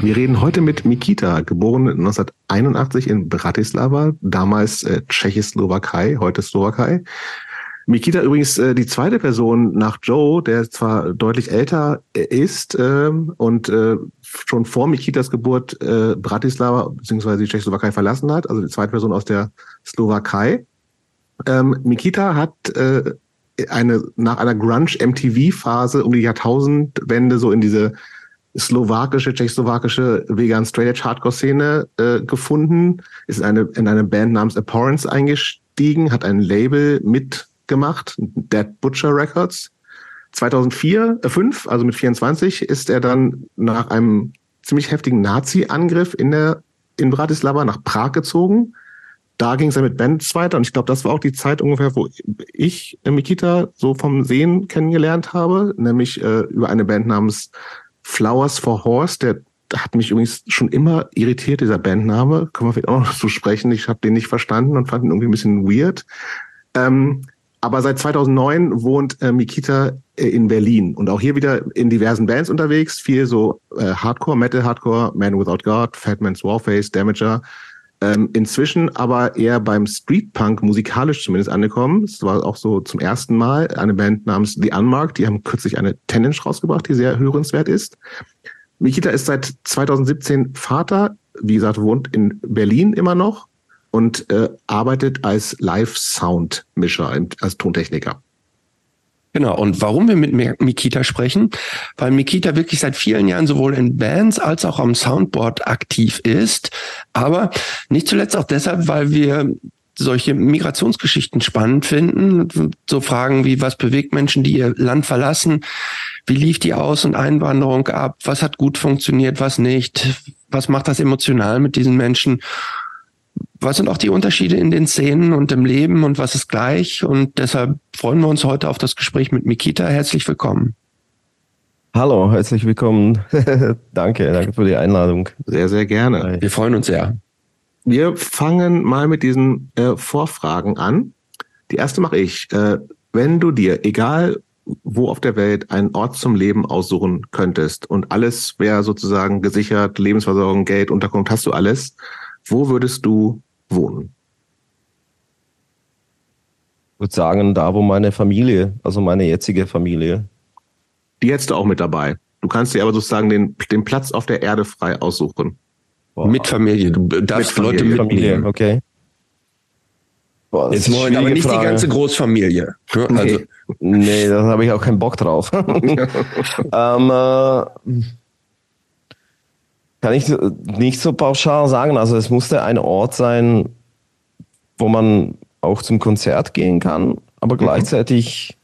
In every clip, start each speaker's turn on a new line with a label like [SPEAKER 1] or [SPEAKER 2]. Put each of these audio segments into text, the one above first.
[SPEAKER 1] Wir reden heute mit Mikita, geboren 1981 in Bratislava, damals äh, Tschechoslowakei, heute Slowakei. Mikita übrigens äh, die zweite Person nach Joe, der zwar deutlich älter äh, ist äh, und äh, schon vor Mikitas Geburt äh, Bratislava bzw. die Tschechoslowakei verlassen hat, also die zweite Person aus der Slowakei. Ähm, Mikita hat äh, eine nach einer Grunge-MTV-Phase um die Jahrtausendwende so in diese slowakische, tschechoslowakische Vegan Straight Edge Hardcore Szene äh, gefunden, ist in eine, in eine Band namens Abhorrence eingestiegen, hat ein Label mitgemacht, Dead Butcher Records. 2004, äh, 5, also mit 24, ist er dann nach einem ziemlich heftigen Nazi-Angriff in der in Bratislava nach Prag gezogen. Da ging es ja mit Bands weiter und ich glaube, das war auch die Zeit ungefähr, wo ich Mikita so vom Sehen kennengelernt habe, nämlich äh, über eine Band namens Flowers for Horse, der hat mich übrigens schon immer irritiert, dieser Bandname. Können wir vielleicht auch noch zu sprechen. Ich habe den nicht verstanden und fand ihn irgendwie ein bisschen weird. Ähm, aber seit 2009 wohnt äh, Mikita äh, in Berlin und auch hier wieder in diversen Bands unterwegs. Viel so äh, Hardcore, Metal Hardcore, Man Without God, Fat Man's Warface, Damager. Ähm, inzwischen aber eher beim Street Punk musikalisch zumindest angekommen. Es war auch so zum ersten Mal eine Band namens The Unmarked. Die haben kürzlich eine Tendenz rausgebracht, die sehr hörenswert ist. Mikita ist seit 2017 Vater, wie gesagt, wohnt in Berlin immer noch und äh, arbeitet als Live-Sound-Mischer, als Tontechniker.
[SPEAKER 2] Genau. Und warum wir mit Mikita sprechen? Weil Mikita wirklich seit vielen Jahren sowohl in Bands als auch am Soundboard aktiv ist. Aber nicht zuletzt auch deshalb, weil wir solche Migrationsgeschichten spannend finden. So Fragen wie, was bewegt Menschen, die ihr Land verlassen? Wie lief die Aus- und Einwanderung ab? Was hat gut funktioniert, was nicht? Was macht das emotional mit diesen Menschen? Was sind auch die Unterschiede in den Szenen und im Leben und was ist gleich? Und deshalb freuen wir uns heute auf das Gespräch mit Mikita. Herzlich willkommen.
[SPEAKER 3] Hallo, herzlich willkommen. danke, danke für die Einladung.
[SPEAKER 1] Sehr, sehr gerne.
[SPEAKER 2] Wir freuen uns sehr.
[SPEAKER 1] Wir fangen mal mit diesen äh, Vorfragen an. Die erste mache ich. Äh, wenn du dir, egal wo auf der Welt, einen Ort zum Leben aussuchen könntest und alles wäre sozusagen gesichert, Lebensversorgung, Geld, Unterkunft, hast du alles, wo würdest du wohnen?
[SPEAKER 3] Ich würde sagen, da wo meine Familie, also meine jetzige Familie.
[SPEAKER 1] Die hättest du auch mit dabei. Du kannst dir aber sozusagen den, den Platz auf der Erde frei aussuchen.
[SPEAKER 2] Boah. Mit Familie. Du darfst mit Leute mitnehmen. Familie,
[SPEAKER 3] okay.
[SPEAKER 2] Boah, Jetzt wollen aber nicht Frage. die ganze Großfamilie.
[SPEAKER 3] Also. Nee, nee da habe ich auch keinen Bock drauf. ähm, äh, kann ich nicht so pauschal sagen. Also es musste ein Ort sein, wo man auch zum Konzert gehen kann, aber mhm. gleichzeitig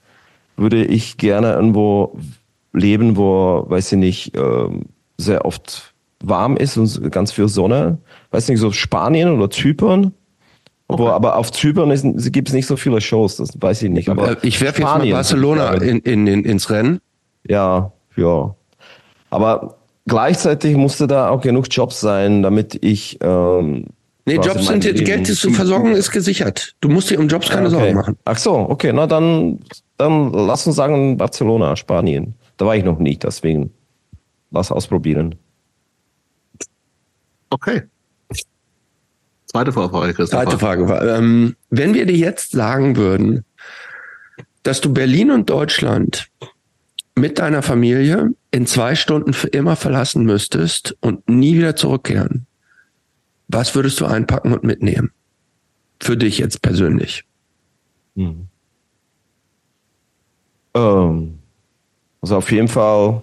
[SPEAKER 3] würde ich gerne irgendwo leben, wo, weiß ich nicht, ähm, sehr oft warm ist und ganz viel Sonne. Weiß nicht, so Spanien oder Zypern. Okay. aber auf Zypern gibt es nicht so viele Shows, das weiß ich nicht. Aber
[SPEAKER 2] äh, ich werfe jetzt mal Barcelona in, in, in, ins Rennen.
[SPEAKER 3] Ja, ja. Aber gleichzeitig musste da auch genug Jobs sein, damit ich. Ähm,
[SPEAKER 2] nee, Jobs sind jetzt, Geld zu versorgen ist gesichert. Du musst dir um Jobs keine
[SPEAKER 3] okay.
[SPEAKER 2] Sorgen machen.
[SPEAKER 3] Ach so, okay, na dann, dann lass uns sagen Barcelona, Spanien. Da war ich noch nicht, deswegen lass ausprobieren.
[SPEAKER 1] Okay. Zweite Frage,
[SPEAKER 2] Christopher. Zweite Frage. Ähm, wenn wir dir jetzt sagen würden, dass du Berlin und Deutschland mit deiner Familie in zwei Stunden für immer verlassen müsstest und nie wieder zurückkehren, was würdest du einpacken und mitnehmen? Für dich jetzt persönlich. Hm.
[SPEAKER 3] Ähm, also auf jeden Fall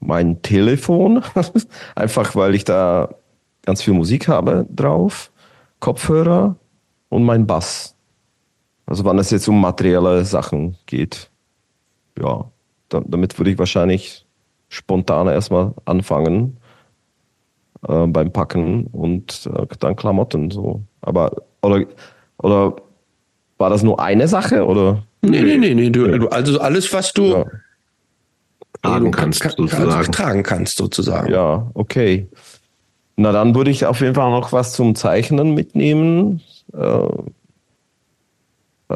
[SPEAKER 3] mein Telefon, einfach weil ich da ganz viel Musik habe drauf, Kopfhörer und mein Bass. Also wann es jetzt um materielle Sachen geht ja, da, damit würde ich wahrscheinlich spontan erstmal anfangen äh, beim Packen und äh, dann Klamotten so. Aber oder oder war das nur eine Sache oder?
[SPEAKER 2] Nee, nee, nee, nee. Du, also alles, was du ja.
[SPEAKER 1] tragen kannst,
[SPEAKER 2] kann, sozusagen. Also tragen kannst, sozusagen.
[SPEAKER 3] Ja, okay. Na, dann würde ich auf jeden Fall noch was zum Zeichnen mitnehmen. Äh,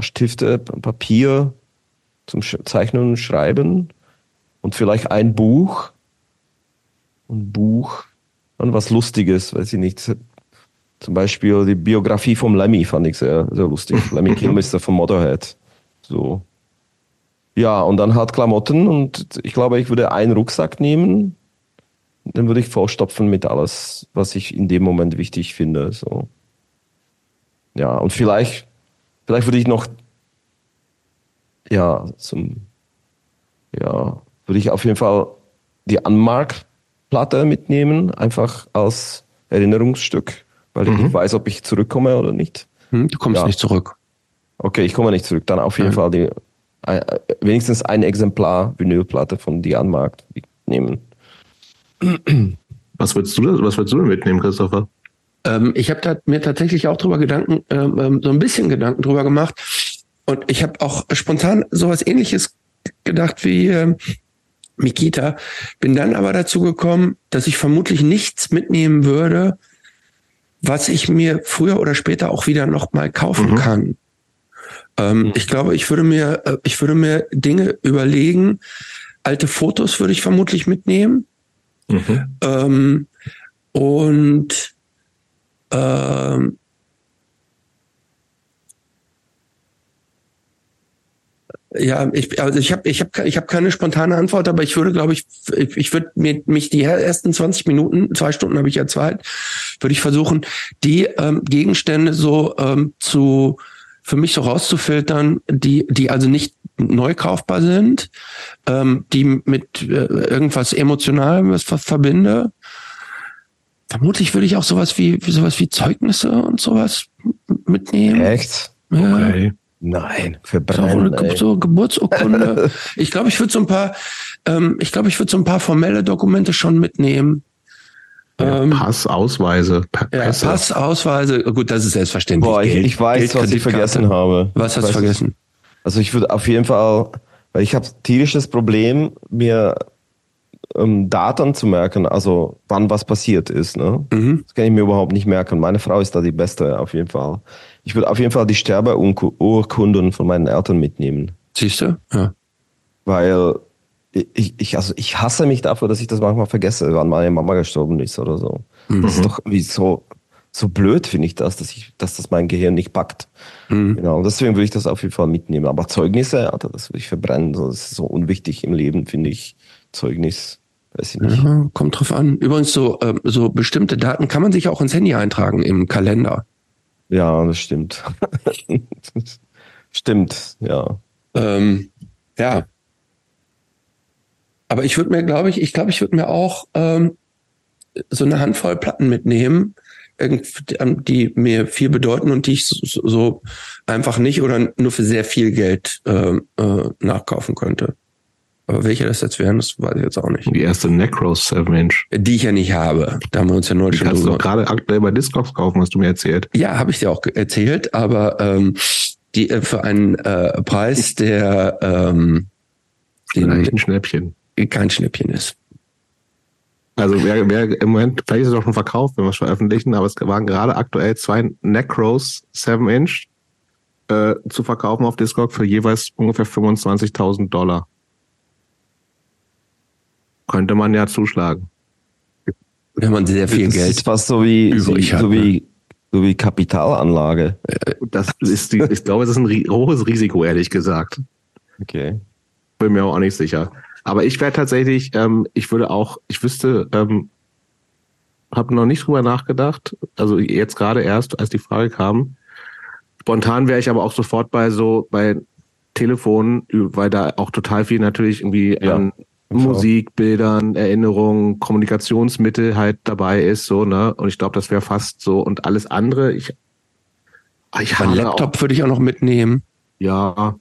[SPEAKER 3] Stifte, Papier, zum Zeichnen und Schreiben und vielleicht ein Buch. ein Buch und was Lustiges, weiß ich nicht. Zum Beispiel die Biografie vom Lemmy fand ich sehr, sehr lustig. Lemmy Kilmister von Motorhead. So. Ja, und dann halt Klamotten und ich glaube, ich würde einen Rucksack nehmen. Den würde ich vorstopfen mit alles, was ich in dem Moment wichtig finde. So. Ja, und vielleicht, vielleicht würde ich noch, ja, zum, ja, würde ich auf jeden Fall die Anmark-Platte mitnehmen, einfach als Erinnerungsstück, weil ich
[SPEAKER 1] Mhm.
[SPEAKER 3] nicht weiß, ob ich zurückkomme oder nicht.
[SPEAKER 2] Hm, du kommst
[SPEAKER 3] Ja.
[SPEAKER 2] nicht zurück.
[SPEAKER 3] Okay, ich komme nicht zurück. Dann auf jeden
[SPEAKER 2] Nein.
[SPEAKER 3] Fall die, äh, wenigstens ein Exemplar Vinylplatte von die Anmark nehmen.
[SPEAKER 1] Was würdest du, was würdest du denn mitnehmen, Christopher?
[SPEAKER 2] Ähm, ich habe mir tatsächlich auch drüber Gedanken, ähm, ähm, so ein bisschen Gedanken drüber gemacht. Und ich habe auch spontan sowas ähnliches gedacht wie ähm, Mikita. Bin dann aber dazu gekommen, dass ich vermutlich nichts mitnehmen würde, was ich mir früher oder später auch wieder noch mal kaufen
[SPEAKER 1] Mhm.
[SPEAKER 2] kann. Ähm, Ich glaube, ich würde mir, äh, ich würde mir Dinge überlegen. Alte Fotos würde ich vermutlich mitnehmen.
[SPEAKER 1] Mhm.
[SPEAKER 2] Ähm, und ähm, ja, ich, also ich habe ich hab, ich hab keine spontane Antwort, aber ich würde, glaube ich, ich, ich würde mir mich die ersten 20 Minuten, zwei Stunden habe ich ja Zeit, würde ich versuchen, die ähm, Gegenstände so ähm, zu für mich so rauszufiltern, die, die also nicht neu kaufbar sind, ähm, die mit äh, irgendwas Emotionalem was ver verbinde. Vermutlich würde ich auch sowas wie sowas wie Zeugnisse und sowas mitnehmen.
[SPEAKER 3] Echt?
[SPEAKER 2] Ja.
[SPEAKER 1] Okay.
[SPEAKER 3] Nein,
[SPEAKER 2] So,
[SPEAKER 3] verbrennen. ey.
[SPEAKER 2] so Geburtsurkunde. ich glaube, ich würde so ein paar, ähm, ich glaube, ich würde so ein paar formelle Dokumente schon mitnehmen.
[SPEAKER 1] Ja,
[SPEAKER 2] Ähm,
[SPEAKER 1] Pass, Ausweise, Pa-
[SPEAKER 2] ja. Pass, Ausweise, gut, das ist selbstverständlich.
[SPEAKER 3] Boah, ich,
[SPEAKER 2] Geld-
[SPEAKER 3] ich weiß,
[SPEAKER 2] Geld,
[SPEAKER 3] was ich vergessen habe.
[SPEAKER 2] Was hast du vergessen?
[SPEAKER 3] Also ich würde auf jeden Fall, weil ich habe tierisches Problem, mir ähm, Daten zu merken, also wann was passiert ist. Ne?
[SPEAKER 2] Mhm.
[SPEAKER 3] Das kann ich mir überhaupt nicht merken. Meine Frau ist da die Beste, auf jeden Fall. Ich würde auf jeden Fall die Sterbeurkunden von meinen Eltern mitnehmen.
[SPEAKER 2] Siehst du? Ja.
[SPEAKER 3] Weil ich, ich, also ich hasse mich dafür, dass ich das manchmal vergesse, wann meine Mama gestorben ist oder so. Das ist doch irgendwie so, so blöd, finde ich das, dass ich, dass das mein Gehirn nicht packt.
[SPEAKER 2] Mhm.
[SPEAKER 3] Genau, und deswegen würde ich das auf jeden Fall mitnehmen. Aber Zeugnisse, Alter, das würde ich verbrennen. Das ist so unwichtig im Leben, finde ich. Zeugnis, weiß ich nicht.
[SPEAKER 2] ja, kommt drauf an. Übrigens, so, ähm, so bestimmte Daten kann man sich auch ins Handy eintragen im Kalender.
[SPEAKER 3] Ja, das stimmt. stimmt, ja.
[SPEAKER 2] Ähm, ja. Aber ich würde mir, glaube ich, ich glaube, ich würde mir auch ähm, so eine Handvoll Platten mitnehmen, die mir viel bedeuten und die ich so, so- so einfach nicht oder nur für sehr viel Geld ähm, äh, nachkaufen könnte. Aber welche das jetzt wären, das weiß ich jetzt auch nicht.
[SPEAKER 1] Die erste Necros 7 Inch.
[SPEAKER 2] Die ich ja nicht habe. Da haben wir uns ja neulich schon
[SPEAKER 1] kannst du doch gerade aktuell bei Discogs kaufen, hast du mir erzählt.
[SPEAKER 2] Ja, habe ich dir auch erzählt, aber ähm, die äh, für einen äh, Preis, der ähm, den,
[SPEAKER 1] ein Schnäppchen.
[SPEAKER 2] kein Schnäppchen ist.
[SPEAKER 1] Also wer, wer im Moment, vielleicht ist es auch schon verkauft, wenn wir es veröffentlichen, aber es waren gerade aktuell zwei Necros 7 Inch äh, zu verkaufen auf Discog für jeweils ungefähr 25.000 Dollar. Könnte man ja zuschlagen.
[SPEAKER 2] Wenn man sehr viel
[SPEAKER 3] das
[SPEAKER 2] Geld
[SPEAKER 3] ist fast so wie,
[SPEAKER 2] übrig
[SPEAKER 3] so,
[SPEAKER 2] hat,
[SPEAKER 3] so wie, so wie Kapitalanlage.
[SPEAKER 1] Das ist die, ich glaube, das ist ein hohes Risiko, ehrlich gesagt.
[SPEAKER 3] Okay.
[SPEAKER 1] Bin mir auch nicht sicher. Aber ich wäre tatsächlich, ähm, ich würde auch, ich wüsste, ähm, habe noch nicht drüber nachgedacht. Also jetzt gerade erst, als die Frage kam. Spontan wäre ich aber auch sofort bei so bei Telefonen, weil da auch total viel natürlich irgendwie
[SPEAKER 3] Ja.
[SPEAKER 1] an Musik, Bildern, Erinnerungen, Kommunikationsmittel halt dabei ist, so, ne? Und ich glaube, das wäre fast so. Und alles andere, ich, ich
[SPEAKER 2] Mein Laptop würde ich auch noch mitnehmen.
[SPEAKER 1] ja,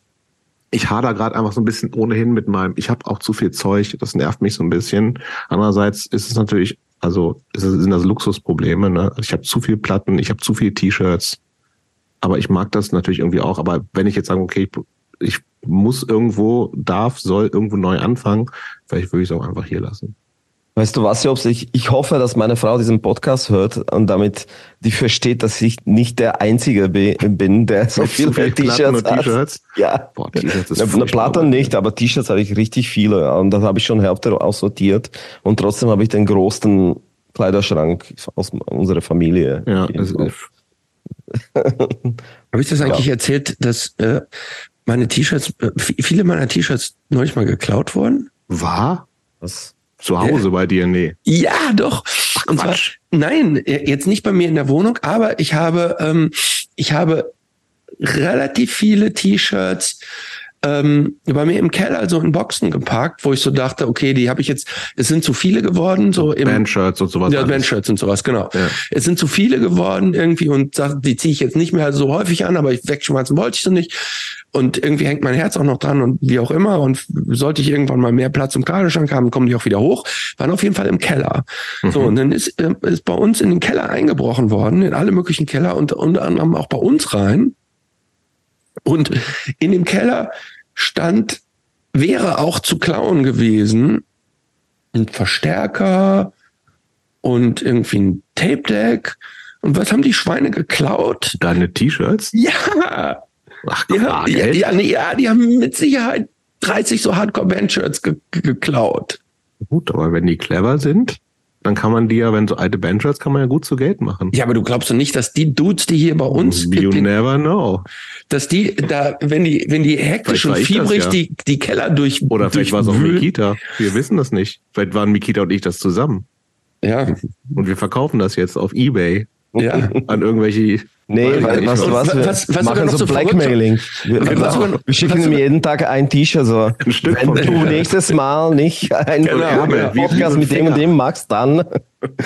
[SPEAKER 1] ich hader gerade einfach so ein bisschen ohnehin mit meinem, ich habe auch zu viel Zeug, das nervt mich so ein bisschen. Andererseits ist es natürlich, also es sind das Luxusprobleme, ne? Ich habe zu viel Platten, ich habe zu viel T-Shirts, aber ich mag das natürlich irgendwie auch. Aber wenn ich jetzt sage, okay, ich, ich muss irgendwo, darf, soll irgendwo neu anfangen, vielleicht würde ich es auch einfach hier lassen.
[SPEAKER 3] Weißt du was, Jobs? Ich, ich hoffe, dass meine Frau diesen Podcast hört und damit die versteht, dass ich nicht der Einzige bin, der so viele T-Shirts hat. Ja, Boah, T-Shirts ist eine Platte nicht, aber T-Shirts habe ich richtig viele und das habe ich schon Hälfte aussortiert und trotzdem habe ich den größten Kleiderschrank aus unserer Familie.
[SPEAKER 2] Ja, also, habe ich das eigentlich ja. erzählt, dass äh, meine T-Shirts, äh, viele meiner T-Shirts neulich mal geklaut wurden?
[SPEAKER 1] War? Was? Zu Hause bei dir? Nee.
[SPEAKER 2] Ja, doch. Ach, Und zwar, nein, jetzt nicht bei mir in der Wohnung, aber ich habe, ähm, ich habe relativ viele T-Shirts ähm, bei mir im Keller so in Boxen geparkt, wo ich so dachte, okay, die habe ich jetzt, es sind zu viele geworden, so im
[SPEAKER 1] Bandshirts und sowas.
[SPEAKER 2] Ja, Bandshirts und sowas, genau. Ja. Es sind zu viele geworden irgendwie und die ziehe ich jetzt nicht mehr so häufig an, aber ich wegschmeißen wollte ich sie nicht. Und irgendwie hängt mein Herz auch noch dran und wie auch immer. Und sollte ich irgendwann mal mehr Platz im Kleiderschrank haben, kommen die auch wieder hoch. Waren auf jeden Fall im Keller. Mhm. So, und dann ist, äh, ist bei uns in den Keller eingebrochen worden, in alle möglichen Keller und unter anderem auch bei uns rein. Und in dem Keller stand, wäre auch zu klauen gewesen, ein Verstärker und irgendwie ein Tape Deck. Und was haben die Schweine geklaut?
[SPEAKER 1] Deine T-Shirts?
[SPEAKER 2] Ja. Ach, ja, ja, ja, nee, ja, die haben mit Sicherheit 30 so Hardcore-Bandshirts ge geklaut.
[SPEAKER 1] Gut, aber wenn die clever sind, dann kann man die ja, wenn so alte Bandshirts, kann man ja gut zu Geld machen.
[SPEAKER 2] Ja, aber du glaubst doch nicht, dass die Dudes, die hier bei uns,
[SPEAKER 1] you den, never know,
[SPEAKER 2] dass die da, wenn die, wenn die hektisch und fiebrig ja. die die Keller durch
[SPEAKER 1] oder vielleicht war es auch Mikita. Wir wissen das nicht. Vielleicht waren Mikita und ich das zusammen.
[SPEAKER 2] Ja.
[SPEAKER 1] Und wir verkaufen das jetzt auf eBay.
[SPEAKER 2] Ja.
[SPEAKER 1] An irgendwelche
[SPEAKER 3] Nee, weil, was, was, was, was, was machen so, so Blackmailing. Wir, genau. wir schicken ihm jeden Tag ein T-Shirt so. Ein Stück Wenn du nächstes Mal nicht ein genau, Podcast mit dem und dem machst, dann.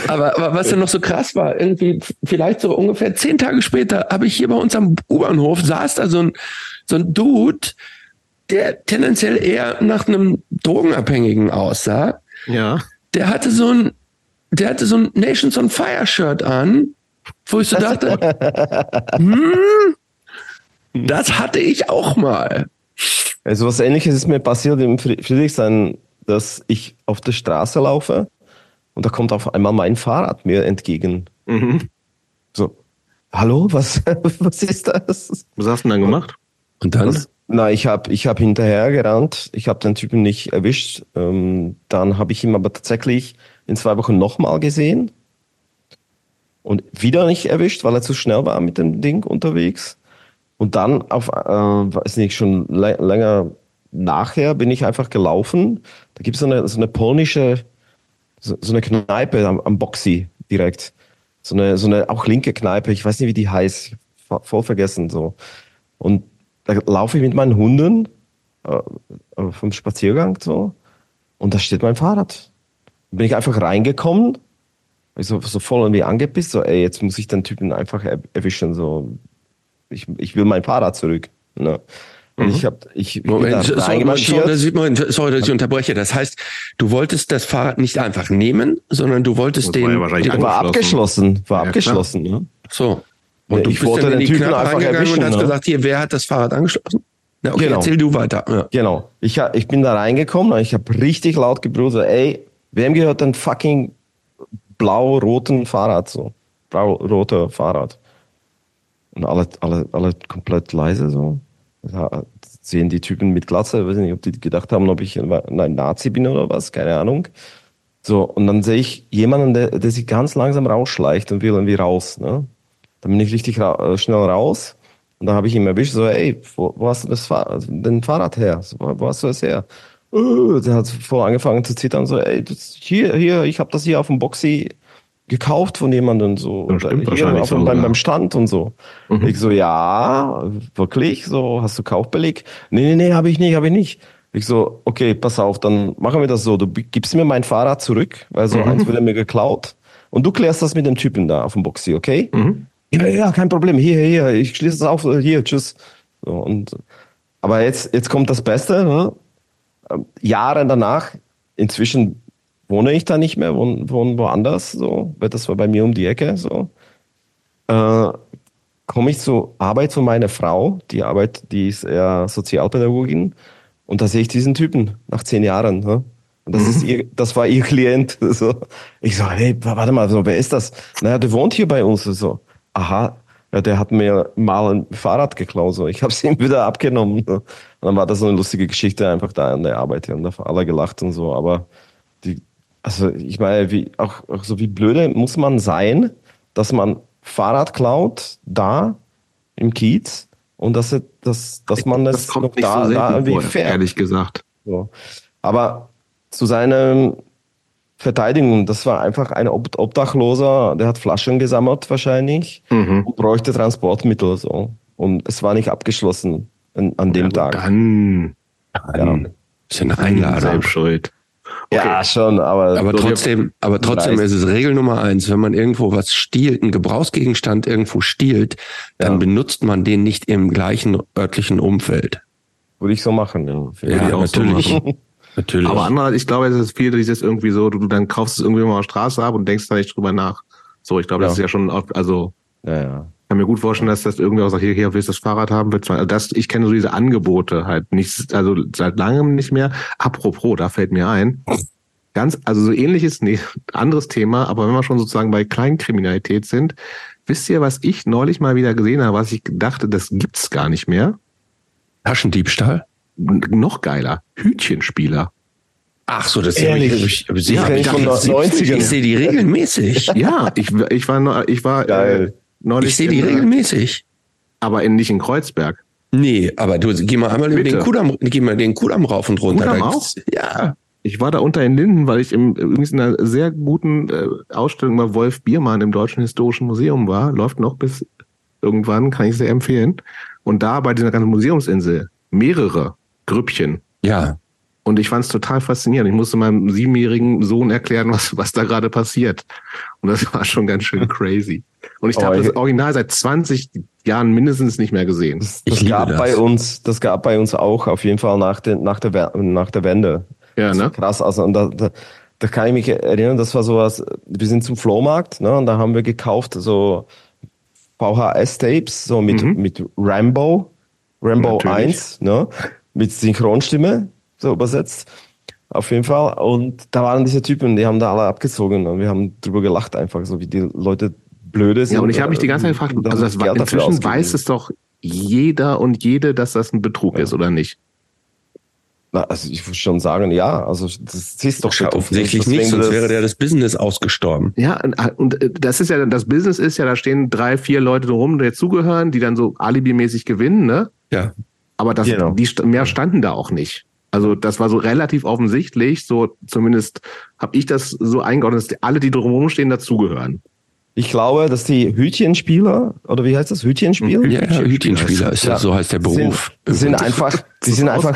[SPEAKER 2] Aber, aber was ja noch so krass war, irgendwie vielleicht so ungefähr zehn Tage später habe ich hier bei uns am U-Bahnhof saß da so ein, so ein Dude, der tendenziell eher nach einem Drogenabhängigen aussah.
[SPEAKER 1] Ja.
[SPEAKER 2] Der hatte so ein, der hatte so ein Nations on Fire Shirt an wo ich so dachte, hm, das hatte ich auch mal.
[SPEAKER 3] Also was ähnliches ist mir passiert im Friedrichshain, dass ich auf der Straße laufe und da kommt auf einmal mein Fahrrad mir entgegen. Mhm. So, hallo, was, was ist das?
[SPEAKER 1] Was hast du denn dann gemacht?
[SPEAKER 3] Und dann? Was? Na, ich habe ich hab hinterher gerannt. Ich habe den Typen nicht erwischt. Ähm, dann habe ich ihn aber tatsächlich in zwei Wochen nochmal gesehen und wieder nicht erwischt, weil er zu schnell war mit dem Ding unterwegs. Und dann auf, äh, weiß nicht, schon länger nachher bin ich einfach gelaufen. Da gibt es so eine, so eine polnische, so, so eine Kneipe am, am Boxy direkt. So eine, so eine auch linke Kneipe, ich weiß nicht, wie die heißt, voll vergessen so. Und da laufe ich mit meinen Hunden äh, äh, vom Spaziergang so und da steht mein Fahrrad. Bin ich einfach reingekommen so, so voll irgendwie angepisst, so, ey, jetzt muss ich den Typen einfach erwischen, so, ich, ich will mein Fahrrad zurück. Ne? Und mhm. ich habe, ich,
[SPEAKER 2] Moment, so, sorry, Moment, sorry, dass ich unterbreche. Das heißt, du wolltest das Fahrrad nicht einfach nehmen, sondern du wolltest den.
[SPEAKER 3] War, ja war abgeschlossen, war ja, abgeschlossen. Ne?
[SPEAKER 2] So. Und ja, du ich bist dann in die Typen Kneipe reingegangen und hast ne? gesagt, hier, wer hat das Fahrrad angeschlossen? Ja, okay, genau. erzähl du weiter. Ja.
[SPEAKER 3] Genau. Ich, ich bin da reingekommen, ich habe richtig laut gebrüllt, ey, wem gehört denn fucking blau-roten Fahrrad, so. Blau-roter Fahrrad. Und alle, alle, alle komplett leise, so. Da sehen die Typen mit Glatze, ich weiß nicht, ob die gedacht haben, ob ich ein Nazi bin oder was, keine Ahnung. So, und dann sehe ich jemanden, der, der sich ganz langsam rausschleicht und will irgendwie raus, ne? Dann bin ich richtig ra äh, schnell raus. Und dann habe ich ihn erwischt, so, ey, wo, wo hast du das Fahr den Fahrrad her? Wo, wo hast du das her? Uh, der hat voll angefangen zu zittern, so, ey, das, hier, hier, ich habe das hier auf dem Boxy gekauft von jemandem so
[SPEAKER 1] ja, stimmt, hier
[SPEAKER 3] auf, so, beim, ja. beim Stand und so. Mhm. Ich so, ja, wirklich, so, hast du Kaufbeleg? Nee, nee, nee, habe ich nicht, habe ich nicht. Ich so, okay, pass auf, dann machen wir das so, du gibst mir mein Fahrrad zurück, weil so mhm. eins wurde mir geklaut und du klärst das mit dem Typen da auf dem Boxy, okay? Mhm. Ja, ja, kein Problem, hier, hier, ich schließe das auf, hier, tschüss. So, und, aber jetzt, jetzt kommt das Beste, ne? Jahre danach, inzwischen wohne ich da nicht mehr, wohne, wohne woanders, so, weil das war bei mir um die Ecke, so. Äh, komme ich zur Arbeit von meiner Frau, die Arbeit, die ist eher Sozialpädagogin, und da sehe ich diesen Typen nach zehn Jahren. Ne? Und das, ist ihr, das war ihr Klient. So. Ich so, hey, warte mal, so, wer ist das? Naja, der wohnt hier bei uns. So, aha, ja, der hat mir mal ein Fahrrad geklaut. So. Ich habe es ihm wieder abgenommen. Und dann war das so eine lustige Geschichte einfach da an der Arbeit. Und da haben alle gelacht und so. Aber die, also ich meine, wie, auch, auch so wie blöde muss man sein, dass man Fahrrad klaut da im Kiez und dass, dass, dass man das,
[SPEAKER 1] das nicht
[SPEAKER 3] da,
[SPEAKER 1] so
[SPEAKER 3] da irgendwie
[SPEAKER 1] vor,
[SPEAKER 3] fährt.
[SPEAKER 1] ehrlich gesagt.
[SPEAKER 3] So. Aber zu seiner Verteidigung, das war einfach ein Ob Obdachloser, der hat Flaschen gesammelt wahrscheinlich
[SPEAKER 1] Mhm.
[SPEAKER 3] und bräuchte Transportmittel so. Und es war nicht abgeschlossen an, an dem
[SPEAKER 1] Ja,
[SPEAKER 3] Tag.
[SPEAKER 1] Dann
[SPEAKER 2] Dann ist ja eine Einladung.
[SPEAKER 1] schuld.
[SPEAKER 3] Ja, schon, aber,
[SPEAKER 2] Aber trotzdem, aber trotzdem ist es Regel Nummer eins, wenn man irgendwo was stiehlt, einen Gebrauchsgegenstand irgendwo stiehlt, dann
[SPEAKER 3] Ja.
[SPEAKER 2] benutzt man den nicht im gleichen örtlichen Umfeld.
[SPEAKER 3] würde ich so machen. Ja,
[SPEAKER 2] Ja,
[SPEAKER 3] ich auch so
[SPEAKER 2] natürlich.
[SPEAKER 3] machen.
[SPEAKER 2] Natürlich.
[SPEAKER 1] Aber andererseits, ich glaube, es ist viel dieses irgendwie so, du, dann kaufst es irgendwie mal auf der Straße ab und denkst da nicht drüber nach. So, ich glaube, das
[SPEAKER 3] Ja.
[SPEAKER 1] ist ja schon, oft- also
[SPEAKER 3] Ja, ja.
[SPEAKER 1] kann mir gut vorstellen, dass das irgendwie auch sagt, hier, hier willst du das Fahrrad haben, willst du, also das, ich kenne so diese Angebote halt nicht, also seit langem nicht mehr. Apropos, da fällt mir ein, ganz, also so ähnliches, nee, anderes Thema, aber wenn wir schon sozusagen bei Kleinkriminalität sind, wisst ihr, was ich neulich mal wieder gesehen habe, was ich dachte, das gibt's gar nicht mehr?
[SPEAKER 2] Taschendiebstahl?
[SPEAKER 1] Noch geiler, Hütchenspieler.
[SPEAKER 2] Ach so, das
[SPEAKER 3] Ehrlich?
[SPEAKER 2] ich, ich, ich,
[SPEAKER 3] Ja,
[SPEAKER 2] ich,
[SPEAKER 3] ich
[SPEAKER 2] dachte,
[SPEAKER 3] von
[SPEAKER 2] das-
[SPEAKER 3] den 90ern.
[SPEAKER 2] ich sehe die regelmäßig.
[SPEAKER 1] Ja, ich, ich war, ich war äh,
[SPEAKER 3] Geil.
[SPEAKER 1] neulich,
[SPEAKER 2] Ich sehe die
[SPEAKER 1] in, äh,
[SPEAKER 2] regelmäßig.
[SPEAKER 1] aber in, nicht in Kreuzberg.
[SPEAKER 2] Nee, aber du geh mal einmal
[SPEAKER 1] Bitte.
[SPEAKER 2] den Kudamm, geh mal den Kudamm rauf und runter.
[SPEAKER 1] Kudamm
[SPEAKER 2] Da
[SPEAKER 1] auch?
[SPEAKER 2] Ja.
[SPEAKER 1] Ich war da unter in Linden, weil ich im, übrigens in einer sehr guten äh, Ausstellung bei Wolf Biermann im Deutschen Historischen Museum war. Läuft noch bis irgendwann, kann ich sehr empfehlen. Und da bei dieser ganzen Museumsinsel mehrere Grüppchen.
[SPEAKER 2] Ja.
[SPEAKER 1] Und ich fand es total faszinierend. Ich musste meinem siebenjährigen Sohn erklären, was, was da gerade passiert. Und das war schon ganz schön crazy. Und ich
[SPEAKER 3] Oh,
[SPEAKER 1] habe das Original seit 20 Jahren mindestens nicht mehr gesehen.
[SPEAKER 3] Das,
[SPEAKER 2] Ich
[SPEAKER 3] das
[SPEAKER 2] liebe
[SPEAKER 3] gab
[SPEAKER 2] das.
[SPEAKER 3] bei uns, das gab bei uns auch auf jeden Fall nach, den, nach, der, nach der Wende.
[SPEAKER 1] Ja, ne?
[SPEAKER 3] Krass, also und da, da, da kann ich mich erinnern, das war sowas, wir sind zum Flohmarkt, ne, und da haben wir gekauft so VHS-Tapes, so mit,
[SPEAKER 1] Mhm.
[SPEAKER 3] mit Rambo, Rambo
[SPEAKER 1] Natürlich.
[SPEAKER 3] 1, ne, mit Synchronstimme, so übersetzt. Auf jeden Fall. Und da waren diese Typen, die haben da alle abgezogen und wir haben drüber gelacht einfach, so wie die Leute blöde sind.
[SPEAKER 1] Ja, und ich habe mich die ganze Zeit gefragt, also das war, inzwischen weiß es doch jeder und jede, dass das ein Betrug
[SPEAKER 3] Ja.
[SPEAKER 1] ist, oder nicht?
[SPEAKER 3] Na, also ich würde schon sagen, ja, also das ist doch
[SPEAKER 2] Ja, offensichtlich nicht, sonst
[SPEAKER 3] das-
[SPEAKER 2] wäre der das Business ausgestorben.
[SPEAKER 1] Ja, und- und äh, das ist ja, das Business ist ja, da stehen drei, vier Leute rum, die dazugehören, die dann so alibimäßig gewinnen, ne?
[SPEAKER 2] Ja.
[SPEAKER 1] Aber das,
[SPEAKER 3] Genau.
[SPEAKER 1] die mehr standen da auch nicht. Also das war so relativ offensichtlich, so zumindest habe ich das so eingeordnet, dass die, alle, die drumherum stehen, dazugehören.
[SPEAKER 3] Ich glaube, dass die Hütchenspieler, oder wie heißt das, Hütchenspiel?
[SPEAKER 2] Ja, ja, Hütchenspieler ist ja, so heißt der Beruf.
[SPEAKER 3] Sind, sind einfach, die sind
[SPEAKER 1] ein
[SPEAKER 3] einfach,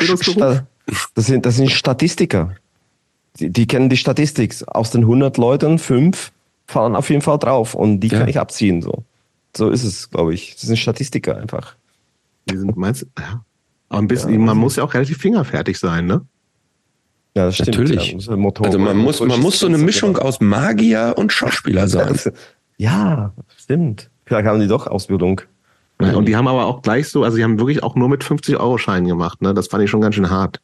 [SPEAKER 3] das sind, das sind Statistiker. Die, die kennen die Statistik. Aus den 100 Leuten, fünf fallen auf jeden Fall drauf und die
[SPEAKER 2] Ja.
[SPEAKER 3] kann ich abziehen, so. So ist es, glaube ich. Das sind Statistiker einfach.
[SPEAKER 1] Die sind, meinst du? Ja. Aber ein bisschen, man muss ja auch relativ fingerfertig sein, ne?
[SPEAKER 3] Ja, das stimmt.
[SPEAKER 2] Natürlich.
[SPEAKER 3] Ja,
[SPEAKER 2] Also man muss, man muss so eine Mischung aus Magier und Schauspieler sein.
[SPEAKER 3] Ja, stimmt. Vielleicht haben die doch Ausbildung.
[SPEAKER 1] Ja, Und die haben aber auch gleich so, also die haben wirklich auch nur mit 50-Euro-Scheinen gemacht, ne? Das fand ich schon ganz schön hart.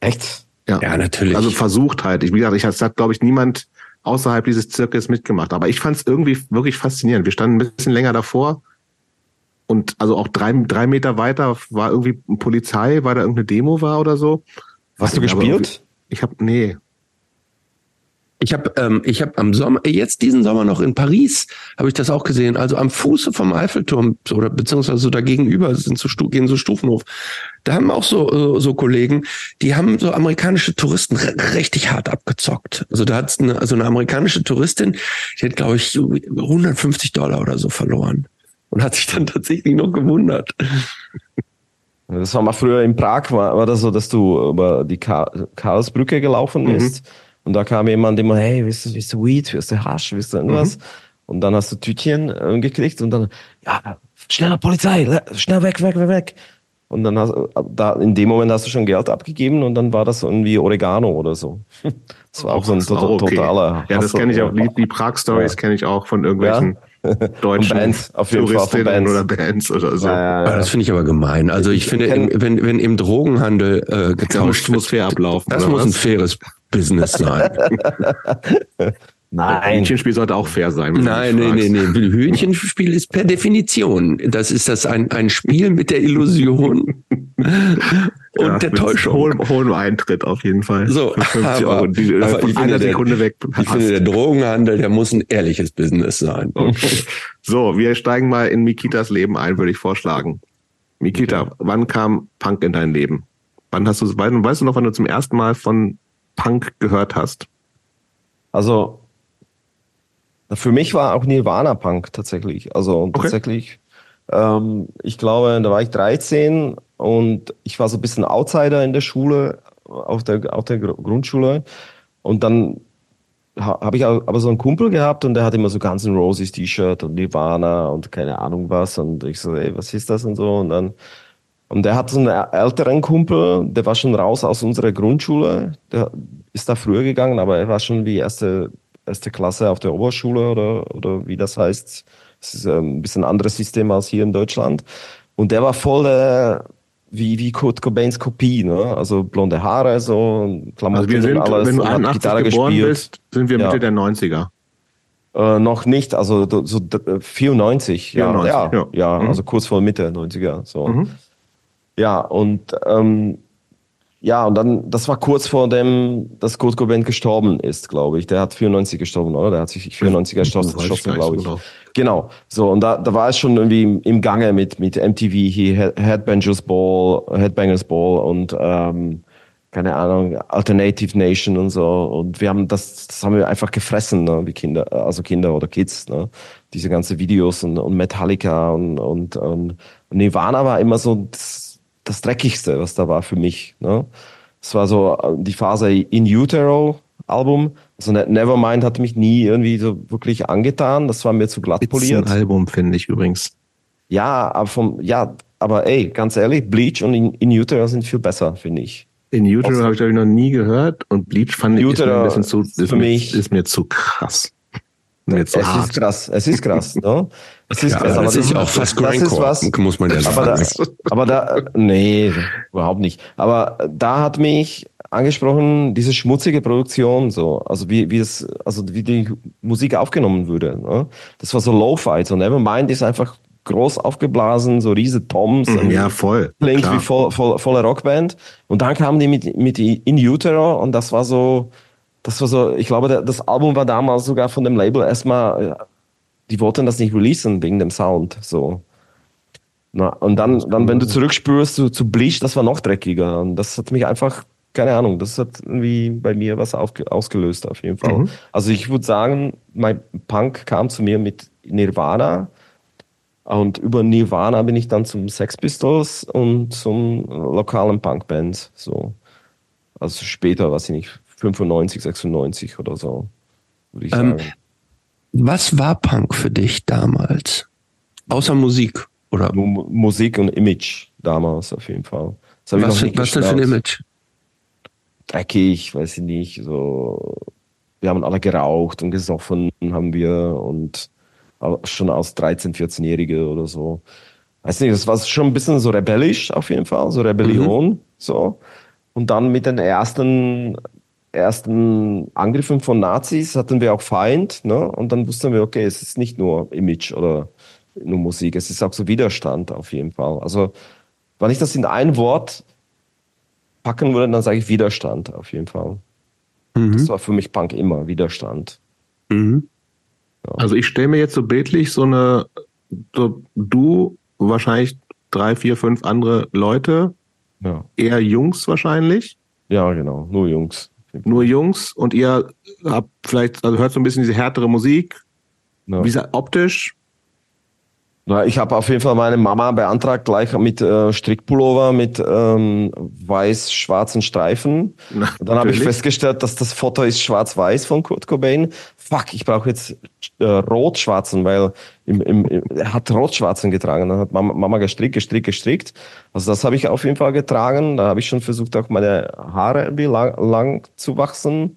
[SPEAKER 3] Echt?
[SPEAKER 1] Ja,
[SPEAKER 2] Ja, natürlich.
[SPEAKER 1] Also versucht halt. Ich, wie gesagt, ich das hat, glaube ich, niemand außerhalb dieses Zirkels mitgemacht. Aber ich fand es irgendwie wirklich faszinierend. Wir standen ein bisschen länger davor und also auch drei, drei Meter weiter war irgendwie Polizei, weil da irgendeine Demo war oder so.
[SPEAKER 3] Hast du gespielt?
[SPEAKER 1] Ich habe nee.
[SPEAKER 2] Ich habe ähm, ich hab am Sommer, jetzt diesen Sommer noch in Paris, habe ich das auch gesehen. Also am Fuße vom Eiffelturm oder beziehungsweise so da gegenüber sind so, Stu- gehen so Stufen hoch. Da haben auch so, so Kollegen, die haben so amerikanische Touristen richtig hart abgezockt. Also da hat's eine, also eine amerikanische Touristin, die hat, glaube ich, 150 Dollar oder so verloren. Und hat sich dann tatsächlich noch gewundert.
[SPEAKER 3] Das war mal früher in Prag, war, war das so, dass du über die Ka Karlsbrücke gelaufen
[SPEAKER 1] Mhm.
[SPEAKER 3] bist und da kam jemand immer, hey, willst du, willst du Weed, willst du Hasch, willst du irgendwas?
[SPEAKER 1] Mhm.
[SPEAKER 3] Und dann hast du Tütchen äh, gekriegt und dann, ja, schneller Polizei, schnell weg, weg, weg, weg. Und dann hast da in dem Moment hast du schon Geld abgegeben und dann war das irgendwie Oregano oder so. Das war auch so ein
[SPEAKER 1] Das war
[SPEAKER 3] to
[SPEAKER 1] okay.
[SPEAKER 3] totaler.
[SPEAKER 1] Ja, das kenne ich auch. Die, die Prag-Stories
[SPEAKER 3] Ja.
[SPEAKER 1] kenne ich auch von irgendwelchen deutschen
[SPEAKER 3] Bands, auf jeden Fall
[SPEAKER 1] Touristinnen
[SPEAKER 3] Bands.
[SPEAKER 1] oder Bands oder so.
[SPEAKER 3] Ja, ja, ja.
[SPEAKER 2] das finde ich aber gemein. Also ich,
[SPEAKER 3] Ich
[SPEAKER 2] finde,
[SPEAKER 3] kenn-
[SPEAKER 2] im, wenn, wenn im Drogenhandel äh, getauscht
[SPEAKER 1] muss
[SPEAKER 2] wird,
[SPEAKER 1] fair ablaufen.
[SPEAKER 2] das muss
[SPEAKER 1] was?
[SPEAKER 2] ein faires, Business sein.
[SPEAKER 1] Nein. Hühnchenspiel sollte auch fair sein.
[SPEAKER 2] Nein, nein, nein, nein. Hühnchenspiel ist per Definition. Das ist das ein, ein Spiel mit der Illusion und ja, der Täuschung.
[SPEAKER 1] Hohen, hohen Eintritt auf jeden Fall.
[SPEAKER 2] So, aber. Die, aber von einer Sekunde weg. Ich finde, der Drogenhandel, der muss ein ehrliches Business sein.
[SPEAKER 1] so, wir steigen mal in Mikitas Leben ein, würde ich vorschlagen. Mikita, okay. wann kam Punk in dein Leben? Wann hast du, weißt du noch, wann du zum ersten Mal von Punk gehört hast?
[SPEAKER 3] Also, für mich war auch Nirvana Punk tatsächlich. Also okay. tatsächlich, ähm, ich glaube, da war ich 13 und ich war so ein bisschen Outsider in der Schule, auf der, auf der Grundschule. Und dann habe ich aber so einen Kumpel gehabt und der hat immer so Guns N' Roses T-Shirt und Nirvana und keine Ahnung was. Und ich so, ey, was ist das und so. Und dann, und der hat so einen älteren Kumpel, der war schon raus aus unserer Grundschule. Der ist da früher gegangen, aber er war schon wie erste erste Klasse auf der Oberschule oder, oder wie das heißt. Das ist ähm, ein bisschen anderes System als hier in Deutschland. Und der war voll äh, wie, wie Kurt Cobains Kopie, ne? Also blonde Haare, so,
[SPEAKER 1] Klamotten also wir sind, und alles. Wenn du 81 Gitarre geboren gespielt. bist, sind wir Mitte ja. der 90er.
[SPEAKER 3] Äh, noch nicht, also so 94, 94 ja, ja, ja, ja mhm. also kurz vor Mitte 90er. So. Mhm. Ja, und ähm, ja, und dann, das war kurz vor dem, dass Kurt Cobain gestorben ist, glaube ich. Der hat 94 gestorben, oder? Der hat sich 94 erschossen, glaube ich. Genau. genau. So, und da, da war es schon irgendwie im, im Gange mit, mit MTV hier, Headbangers Ball, Headbangers Ball und, ähm, keine Ahnung, Alternative Nation und so. Und wir haben das, das haben wir einfach gefressen, ne, wie Kinder, also Kinder oder Kids, ne? Diese ganze Videos und, und Metallica und, und, und Nirvana war immer so, das, das Dreckigste, was da war für mich. Ne? Es war so äh, die Phase In Utero Album. Also ne-, Nevermind hat mich nie irgendwie so wirklich angetan. Das war mir zu glatt poliert.
[SPEAKER 1] Ein Album finde ich übrigens.
[SPEAKER 3] Ja, aber vom, ja, aber ey, ganz ehrlich, Bleach und In, In Utero sind viel besser, finde ich.
[SPEAKER 1] In Utero habe ich, glaube ich, noch nie gehört und Bleach fand ich mir ein bisschen zu, ist, für mich, ist mir zu krass.
[SPEAKER 3] Jetzt es hart. ist krass, es ist krass. Ne?
[SPEAKER 2] Es ist ja, aber das ist auch fast Grindcore, muss man ja
[SPEAKER 3] aber sagen. Da, aber da, nee, überhaupt nicht. Aber da hat mich angesprochen, diese schmutzige Produktion, so, also wie, wie es, also wie die Musik aufgenommen wurde. Ne? Das war so Lo-Fi, so Nevermind ist einfach groß aufgeblasen, so riese Toms.
[SPEAKER 1] Mhm, ja, voll.
[SPEAKER 3] Klingt wie voll, voll, volle Rockband. Und dann kamen die mit, mit In Utero und das war so, das war so, ich glaube, das Album war damals sogar von dem Label erstmal, die wollten das nicht releasen wegen dem Sound, so. Na, und dann, dann, wenn du zurückspürst zu, zu Bleach, das war noch dreckiger. Und das hat mich einfach, keine Ahnung, das hat irgendwie bei mir was auf, ausgelöst, auf jeden Fall. Mhm. Also ich würde sagen, mein Punk kam zu mir mit Nirvana. Und über Nirvana bin ich dann zum Sex Pistols und zum lokalen Punkband, so. Also später, weiß ich nicht, 95, 96 oder so, würde ich ähm, sagen.
[SPEAKER 2] Was war Punk für dich damals? Außer Musik, oder?
[SPEAKER 3] Nur Musik und Image damals auf jeden Fall.
[SPEAKER 2] was was denn für ein Image?
[SPEAKER 3] Dreckig, weiß ich nicht, so. Wir haben alle geraucht und gesoffen, haben wir und schon als 13-, 14-Jährige oder so. Weiß nicht, das war schon ein bisschen so rebellisch auf jeden Fall, so Rebellion, mhm. so. Und dann mit den ersten ersten Angriffen von Nazis hatten wir auch Feind, ne? Und dann wussten wir, okay, es ist nicht nur Image oder nur Musik, es ist auch so Widerstand auf jeden Fall. Also, wenn ich das in ein Wort packen würde, dann sage ich Widerstand auf jeden Fall. Mhm. Das war für mich Punk immer Widerstand.
[SPEAKER 1] Mhm. Ja. Also ich stelle mir jetzt so bildlich so eine, so du, wahrscheinlich drei, vier, fünf andere Leute, ja. eher Jungs wahrscheinlich.
[SPEAKER 3] Ja, genau, nur Jungs
[SPEAKER 1] nur Jungs und ihr habt vielleicht, also hört so ein bisschen diese härtere Musik. Ja. Wie gesagt, optisch.
[SPEAKER 3] Na, ich habe auf jeden Fall meine Mama beantragt, gleich mit äh, Strickpullover mit ähm, weiß-schwarzen Streifen. Na, dann habe ich festgestellt, dass das Foto ist schwarz-weiß von Kurt Cobain. Fuck, ich brauche jetzt äh, rot-schwarzen, weil im, im, im, er hat rot-schwarzen getragen. Dann hat Mama, Mama gestrickt, gestrickt, gestrickt. Also das habe ich auf jeden Fall getragen. Da habe ich schon versucht, auch meine Haare irgendwie lang, lang zu wachsen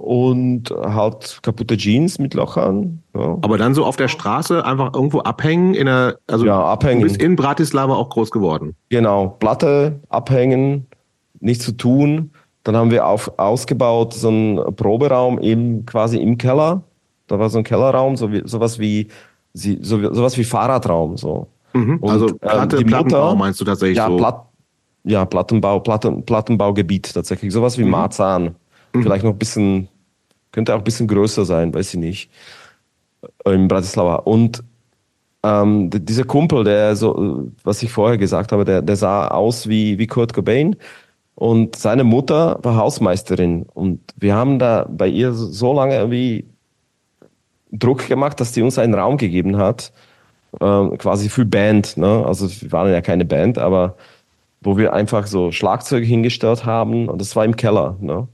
[SPEAKER 3] und halt kaputte Jeans mit Lochern.
[SPEAKER 1] Ja. Aber dann so auf der Straße einfach irgendwo abhängen in der, also
[SPEAKER 3] ja, abhängen.
[SPEAKER 1] du bist in Bratislava auch groß geworden.
[SPEAKER 3] Genau, Platte abhängen, nichts zu tun, Dann haben wir auf, ausgebaut so einen Proberaum im, quasi im Keller. Da war so ein Kellerraum, so wie, sowas wie, so, sowas wie Fahrradraum, so.
[SPEAKER 1] Mhm. Und, also Platte, ähm, Plattenbau Mutter, meinst du tatsächlich
[SPEAKER 3] ja,
[SPEAKER 1] so?
[SPEAKER 3] Platt, ja, Plattenbau, Platten, Plattenbaugebiet tatsächlich. Sowas wie mhm. Marzahn. Mhm. Vielleicht noch ein bisschen, könnte auch ein bisschen größer sein, weiß ich nicht. In Bratislava. Und ähm, dieser Kumpel, der so, was ich vorher gesagt habe, der, der sah aus wie, wie Kurt Cobain. Und seine Mutter war Hausmeisterin. Und wir haben da bei ihr so lange irgendwie Druck gemacht, dass die uns einen Raum gegeben hat, äh, quasi für Band. Ne? Also wir waren ja keine Band, aber wo wir einfach so Schlagzeuge hingestellt haben und das war im Keller. Ne?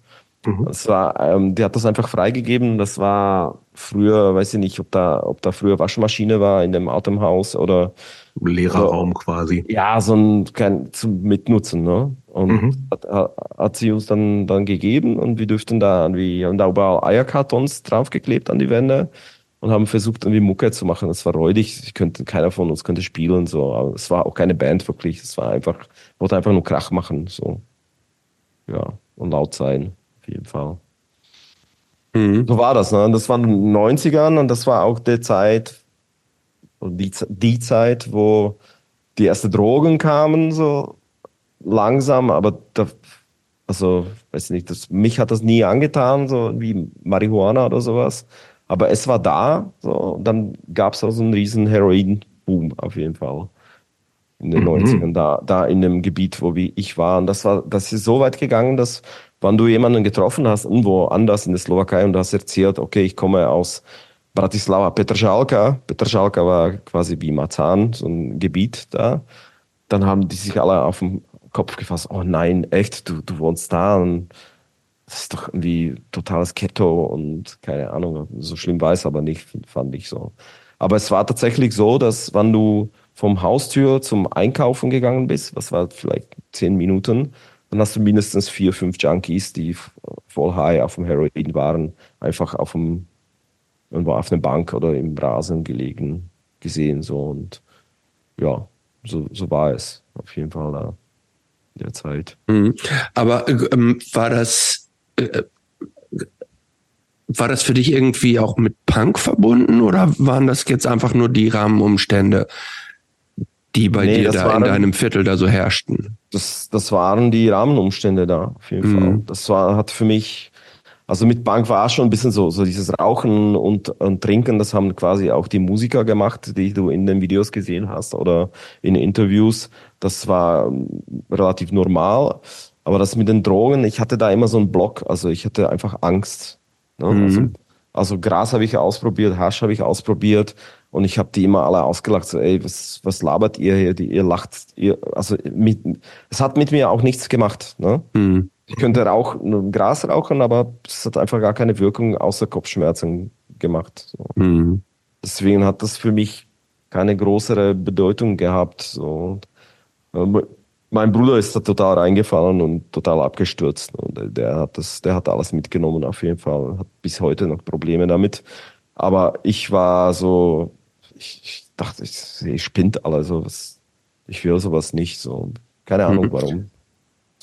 [SPEAKER 3] Mhm. Das war, ähm, die hat das einfach freigegeben. Das war früher, weiß ich nicht, ob da, ob da früher Waschmaschine war in dem Atemhaus oder
[SPEAKER 1] Lehrerraum so, quasi.
[SPEAKER 3] Ja, so ein kein zum Mitnutzen, ne? Und mhm. hat, hat, sie uns dann dann gegeben und wir dürften da irgendwie haben da überall Eierkartons draufgeklebt an die Wände und haben versucht irgendwie Mucke zu machen. Es war räudig, könnte keiner von uns könnte spielen so, aber es war auch keine Band wirklich. Es war einfach wollte einfach nur Krach machen so. Ja, und laut sein auf jeden Fall. Mhm. So war das, ne? Das waren 90ern und das war auch die Zeit, die, die Zeit, wo die ersten Drogen kamen, so langsam, aber da, also, weiß nicht, das, mich hat das nie angetan, so wie Marihuana oder sowas. Aber es war da, so, und dann gab es auch so einen riesen Heroin-Boom auf jeden Fall. In den mhm. 90ern, da, da in dem Gebiet, wo ich war. Und das war, das ist so weit gegangen, dass wenn du jemanden getroffen hast, irgendwo anders in der Slowakei und hast erzählt, okay, ich komme aus Bratislava, Petržalka, Petržalka war quasi wie Marzahn, so ein Gebiet da, dann haben die sich alle auf den Kopf gefasst, oh nein, echt, du, du wohnst da und das ist doch irgendwie totales Ghetto und keine Ahnung, so schlimm es aber nicht, fand ich so. Aber es war tatsächlich so, dass wenn du vom Haustür zum Einkaufen gegangen bist, was war vielleicht zehn Minuten, dann hast du mindestens vier, fünf Junkies, die voll high auf dem Heroin waren, einfach auf dem, auf einer Bank oder im Rasen gelegen gesehen, so und ja, so, so war es auf jeden Fall da in der Zeit.
[SPEAKER 2] Mhm. Aber ähm, war das, äh, war das für dich irgendwie auch mit Punk verbunden oder waren das jetzt einfach nur die Rahmenumstände, die bei nee, dir da waren, in deinem Viertel da so herrschten?
[SPEAKER 3] Das, das waren die Rahmenumstände da, auf jeden mhm. Fall. Das war, hat für mich, also mit Bank war schon ein bisschen so, so dieses Rauchen und, und Trinken, das haben quasi auch die Musiker gemacht, die du in den Videos gesehen hast oder in Interviews. Das war ähm, relativ normal. Aber das mit den Drogen, ich hatte da immer so einen Block, also ich hatte einfach Angst. Ne? Mhm. Also, also Gras habe ich ausprobiert, Hasch habe ich ausprobiert, und ich habe die immer alle ausgelacht, so, ey, was, was labert ihr hier? Die, ihr lacht, ihr, also mit, es hat mit mir auch nichts gemacht. Ne? Mhm. Ich könnte auch Gras rauchen, aber es hat einfach gar keine Wirkung außer Kopfschmerzen gemacht. So. Mhm. Deswegen hat das für mich keine größere Bedeutung gehabt. So. Ähm, mein Bruder ist da total reingefallen und total abgestürzt. Und der hat das, der hat alles mitgenommen auf jeden Fall. Hat bis heute noch Probleme damit. Aber ich war so, ich, ich dachte, ich, ich spinnt alle so was. Ich will sowas nicht so. Keine Ahnung mhm. warum.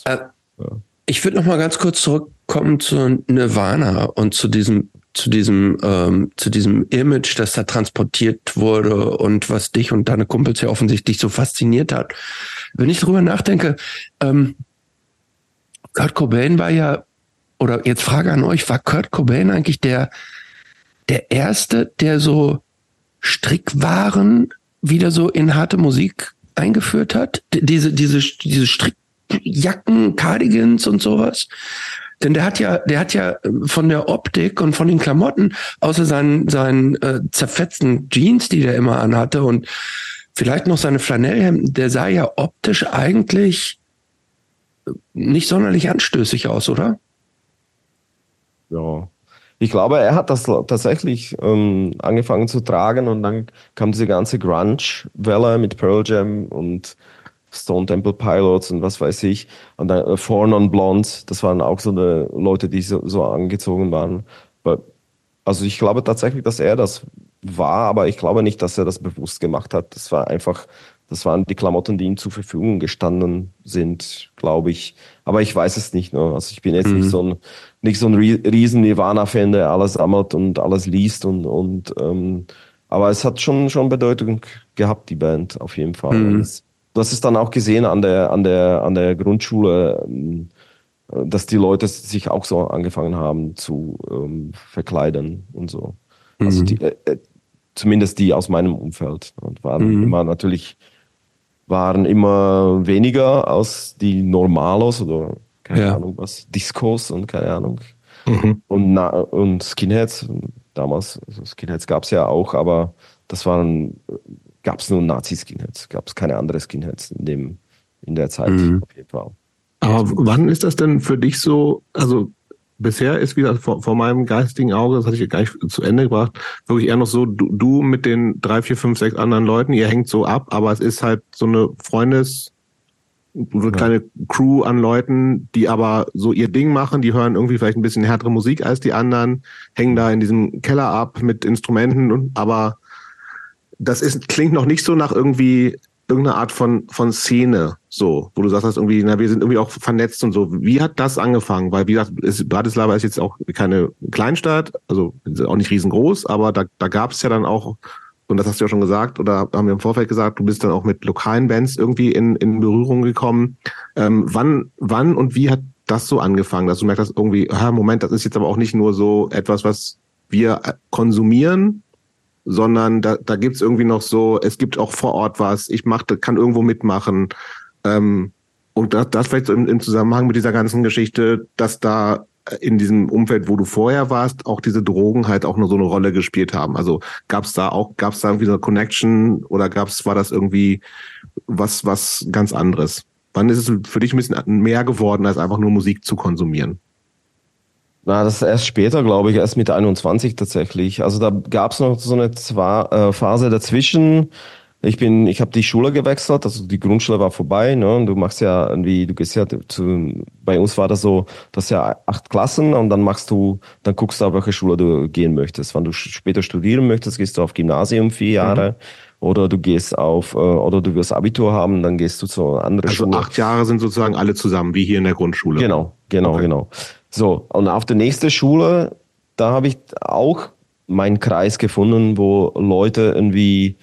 [SPEAKER 2] Äh, ja. Ich würde noch mal ganz kurz zurückkommen zu Nirvana und zu diesem zu diesem ähm, zu diesem Image, das da transportiert wurde und was dich und deine Kumpels ja offensichtlich so fasziniert hat. Wenn ich drüber nachdenke, ähm, Kurt Cobain war ja oder jetzt Frage an euch, war Kurt Cobain eigentlich der der erste, der so Strickwaren wieder so in harte Musik eingeführt hat. Diese, diese, diese Strickjacken, Cardigans und sowas. Denn der hat ja, der hat ja ähm, von der Optik und von den Klamotten, außer seinen, seinen äh, zerfetzten Jeans, die der immer anhatte und vielleicht noch seine Flanellhemden, der sah ja optisch eigentlich nicht sonderlich anstößig aus, oder?
[SPEAKER 3] Ja, ich glaube, er hat das tatsächlich ähm, angefangen zu tragen und dann kam diese ganze Grunge-Welle mit Pearl Jam und Stone Temple Pilots und was weiß ich. Und dann äh, Four Non Blondes, das waren auch so eine Leute, die so, so angezogen waren. Also ich glaube tatsächlich, dass er das war, aber ich glaube nicht, dass er das bewusst gemacht hat. Das war einfach Das waren die Klamotten, die ihm zur Verfügung gestanden sind, glaube ich. Aber ich weiß es nicht. Ne? Also ich bin jetzt mhm. nicht so ein nicht so ein riesen Nirvana-Fan, der alles sammelt und alles liest und und ähm, aber es hat schon schon Bedeutung gehabt die Band auf jeden Fall. Mhm. Das, das ist dann auch gesehen an der an der an der Grundschule. Ähm, dass die Leute sich auch so angefangen haben zu ähm, verkleiden und so. Also mhm. die, äh, äh, zumindest die aus meinem Umfeld und waren mhm. immer natürlich waren immer weniger als die Normalos oder keine ja. Ahnung was Discos und keine Ahnung mhm. und na, und Skinheads damals also Skinheads gab es ja auch aber das waren gab es nur Nazi Skinheads gab es keine andere Skinheads in dem in der Zeit mhm. auf jeden Fall
[SPEAKER 1] aber wann ist das denn für dich so, also bisher ist wieder vor, vor meinem geistigen Auge, das hatte ich gar nicht zu Ende gebracht, wirklich eher noch so, du, du mit den drei, vier, fünf, sechs anderen Leuten, ihr hängt so ab, aber es ist halt so eine Freundes, eine kleine Crew an Leuten, die aber so ihr Ding machen, die hören irgendwie vielleicht ein bisschen härtere Musik als die anderen, hängen da in diesem Keller ab mit Instrumenten aber das ist, klingt noch nicht so nach irgendwie irgendeine Art von, von Szene, so, wo du sagst, irgendwie, na, wir sind irgendwie auch vernetzt und so. Wie hat das angefangen? Weil, wie gesagt, ist, Bratislava ist jetzt auch keine Kleinstadt, also auch nicht riesengroß, aber da, da gab es ja dann auch, und das hast du ja schon gesagt, oder haben wir im Vorfeld gesagt, du bist dann auch mit lokalen Bands irgendwie in, in Berührung gekommen. Ähm, wann, wann und wie hat das so angefangen, dass du merkst, dass irgendwie, ah, Moment, das ist jetzt aber auch nicht nur so etwas, was wir konsumieren, sondern da, da gibt's irgendwie noch so, es gibt auch vor Ort was, ich mach, kann irgendwo mitmachen. Ähm, und das, das vielleicht so im, im Zusammenhang mit dieser ganzen Geschichte, dass da in diesem Umfeld, wo du vorher warst, auch diese Drogen halt auch nur so eine Rolle gespielt haben. Also gab's da auch, gab's da irgendwie so eine Connection oder gab's, war das irgendwie was, was ganz anderes? Wann ist es für dich ein bisschen mehr geworden, als einfach nur Musik zu konsumieren?
[SPEAKER 3] Na, das ist erst später, glaube ich, erst mit 21 tatsächlich. Also da gab es noch so eine Zwei, äh, Phase dazwischen. Ich bin, ich habe die Schule gewechselt, also die Grundschule war vorbei, ne? Und du machst ja irgendwie, du gehst ja zu, bei uns war das so, das ja acht Klassen und dann machst du, dann guckst du, auf welche Schule du gehen möchtest. Wenn du später studieren möchtest, gehst du auf Gymnasium vier mhm. Jahre. Mhm. Oder du gehst auf, äh, oder du wirst Abitur haben, dann gehst du zu einer anderen
[SPEAKER 1] also
[SPEAKER 3] Schule.
[SPEAKER 1] Also acht Jahre sind sozusagen alle zusammen, wie hier in der Grundschule.
[SPEAKER 3] Genau, genau, okay. genau. So, und auf der nächsten Schule, da habe ich auch meinen Kreis gefunden, wo Leute irgendwie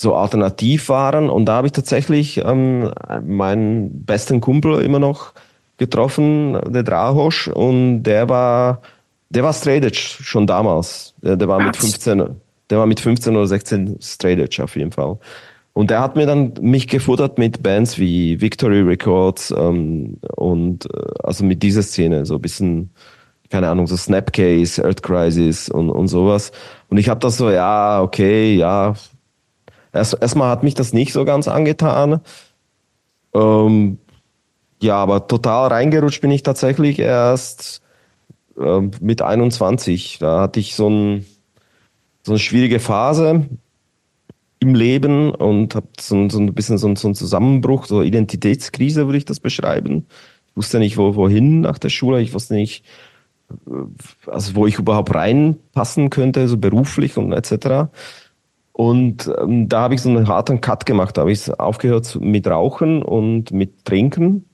[SPEAKER 3] so alternativ waren. Und da habe ich tatsächlich ähm, meinen besten Kumpel immer noch getroffen, der Drahosch, und der war, der war edge schon damals. Der, der war mit 15, der war mit 15 oder 16 straight edge auf jeden Fall. Und der hat mir dann mich gefuttert mit Bands wie Victory Records ähm, und äh, also mit dieser Szene, so ein bisschen, keine Ahnung, so Snapcase, Earth Crisis und, und sowas. Und ich habe das so, ja, okay, ja. Erst, erstmal hat mich das nicht so ganz angetan. Ähm, ja, aber total reingerutscht bin ich tatsächlich erst äh, mit 21. Da hatte ich so, ein, so eine schwierige Phase im Leben und habe so, so, ein bisschen so, so einen Zusammenbruch, so Identitätskrise würde ich das beschreiben. Ich wusste nicht, wo, wohin nach der Schule, ich wusste nicht, äh, also wo ich überhaupt reinpassen könnte, so beruflich und etc. Und ähm, da habe ich so einen harten Cut gemacht, da habe ich aufgehört mit Rauchen und mit Trinken,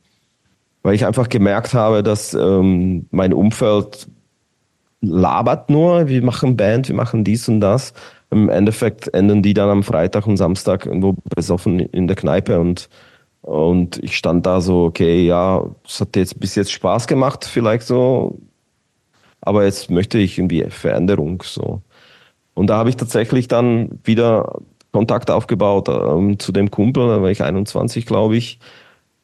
[SPEAKER 3] weil ich einfach gemerkt habe, dass ähm, mein Umfeld labert nur, wir machen Band, wir machen dies und das. Im Endeffekt enden die dann am Freitag und Samstag irgendwo besoffen in der Kneipe und und ich stand da so, okay, ja, es hat jetzt bis jetzt Spaß gemacht, vielleicht so, aber jetzt möchte ich irgendwie Veränderung so. Und da habe ich tatsächlich dann wieder Kontakt aufgebaut ähm, zu dem Kumpel, da war ich 21, glaube ich,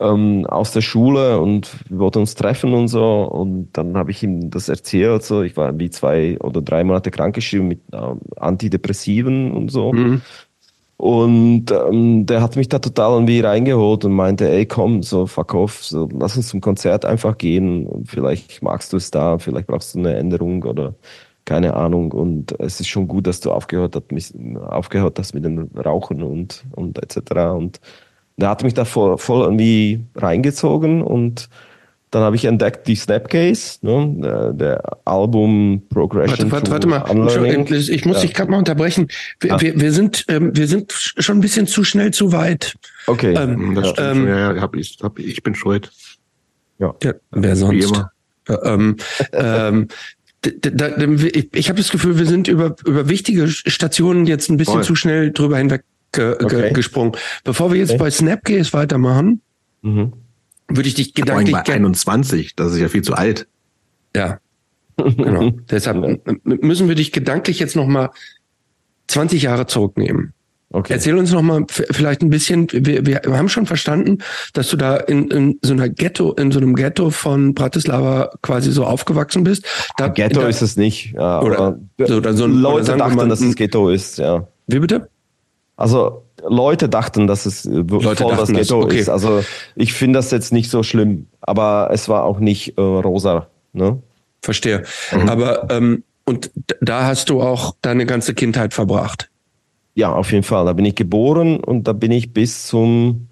[SPEAKER 3] ähm, aus der Schule und wir wollten uns treffen und so. Und dann habe ich ihm das erzählt. So. Ich war wie zwei oder drei Monate krankgeschrieben mit ähm, Antidepressiven und so. Mhm. Und ähm, der hat mich da total irgendwie reingeholt und meinte, ey, komm, so fuck off, so, lass uns zum Konzert einfach gehen. Und vielleicht magst du es da, vielleicht brauchst du eine Änderung oder keine Ahnung. Und es ist schon gut, dass du aufgehört hast, aufgehört hast mit dem Rauchen und, und etc. Und der hat mich da voll, voll irgendwie reingezogen und Dann habe ich entdeckt die Snapcase, ne, der, der Album Progression.
[SPEAKER 2] Warte, warte, warte mal. Ich muss ja. dich gerade mal unterbrechen. Wir, ah. wir, wir, sind, ähm, wir sind schon ein bisschen zu schnell zu weit.
[SPEAKER 1] Okay. Ähm, das stimmt ähm, ja, hab ich, hab, ich bin schuld.
[SPEAKER 2] Ja. ja wer sonst? Wie immer. Ähm, ähm, da, da, ich, ich habe das Gefühl, wir sind über, über wichtige Stationen jetzt ein bisschen Voll. zu schnell drüber hinweg ge, okay. gesprungen. Bevor wir jetzt okay. bei Snapcase weitermachen, mhm. würde ich dich gedanklich...
[SPEAKER 1] Bei 21, das ist ja viel zu alt.
[SPEAKER 2] Ja, genau. Deshalb müssen wir dich gedanklich jetzt nochmal 20 Jahre zurücknehmen. Okay. Erzähl uns noch mal vielleicht ein bisschen. Wir, wir haben schon verstanden, dass du da in, in so einer Ghetto, in so einem Ghetto von Bratislava quasi so aufgewachsen bist. Da,
[SPEAKER 3] Ghetto
[SPEAKER 2] da,
[SPEAKER 3] ist es nicht. Ja,
[SPEAKER 2] oder,
[SPEAKER 3] so, oder so, Leute oder dachten, mal, dass es Ghetto ist. Ja.
[SPEAKER 2] Wie bitte?
[SPEAKER 3] Also Leute dachten, dass es Leute voll das Ghetto das. Okay. ist. Also ich finde das jetzt nicht so schlimm, aber es war auch nicht äh, rosa. Ne?
[SPEAKER 2] Verstehe. Mhm. Aber ähm, und da hast du auch deine ganze Kindheit verbracht.
[SPEAKER 3] Ja, auf jeden Fall. Da bin ich geboren und da bin ich bis zum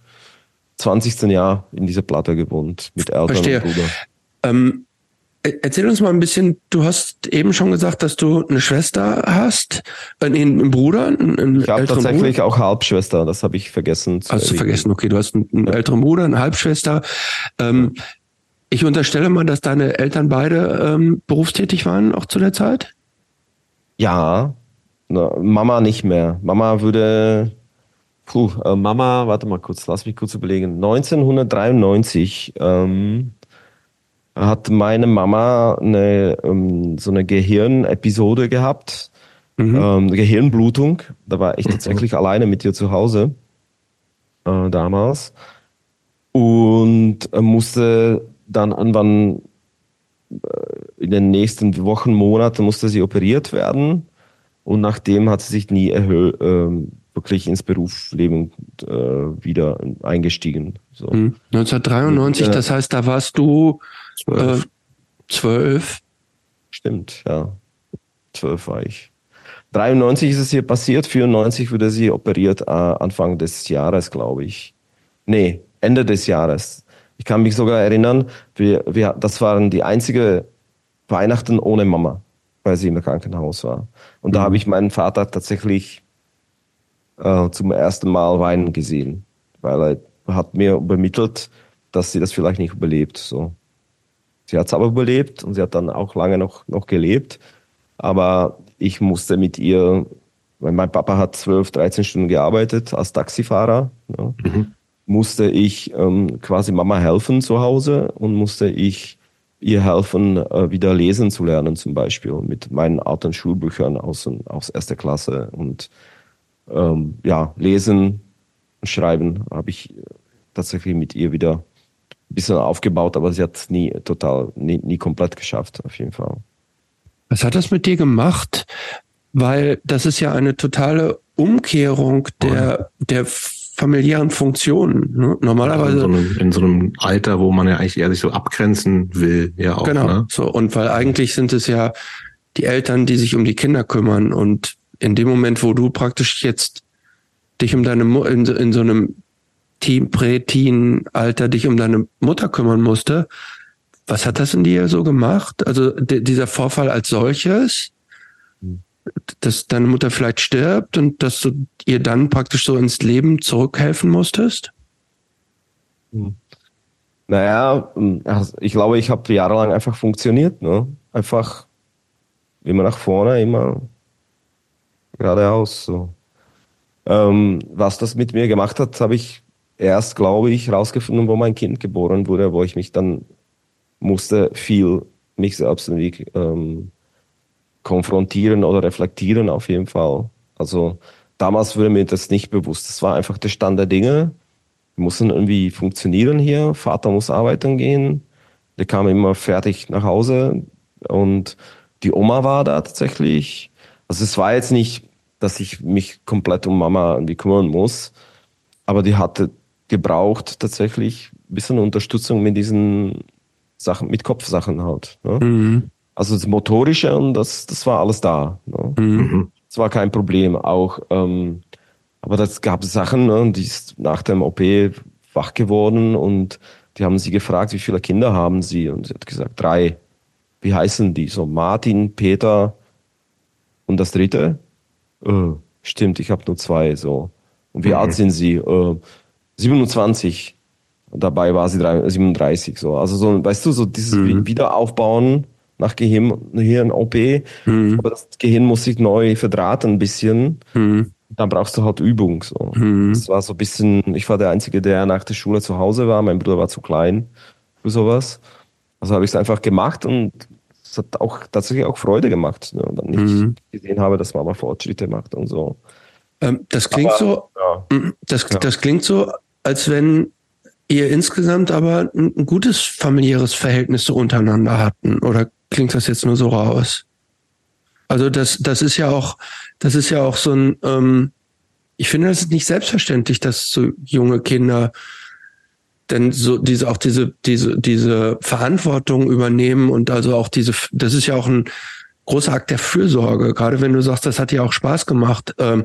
[SPEAKER 3] 20. Jahr in dieser Platte gewohnt mit Eltern
[SPEAKER 2] Verstehe. und Bruder. Ähm, e-, erzähl uns mal ein bisschen, du hast eben schon gesagt, dass du eine Schwester hast, äh, einen, Bruder, einen, einen
[SPEAKER 3] Ich habe tatsächlich Bruder. auch Halbschwester, das habe ich vergessen.
[SPEAKER 2] Zu hast du vergessen, okay, du hast einen, einen älteren Bruder, eine Halbschwester. Ähm, ich unterstelle mal, dass deine Eltern beide ähm, berufstätig waren, auch zu der Zeit?
[SPEAKER 3] Ja, na, Mama nicht mehr. Mama würde, puh, äh, Mama, warte mal kurz, lass mich kurz überlegen. 1993 ähm, hat meine Mama eine, ähm, so eine Gehirnepisode gehabt, mhm. ähm, Gehirnblutung. Da war ich mhm. tatsächlich mhm. alleine mit ihr zu Hause äh, damals und äh, musste dann irgendwann äh, in den nächsten Wochen, Monaten musste sie operiert werden und nachdem hat sie sich nie ähm, wirklich ins Berufsleben äh, wieder eingestiegen. So.
[SPEAKER 2] 1993, hm. das heißt, da warst du zwölf. Äh, zwölf.
[SPEAKER 3] Stimmt, ja. Zwölf war ich. 93 ist es hier passiert, 94 wurde sie operiert, äh, Anfang des Jahres, glaube ich. Nee, Ende des Jahres. Ich kann mich sogar erinnern, wir, wir, das waren die einzige Weihnachten ohne Mama weil sie im Krankenhaus war. Und mhm. da habe ich meinen Vater tatsächlich äh, zum ersten Mal weinen gesehen, weil er hat mir übermittelt, dass sie das vielleicht nicht überlebt. So. Sie hat es aber überlebt und sie hat dann auch lange noch, noch gelebt. Aber ich musste mit ihr, weil mein Papa hat 12, 13 Stunden gearbeitet als Taxifahrer, ja, mhm. musste ich ähm, quasi Mama helfen zu Hause und musste ich ihr helfen, äh, wieder lesen zu lernen, zum Beispiel mit meinen alten Schulbüchern aus, aus erster Klasse. Und ähm, ja, lesen, schreiben habe ich tatsächlich mit ihr wieder ein bisschen aufgebaut, aber sie hat es nie total, nie, nie komplett geschafft, auf jeden Fall.
[SPEAKER 2] Was hat das mit dir gemacht? Weil das ist ja eine totale Umkehrung der, der familiären Funktionen. Ne? Normalerweise.
[SPEAKER 1] In so, einem, in so, einem, Alter, wo man ja eigentlich eher sich so abgrenzen will, ja auch.
[SPEAKER 2] Genau. Ne? So, und weil eigentlich sind es ja die Eltern, die sich um die Kinder kümmern. Und in dem Moment, wo du praktisch jetzt dich um deine Mu in, in so einem Team, Prä-Teen-Alter dich um deine Mutter kümmern musste, was hat das in dir so gemacht? Also dieser Vorfall als solches? Dass deine Mutter vielleicht stirbt und dass du ihr dann praktisch so ins Leben zurückhelfen musstest?
[SPEAKER 3] Hm. Naja, also ich glaube, ich habe jahrelang einfach funktioniert. Ne? Einfach immer nach vorne, immer geradeaus. So. Ähm, was das mit mir gemacht hat, habe ich erst, glaube ich, rausgefunden, wo mein Kind geboren wurde, wo ich mich dann musste viel mich selbst irgendwie ähm, konfrontieren oder reflektieren auf jeden Fall. Also damals wurde mir das nicht bewusst. Das war einfach der Stand der Dinge. Wir mussten irgendwie funktionieren hier. Vater muss arbeiten gehen. Der kam immer fertig nach Hause und die Oma war da tatsächlich. Also es war jetzt nicht, dass ich mich komplett um Mama irgendwie kümmern muss, aber die hatte gebraucht tatsächlich ein bisschen Unterstützung mit diesen Sachen, mit Kopfsachen halt. Ne? Mhm. Also das Motorische und das, das war alles da. Ne? Mhm. Das war kein Problem. Auch, ähm, aber das gab Sachen, ne, die ist nach dem OP wach geworden und die haben sie gefragt, wie viele Kinder haben sie? Und sie hat gesagt, drei. Wie heißen die? So Martin, Peter und das dritte? Äh, stimmt, ich habe nur zwei. So. Und wie mhm. alt sind sie? Äh, 27. Und dabei war sie 37. So. Also so, weißt du, so dieses mhm. Wiederaufbauen nach Gehirn, Gehirn-OP. Mhm. Aber das Gehirn muss sich neu verdrahten ein bisschen. Mhm. Dann brauchst du halt Übung. So. Mhm. Das war so ein bisschen, ich war der Einzige, der nach der Schule zu Hause war. Mein Bruder war zu klein für sowas. Also habe ich es einfach gemacht und es hat auch tatsächlich auch Freude gemacht. Ne? Und dann ich mhm. gesehen habe, dass Mama Fortschritte macht und so.
[SPEAKER 2] Ähm, das klingt aber, so, ja. Das, ja. das klingt so, als wenn ihr insgesamt aber ein, ein gutes familiäres Verhältnis so untereinander hatten. Oder klingt das jetzt nur so raus? Also das, das ist ja auch, das ist ja auch so ein, ähm, ich finde, das ist nicht selbstverständlich, dass so junge Kinder denn so diese auch diese diese diese Verantwortung übernehmen und also auch diese das ist ja auch ein großer Akt der Fürsorge. Gerade wenn du sagst das hat ja auch Spaß gemacht. Ähm,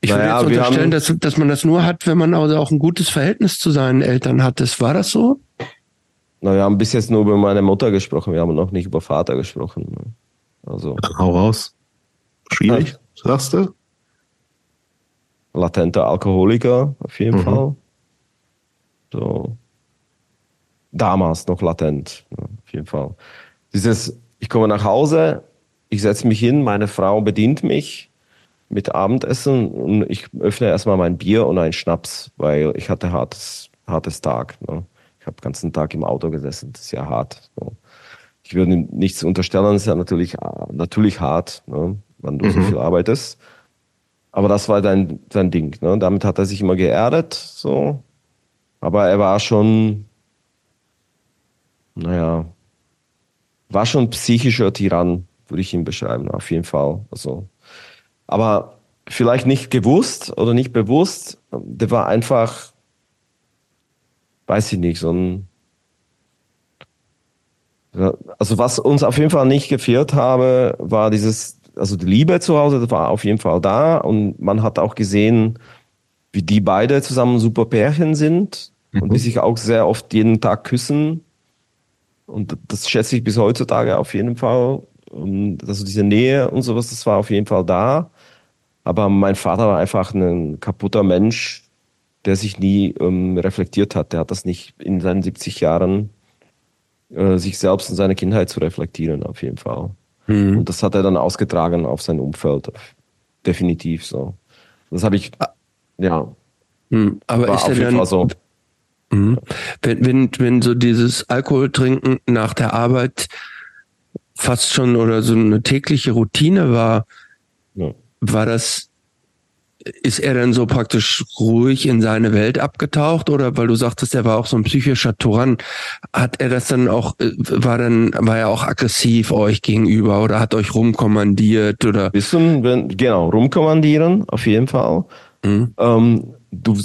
[SPEAKER 2] ich naja, würde jetzt unterstellen dass dass man das nur hat wenn man also auch ein gutes Verhältnis zu seinen Eltern hat. Das war das so
[SPEAKER 3] na, wir haben bis jetzt nur über meine Mutter gesprochen wir haben noch nicht über Vater gesprochen? Also.
[SPEAKER 1] Hau raus. Schwierig, ja. sagst du?
[SPEAKER 3] Latenter Alkoholiker, auf jeden mhm. Fall. So. Damals noch latent, ja, auf jeden Fall. Dieses, ich komme nach Hause, ich setze mich hin, meine Frau bedient mich mit Abendessen und ich öffne erstmal mein Bier und einen Schnaps, weil ich hatte hartes, hartes Tag. Ne? Ich habe den ganzen Tag im Auto gesessen, das ist ja hart. So ich würde ihm nichts unterstellen, ist ja natürlich, natürlich hart, ne, wenn du mhm. so viel arbeitest. Aber das war dein, dein Ding. Ne? Damit hat er sich immer geerdet, so. Aber er war schon, naja, war schon psychischer Tyrann, würde ich ihn beschreiben, auf jeden Fall. Also, aber vielleicht nicht gewusst oder nicht bewusst. Der war einfach, weiß ich nicht, so ein also was uns auf jeden Fall nicht gefehlt habe, war dieses, also die Liebe zu Hause, das war auf jeden Fall da und man hat auch gesehen, wie die beide zusammen super Pärchen sind mhm. und die sich auch sehr oft jeden Tag küssen. Und das schätze ich bis heutzutage auf jeden Fall. Und also diese Nähe und sowas, das war auf jeden Fall da. Aber mein Vater war einfach ein kaputter Mensch, der sich nie ähm, reflektiert hat. Der hat das nicht in seinen 70 Jahren äh, sich selbst und seine Kindheit zu reflektieren, auf jeden Fall. Mhm. Und das hat er dann ausgetragen auf sein Umfeld. Definitiv so. Das habe ich, ah. ja.
[SPEAKER 2] Mhm. Aber ist er dann, so. Mhm. Wenn, wenn, wenn so dieses Alkoholtrinken nach der Arbeit fast schon oder so eine tägliche Routine war, ja. war das ist er dann so praktisch ruhig in seine Welt abgetaucht oder weil du sagtest, er war auch so ein psychischer Tyrann, hat er das dann auch, äh, war dann, war er auch aggressiv euch gegenüber oder hat euch rumkommandiert oder?
[SPEAKER 3] Wissen, wenn, genau, rumkommandieren, auf jeden Fall. Mhm. Ähm, du,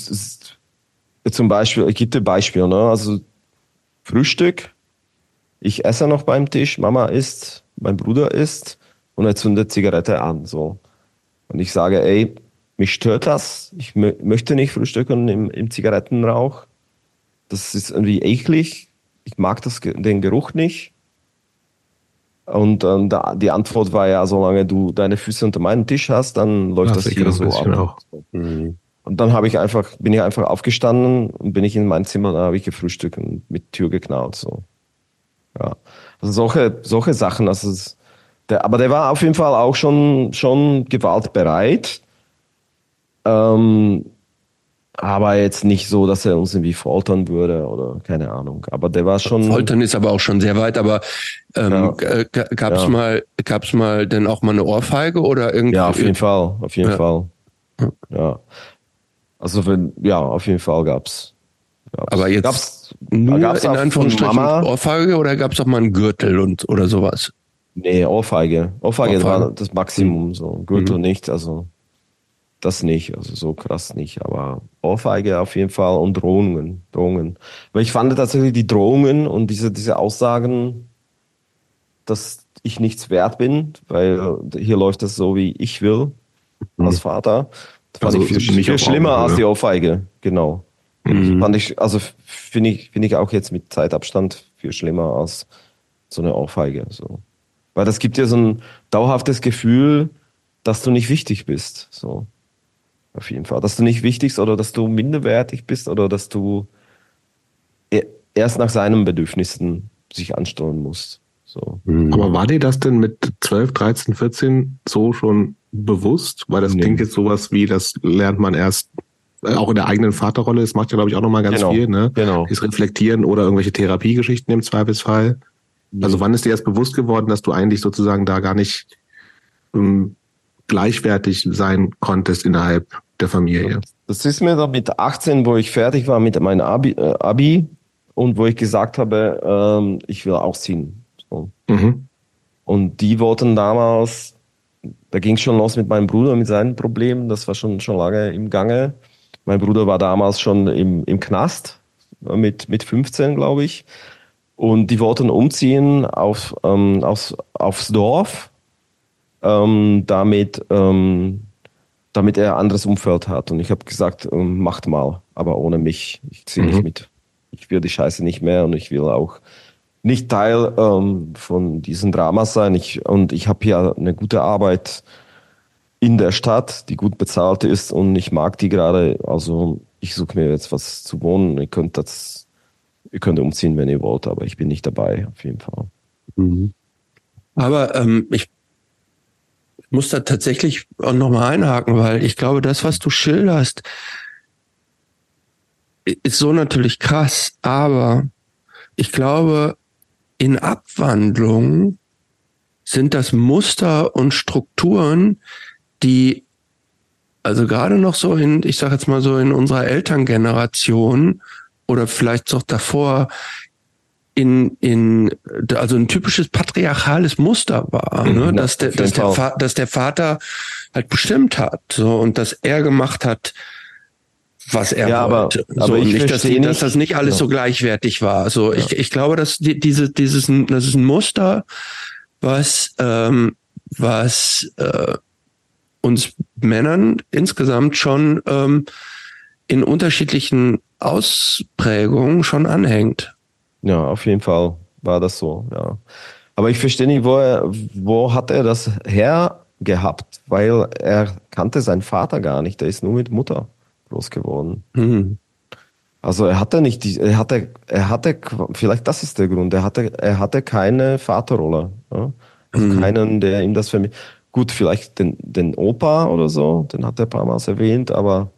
[SPEAKER 3] zum Beispiel, ich gebe dir Beispiel, ne, also Frühstück, ich esse noch beim Tisch, Mama isst, mein Bruder isst und er zündet Zigarette an, so. Und ich sage, ey, mich stört das. Ich möchte nicht frühstücken im, im Zigarettenrauch. Das ist irgendwie eklig. Ich mag das, den Geruch nicht. Und ähm, da, die Antwort war ja, solange du deine Füße unter meinem Tisch hast, dann läuft das, das hier so ab. Mhm. Und dann habe ich einfach, bin ich einfach aufgestanden und bin ich in mein Zimmer, da habe ich gefrühstückt und mit Tür geknallt. So. Ja. Also solche, solche Sachen, also der, aber der war auf jeden Fall auch schon, schon gewaltbereit. Ähm, aber jetzt nicht so, dass er uns irgendwie foltern würde oder keine Ahnung. Aber der war schon.
[SPEAKER 2] Foltern ist aber auch schon sehr weit, aber ähm, ja. gab es ja. mal, gab's mal denn auch mal eine Ohrfeige oder irgendwie?
[SPEAKER 3] Ja, auf jeden Fall, auf jeden ja. Fall. Ja. Also wenn, ja, auf jeden Fall gab's.
[SPEAKER 2] gab's. Aber jetzt gab's, nur gab's in Anführungsstrichen Mama, Ohrfeige oder gab es auch mal einen Gürtel und oder sowas?
[SPEAKER 3] Nee, Ohrfeige. Ohrfeige, Ohrfeige. war das Maximum, so Gürtel mhm. nicht, also das nicht, also so krass nicht, aber Ohrfeige auf jeden Fall und Drohungen, Drohungen. Weil ich fand tatsächlich die Drohungen und diese, diese Aussagen, dass ich nichts wert bin, weil hier läuft das so, wie ich will, mhm. als Vater. Das fand also ich viel, viel schlimmer auch, als die Ohrfeige, genau. Mhm. Fand ich, also finde ich, finde ich auch jetzt mit Zeitabstand viel schlimmer als so eine Ohrfeige. So. Weil das gibt dir so ein dauerhaftes Gefühl, dass du nicht wichtig bist. So. Auf jeden Fall. Dass du nicht wichtig bist oder dass du minderwertig bist oder dass du e-, erst nach seinen Bedürfnissen sich ansteuern musst. So.
[SPEAKER 1] Mhm. Aber war dir das denn mit 12, 13, 14 so schon bewusst? Weil das nee. klingt jetzt sowas wie, das lernt man erst äh, auch in der eigenen Vaterrolle. Das macht ja, glaube ich, auch nochmal ganz
[SPEAKER 3] genau.
[SPEAKER 1] viel, ne?
[SPEAKER 3] Genau.
[SPEAKER 1] Das Reflektieren oder irgendwelche Therapiegeschichten im Zweifelsfall. Mhm. Also wann ist dir erst bewusst geworden, dass du eigentlich sozusagen da gar nicht ähm, gleichwertig sein konntest innerhalb der Familie?
[SPEAKER 3] Das ist mir dann mit 18, wo ich fertig war mit meinem Abi, äh, Abi und wo ich gesagt habe, ähm, ich will ausziehen. So. Mhm. Und die wollten damals, da ging es schon los mit meinem Bruder, mit seinen Problemen, das war schon, schon lange im Gange. Mein Bruder war damals schon im, im Knast, mit, mit 15, glaube ich. Und die wollten umziehen auf, ähm, aufs, aufs Dorf, ähm, damit, ähm, damit er ein anderes Umfeld hat. Und ich habe gesagt, ähm, macht mal, aber ohne mich. Ich ziehe mhm. nicht mit ich will die Scheiße nicht mehr und ich will auch nicht Teil ähm, von diesen Dramas sein. Ich, und ich habe hier eine gute Arbeit in der Stadt, die gut bezahlt ist und ich mag die gerade. Also ich suche mir jetzt was zu wohnen. Ihr könnt das, ihr könnt umziehen, wenn ihr wollt, aber ich bin nicht dabei, auf jeden Fall.
[SPEAKER 2] Mhm. Aber ähm, ich muss da tatsächlich auch nochmal einhaken, weil ich glaube, das, was du schilderst, ist so natürlich krass, aber ich glaube, in Abwandlung sind das Muster und Strukturen, die also gerade noch so in, ich sage jetzt mal so in unserer Elterngeneration oder vielleicht auch davor in, in also ein typisches patriarchales Muster war, mhm, ne? dass der, dass der, dass der Vater halt bestimmt hat so und dass er gemacht hat, was er
[SPEAKER 3] ja,
[SPEAKER 2] wollte.
[SPEAKER 3] Aber, so, aber ich
[SPEAKER 2] nicht, dass,
[SPEAKER 3] nicht,
[SPEAKER 2] dass das nicht alles ja. so gleichwertig war. So, ich, ich glaube, dass die, diese, dieses, das ist ein Muster, was, ähm, was äh, uns Männern insgesamt schon ähm, in unterschiedlichen Ausprägungen schon anhängt.
[SPEAKER 3] Ja, auf jeden Fall war das so, ja. Aber ich verstehe nicht, wo, er, wo hat er das her gehabt? Weil er kannte seinen Vater gar nicht, der ist nur mit Mutter groß geworden. Mhm. Also er hatte nicht die, er hatte, er hatte, vielleicht das ist der Grund, er hatte, er hatte keine Vaterrolle. Ja? Also mhm. keinen, der ihm das vermittelt. Gut, vielleicht den, den Opa oder so, den hat er ein paar Mal erwähnt, aber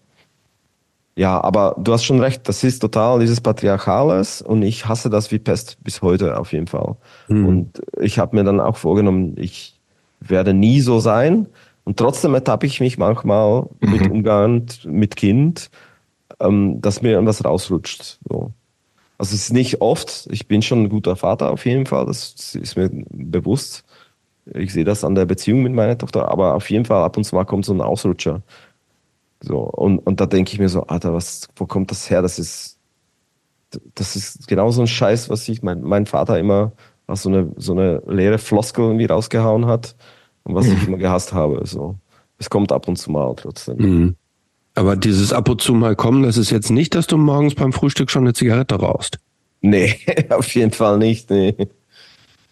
[SPEAKER 3] ja, aber du hast schon recht, das ist total dieses Patriarchales und ich hasse das wie Pest bis heute auf jeden Fall. Mhm. Und ich habe mir dann auch vorgenommen, ich werde nie so sein, und trotzdem ertappe ich mich manchmal mhm. mit Umgang mit Kind, ähm, dass mir irgendwas rausrutscht. So. Also es ist nicht oft, ich bin schon ein guter Vater auf jeden Fall, das ist mir bewusst. Ich sehe das an der Beziehung mit meiner Tochter, aber auf jeden Fall ab und zu mal kommt so ein Ausrutscher. So, und, und da denke ich mir so, Alter, was, wo kommt das her? Das ist, das ist genau so ein Scheiß, was ich mein, mein Vater immer als so eine, so eine leere Floskel irgendwie rausgehauen hat und was mhm. ich immer gehasst habe. So. Es kommt ab und zu mal trotzdem.
[SPEAKER 2] Mhm. Aber dieses ab und zu mal kommen, das ist jetzt nicht, dass du morgens beim Frühstück schon eine Zigarette rauchst.
[SPEAKER 3] Nee, auf jeden Fall nicht. Nee.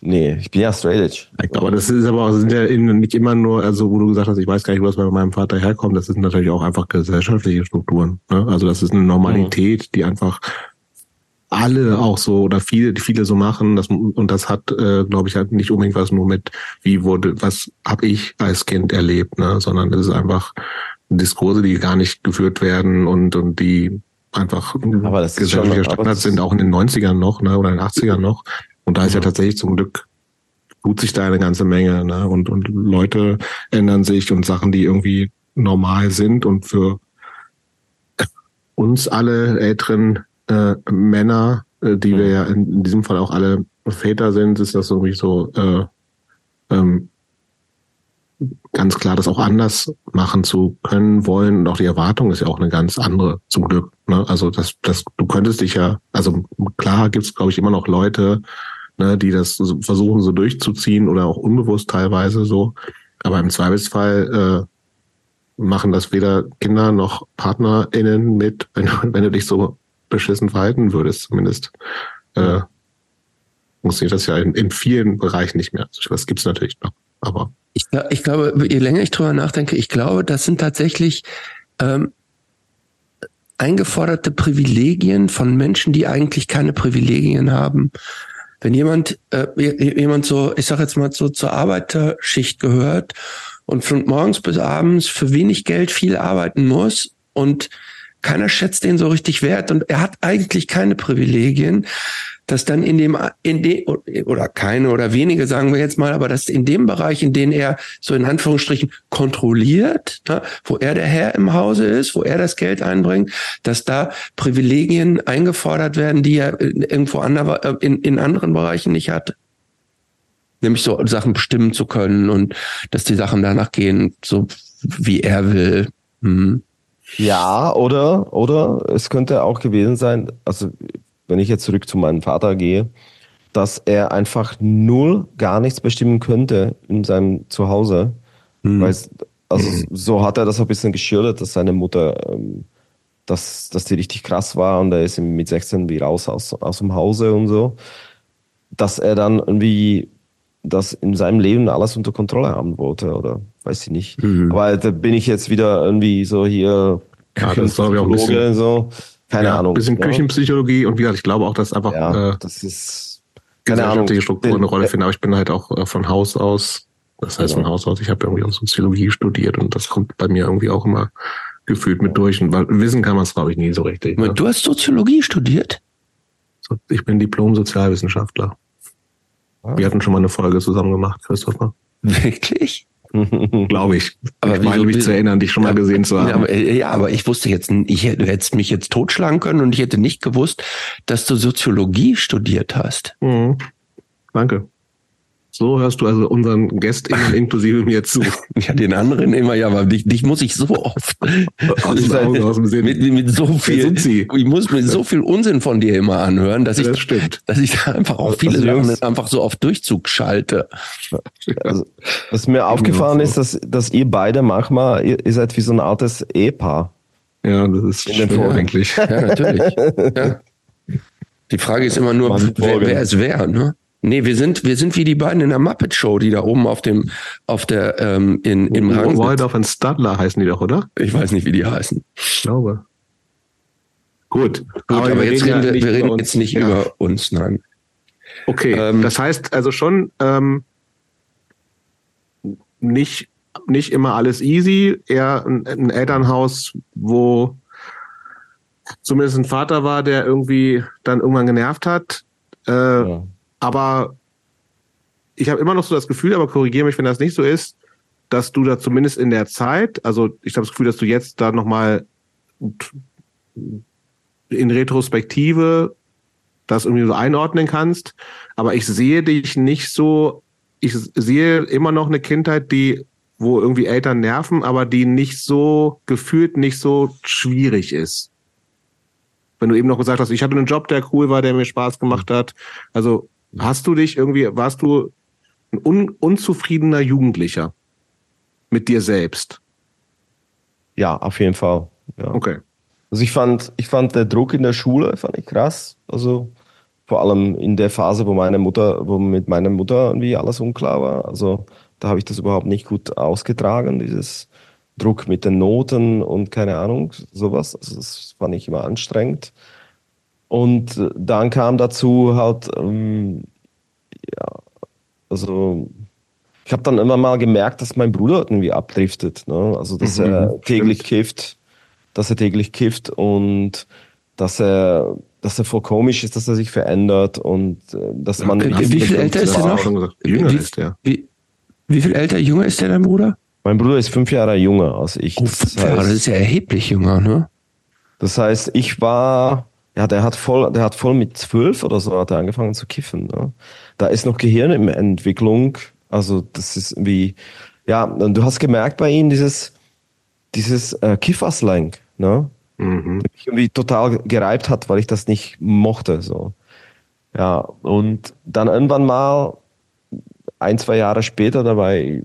[SPEAKER 3] Nee, ich bin ja straight edge.
[SPEAKER 1] Aber das ist aber auch, sind ja nicht immer nur, also wo du gesagt hast, ich weiß gar nicht, wo das bei meinem Vater herkommt, das sind natürlich auch einfach gesellschaftliche Strukturen. Ne? Also das ist eine Normalität, die einfach alle auch so oder viele, viele so machen. Das, und das hat, äh, glaube ich, halt nicht unbedingt was nur mit, wie wurde, was habe ich als Kind erlebt, ne? sondern es ist einfach Diskurse, die gar nicht geführt werden und, und die einfach
[SPEAKER 3] aber das gesellschaftliche
[SPEAKER 1] Standards sind auch in den 90ern noch, ne, oder in den 80ern noch. Und da ist ja tatsächlich zum Glück tut sich da eine ganze Menge, ne? Und, und Leute ändern sich und Sachen, die irgendwie normal sind und für uns alle älteren äh, Männer, äh, die wir mhm. ja in, in, diesem Fall auch alle Väter sind, ist das irgendwie so äh, ähm, ganz klar, das auch anders machen zu können wollen. Und auch die Erwartung ist ja auch eine ganz andere, zum Glück. Ne? Also das, das, du könntest dich ja, also klar gibt's, glaube ich, immer noch Leute, ne, die das so versuchen so durchzuziehen oder auch unbewusst teilweise so. Aber im Zweifelsfall äh, machen das weder Kinder noch PartnerInnen mit, wenn, wenn du dich so beschissen verhalten würdest, zumindest. Äh, funktioniert das ja in, in vielen Bereichen nicht mehr. Also, das gibt's natürlich noch, aber.
[SPEAKER 2] Ich, ich glaube, je länger ich drüber nachdenke, ich glaube, das sind tatsächlich ähm, eingeforderte Privilegien von Menschen, die eigentlich keine Privilegien haben. Wenn jemand, äh, jemand so, ich sag jetzt mal so zur Arbeiterschicht gehört und von morgens bis abends für wenig Geld viel arbeiten muss und keiner schätzt den so richtig wert und er hat eigentlich keine Privilegien, dass dann in dem, in dem, oder keine oder wenige, sagen wir jetzt mal, aber dass in dem Bereich, in dem er so in Anführungsstrichen kontrolliert, ne, wo er der Herr im Hause ist, wo er das Geld einbringt, dass da Privilegien eingefordert werden, die er irgendwo andere, äh, in, in anderen Bereichen nicht hat. Nämlich so Sachen bestimmen zu können und dass die Sachen danach gehen, so wie er will. Hm.
[SPEAKER 3] Ja, oder, oder es könnte auch gewesen sein, also wenn ich jetzt zurück zu meinem Vater gehe, dass er einfach null gar nichts bestimmen könnte in seinem Zuhause. Mhm. Weil also so hat er das ein bisschen geschildert, dass seine Mutter, ähm, dass, dass die richtig krass war und er ist mit 16 wie raus aus, aus dem Hause und so. Dass er dann irgendwie das in seinem Leben alles unter Kontrolle haben wollte oder weiß ich nicht. Mhm. Aber da bin ich jetzt wieder irgendwie so hier
[SPEAKER 1] ja, das ich auch ein bisschen,
[SPEAKER 3] so. Keine ja, Ahnung.
[SPEAKER 1] Bisschen ja. Küchenpsychologie und wie gesagt, ich glaube auch, dass einfach
[SPEAKER 3] ja, äh, das ist
[SPEAKER 1] keine Ahnung, Strukturen eine Rolle finden, aber ich bin halt auch äh, von Haus aus, das heißt von Haus aus, ich habe irgendwie auch Soziologie studiert und das kommt bei mir irgendwie auch immer gefühlt mit durch. Und weil wissen kann man es, glaube ich, nie so richtig.
[SPEAKER 2] Ne? Du hast Soziologie studiert?
[SPEAKER 1] Ich bin Diplom-Sozialwissenschaftler. Ah. Wir hatten schon mal eine Folge zusammen gemacht, Christopher.
[SPEAKER 2] Wirklich?
[SPEAKER 1] Glaube ich. Aber ich meine mich zu erinnern, dich schon mal gesehen zu haben.
[SPEAKER 2] Ja aber, ja, aber ich wusste jetzt, ich hätte hätte mich jetzt totschlagen können und ich hätte nicht gewusst, dass du Soziologie studiert hast.
[SPEAKER 1] Mhm. Danke. So hörst du also unseren GästInnen inklusive mir zu.
[SPEAKER 2] Ja, den anderen immer, ja, aber dich, dich muss ich so oft
[SPEAKER 1] aus dem, Augen, aus dem Sinn.
[SPEAKER 2] Mit, mit so viel, ich muss mir so viel Unsinn von dir immer anhören, dass ich,
[SPEAKER 1] das stimmt.
[SPEAKER 2] dass ich da einfach auch viele Sachen einfach so auf Durchzug schalte.
[SPEAKER 3] Also, was mir aufgefallen ist, dass, dass ihr beide manchmal, ihr, ihr seid wie so ein altes Ehepaar.
[SPEAKER 1] Ja, das ist schön ja. eigentlich.
[SPEAKER 2] Ja, natürlich. Ja. Die Frage ist immer nur, wer, wer es wäre, ne? Nee, wir sind, wir sind wie die beiden in der Muppet Show, die da oben auf dem, auf der, ähm, in, im Rang.
[SPEAKER 1] Waldorf und Stadler heißen die doch, oder?
[SPEAKER 2] Ich weiß nicht, wie die heißen.
[SPEAKER 1] Ich glaube. Gut.
[SPEAKER 2] Gut aber, aber jetzt reden wir, wir reden jetzt nicht ja. über uns, nein.
[SPEAKER 1] Okay, ähm, das heißt also schon, ähm, nicht, nicht immer alles easy, eher ein, ein Elternhaus, wo zumindest ein Vater war, der irgendwie dann irgendwann genervt hat. Äh, ja aber ich habe immer noch so das Gefühl, aber korrigiere mich, wenn das nicht so ist, dass du da zumindest in der Zeit, also ich habe das Gefühl, dass du jetzt da nochmal in Retrospektive das irgendwie so einordnen kannst. Aber ich sehe dich nicht so, ich sehe immer noch eine Kindheit, die, wo irgendwie Eltern nerven, aber die nicht so gefühlt nicht so schwierig ist. Wenn du eben noch gesagt hast, ich hatte einen Job, der cool war, der mir Spaß gemacht hat. Also Hast du dich irgendwie, warst du ein un, unzufriedener Jugendlicher mit dir selbst?
[SPEAKER 3] Ja, auf jeden Fall. Ja.
[SPEAKER 1] Okay.
[SPEAKER 3] Also ich fand, ich fand der Druck in der Schule fand ich krass. Also vor allem in der Phase, wo meine Mutter, wo mit meiner Mutter irgendwie alles unklar war. Also da habe ich das überhaupt nicht gut ausgetragen, dieses Druck mit den Noten und keine Ahnung, sowas. Also das fand ich immer anstrengend. Und äh, dann kam dazu halt, ähm, ja, also ich habe dann immer mal gemerkt, dass mein Bruder irgendwie abdriftet. Ne? Also dass mhm, er täglich stimmt. kifft, dass er täglich kifft und dass er, dass er voll komisch ist, dass er sich verändert und äh, dass man.
[SPEAKER 2] Wie, wie viel älter ist er noch? Jünger wie, ist der. Wie, wie viel älter, jünger ist der dein Bruder?
[SPEAKER 3] Mein Bruder ist fünf Jahre jünger als ich.
[SPEAKER 2] Oh, das, heißt, das ist ja erheblich jünger, ne?
[SPEAKER 3] Das heißt, ich war ja, der hat voll, der hat voll mit zwölf oder so hat er angefangen zu kiffen. Ne? Da ist noch Gehirn in Entwicklung. Also das ist wie, ja, und du hast gemerkt bei ihm dieses, dieses äh, Kifferslang, ne? Mhm. Mich irgendwie total gereibt hat, weil ich das nicht mochte. So. Ja, und dann irgendwann mal, ein, zwei Jahre später dabei,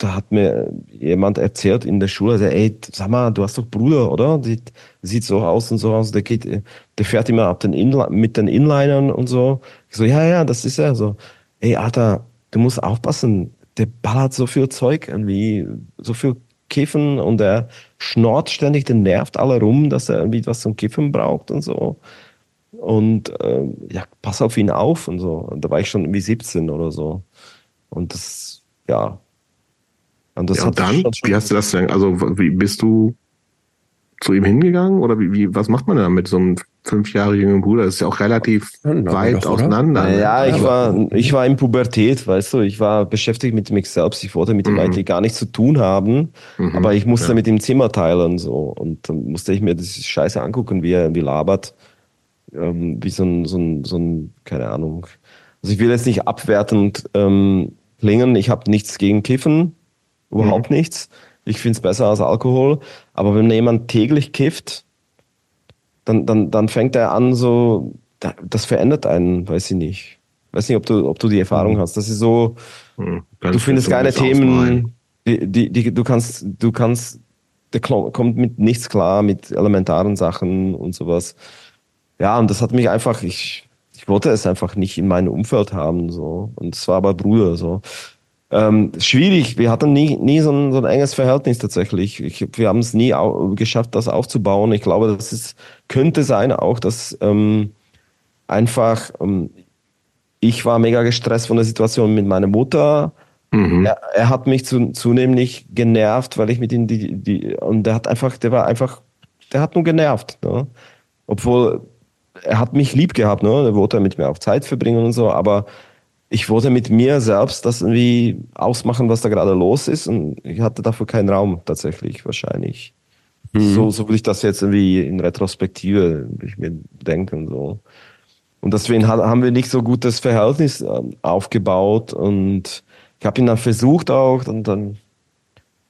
[SPEAKER 3] da hat mir jemand erzählt in der Schule, der, ey, sag mal, du hast doch Bruder, oder? Sieht, sieht so aus und so aus, der geht, der fährt immer ab den Inli mit den Inlinern und so. Ich so, ja, ja, das ist er so. Ey, Alter, du musst aufpassen, der ballert so viel Zeug irgendwie, so viel Kiffen und der schnort ständig, der nervt alle rum, dass er irgendwie was zum Kiffen braucht und so. Und äh, ja, pass auf ihn auf und so. Und da war ich schon irgendwie 17 oder so. Und das, ja,
[SPEAKER 1] und, das ja, und dann, wie hast du das denn? Also, wie bist du zu ihm hingegangen oder wie, wie was macht man da mit so einem fünf Jahre jüngeren Bruder? Das ist ja auch relativ ja, weit doch, auseinander.
[SPEAKER 3] Ne? Ja, ich war, ich war in Pubertät, weißt du, ich war beschäftigt mit mich selbst. Ich wollte mit dem mhm. IT gar nichts zu tun haben, mhm. aber ich musste ja. mit dem Zimmer teilen so und dann musste ich mir das Scheiße angucken, wie er wie labert, ähm, wie so ein, so ein, so ein, keine Ahnung. Also ich will jetzt nicht abwertend ähm, klingen. Ich habe nichts gegen Kiffen überhaupt mhm. nichts. Ich finde es besser als Alkohol. Aber wenn jemand täglich kifft, dann, dann, dann fängt er an, so, das verändert einen, weiß ich nicht. Weiß nicht, ob du, ob du die Erfahrung mhm. hast. Das ist so, mhm. du findest keine Themen, die, die, die, du kannst, du kannst, der kommt mit nichts klar, mit elementaren Sachen und sowas. Ja, und das hat mich einfach, ich, ich wollte es einfach nicht in meinem Umfeld haben, so. Und es war aber Bruder, so. Ähm, schwierig. Wir hatten nie, nie so, ein, so ein enges Verhältnis tatsächlich. Ich, wir haben es nie geschafft, das aufzubauen. Ich glaube, das ist, könnte sein auch, dass ähm, einfach ähm, ich war mega gestresst von der Situation mit meiner Mutter. Mhm. Er, er, hat mich zu, zunehmend genervt, weil ich mit ihm die, die und der hat einfach, der war einfach, der hat nur genervt. Ne? Obwohl er hat mich lieb gehabt, ne? Er wollte mit mir auch Zeit verbringen und so, aber ich wollte mit mir selbst das irgendwie ausmachen, was da gerade los ist und ich hatte dafür keinen Raum tatsächlich wahrscheinlich. Mhm. So, so würde ich das jetzt irgendwie in Retrospektive ich mir denken so. Und deswegen haben wir nicht so gutes Verhältnis ähm, aufgebaut und ich habe ihn dann versucht auch und dann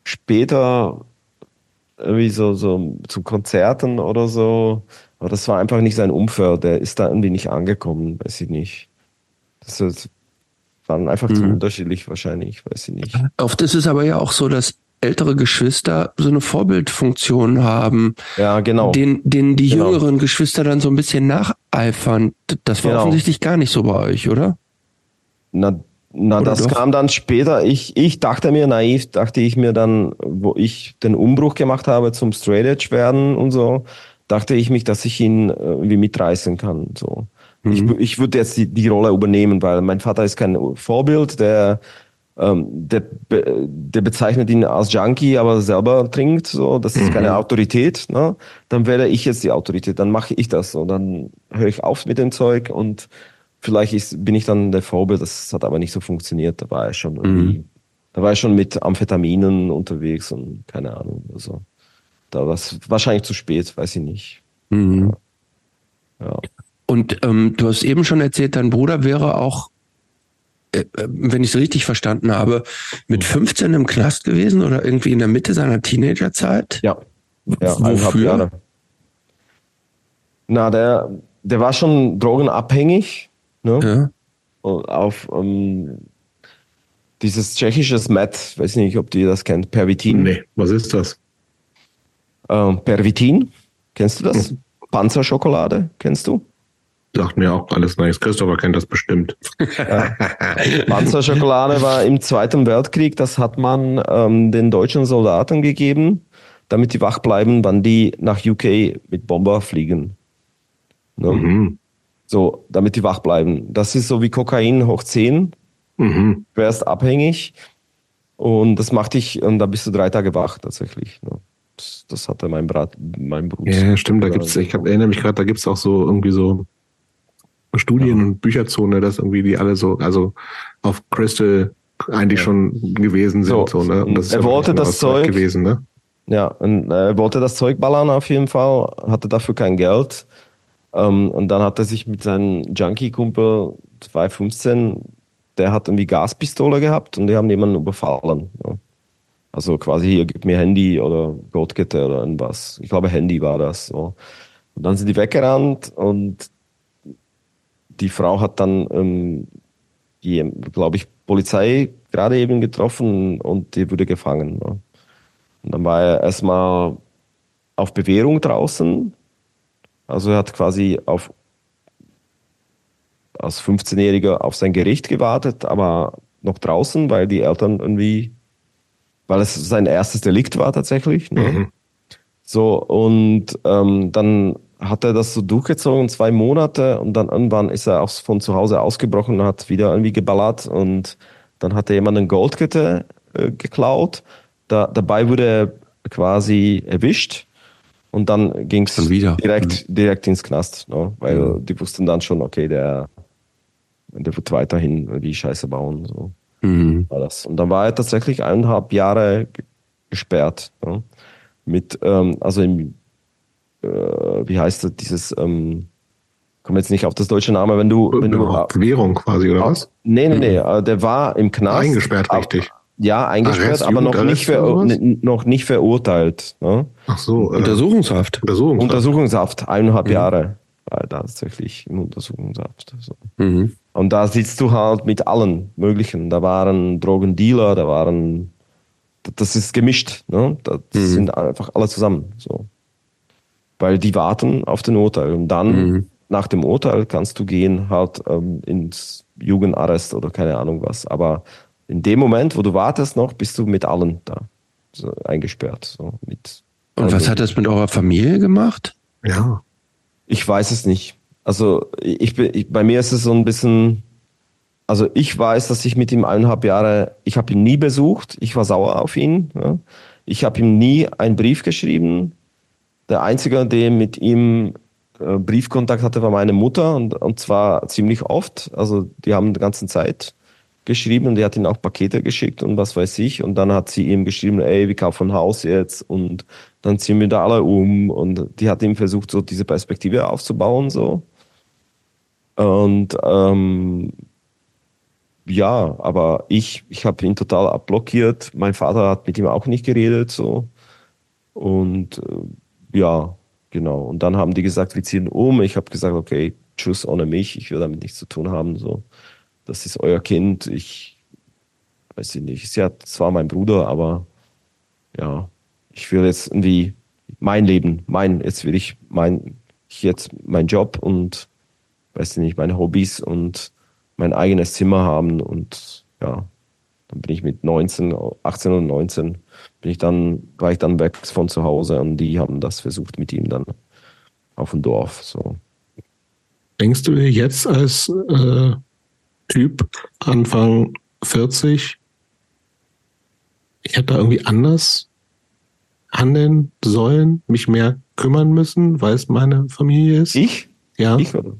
[SPEAKER 3] später irgendwie so, so zu Konzerten oder so. Aber das war einfach nicht sein Umfeld. Der ist da irgendwie nicht angekommen, weiß ich nicht. Das ist waren einfach mhm. zu unterschiedlich wahrscheinlich, weiß ich nicht.
[SPEAKER 2] Oft ist es aber ja auch so, dass ältere Geschwister so eine Vorbildfunktion haben.
[SPEAKER 3] Ja, genau.
[SPEAKER 2] Den, denen die genau. jüngeren Geschwister dann so ein bisschen nacheifern. Das war genau. offensichtlich gar nicht so bei euch, oder?
[SPEAKER 3] Na, na das doch? kam dann später. Ich, ich dachte mir, naiv, dachte ich mir dann, wo ich den Umbruch gemacht habe zum Straight Edge werden und so, dachte ich mich, dass ich ihn äh, irgendwie mitreißen kann, so. Mhm. Ich, ich würde jetzt die, die Rolle übernehmen, weil mein Vater ist kein Vorbild, der ähm, der, der bezeichnet ihn als Junkie, aber selber trinkt, so, das ist mhm. keine Autorität, ne? Dann werde ich jetzt die Autorität, dann mache ich das so, dann höre ich auf mit dem Zeug und vielleicht ist, bin ich dann der Vorbild, das hat aber nicht so funktioniert, da war er schon irgendwie, mhm. da war er schon mit Amphetaminen unterwegs und keine Ahnung, also da war es wahrscheinlich zu spät, weiß ich nicht.
[SPEAKER 2] Mhm. Ja. ja. Und ähm, du hast eben schon erzählt, dein Bruder wäre auch, äh, äh wenn ich es richtig verstanden habe, mit 15 im Knast gewesen oder irgendwie in der Mitte seiner Teenagerzeit?
[SPEAKER 3] Ja. ja Wofür? Na, der, der war schon drogenabhängig. Ne? Ja. Auf ähm, dieses tschechisches Met, weiß nicht, ob ihr das kennt, Pervitin.
[SPEAKER 1] Nee, was ist das?
[SPEAKER 3] Ähm, Pervitin, kennst du das? Hm. Panzerschokolade, kennst du?
[SPEAKER 1] Sagt mir auch alles nice. Christopher kennt das bestimmt. Ja.
[SPEAKER 3] Panzerschokolade war im Zweiten Weltkrieg, das hat man ähm, den deutschen Soldaten gegeben, damit die wach bleiben, wann die nach UK mit Bomber fliegen. Ne? Mhm. So, damit die wach bleiben. Das ist so wie Kokain hoch 10. Mhm. Du wärst abhängig und das macht dich, und da bist du drei Tage wach tatsächlich. Ne? Das, das hatte mein, Brat, mein Bruder.
[SPEAKER 1] Ja, stimmt, da gibt's, ich hab, erinnere mich gerade, da gibt's auch so irgendwie so Studien ja. und Bücherzone, dass irgendwie die alle so, also auf Crystal eigentlich ja. schon gewesen sind. So, so ne?
[SPEAKER 3] Und das er wollte das Zeug gewesen, ne? Ja, und er wollte das Zeug ballern auf jeden Fall, hatte dafür kein Geld. Um, ähm, und dann hat er sich mit seinem Junkie-Kumpel 2015, der hat irgendwie Gaspistole gehabt und die haben jemanden überfallen. Ja. Also quasi hier, gib mir Handy oder Goldkette oder irgendwas. Ich glaube, Handy war das. So. Und dann sind die weggerannt und die Frau hat dann, ähm, glaube ich, Polizei gerade eben getroffen und die wurde gefangen. Ne? Und dann war er erstmal auf Bewährung draußen. Also er hat quasi auf als 15-Jähriger auf sein Gericht gewartet, aber noch draußen, weil die Eltern irgendwie, weil es sein erstes Delikt war tatsächlich. Ne? Mhm. So, und ähm, dann hat er das so durchgezogen, zwei Monate, und dann irgendwann ist er auch von zu Hause ausgebrochen und hat wieder irgendwie geballert und dann hat er jemand eine Goldkette äh, geklaut. Da, dabei wurde er quasi erwischt und dann ging es direkt, mhm. direkt ins Knast, ne? weil mhm. die wussten dann schon, okay, der, der wird weiterhin die Scheiße bauen. So. Mhm. War das. Und dann war er tatsächlich eineinhalb Jahre gesperrt. Ne? Mit, ähm, also im, äh, wie heißt das, dieses, ähm, komme jetzt nicht auf das deutsche Name, wenn du, wenn du
[SPEAKER 1] Währung quasi oder was?
[SPEAKER 3] Nee, nee, nee, mhm. der war im Knast.
[SPEAKER 1] Eingesperrt, richtig.
[SPEAKER 3] Ja, eingesperrt, Arrest, aber noch nicht, ver, noch nicht verurteilt. Ne?
[SPEAKER 1] Ach so.
[SPEAKER 2] Äh, Untersuchungshaft.
[SPEAKER 3] Untersuchungshaft. Untersuchungshaft, eineinhalb mhm. Jahre war tatsächlich im Untersuchungshaft. So. Mhm. Und da sitzt du halt mit allen möglichen. Da waren Drogendealer, da waren, das ist gemischt. Ne? Das mhm. sind einfach alle zusammen. So. Weil die warten auf den Urteil. Und dann, mhm. nach dem Urteil, kannst du gehen halt ähm, ins Jugendarrest oder keine Ahnung was. Aber in dem Moment, wo du wartest noch, bist du mit allen da so eingesperrt. So mit
[SPEAKER 2] Und was hat das mit eurer Familie gemacht?
[SPEAKER 3] Ja. Ich weiß es nicht. Also ich bin, ich, bei mir ist es so ein bisschen, also ich weiß, dass ich mit ihm eineinhalb Jahre, ich habe ihn nie besucht, ich war sauer auf ihn. Ja. Ich habe ihm nie einen Brief geschrieben. Der Einzige, der mit ihm äh, Briefkontakt hatte, war meine Mutter und, und zwar ziemlich oft. Also die haben die ganze Zeit geschrieben und die hat ihm auch Pakete geschickt und was weiß ich. Und dann hat sie ihm geschrieben, ey, wir kaufen ein Haus jetzt und dann ziehen wir da alle um. Und die hat ihm versucht, so diese Perspektive aufzubauen, so. Und ähm, ja, aber ich, ich habe ihn total abblockiert. Mein Vater hat mit ihm auch nicht geredet, so. Und äh, ja, genau. Und dann haben die gesagt, wir ziehen um. Ich habe gesagt, okay, tschüss ohne mich, ich will damit nichts zu tun haben, so das ist euer Kind. Ich weiß nicht, ist ja zwar mein Bruder, aber ja, ich will jetzt irgendwie mein Leben, mein, jetzt will ich mein, ich jetzt mein Job und weiß nicht, meine Hobbys und mein eigenes Zimmer haben und ja, dann bin ich mit 19, 18 und 19 bin ich dann, war ich dann weg von zu Hause und die haben das versucht mit ihm dann auf dem Dorf, so.
[SPEAKER 1] Denkst du dir jetzt als äh, Typ, Anfang 40. Ich hätte da irgendwie anders handeln sollen, mich mehr kümmern müssen, weil es meine Familie ist.
[SPEAKER 3] Ich?
[SPEAKER 1] Ja.
[SPEAKER 3] Ich, oh,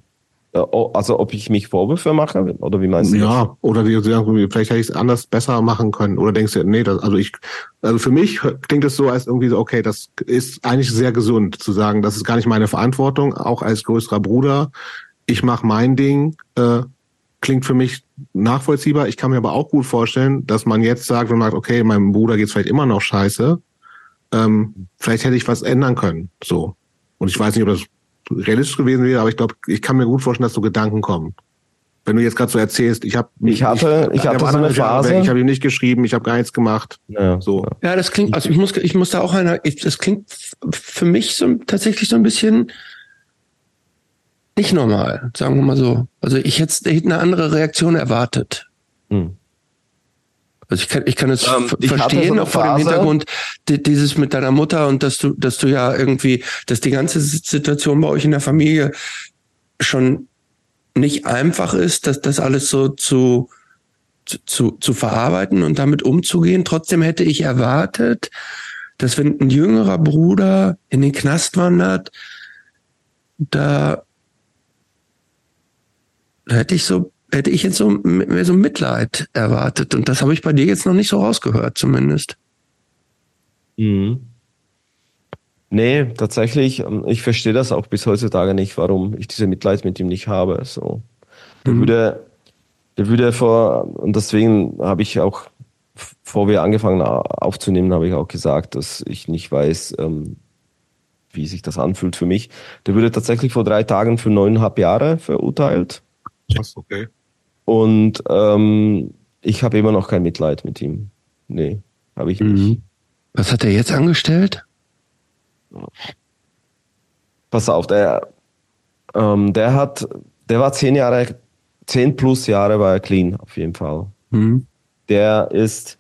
[SPEAKER 3] also ob ich mich Vorwürfe mache oder wie meinst du?
[SPEAKER 1] Ja, das? oder die sagen, vielleicht hätte ich es anders besser machen können. Oder denkst du, nee, das, also ich, also für mich klingt es so, als irgendwie so, okay, das ist eigentlich sehr gesund zu sagen, das ist gar nicht meine Verantwortung, auch als größerer Bruder. Ich mache mein Ding, äh, klingt für mich nachvollziehbar. Ich kann mir aber auch gut vorstellen, dass man jetzt sagt, wenn man sagt, okay, meinem Bruder geht's vielleicht immer noch scheiße, ähm, vielleicht hätte ich was ändern können. So. Und ich weiß nicht, ob das realistisch gewesen wäre, aber ich glaube, ich kann mir gut vorstellen, dass so Gedanken kommen. Wenn du jetzt gerade so erzählst, ich habe
[SPEAKER 3] ich hatte ich, ich hatte so eine Phase,
[SPEAKER 1] ich habe ihm nicht geschrieben, ich habe gar nichts gemacht.
[SPEAKER 2] Ja, so. Ja, das klingt also ich muss ich muss da auch einer das klingt für mich so tatsächlich so ein bisschen nicht normal, sagen wir mal so. Also ich hätte, hätte eine andere Reaktion erwartet. Hm. Also ich kann, ich kann es ähm, verstehen, so auch vor dem Hintergrund dieses mit deiner Mutter und dass du, dass du ja irgendwie, dass die ganze Situation bei euch in der Familie schon nicht einfach ist, dass das alles so zu, zu, zu verarbeiten und damit umzugehen. Trotzdem hätte ich erwartet, dass wenn ein jüngerer Bruder in den Knast wandert, da da hätte ich so, hätte ich jetzt so mehr so Mitleid erwartet. Und das habe ich bei dir jetzt noch nicht so rausgehört, zumindest.
[SPEAKER 3] Mhm. Nee, tatsächlich, ähm, ich verstehe das auch bis heutzutage nicht, warum ich diese Mitleid mit ihm nicht habe. So. Der mhm. würde, der würde vor, und deswegen habe ich auch, bevor wir angefangen aufzunehmen, habe ich auch gesagt, dass ich nicht weiß, ähm, wie sich das anfühlt für mich. Der würde tatsächlich vor drei Tagen für neuneinhalb Jahre verurteilt.
[SPEAKER 1] Krass, okay.
[SPEAKER 3] Und ähm, ich habe immer noch kein Mitleid mit ihm. Nee, habe ich nicht. Mhm.
[SPEAKER 2] Was hat er jetzt angestellt?
[SPEAKER 3] Pass auf, der, ähm, der hat, der war zehn Jahre, zehn plus Jahre war er clean, auf jeden Fall. Mhm. Der ist,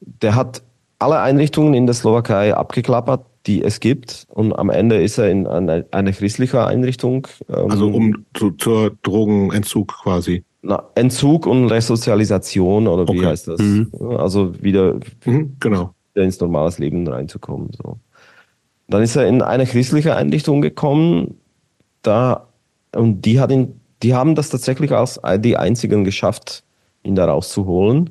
[SPEAKER 3] der hat alle Einrichtungen in der Slowakei abgeklappert, die es gibt. Und am Ende ist er in eine, eine christliche Einrichtung.
[SPEAKER 1] Ähm, also um zu, zur Drogenentzug quasi.
[SPEAKER 3] Na, Entzug und Resozialisation oder wie okay. heißt das? Mhm. Also wieder,
[SPEAKER 1] mhm, genau.
[SPEAKER 3] wieder ins normales Leben reinzukommen. So. Dann ist er in eine christliche Einrichtung gekommen, da und die hat ihn, die haben das tatsächlich als die einzigen geschafft, ihn da rauszuholen.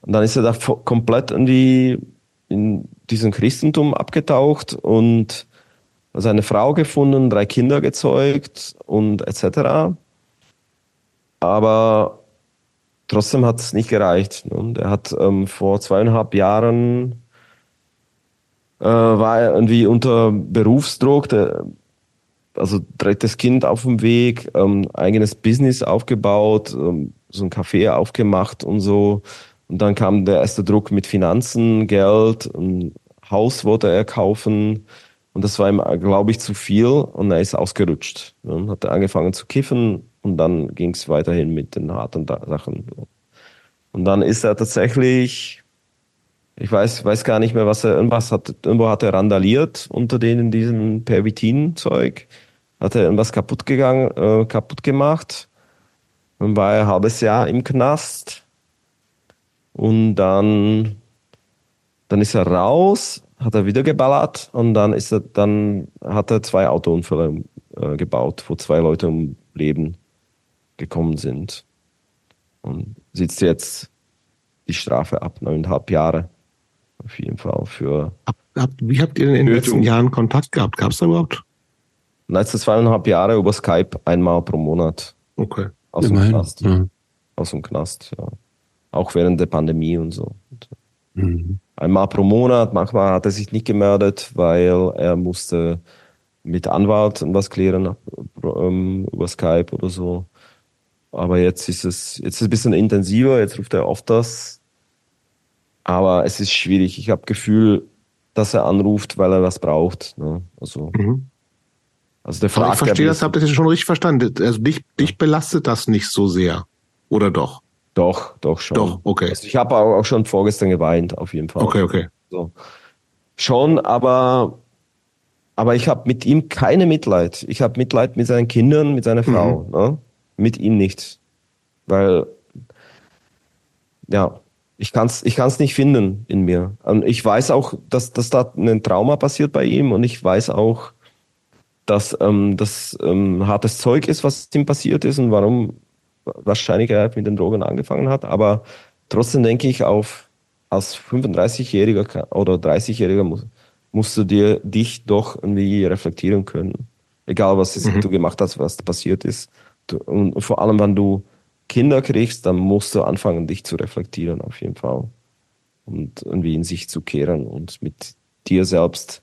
[SPEAKER 3] Und dann ist er da komplett in die in diesen Christentum abgetaucht und seine Frau gefunden, drei Kinder gezeugt und etc. Aber trotzdem hat es nicht gereicht. Und er hat ähm, vor zweieinhalb Jahren äh, war er irgendwie unter Berufsdruck, der, also drittes Kind auf dem Weg, ähm, eigenes Business aufgebaut, ähm, so ein Café aufgemacht und so. Und dann kam der erste Druck mit Finanzen, Geld, ein Haus wollte er kaufen. Und das war ihm, glaube ich, zu viel und er ist ausgerutscht. Dann hat er angefangen zu kiffen und dann ging es weiterhin mit den harten Sachen. Und dann ist er tatsächlich, ich weiß, weiß gar nicht mehr, was er, irgendwas hat, irgendwo hat er randaliert unter denen diesem Pervitin-Zeug. Hat er irgendwas kaputt gegangen, äh, kaputt gemacht. Dann war er ein halbes Jahr im Knast und dann, dann ist er raus, hat er wieder geballert und dann ist er, dann hat er zwei Autounfälle äh, gebaut, wo zwei Leute um Leben gekommen sind. Und sitzt jetzt die Strafe ab, neuneinhalb Jahre. Auf jeden Fall für.
[SPEAKER 1] Ab, ab, wie habt ihr denn in den letzten Jahren Kontakt gehabt? Gab es da überhaupt?
[SPEAKER 3] Letzte zweieinhalb Jahre über Skype einmal pro Monat.
[SPEAKER 1] Okay.
[SPEAKER 3] Aus Immerhin. dem Knast. Ja. Aus dem Knast, ja. Auch während der Pandemie und so. Mhm. Einmal pro Monat, manchmal hat er sich nicht gemeldet, weil er musste mit Anwalt was klären ähm, über Skype oder so. Aber jetzt ist es jetzt ist es ein bisschen intensiver, jetzt ruft er oft das. Aber es ist schwierig. Ich habe Gefühl, dass er anruft, weil er was braucht. Ne? Also, mhm.
[SPEAKER 1] also der fragt, Aber ich verstehe das, habt ihr schon richtig verstanden. Also dich, dich belastet das nicht so sehr. Oder doch?
[SPEAKER 3] Doch, doch schon.
[SPEAKER 1] Doch, okay.
[SPEAKER 3] Also ich habe auch schon vorgestern geweint, auf jeden Fall.
[SPEAKER 1] Okay, okay.
[SPEAKER 3] So. Schon, aber, aber ich habe mit ihm keine Mitleid. Ich habe Mitleid mit seinen Kindern, mit seiner Frau. Mhm. Ne? Mit ihm nicht. Weil, ja, ich kann es ich kann's nicht finden in mir. Und ich weiß auch, dass, dass da ein Trauma passiert bei ihm und ich weiß auch, dass ähm, das ähm, hartes Zeug ist, was ihm passiert ist und warum wahrscheinlich er mit den Drogen angefangen hat, aber trotzdem denke ich auf, als 35-Jähriger oder 30-Jähriger musst, musst du dir dich doch irgendwie reflektieren können. Egal, was mhm. du gemacht hast, was passiert ist. Und vor allem, wenn du Kinder kriegst, dann musst du anfangen, dich zu reflektieren, auf jeden Fall. Und irgendwie in sich zu kehren und mit dir selbst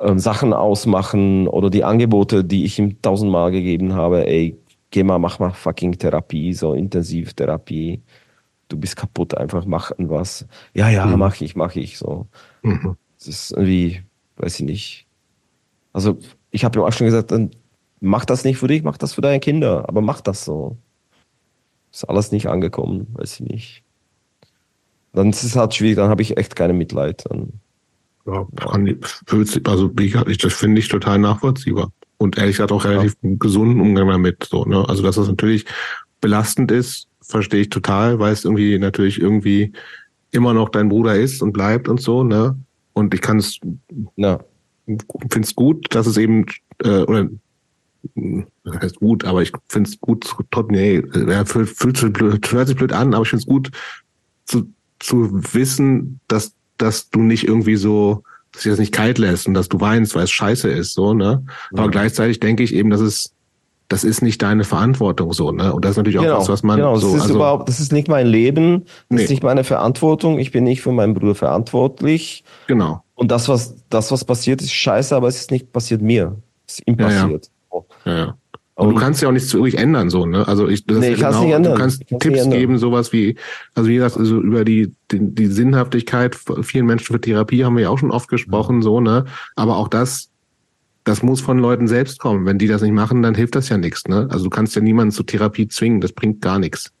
[SPEAKER 3] ähm, Sachen ausmachen oder die Angebote, die ich ihm tausendmal gegeben habe, ey, geh mal, mach mal fucking Therapie, so Intensivtherapie. Du bist kaputt, einfach mach was. Ja, ja, mhm. mach ich, mach ich, so. Mhm. Das ist irgendwie, weiß ich nicht. Also, ich habe ihm auch schon gesagt, dann mach das nicht für dich, mach das für deine Kinder, aber mach das so. Ist alles nicht angekommen, weiß ich nicht. Dann ist es halt schwierig, dann habe ich echt keine Mitleid. Dann,
[SPEAKER 1] ja, kann, also ich, das finde ich total nachvollziehbar und ehrlich gesagt auch relativ ja. gesunden Umgang damit. So, ne? Also dass das natürlich belastend ist, verstehe ich total, weil es irgendwie natürlich irgendwie immer noch dein Bruder ist und bleibt und so, ne? Und ich kann es, ja. finde es gut, dass es eben, äh, oder das heißt gut, aber ich finde es gut, nee, er fühlt, fühlt sich blöd, hört sich blöd an, aber ich finde es gut zu, zu wissen, dass, dass du nicht irgendwie so dass sich das nicht kalt lässt und dass du weinst, weil es scheiße ist, so, ne? Aber mhm. gleichzeitig denke ich eben, dass es, das ist nicht deine Verantwortung, so, ne? Und das ist natürlich auch
[SPEAKER 3] genau,
[SPEAKER 1] was, was man
[SPEAKER 3] genau,
[SPEAKER 1] so,
[SPEAKER 3] das ist also, überhaupt, das ist nicht mein Leben, das nee. ist nicht meine Verantwortung, ich bin nicht für meinen Bruder verantwortlich.
[SPEAKER 1] Genau.
[SPEAKER 3] Und das, was, das, was passiert, ist scheiße, aber es ist nicht passiert mir. Es ist ihm passiert.
[SPEAKER 1] Ja, ja. Ja, du kannst ja auch nichts wirklich ändern, so, ne? Also ich,
[SPEAKER 3] das nee, ist ja genau, nicht ändern.
[SPEAKER 1] du kannst kann's Tipps geben, sowas wie, also wie gesagt, also über die, die, die Sinnhaftigkeit vielen Menschen für Therapie haben wir ja auch schon oft gesprochen, so, ne? Aber auch das, das muss von Leuten selbst kommen. Wenn die das nicht machen, dann hilft das ja nichts, ne? Also du kannst ja niemanden zur Therapie zwingen, das bringt gar nichts.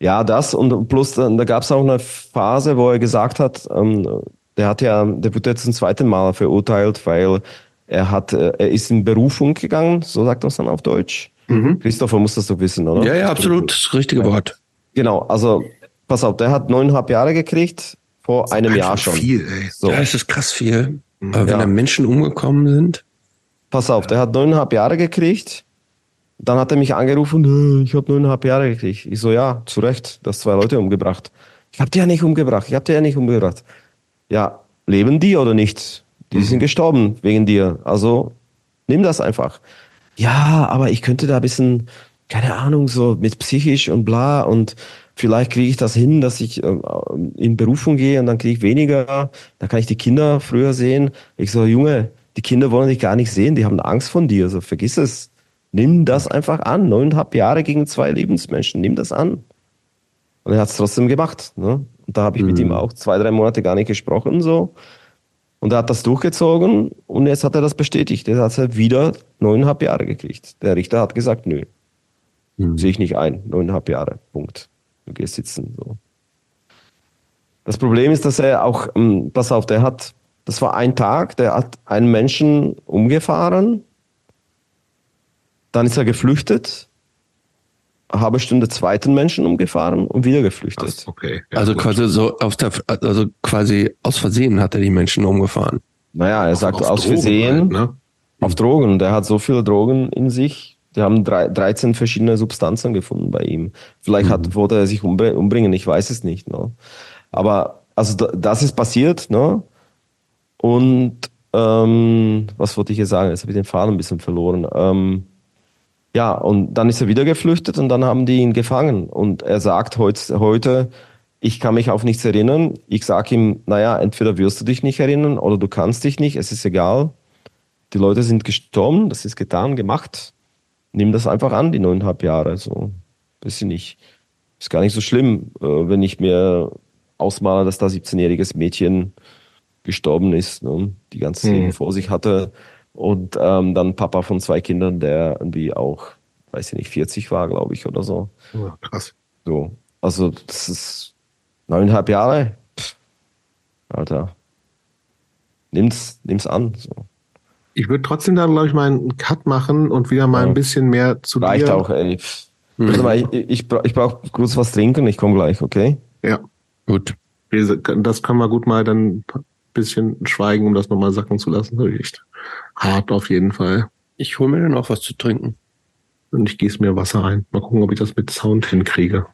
[SPEAKER 3] Ja, das und plus da, da gab es auch eine Phase, wo er gesagt hat, ähm, der hat ja, der wurde jetzt zum zweiten Mal verurteilt, weil er hat, äh, er ist in Berufung gegangen, so sagt man es dann auf Deutsch. Mhm. Christopher muss das doch wissen, oder?
[SPEAKER 2] Ja, ja, absolut, das richtige Wort.
[SPEAKER 3] Genau, also pass auf, der hat neuneinhalb Jahre gekriegt vor einem Jahr schon.
[SPEAKER 2] Viel, ey. So. Ja, es ist krass viel. Mhm. Aber wenn ja. da Menschen umgekommen sind.
[SPEAKER 3] Pass auf, der hat neuneinhalb Jahre gekriegt. Dann hat er mich angerufen, ich habe neuneinhalb Jahre gekriegt. Ich so, ja, zu Recht, du hast zwei Leute umgebracht. Ich habe die ja nicht umgebracht, ich habe die ja nicht umgebracht. Ja, leben die oder nicht? Die mhm. sind gestorben wegen dir. Also nimm das einfach. Ja, aber ich könnte da ein bisschen, keine Ahnung, so mit psychisch und bla und vielleicht kriege ich das hin, dass ich äh, in Berufung gehe und dann kriege ich weniger, dann kann ich die Kinder früher sehen. Ich so, Junge, die Kinder wollen dich gar nicht sehen, die haben Angst von dir, so vergiss es. Nimm das einfach an. Neuneinhalb Jahre gegen zwei Lebensmenschen, nimm das an. Und er hat es trotzdem gemacht. Ne? Und da habe ich mhm. mit ihm auch zwei, drei Monate gar nicht gesprochen. so. Und er hat das durchgezogen und jetzt hat er das bestätigt. Er hat halt wieder neuneinhalb Jahre gekriegt. Der Richter hat gesagt, nö, mhm. sehe ich nicht ein. Neuneinhalb Jahre, Punkt. Du gehst sitzen. So. Das Problem ist, dass er auch, ähm, pass auf, der hat, das war ein Tag, der hat einen Menschen umgefahren, dann ist er geflüchtet, halbe Stunde zweiten Menschen umgefahren und wieder geflüchtet.
[SPEAKER 2] Ach, okay. Ja, also gut. quasi so auf der, also quasi aus Versehen hat er die Menschen umgefahren.
[SPEAKER 3] Naja, er auf, sagt aus Drogen Versehen halt, ne? auf Drogen. Der hat so viele Drogen in sich. Die haben drei, 13 verschiedene Substanzen gefunden bei ihm. Vielleicht mhm. hat, wollte er sich umbringen, ich weiß es nicht. Ne? Aber also das ist passiert, ne? Und ähm, was wollte ich hier sagen? Jetzt habe ich den Faden ein bisschen verloren. Ähm, ja, und dann ist er wieder geflüchtet und dann haben die ihn gefangen. Und er sagt heute, heute ich kann mich auf nichts erinnern. Ich sage ihm, naja, entweder wirst du dich nicht erinnern oder du kannst dich nicht, es ist egal. Die Leute sind gestorben, das ist getan, gemacht. Nimm das einfach an, die neuneinhalb Jahre. So, weiß ich nicht. Ist gar nicht so schlimm, äh, wenn ich mir ausmale, dass da 17-jähriges Mädchen gestorben ist, ne? die ganze Leben mhm. vor sich hatte und ähm, dann Papa von zwei Kindern, der irgendwie auch, weiß ich nicht, 40 war, glaube ich, oder so.
[SPEAKER 1] Ja, krass.
[SPEAKER 3] So. Also, das ist neuneinhalb Jahre. Pff, Alter. Nimm's, nimm's an. So.
[SPEAKER 1] Ich würde trotzdem da, glaube ich, mal einen Cut machen und wieder mal ja. ein bisschen mehr zu
[SPEAKER 3] Reicht dir. auch, ey. Hm. Also mal, ich, ich, ich brauche kurz was trinken, ich komme gleich, okay?
[SPEAKER 1] Ja. Gut. Das können wir gut mal dann ein bisschen schweigen, um das nochmal sacken zu lassen. Echt hart auf jeden Fall.
[SPEAKER 2] Ich hole mir dann auch was zu trinken.
[SPEAKER 1] Und ich gieße mir Wasser ein. Mal gucken, ob ich das mit Sound hinkriege.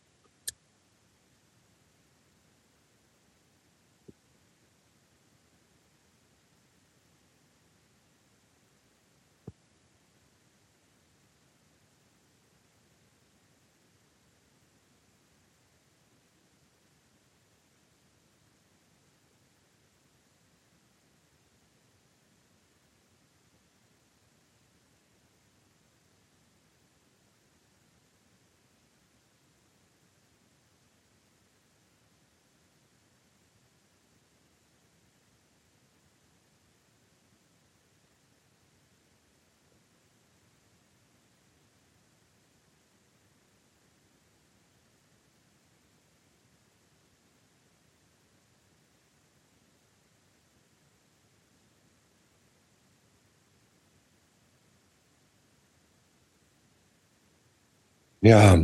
[SPEAKER 2] Ja.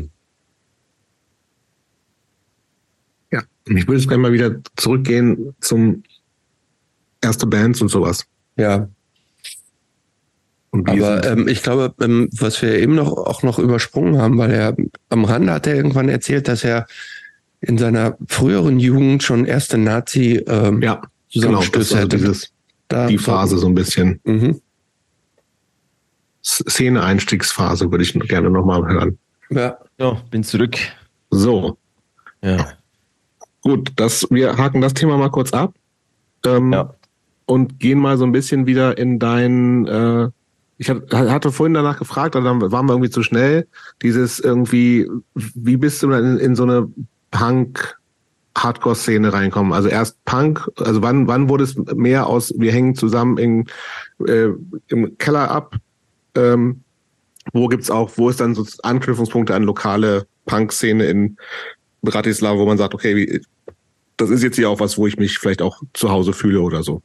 [SPEAKER 1] Ja, ich würde jetzt gerne mal wieder zurückgehen zum erste Bands und sowas.
[SPEAKER 2] Ja. Aber ähm, ich glaube, ähm, was wir eben noch auch noch übersprungen haben, weil er am Rande hat er irgendwann erzählt, dass er in seiner früheren Jugend schon erste Nazi ähm,
[SPEAKER 1] ja, Zusammenstöße genau, hätte. Dieses, da, die Phase so ein bisschen. Mhm. Szene-Einstiegsphase würde ich gerne nochmal hören.
[SPEAKER 3] Ja. So, bin zurück.
[SPEAKER 1] So.
[SPEAKER 3] Ja.
[SPEAKER 1] Gut, das, wir haken das Thema mal kurz ab. Ähm, ja. Und gehen mal so ein bisschen wieder in dein, äh, Ich hatte vorhin danach gefragt, und dann waren wir irgendwie zu schnell. Dieses irgendwie, wie bist du in, in so eine Punk- Hardcore-Szene reinkommen. Also erst Punk, also wann, wann wurde es mehr aus, wir hängen zusammen in, äh, im Keller ab? Ähm, wo gibt's auch, wo ist dann so Anknüpfungspunkte an lokale Punk-Szene in Bratislava, wo man sagt, okay, das ist jetzt hier auch was, wo ich mich vielleicht auch zu Hause fühle oder so.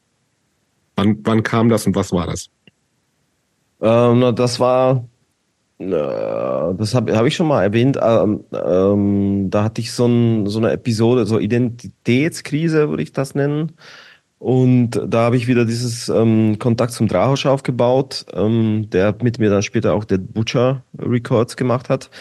[SPEAKER 1] Wann, wann kam das und was war das?
[SPEAKER 3] Ähm, das war das habe hab ich schon mal erwähnt. Ähm, ähm, da hatte ich so, ein, so eine Episode, so Identitätskrise würde ich das nennen. Und da habe ich wieder dieses ähm, Kontakt zum Drahosch aufgebaut, ähm, der mit mir dann später auch der Butcher Records gemacht hat.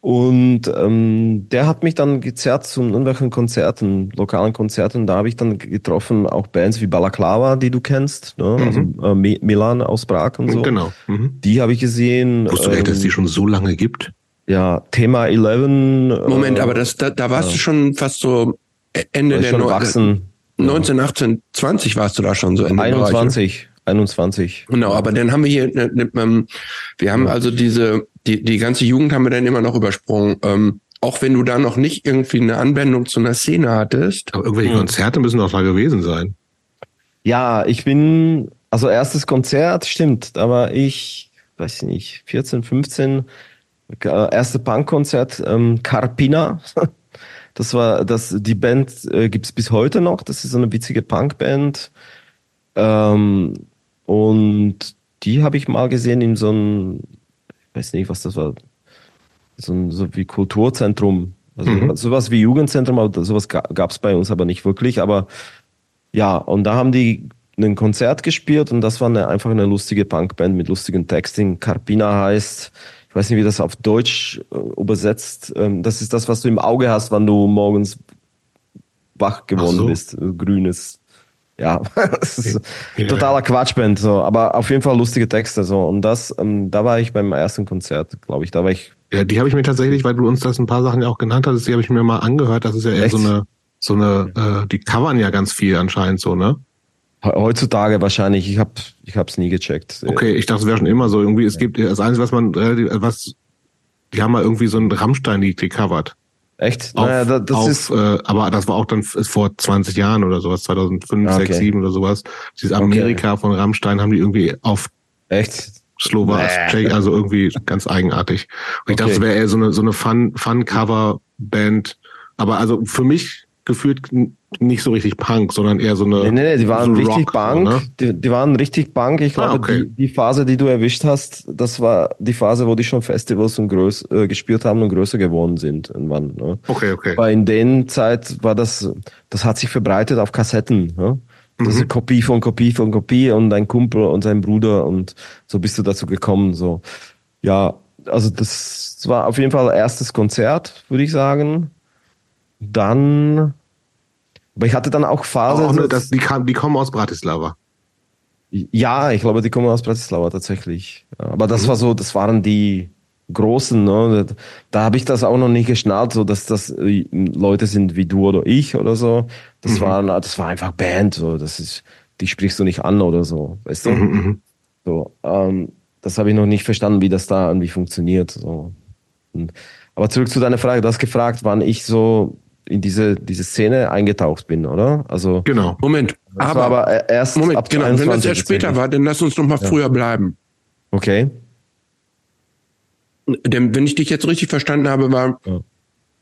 [SPEAKER 3] Und ähm, der hat mich dann gezerrt zu irgendwelchen Konzerten, lokalen Konzerten. Da habe ich dann getroffen auch Bands wie Balaklava, die du kennst, ne? Mhm. also äh, Milan aus Prag und so.
[SPEAKER 1] Genau.
[SPEAKER 3] Mhm. Die habe ich gesehen.
[SPEAKER 1] Wusstest du ähm, echt, dass es die schon so lange gibt?
[SPEAKER 3] Ja, Thema 11.
[SPEAKER 2] Moment, äh, aber das, da, da warst ja. du schon fast so Ende der
[SPEAKER 3] schon wachsen.
[SPEAKER 2] 19, 18, 20 warst du da schon so
[SPEAKER 3] Ende 21. 21.
[SPEAKER 2] Genau, aber dann haben wir hier, ne, ne, wir haben also diese die, die ganze Jugend haben wir dann immer noch übersprungen. Ähm, auch wenn du da noch nicht irgendwie eine Anwendung zu einer Szene hattest.
[SPEAKER 1] Aber irgendwelche Konzerte müssen doch da gewesen sein.
[SPEAKER 3] Ja, ich bin, also erstes Konzert, stimmt, war ich, weiß ich nicht, 14, 15, äh, erste Punkkonzert, ähm, Carpina. Das war, das, die Band äh, gibt's bis heute noch. Das ist so eine witzige Punkband. Ähm, und die habe ich mal gesehen in so einem weiß nicht, was das war, so, so wie Kulturzentrum, also mhm. sowas wie Jugendzentrum, aber sowas gab es bei uns aber nicht wirklich. Aber ja, und da haben die ein Konzert gespielt und das war eine, einfach eine lustige Punkband mit lustigen Texting. Carpina heißt, ich weiß nicht, wie das auf Deutsch äh, übersetzt. Ähm, das ist das, was du im Auge hast, wenn du morgens wach geworden so. bist. Grünes ja, das ist ja. totaler Quatschband, so, aber auf jeden Fall lustige Texte, so. Und das, ähm, da war ich beim ersten Konzert, glaube ich, da war ich.
[SPEAKER 1] Ja, die habe ich mir tatsächlich, weil du uns das ein paar Sachen ja auch genannt hattest, die habe ich mir mal angehört. Das ist ja eher Echt? so eine, so eine, äh, die covern ja ganz viel anscheinend so, ne?
[SPEAKER 3] Heutzutage wahrscheinlich, ich habe ich hab's nie gecheckt.
[SPEAKER 1] Okay, ich dachte, es wäre schon immer so. Irgendwie, es gibt das Einzige, was man, äh, was, die haben mal irgendwie so ein Rammstein-Lied gecovert.
[SPEAKER 3] Echt?
[SPEAKER 1] Auf, naja, das auf, ist. Äh, aber das war auch dann vor 20 Jahren oder sowas, 2005, okay. 6, 7 oder sowas. Dieses Amerika okay. von Rammstein haben die irgendwie auf.
[SPEAKER 3] Echt?
[SPEAKER 1] Slowak, nee. also irgendwie ganz eigenartig. Und ich okay. dachte, es wäre eher so eine, so eine Fun, Fun-Cover-Band. Aber also für mich gefühlt nicht so richtig Punk, sondern eher so eine.
[SPEAKER 3] Nee, nee, nee die waren so richtig Rock, Punk. Ne? Die, die waren richtig Punk. Ich glaube, ah, okay. die, die Phase, die du erwischt hast, das war die Phase, wo die schon Festivals und größ, äh, gespielt haben und größer geworden sind. Irgendwann, ne?
[SPEAKER 1] Okay, okay.
[SPEAKER 3] Weil in den Zeit war das, das hat sich verbreitet auf Kassetten. Ne? Das mhm. Kopie von Kopie von Kopie und dein Kumpel und sein Bruder und so bist du dazu gekommen. So, ja, also das war auf jeden Fall erstes Konzert, würde ich sagen. Dann aber ich hatte dann auch Phasen.
[SPEAKER 1] Auch, ne, die, kam, die kommen aus Bratislava.
[SPEAKER 3] Ja, ich glaube, die kommen aus Bratislava tatsächlich. Aber das mhm. war so, das waren die großen, ne? Da habe ich das auch noch nicht geschnallt, so dass das äh, Leute sind wie du oder ich oder so. Das mhm. waren, das war einfach Band, so. Das ist, die sprichst du nicht an oder so, weißt du? Mhm, mhm. so, ähm, das habe ich noch nicht verstanden, wie das da irgendwie funktioniert. So. Aber zurück zu deiner Frage, du hast gefragt, wann ich so in diese, diese Szene eingetaucht bin, oder? Also
[SPEAKER 1] genau.
[SPEAKER 2] Moment, aber, aber erst Moment, ab genau. Wenn das erst später war, dann lass uns noch mal ja. früher bleiben.
[SPEAKER 3] Okay.
[SPEAKER 2] Denn wenn ich dich jetzt richtig verstanden habe, war ja.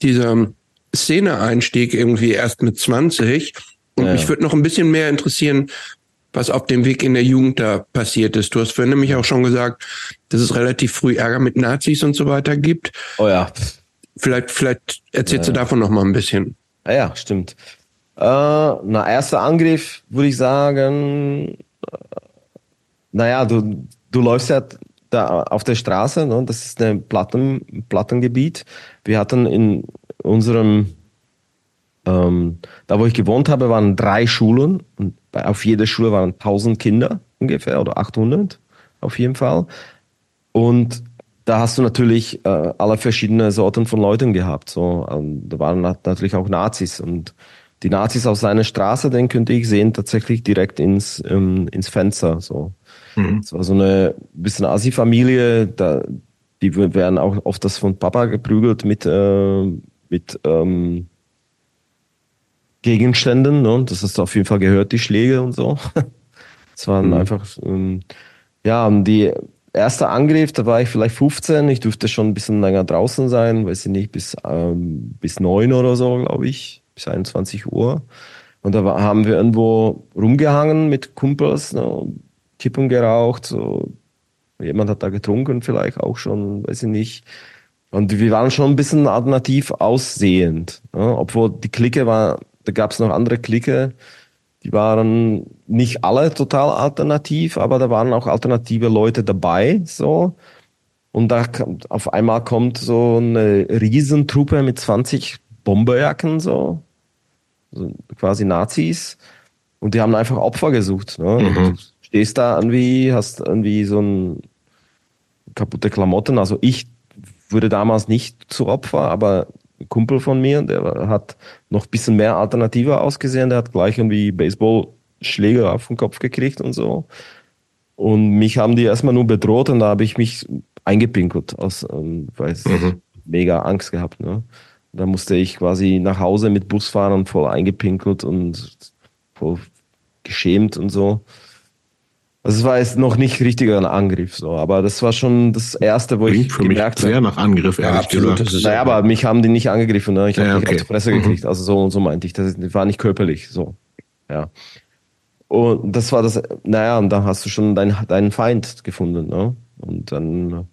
[SPEAKER 2] dieser Szene-Einstieg irgendwie erst mit 20. Und ja. mich würde noch ein bisschen mehr interessieren, was auf dem Weg in der Jugend da passiert ist. Du hast vorhin nämlich auch schon gesagt, dass es relativ früh Ärger mit Nazis und so weiter gibt.
[SPEAKER 3] Oh ja.
[SPEAKER 2] Vielleicht, vielleicht erzählst ja. du davon noch mal ein bisschen.
[SPEAKER 3] Ja, ja stimmt. Äh, na, erster Angriff würde ich sagen, äh, naja, du, du läufst ja da auf der Straße, ne? das ist ein Platten, Plattengebiet. Wir hatten in unserem, ähm, da wo ich gewohnt habe, waren drei Schulen und auf jeder Schule waren 1000 Kinder ungefähr oder 800 auf jeden Fall. Und da hast du natürlich äh, alle verschiedene Sorten von Leuten gehabt. So, ähm, da waren natürlich auch Nazis und die Nazis aus seiner Straße, den könnte ich sehen tatsächlich direkt ins ähm, ins Fenster. So, Mhm. Es war so eine bisschen Asi-Familie, da, die werden auch oft das von Papa geprügelt mit, äh, mit ähm, Gegenständen. Ne? Das hast du auf jeden Fall gehört, die Schläge und so. Es waren mhm. einfach, ähm, ja, die erste Angriff, da war ich vielleicht 15. Ich durfte schon ein bisschen länger draußen sein, weiß ich nicht, bis, ähm, bis 9 oder so, glaube ich, bis 21 Uhr. Und da war, haben wir irgendwo rumgehangen mit Kumpels, ne, Kippen geraucht, so. Jemand hat da getrunken, vielleicht auch schon, weiß ich nicht. Und wir waren schon ein bisschen alternativ aussehend, ne? obwohl die Clique war, da gab es noch andere Clique, die waren nicht alle total alternativ, aber da waren auch alternative Leute dabei, so. Und da auf einmal kommt so eine Riesentruppe mit 20 Bomberjacken, so. so quasi Nazis. Und die haben einfach Opfer gesucht. Ne? Mhm. Du stehst da irgendwie, hast irgendwie so ein kaputte Klamotten. Also ich wurde damals nicht zu Opfer, aber Kumpel von mir, der hat noch ein bisschen mehr Alternative ausgesehen. Der hat gleich irgendwie Baseballschläge auf den Kopf gekriegt und so. Und mich haben die erstmal nur bedroht und da habe ich mich eingepinkelt, aus, ähm, weil ich mhm. mega Angst gehabt. Ne? Da musste ich quasi nach Hause mit Bus fahren, voll eingepinkelt und voll geschämt und so. Also es war jetzt noch nicht richtiger ein Angriff, so, aber das war schon das erste, wo Klingt ich
[SPEAKER 1] für gemerkt mich sehr nach Angriff,
[SPEAKER 3] ehrlich ja, absolut, gesagt. Naja, aber mich haben die nicht angegriffen, ne? Ich habe ja, okay. die Fresse mhm. gekriegt, also so und so meinte ich. Das war nicht körperlich, so. Ja. Und das war das, naja, und dann hast du schon dein, deinen Feind gefunden, ne? Und dann,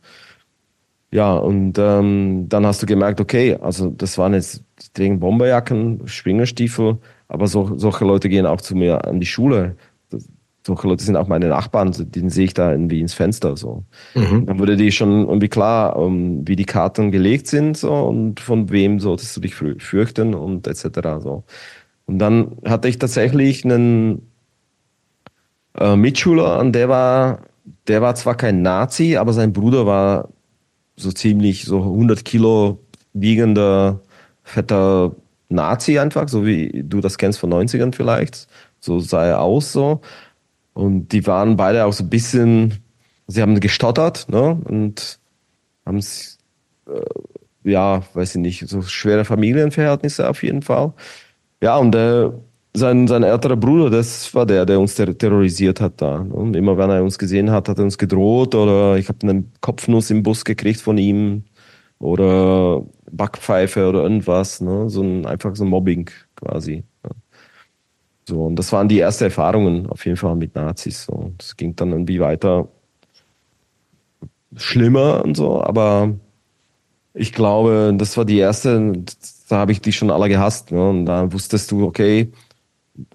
[SPEAKER 3] ja, und ähm, dann hast du gemerkt, okay, also das waren jetzt, die tragen Bomberjacken, Schwingerstiefel, aber so, solche Leute gehen auch zu mir an die Schule solche Leute sind auch meine Nachbarn, den sehe ich da irgendwie ins Fenster so. Mhm. Dann wurde dir schon irgendwie klar, um, ähm, wie die Karten gelegt sind so und von wem solltest du dich fürchten und etc. so. Und dann hatte ich tatsächlich einen äh, Mitschüler und der war, der war zwar kein Nazi, aber sein Bruder war so ziemlich so 100 Kilo wiegender fetter Nazi einfach, so wie du das kennst von 90ern vielleicht. So sah er aus so. Und die waren beide auch so ein bisschen, sie haben gestottert, ne? Und haben es, äh, ja, weiß ich nicht, so schwere Familienverhältnisse auf jeden Fall. Ja, und äh, sein, sein älterer Bruder, das war der, der uns ter terrorisiert hat da. Ne? Und immer wenn er uns gesehen hat, hat er uns gedroht oder ich habe eine Kopfnuss im Bus gekriegt von ihm oder Backpfeife oder irgendwas. Ne? So ein, einfach so ein Mobbing quasi. So, und das waren die ersten Erfahrungen auf jeden Fall mit Nazis. So, das ging dann irgendwie weiter schlimmer und so, aber ich glaube, das war die erste, da habe ich die schon alle gehasst. Ne? Und da wusstest du, okay,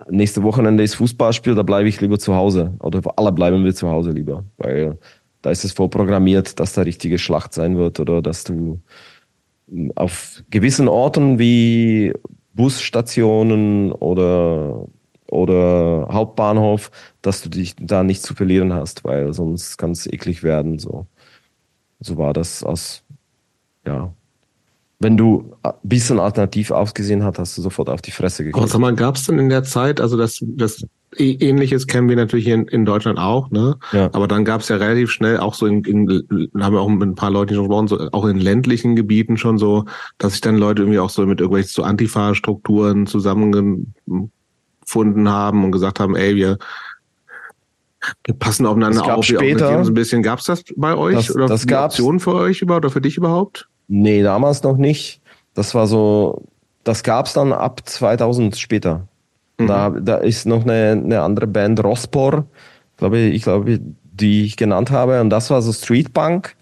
[SPEAKER 3] nächste Wochenende ist Fußballspiel, da bleibe ich lieber zu Hause. Oder alle bleiben wir zu Hause lieber, weil da ist es vorprogrammiert, dass da richtige Schlacht sein wird oder dass du auf gewissen Orten wie Busstationen oder oder Hauptbahnhof, dass du dich da nicht zu verlieren hast, weil sonst kann es eklig werden. So, so war das aus, ja. Wenn du ein bisschen alternativ ausgesehen hast, hast du sofort auf die Fresse
[SPEAKER 1] gekriegt. sag mal, gab es denn in der Zeit, also das, das Ähnliches kennen wir natürlich in, in Deutschland auch, ne? Ja. Aber dann gab es ja relativ schnell auch so in, in haben wir auch mit ein paar Leuten schon gesprochen, so, auch in ländlichen Gebieten schon so, dass sich dann Leute irgendwie auch so mit irgendwelchen so Antifa-Strukturen zusammen gefunden haben und gesagt haben, ey, wir, wir passen aufeinander auf, wir
[SPEAKER 3] später,
[SPEAKER 1] uns ein bisschen. Gab es das bei euch
[SPEAKER 3] das,
[SPEAKER 1] oder
[SPEAKER 3] das gab's,
[SPEAKER 1] Option für euch überhaupt oder für dich überhaupt?
[SPEAKER 3] Nee, damals noch nicht. Das war so, das gab es dann ab 2000 später. Mhm. Da, da ist noch eine, eine andere Band, Rospor, glaube ich, ich glaube, die ich genannt habe. Und das war so Streetpunk.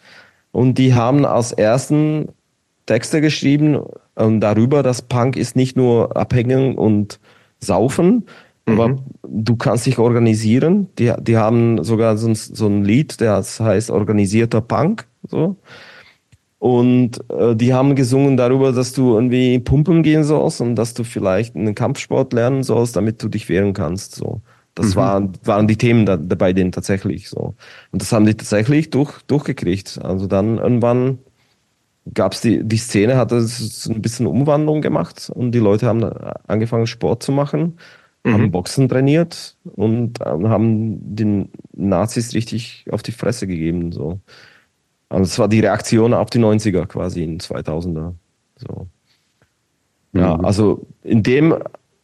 [SPEAKER 3] Und die haben als ersten Texte geschrieben um, darüber, dass Punk ist nicht nur abhängen und saufen, mhm. aber du kannst dich organisieren. Die, die haben sogar so ein, so ein Lied, das heißt organisierter Punk. So. Und äh, die haben gesungen darüber, dass du irgendwie pumpen gehen sollst und dass du vielleicht einen Kampfsport lernen sollst, damit du dich wehren kannst. So. Das mhm. waren, waren die Themen da, bei denen tatsächlich so. Und das haben die tatsächlich durch, durchgekriegt. Also dann irgendwann gab es die, die Szene, hat es ein bisschen Umwandlung gemacht und die Leute haben angefangen, Sport zu machen. mhm. haben Boxen trainiert und ähm, haben den Nazis richtig auf die Fresse gegeben. So. Also es war die Reaktion auf die 90er quasi in 2000er. So. Ja, mhm. also in dem,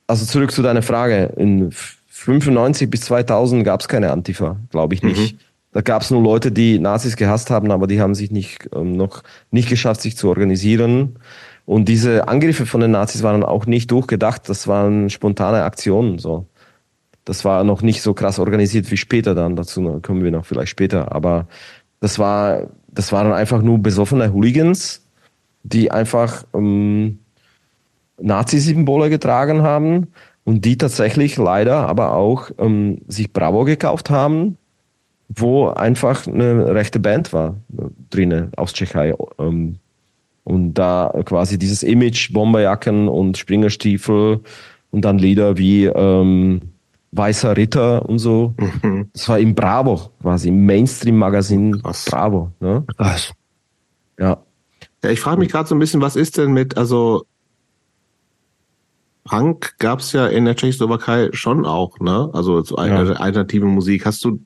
[SPEAKER 3] also zurück zu deiner Frage, in 95 bis 2000 gab es keine Antifa, glaube ich nicht. Mhm. Da gab es nur Leute, die Nazis gehasst haben, aber die haben sich nicht ähm, noch nicht geschafft, sich zu organisieren. Und diese Angriffe von den Nazis waren auch nicht durchgedacht, das waren spontane Aktionen. So. Das war noch nicht so krass organisiert wie später dann, dazu kommen wir noch vielleicht später. Aber das war, das waren einfach nur besoffene Hooligans, die einfach ähm, Nazi-Symbole getragen haben und die tatsächlich leider aber auch ähm, sich Bravo gekauft haben, wo einfach eine rechte Band war drinnen aus Tschechei. Ähm, und da quasi dieses Image, Bomberjacken und Springerstiefel und dann Lieder wie ähm, Weißer Ritter und so. Mhm. Das war im Bravo, quasi im Mainstream-Magazin Bravo. Ne?
[SPEAKER 1] Krass. Ja. Ja, ich frage mich gerade so ein bisschen, was ist denn mit, also Punk gab es ja in der Tschechoslowakei schon auch, ne? Also so ja. alternative Musik. Hast du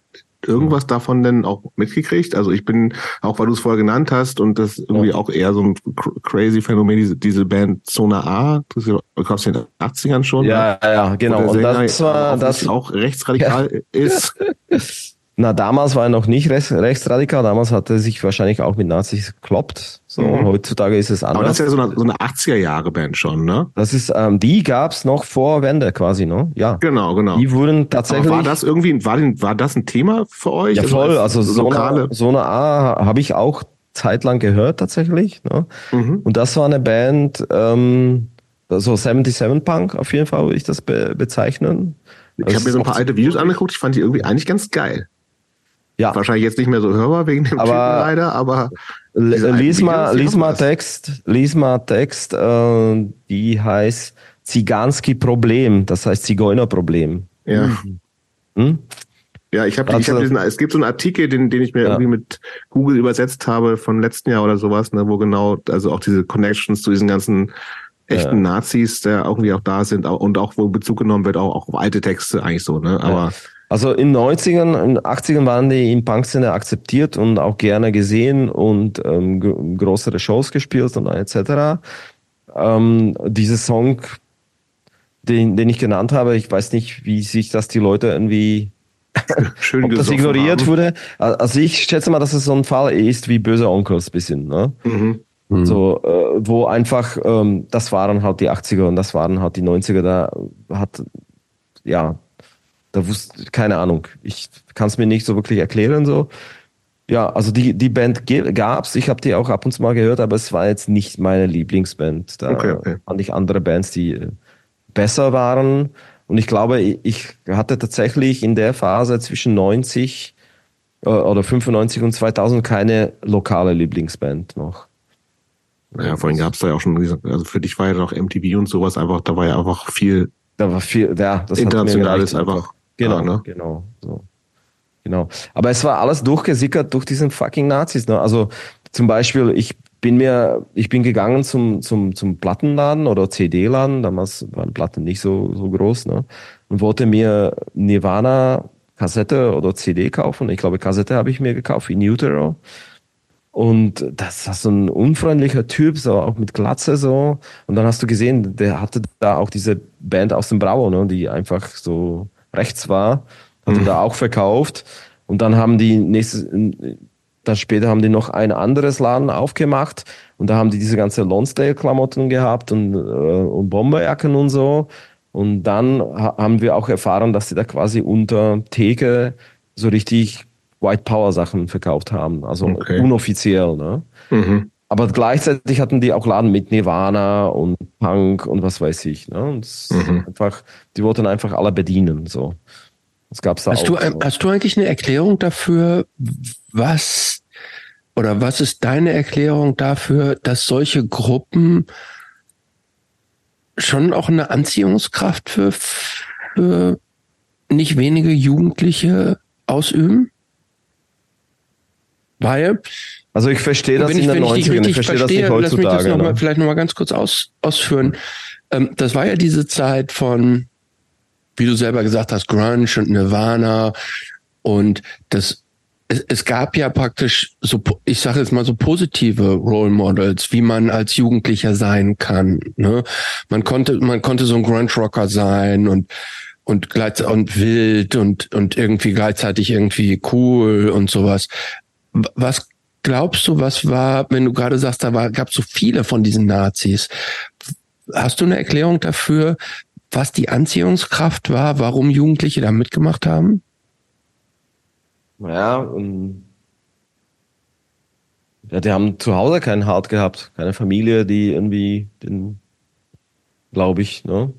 [SPEAKER 1] irgendwas davon denn auch mitgekriegt? Also ich bin, auch weil du es vorher genannt hast und das irgendwie ja. auch eher so ein crazy Phänomen, diese, diese Band Zona A, das gab in den 80ern schon.
[SPEAKER 3] Ja, ne? ja, genau.
[SPEAKER 1] Und das war das auch rechtsradikal ist.
[SPEAKER 3] Na, damals war er noch nicht rechts, rechtsradikal. Damals hat er sich wahrscheinlich auch mit Nazis gekloppt. So, mhm. heutzutage ist es anders. Aber
[SPEAKER 1] das ist ja so eine, so eine 80er-Jahre-Band schon, ne?
[SPEAKER 3] Das ist, ähm, die gab's noch vor Wende quasi, ne? Ja.
[SPEAKER 1] Genau, genau.
[SPEAKER 3] Die wurden tatsächlich. Aber
[SPEAKER 1] war das irgendwie, war, den, war das ein Thema für euch?
[SPEAKER 3] Ja, voll. Also, so eine, so eine A habe ich auch zeitlang gehört tatsächlich. Ne? Mhm. Und das war eine Band, ähm, so 77 Punk auf jeden Fall würde ich das be bezeichnen.
[SPEAKER 1] Ich habe mir so ein paar alte Videos angeguckt, ich fand die irgendwie eigentlich ganz geil. Ja. Wahrscheinlich jetzt nicht mehr so hörbar wegen dem
[SPEAKER 3] aber Typen leider, aber lies mal, lies mal Text, lies mal Text, äh, die heißt Ziganski Problem, das heißt Zigeunerproblem.
[SPEAKER 1] Ja. Hm? Ja, ich habe also, hab diesen, es gibt so einen Artikel, den, den ich mir ja. irgendwie mit Google übersetzt habe von letzten Jahr oder sowas, ne, wo genau, also auch diese Connections zu diesen ganzen echten ja. Nazis, der irgendwie auch da sind und auch wo Bezug genommen wird, auch, auch auf alte Texte eigentlich so, ne, aber. Ja.
[SPEAKER 3] Also in 90ern, in 80ern waren die in Punkszene akzeptiert und auch gerne gesehen und ähm, größere Shows gespielt und etc. Ähm, dieser Song, den, den ich genannt habe, ich weiß nicht, wie sich das die Leute irgendwie Schön ob das ignoriert haben. wurde. Also ich schätze mal, dass es so ein Fall ist wie böse Onkels bisschen, ne? Mhm. Mhm. So, äh, wo einfach, ähm, das waren halt die 80er und das waren halt die 90er, da hat, ja, da wusste, keine Ahnung, ich kann es mir nicht so wirklich erklären so. Ja, also die, die Band gab's, ich habe die auch ab und zu mal gehört, aber es war jetzt nicht meine Lieblingsband. Da okay, okay. fand ich andere Bands, die äh, besser waren. Und ich glaube, ich hatte tatsächlich in der Phase zwischen 90 äh, oder 95 und 2000 keine lokale Lieblingsband noch.
[SPEAKER 1] Ja, vorhin gab es da ja auch schon, also für dich war ja noch MTV und sowas einfach, da war ja einfach viel.
[SPEAKER 3] Da war viel, ja,
[SPEAKER 1] das internationales einfach.
[SPEAKER 3] Genau, ja, ne? genau. So. Genau. Aber es war alles durchgesickert durch diesen fucking Nazis. Ne? Also zum Beispiel, ich bin mir, ich bin gegangen zum, zum, zum Plattenladen oder CD-Laden, damals waren Platten nicht so, so groß, ne? Und wollte mir Nirvana Kassette oder CD kaufen. Ich glaube, Kassette habe ich mir gekauft, in Utero. Und das war so ein unfreundlicher Typ, so auch mit Glatze so. Und dann hast du gesehen, der hatte da auch diese Band aus dem Bravo, ne, die einfach so rechts war, hat mhm. er da auch verkauft. Und dann haben die nächstes, dann später haben die noch ein anderes Laden aufgemacht und da haben die diese ganze Lonsdale-Klamotten gehabt und, äh, und Bomberjacken und so. Und dann ha haben wir auch erfahren, dass sie da quasi unter Theke so richtig White Power Sachen verkauft haben, also okay. unoffiziell. Ne? Mhm. Aber gleichzeitig hatten die auch Laden mit Nirvana und Punk und was weiß ich. Ne? Und mhm. einfach, die wollten einfach alle bedienen. So.
[SPEAKER 2] Das gab's da hast auch. Du, so. Hast du eigentlich eine Erklärung dafür, was oder was ist deine Erklärung dafür, dass solche Gruppen schon auch eine Anziehungskraft für, für nicht wenige Jugendliche ausüben? Weil
[SPEAKER 3] also ich verstehe das in den 90ern, ich, ich, verstehe das nicht heutzutage. Lass mich das
[SPEAKER 2] noch ne? mal, vielleicht nochmal ganz kurz aus, ausführen. Ähm, das war ja diese Zeit von wie du selber gesagt hast, Grunge und Nirvana und das es, es gab ja praktisch so, ich sage jetzt mal so positive Role Models, wie man als Jugendlicher sein kann. Ne? Man konnte, man konnte so ein Grunge Rocker sein und und gleichzeitig und wild und und irgendwie gleichzeitig irgendwie cool und sowas. Was glaubst du, was war, wenn du gerade sagst, da gab so viele von diesen Nazis? Hast du eine Erklärung dafür, was die Anziehungskraft war, warum Jugendliche da mitgemacht haben?
[SPEAKER 3] Ja, und ja, die haben zu Hause keinen Hart gehabt, keine Familie, die irgendwie den, glaube ich, ne?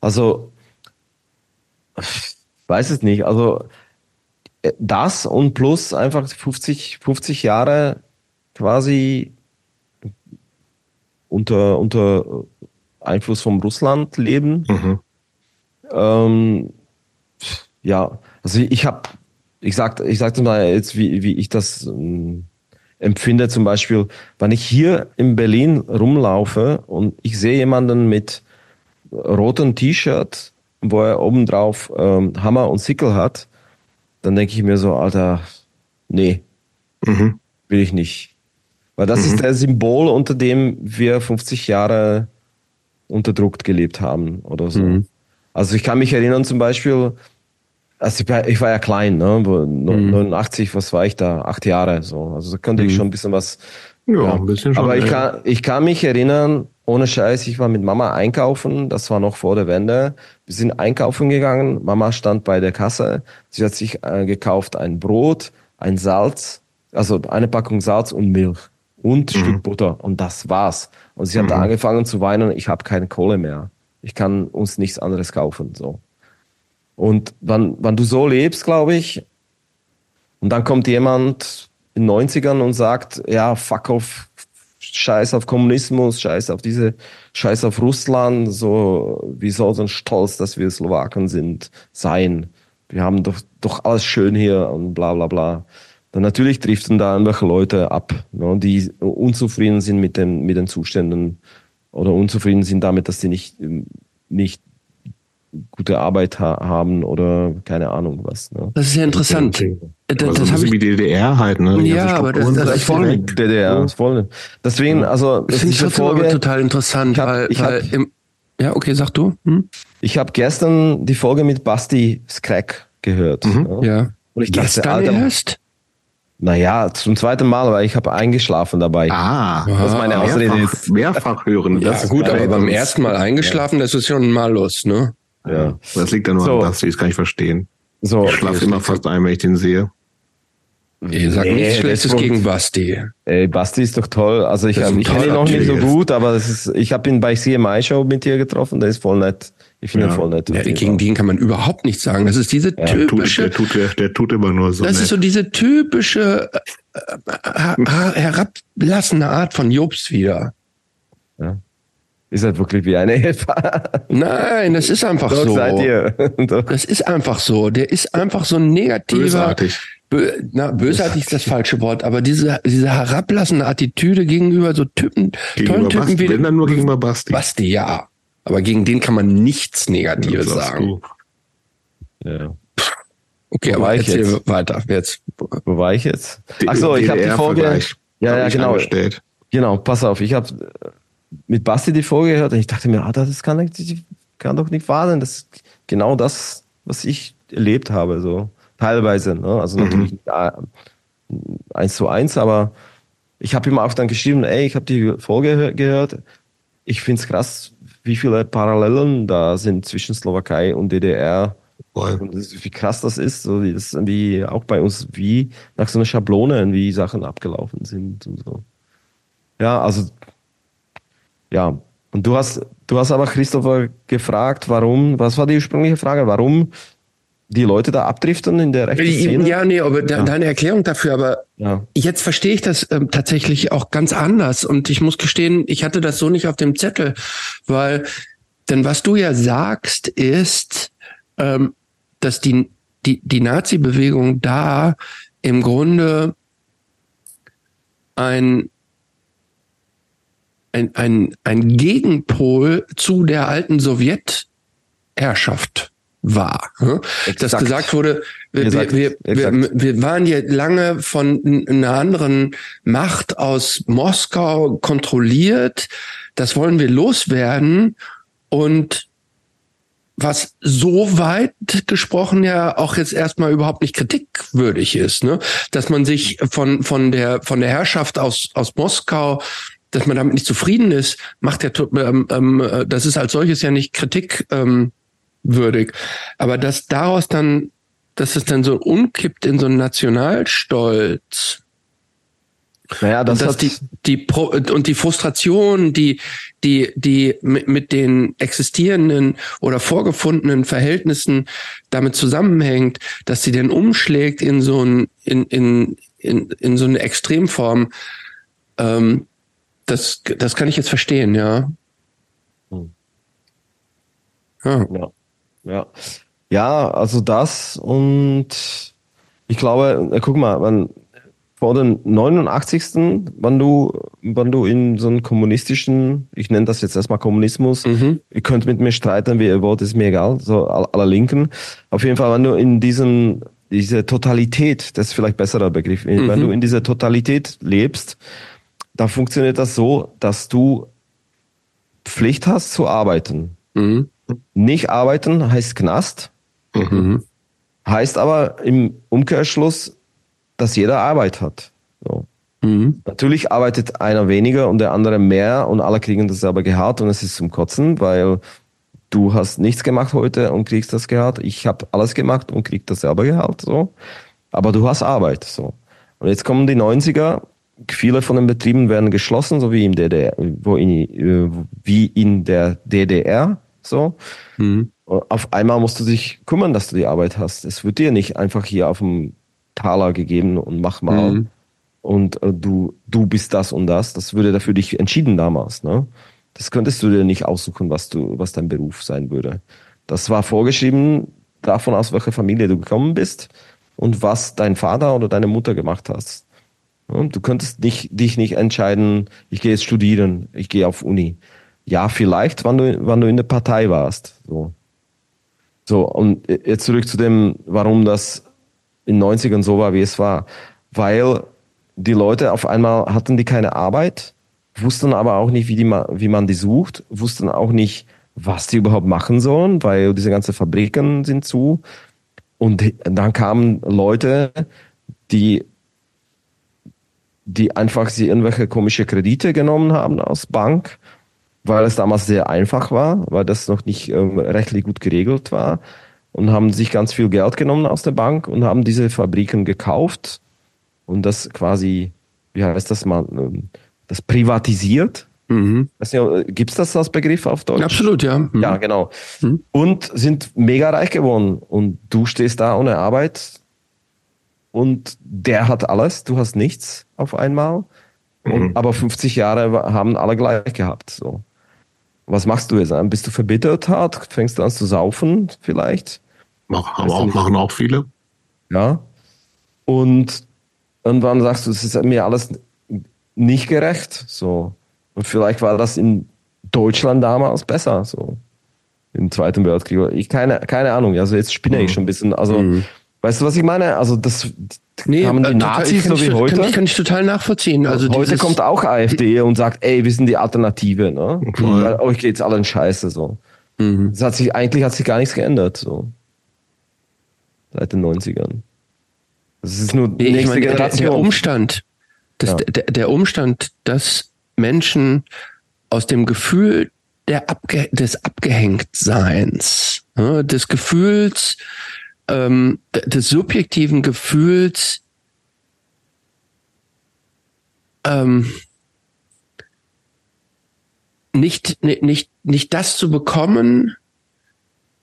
[SPEAKER 3] Also, ich weiß es nicht. Also, das und plus einfach 50, 50 Jahre quasi unter, unter Einfluss vom Russland leben. Mhm. Ähm, ja, also ich habe ich sag, ich sag mal jetzt, wie, wie ich das ähm, empfinde, zum Beispiel, wenn ich hier in Berlin rumlaufe und ich sehe jemanden mit rotem T-Shirt, wo er obendrauf ähm, Hammer und Sickel hat, dann denke ich mir so, Alter, nee, mhm. will ich nicht. Weil das mhm. ist der Symbol, unter dem wir 50 Jahre unterdruckt gelebt haben oder so. Mhm. Also ich kann mich erinnern zum Beispiel, also ich war, ja klein, ne? Mhm. 89, was war ich da? Acht Jahre so. Also da könnte mhm. ich schon ein bisschen was.
[SPEAKER 1] Ja, ja. ein bisschen schon.
[SPEAKER 3] Aber ich kann, ich kann mich erinnern, ohne Scheiß, ich war mit Mama einkaufen, das war noch vor der Wende. Wir sind einkaufen gegangen, Mama stand bei der Kasse, sie hat sich äh, gekauft ein Brot, ein Salz, also eine Packung Salz und Milch und mhm. Stück Butter und das war's. Und sie hat mhm. angefangen zu weinen, ich habe keine Kohle mehr. Ich kann uns nichts anderes kaufen, so. Und wenn, wenn du so lebst, glaube ich, und dann kommt jemand in den 90ern und sagt, ja, fuck off, scheiß auf Kommunismus, scheiß auf diese, scheiß auf Russland, so, wie soll so ein Stolz, dass wir Slowaken sind, sein? Wir haben doch, doch alles schön hier und bla, bla, bla. Dann natürlich trifft dann da irgendwelche Leute ab, ne, die unzufrieden sind mit den, mit den Zuständen oder unzufrieden sind damit, dass sie nicht, nicht gute Arbeit ha haben oder keine Ahnung was. Ne?
[SPEAKER 2] Das ist ja interessant.
[SPEAKER 1] Das, das, das habe ich wie DDR halt, ne?
[SPEAKER 2] Die ja, aber das, das ist voll
[SPEAKER 3] DDR, ist voll. Deswegen, also
[SPEAKER 2] das finde ich Folge, total interessant, ich hab, weil, ich weil hab, im, ja, okay, sag du. Hm?
[SPEAKER 3] Ich habe gestern die Folge mit Basti Scrack gehört.
[SPEAKER 2] Mhm. Ja. ja. Und ich dachte, gestern Alter, erst?
[SPEAKER 3] Naja, zum zweiten Mal, weil ich habe eingeschlafen dabei.
[SPEAKER 1] Ah,
[SPEAKER 3] das ist meine Ausrede
[SPEAKER 1] mehrfach, mehrfach hören.
[SPEAKER 2] Ja, gut, aber beim ersten Mal eingeschlafen, das ist schon ein Malus, ne?
[SPEAKER 1] Ja. Das liegt ja nur so. an Basti, das kann ich verstehen. So, ich schlafe immer fast ein, wenn ich den sehe.
[SPEAKER 2] Ihr sagt nee, nichts Schlechtes gegen Basti.
[SPEAKER 3] Ey, Basti ist doch toll. Also ich, ich kenne ihn noch nicht so gut, aber ist, ich habe ihn bei CMI Show mit dir getroffen, der ist voll nett. Ich finde ja. ihn voll nett.
[SPEAKER 2] Ja, gegen den kann man überhaupt nichts sagen. Das ist diese ja, typische.
[SPEAKER 1] Der tut, der, tut, der tut immer nur so.
[SPEAKER 2] Das nett. ist so diese typische äh, äh, herablassende Art von Jobs wieder.
[SPEAKER 3] Ja. Ist halt wirklich wie eine Eva.
[SPEAKER 2] Nein, das ist einfach Doch, so. Seid ihr. das ist einfach so. Der ist einfach so ein negativer.
[SPEAKER 1] Bösartig.
[SPEAKER 2] Bö, na, bösartig ist das falsche Wort, aber diese, diese herablassende Attitüde gegenüber so Typen,
[SPEAKER 1] gegenüber tollen Typen Basti, wie. Wenn dann nur gegenüber Basti.
[SPEAKER 2] Basti, ja. Aber gegen den kann man nichts Negatives ja, sagen.
[SPEAKER 3] Du. Ja.
[SPEAKER 2] Okay, Wo aber erzähl jetzt? weiter. Jetzt.
[SPEAKER 3] Wo war ich jetzt? Ach so, ich habe die Folge. Ja, ja, genau. Genau, pass auf, ich habe mit Basti die Folge gehört und ich dachte mir, ah, das kann, kann doch nicht wahr sein. Das ist genau das, was ich erlebt habe, so teilweise. Ne? Also mhm. natürlich nicht eins zu eins, aber ich habe ihm auch dann geschrieben, ey, ich habe die Folge gehört. Ich finde es krass, wie viele Parallelen da sind zwischen Slowakei und DDR. Und das, wie krass das ist, so wie das irgendwie auch bei uns wie nach so einer Schablone, wie Sachen abgelaufen sind und so. Ja, also ja, und du hast, du hast aber Christopher gefragt, warum, was war die ursprüngliche Frage, warum die Leute da abdriften in der rechten Szene?
[SPEAKER 2] Ja, nee, aber ja. deine Erklärung dafür, aber ja. jetzt verstehe ich das ähm, tatsächlich auch ganz anders und ich muss gestehen, ich hatte das so nicht auf dem Zettel, weil, denn was du ja sagst, ist, ähm, dass die, die, die Nazi-Bewegung da im Grunde ein ein, ein, ein Gegenpol zu der alten Sowjetherrschaft war. Ne? Dass gesagt wurde, wir, wir, wir, wir, wir waren ja lange von einer anderen Macht aus Moskau kontrolliert. Das wollen wir loswerden. Und was so weit gesprochen ja auch jetzt erstmal überhaupt nicht kritikwürdig ist, ne? dass man sich von von der von der Herrschaft aus aus Moskau, dass man damit nicht zufrieden ist, macht ja ähm, ähm, das ist als solches ja nicht kritikwürdig, ähm, aber dass daraus dann, dass es dann so umkippt in so einen Nationalstolz, naja, das und dass die, die Pro und die Frustration, die, die, die mit, mit den existierenden oder vorgefundenen Verhältnissen damit zusammenhängt, dass sie dann umschlägt in so ein, in, in, in, in so eine Extremform, ähm, das, das kann ich jetzt verstehen, ja. Hm.
[SPEAKER 3] Ja. ja. Ja. Ja, also das und ich glaube, guck mal, man, vor den 89. wann du, wann du in so einem kommunistischen, ich nenne das jetzt erstmal Kommunismus, mhm. ihr könnt mit mir streiten, wie ihr wollt, ist mir egal, so aller Linken. Auf jeden Fall, wenn du in diesem, diese Totalität, das ist vielleicht besserer Begriff, mhm. wenn du in dieser Totalität lebst, da funktioniert das so, dass du Pflicht hast zu arbeiten. Mhm. Nicht arbeiten heißt Knast, mhm. heißt aber im Umkehrschluss, dass jeder Arbeit hat. So. Mhm. Natürlich arbeitet einer weniger und der andere mehr und alle kriegen dasselbe Gehalt und es ist zum Kotzen, weil du hast nichts gemacht heute und kriegst das Gehalt. Ich habe alles gemacht und krieg dasselbe Gehalt. So. Aber du hast Arbeit. So. Und jetzt kommen die 90er. Viele von den Betrieben werden geschlossen, so wie in DDR, wo in, äh, wie in der DDR. So. Mhm. Auf einmal musst du dich kümmern, dass du die Arbeit hast. Es wird dir nicht einfach hier auf dem Taler gegeben und mach mal. Mhm. Und äh, du, du bist das und das. Das würde dafür dich entschieden damals. Ne? Das könntest du dir nicht aussuchen, was du, was dein Beruf sein würde. Das war vorgeschrieben davon aus, welche Familie du gekommen bist und was dein Vater oder deine Mutter gemacht hast. Du könntest dich, dich nicht entscheiden, ich gehe jetzt studieren, ich gehe auf Uni. Ja, vielleicht, wann du, wann du in der Partei warst. So. So, und jetzt zurück zu dem, warum das in 90ern so war, wie es war. Weil die Leute auf einmal hatten die keine Arbeit, wussten aber auch nicht, wie, die, wie man die sucht, wussten auch nicht, was die überhaupt machen sollen, weil diese ganzen Fabriken sind zu. Und dann kamen Leute, die, die einfach sie irgendwelche komische Kredite genommen haben aus Bank, weil es damals sehr einfach war, weil das noch nicht ähm, rechtlich gut geregelt war und haben sich ganz viel Geld genommen aus der Bank und haben diese Fabriken gekauft und das quasi, wie heißt das mal, ähm, das privatisiert. Mhm. Gibt es das als Begriff auf Deutsch?
[SPEAKER 2] Absolut, ja. Mhm.
[SPEAKER 3] Ja, genau. Mhm. Und sind mega reich geworden. Und du stehst da ohne Arbeit und der hat alles, du hast nichts auf einmal. Und, mhm. aber 50 Jahre haben alle gleich gehabt. So. Was machst du jetzt? Bist du verbittert hart? Fängst du an zu saufen vielleicht?
[SPEAKER 1] Mach, aber auch, machen auch viele.
[SPEAKER 3] Ja. Und irgendwann sagst du, es ist mir alles nicht gerecht. So. Und vielleicht war das in Deutschland damals besser. So. Im Zweiten Weltkrieg. Ich keine, keine Ahnung. Also jetzt spinne mhm. ich schon ein bisschen. Also, mhm. Weißt du, was ich meine? Also das
[SPEAKER 2] nee, haben die äh, Nazis total, so wie heute. Kann ich, kann ich total nachvollziehen. Also
[SPEAKER 3] heute kommt auch AfD und sagt, ey, wir sind die Alternative, ne? Mhm. Euch geht's allen scheiße so. Mhm. Das hat sich, eigentlich hat sich gar nichts geändert. So seit den 90ern.
[SPEAKER 2] Das ist nur die nächste meine, Generation. Der Umstand, das, ja. der, der Umstand, dass Menschen aus dem Gefühl der Abge des Abgehängtseins, ne, des Gefühls, ähm, des subjektiven Gefühls, ähm, nicht, nicht, nicht das zu bekommen,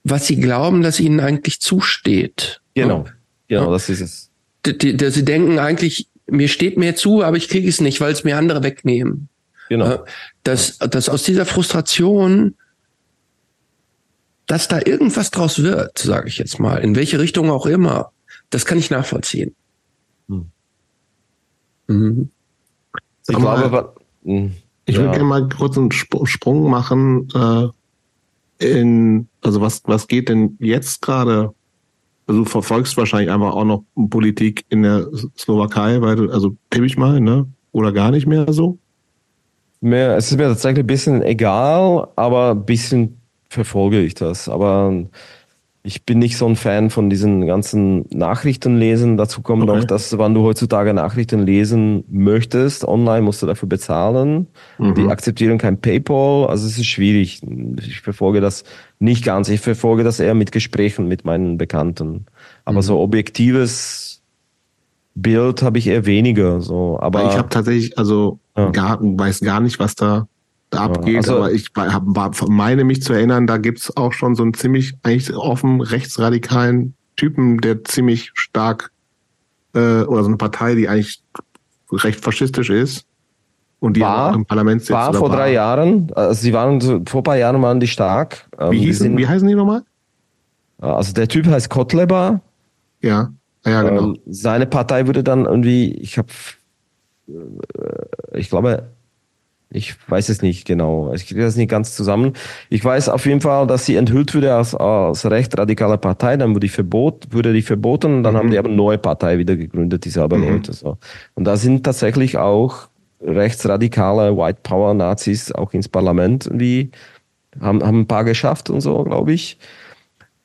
[SPEAKER 2] was sie glauben, dass ihnen eigentlich zusteht.
[SPEAKER 3] Genau, genau, das ist es.
[SPEAKER 2] Sie denken eigentlich, mir steht mehr zu, aber ich kriege es nicht, weil es mir andere wegnehmen. Genau. Dass, dass aus dieser Frustration, dass da irgendwas draus wird, sage ich jetzt mal, in welche Richtung auch immer, das kann ich nachvollziehen. Hm.
[SPEAKER 1] Mhm. Ich glaube, hm, ich ja. würde gerne mal kurz einen Sprung machen. Äh in, also was, was geht denn jetzt gerade? Also du verfolgst wahrscheinlich einfach auch noch Politik in der Slowakei, weil du, also tippe ich mal, ne? Oder gar nicht mehr so?
[SPEAKER 3] Mehr, es ist mir tatsächlich ein bisschen egal, aber ein bisschen verfolge ich das. Aber ich bin nicht so ein Fan von diesen ganzen Nachrichten lesen. Dazu kommt okay. noch, dass wenn du heutzutage Nachrichten lesen möchtest, online musst du dafür bezahlen. Mhm. Die akzeptieren kein PayPal, also es ist schwierig. Ich verfolge das nicht ganz. Ich verfolge das eher mit Gesprächen mit meinen Bekannten. Aber mhm. so objektives Bild habe ich eher weniger. So, aber
[SPEAKER 1] ich habe tatsächlich also ja. gar, weiß gar nicht, was da abgeht. Also, aber ich hab, war, meine mich zu erinnern, da gibt's auch schon so einen ziemlich eigentlich offen rechtsradikalen Typen, der ziemlich stark äh, oder so eine Partei, die eigentlich recht faschistisch ist und die war, auch im Parlament sitzt.
[SPEAKER 3] War vor war. drei Jahren, also sie waren so, vor ein paar Jahren waren die stark.
[SPEAKER 1] Ähm, wie, hießen, sind, wie heißen die nochmal?
[SPEAKER 3] Also der Typ heißt Kotleba.
[SPEAKER 1] Ja, ja genau. Ähm,
[SPEAKER 3] seine Partei würde dann irgendwie, ich habe, äh, ich glaube, ich weiß es nicht genau. Ich kriege das nicht ganz zusammen. Ich weiß auf jeden Fall, dass sie enthüllt wurde als, als recht radikale Partei. Dann wurde die, verbot, wurde die verboten und dann mhm. haben die aber eine neue Partei wieder gegründet, dieselbe mhm. Leute. So. Und da sind tatsächlich auch rechtsradikale White Power Nazis auch ins Parlament irgendwie, haben, haben ein paar geschafft und so, glaube ich.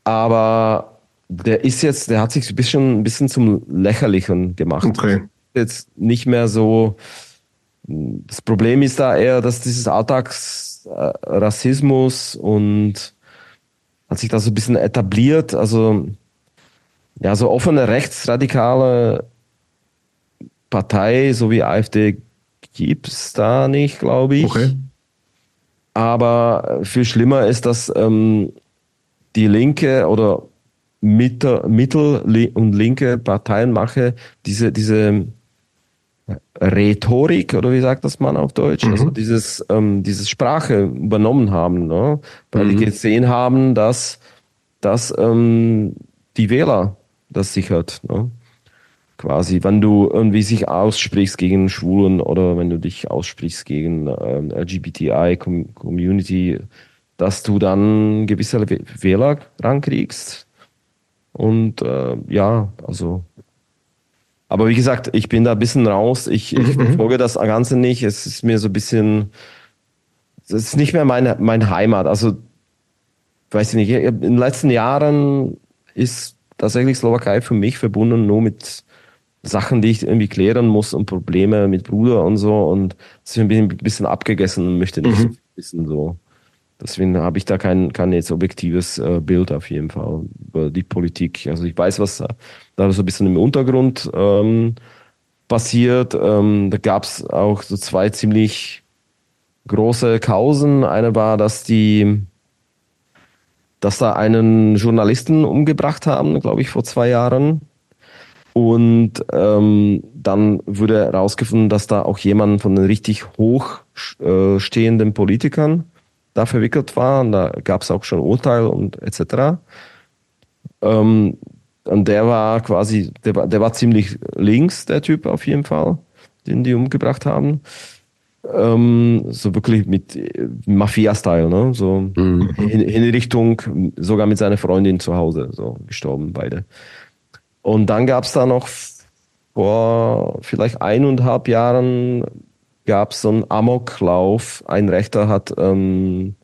[SPEAKER 3] Aber der ist jetzt, der hat sich ein bisschen, ein bisschen zum Lächerlichen gemacht. Okay. Jetzt nicht mehr so, das Problem ist da eher, dass dieses Alltagsrassismus und hat sich da so ein bisschen etabliert. Also, ja, so offene rechtsradikale Partei, so wie AfD, gibt es da nicht, glaube ich. Okay. Aber viel schlimmer ist, dass ähm, die linke oder Mitte, mittel- und linke Parteienmache diese, diese Rhetorik oder wie sagt das man auf Deutsch? Mhm. Also dieses, ähm, dieses Sprache übernommen haben, ne? weil mhm. die gesehen haben, dass, dass ähm, die Wähler das sichert. Ne? Quasi, wenn du irgendwie sich aussprichst gegen Schwulen oder wenn du dich aussprichst gegen ähm, LGBTI-Community, dass du dann gewisse Wähler rankriegst. Und äh, ja, also aber wie gesagt, ich bin da ein bisschen raus. Ich, ich mhm. verfolge das Ganze nicht. Es ist mir so ein bisschen, es ist nicht mehr meine, meine Heimat. Also, weiß ich nicht, in den letzten Jahren ist tatsächlich Slowakei für mich verbunden nur mit Sachen, die ich irgendwie klären muss und Probleme mit Bruder und so. Und das ist ein bisschen, ein bisschen abgegessen und möchte nicht mhm. so wissen, so. Deswegen habe ich da kein, kein jetzt objektives äh, Bild auf jeden Fall über die Politik. Also ich weiß, was da so ein bisschen im Untergrund ähm, passiert. Ähm, da gab es auch so zwei ziemlich große Kausen. Eine war, dass die dass da einen Journalisten umgebracht haben, glaube ich, vor zwei Jahren. Und ähm, dann wurde herausgefunden, dass da auch jemand von den richtig hochstehenden äh, Politikern da verwickelt war. Und da gab es auch schon Urteil und etc. Ähm, und der war quasi, der war, der war ziemlich links, der Typ auf jeden Fall, den die umgebracht haben. Ähm, so wirklich mit Mafia-Style, ne? So mhm. in, in Richtung, sogar mit seiner Freundin zu Hause, so gestorben beide. Und dann gab es da noch vor vielleicht eineinhalb Jahren gab es so einen Amoklauf. Ein Rechter hat ähm,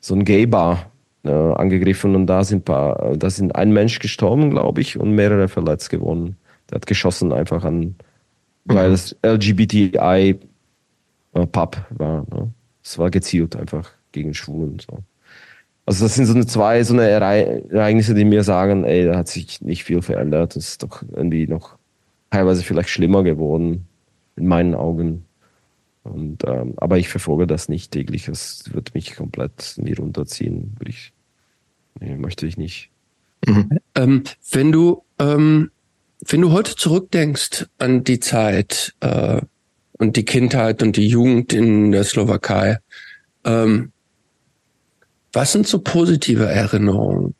[SPEAKER 3] so ein Gay-Bar äh, angegriffen und da sind, paar, da sind ein Mensch gestorben, glaube ich, und mehrere verletzt geworden. Der hat geschossen einfach an, weil mhm. es LGBTI äh, Pub war. Ne? Es war gezielt einfach gegen Schwulen. So. Also das sind so eine zwei so eine Ereignisse, die mir sagen, ey, da hat sich nicht viel verändert. Das ist doch irgendwie noch teilweise vielleicht schlimmer geworden in meinen Augen. Und, ähm, aber ich verfolge das nicht täglich. Es wird mich komplett in die runterziehen. Ich, nee, möchte ich nicht.
[SPEAKER 2] Mhm. Ähm, wenn du, ähm, wenn du heute zurückdenkst an die Zeit äh, und die Kindheit und die Jugend in der Slowakei, ähm, was sind so positive Erinnerungen?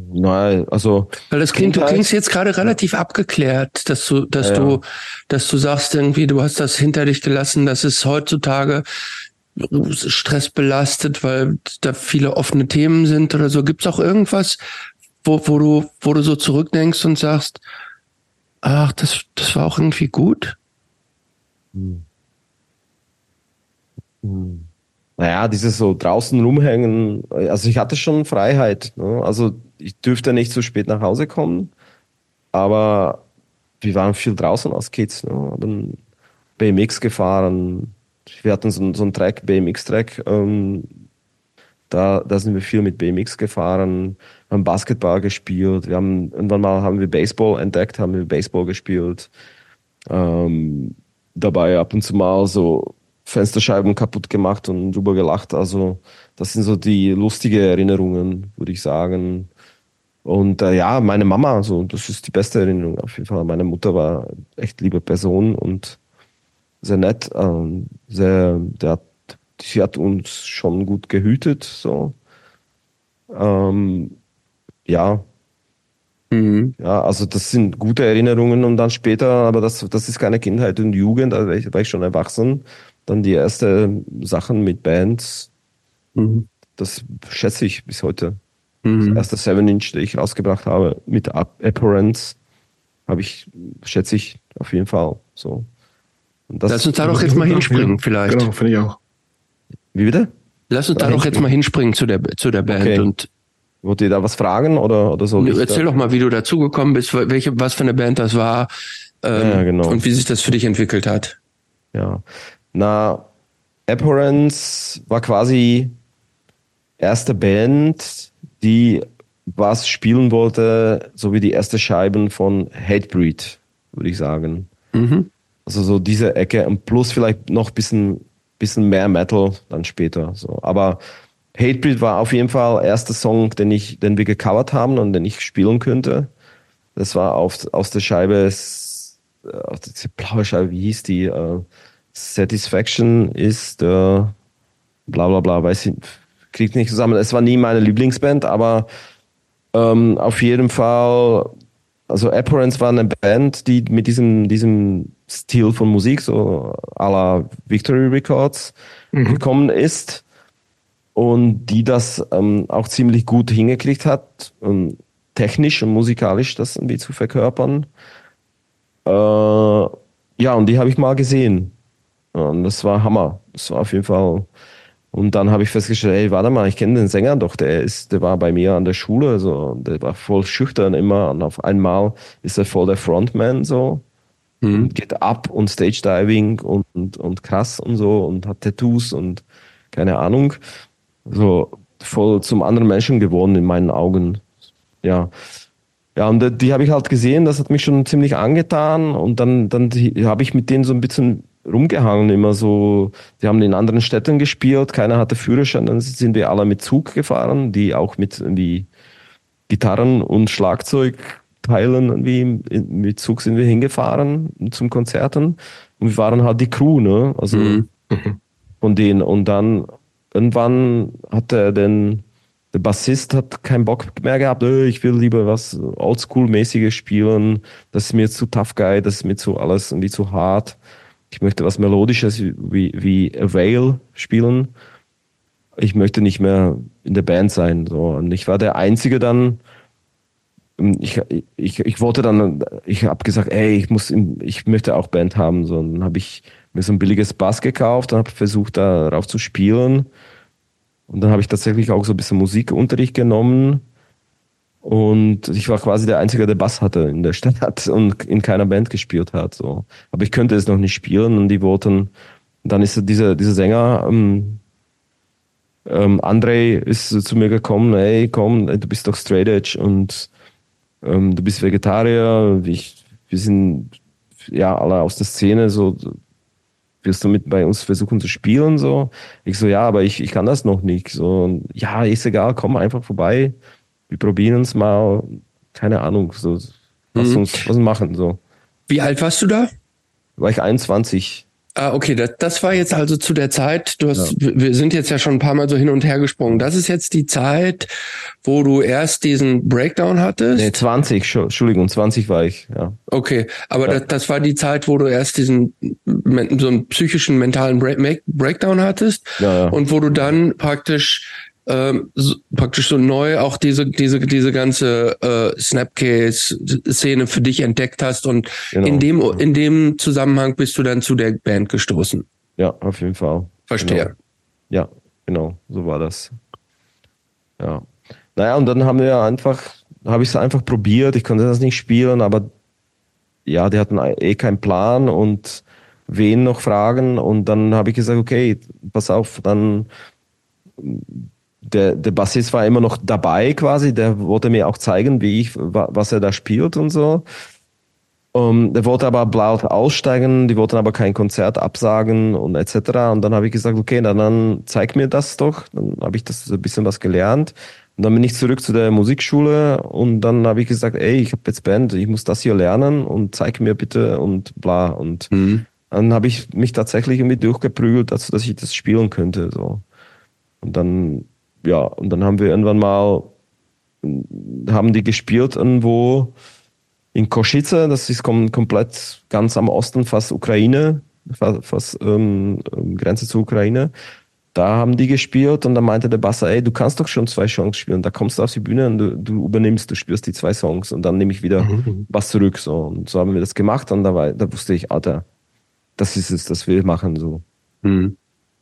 [SPEAKER 3] Nein, also.
[SPEAKER 2] Weil das klingt, du klingst jetzt gerade relativ abgeklärt, dass du, dass ja. du, dass du sagst irgendwie, du hast das hinter dich gelassen, dass es heutzutage stressbelastet, weil da viele offene Themen sind oder so. Gibt es auch irgendwas, wo, wo du, wo du so zurückdenkst und sagst, ach, das, das war auch irgendwie gut? Hm.
[SPEAKER 3] Hm. Naja, dieses so draußen rumhängen, also ich hatte schon Freiheit. Ne? Also ich dürfte nicht zu spät nach Hause kommen, aber wir waren viel draußen als Kids. Ne? Haben BMX gefahren. Wir hatten so, so einen Track, BMX-Track. Ähm, da, da sind wir viel mit BMX gefahren, haben Basketball gespielt. Wir haben irgendwann mal haben wir Baseball entdeckt, haben wir Baseball gespielt. Ähm, dabei ab und zu mal so Fensterscheiben kaputt gemacht und drüber gelacht. Also das sind so die lustige Erinnerungen, würde ich sagen. Und äh, ja, meine Mama, so das ist die beste Erinnerung auf jeden Fall. Meine Mutter war echt liebe Person und sehr nett, ähm, sehr, der hat, sie hat uns schon gut gehütet, so. Ähm, ja. Mhm. Ja, also das sind gute Erinnerungen und dann später, aber das, das ist keine Kindheit und Jugend, war ich, war ich schon erwachsen dann die ersten Sachen mit Bands. Mhm. Das schätze ich bis heute. Mhm. Das erste Seven Inch, das ich rausgebracht habe, mit Apparence, habe ich, schätze ich auf jeden Fall so.
[SPEAKER 2] Lass uns da doch jetzt mal hinspringen, vielleicht. Genau, finde ich auch.
[SPEAKER 3] Wie bitte?
[SPEAKER 2] Lass uns da, da doch jetzt mal hinspringen zu der, zu der Band okay. und
[SPEAKER 3] Wollt ihr da was fragen oder, oder so?
[SPEAKER 2] Erzähl doch mal, wie du dazugekommen bist, welche, was für eine Band das war ähm, ja, genau. und wie sich das für dich entwickelt hat.
[SPEAKER 3] Ja, na, Abhorrence war quasi erste Band, die was spielen wollte, so wie die erste Scheiben von Hatebreed, würde ich sagen. Mhm. Also so diese Ecke und plus vielleicht noch ein bisschen, bisschen mehr Metal dann später. So. Aber Hatebreed war auf jeden Fall der erste Song, den, ich, den wir gecovert haben und den ich spielen könnte. Das war auf, aus der Scheibe, auf diese blaue Scheibe, wie hieß die? Uh, Satisfaction ist äh, bla bla bla, weiß ich, kriegt nicht zusammen. Es war nie meine Lieblingsband, aber ähm, auf jeden Fall, also Apparence war eine Band, die mit diesem, diesem Stil von Musik, so à la Victory Records, mhm. gekommen ist und die das ähm, auch ziemlich gut hingekriegt hat, um, technisch und musikalisch das irgendwie zu verkörpern. Äh, ja, und die habe ich mal gesehen. Und das war Hammer. Das war auf jeden Fall. Und dann habe ich festgestellt, ey, warte mal, ich kenne den Sänger doch, der ist, der war bei mir an der Schule, so, der war voll schüchtern immer und auf einmal ist er voll der Frontman, so. Mhm. Geht ab und Stage Diving und, und, und krass und so und hat Tattoos und keine Ahnung. So voll zum anderen Menschen geworden in meinen Augen. Ja. Ja, und die, die habe ich halt gesehen, das hat mich schon ziemlich angetan und dann, dann habe ich mit denen so ein bisschen rumgehangen, immer so, die haben in anderen Städten gespielt, keiner hatte Führerschein, dann sind wir alle mit Zug gefahren, die auch mit irgendwie Gitarren und Schlagzeugteilen irgendwie mit Zug sind wir hingefahren zum Konzerten und wir waren halt die Crew, ne? Also mhm. von denen und dann irgendwann hat er den der Bassist hat keinen Bock mehr gehabt, äh, ich will lieber was Oldschool-mäßiges spielen, das ist mir zu tough guy, das ist mir zu alles irgendwie zu hart ich möchte was Melodisches wie, wie A Veil spielen. Ich möchte nicht mehr in der Band sein. So. Und ich war der Einzige dann, ähm, ich, ich, ich wollte dann, ich habe gesagt, ey, ich muss, ich möchte auch Band haben. So, und dann habe ich mir so ein billiges Bass gekauft und habe versucht, darauf zu spielen. Und dann habe ich tatsächlich auch so ein bisschen Musikunterricht genommen und ich war quasi der Einzige, der Bass hatte in der Stadt und in keiner Band gespielt hat. So. Aber ich könnte es noch nicht spielen und die wollten, dann ist dieser, dieser Sänger, ähm, ähm, Andrei ist zu mir gekommen, ey, komm, du bist doch straight edge und ähm, du bist Vegetarier, ich, wir sind ja alle aus der Szene, so wirst du mit bei uns versuchen zu spielen, so. Ich so, ja, aber ich, ich kann das noch nicht. So, ja, ist egal, komm einfach vorbei wir probieren es mal, keine Ahnung, so, lass mhm. uns was machen, so.
[SPEAKER 2] Wie alt warst du da?
[SPEAKER 3] War ich 21.
[SPEAKER 2] Ah, okay, das, das war jetzt also zu der Zeit, du hast, ja. wir sind jetzt ja schon ein paar Mal so hin und her gesprungen. Das ist jetzt die Zeit, wo du erst diesen Breakdown hattest?
[SPEAKER 3] Nee, 20, Entschuldigung, 20 war ich, ja.
[SPEAKER 2] Okay, aber ja. das, das war die Zeit, wo du erst diesen, so einen psychischen, mentalen Break Breakdown hattest ja, ja. und wo du dann praktisch ähm, so, praktisch so neu auch diese diese diese ganze äh, Snapcase-Szene für dich entdeckt hast und genau. in dem in dem Zusammenhang bist du dann zu der Band gestoßen.
[SPEAKER 3] Ja, auf jeden Fall.
[SPEAKER 2] Verstehe.
[SPEAKER 3] Genau. Ja, genau, so war das. Ja. Naja, und dann haben wir einfach, habe ich es einfach probiert. Ich konnte das nicht spielen, aber ja, die hatten eh keinen Plan und wen noch fragen. Und dann habe ich gesagt, okay, pass auf, dann der, der Bassist war immer noch dabei quasi, der wollte mir auch zeigen, wie ich, was er da spielt und so. Um, der wollte aber laut aussteigen, die wollten aber kein Konzert absagen und etc. Und dann habe ich gesagt, okay, dann, dann zeig mir das doch. Dann habe ich das ein bisschen was gelernt. Und dann bin ich zurück zu der Musikschule und dann habe ich gesagt, ey, ich habe jetzt Band, ich muss das hier lernen und zeig mir bitte und bla. Und mhm. dann habe ich mich tatsächlich irgendwie durchgeprügelt, dazu, dass ich das spielen könnte. So. Und dann ja, und dann haben wir irgendwann mal, haben die gespielt irgendwo in Koschice, das ist kom komplett ganz am Osten, fast Ukraine, fast, fast ähm, ähm, Grenze zur Ukraine. Da haben die gespielt und dann meinte der Basser, ey, du kannst doch schon zwei Songs spielen. Da kommst du auf die Bühne und du, du übernimmst, du spielst die zwei Songs und dann nehme ich wieder mhm. was zurück. So. Und so haben wir das gemacht und da, war, da wusste ich, Alter, das ist es, das will ich machen. So. Mhm.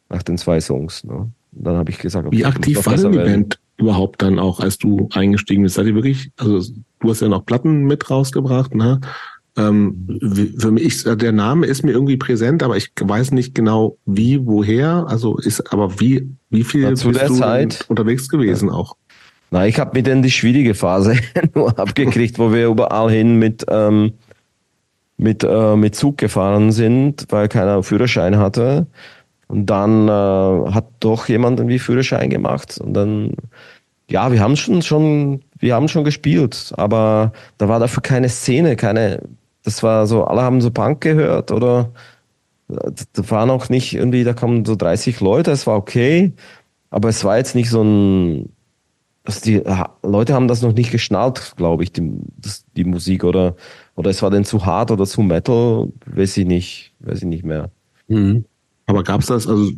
[SPEAKER 3] Nach den zwei Songs. Ne? Dann habe ich gesagt,
[SPEAKER 1] okay, wie aktiv war denn die Band überhaupt dann auch, als du eingestiegen bist? Seid ihr wirklich, also du hast ja noch Platten mit rausgebracht, ne? Ähm, für mich, der Name ist mir irgendwie präsent, aber ich weiß nicht genau wie, woher. Also ist, aber wie, wie viel
[SPEAKER 3] ja, zu der Zeit
[SPEAKER 1] unterwegs gewesen ja. auch?
[SPEAKER 3] Na, ich habe mir dann die schwierige Phase nur abgekriegt, wo wir überall hin mit ähm, mit äh, mit Zug gefahren sind, weil keiner Führerschein hatte. Und dann äh, hat doch jemand irgendwie Führerschein gemacht und dann, ja, wir haben schon, schon, wir haben schon gespielt, aber da war dafür keine Szene, keine, das war so, alle haben so Punk gehört oder da war noch nicht irgendwie, da kamen so 30 Leute, es war okay, aber es war jetzt nicht so ein, also die Leute haben das noch nicht geschnallt, glaube ich, die, das, die Musik oder, oder es war denn zu hart oder zu Metal, weiß ich nicht, weiß ich nicht mehr.
[SPEAKER 1] Mhm. Aber gab es das, also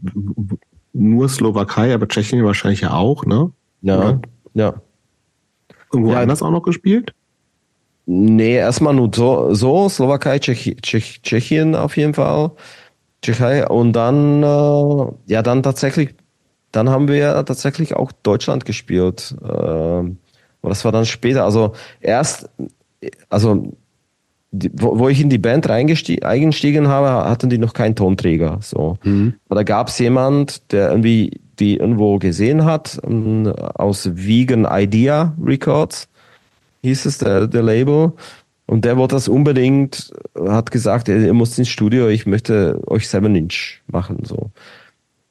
[SPEAKER 1] nur Slowakei, aber Tschechien wahrscheinlich ja auch, ne?
[SPEAKER 3] Ja, ja. ja.
[SPEAKER 1] Irgendwo ja, anders auch noch gespielt?
[SPEAKER 3] Nee, erstmal nur so, so Slowakei, Tschech, Tschech, Tschechien auf jeden Fall. Tschechei und dann, äh, ja, dann tatsächlich, dann haben wir ja tatsächlich auch Deutschland gespielt. Äh, aber das war dann später. Also erst, also die, wo, wo, ich in die Band eingestiegen habe, hatten die noch keinen Tonträger. So. Mhm. Aber da gab es jemand, der irgendwie die irgendwo gesehen hat, um, aus Vegan Idea Records, hieß es, der, der Label. Und der wollte das unbedingt, hat gesagt, ihr müsst ins Studio, ich möchte euch Seven Inch machen. So.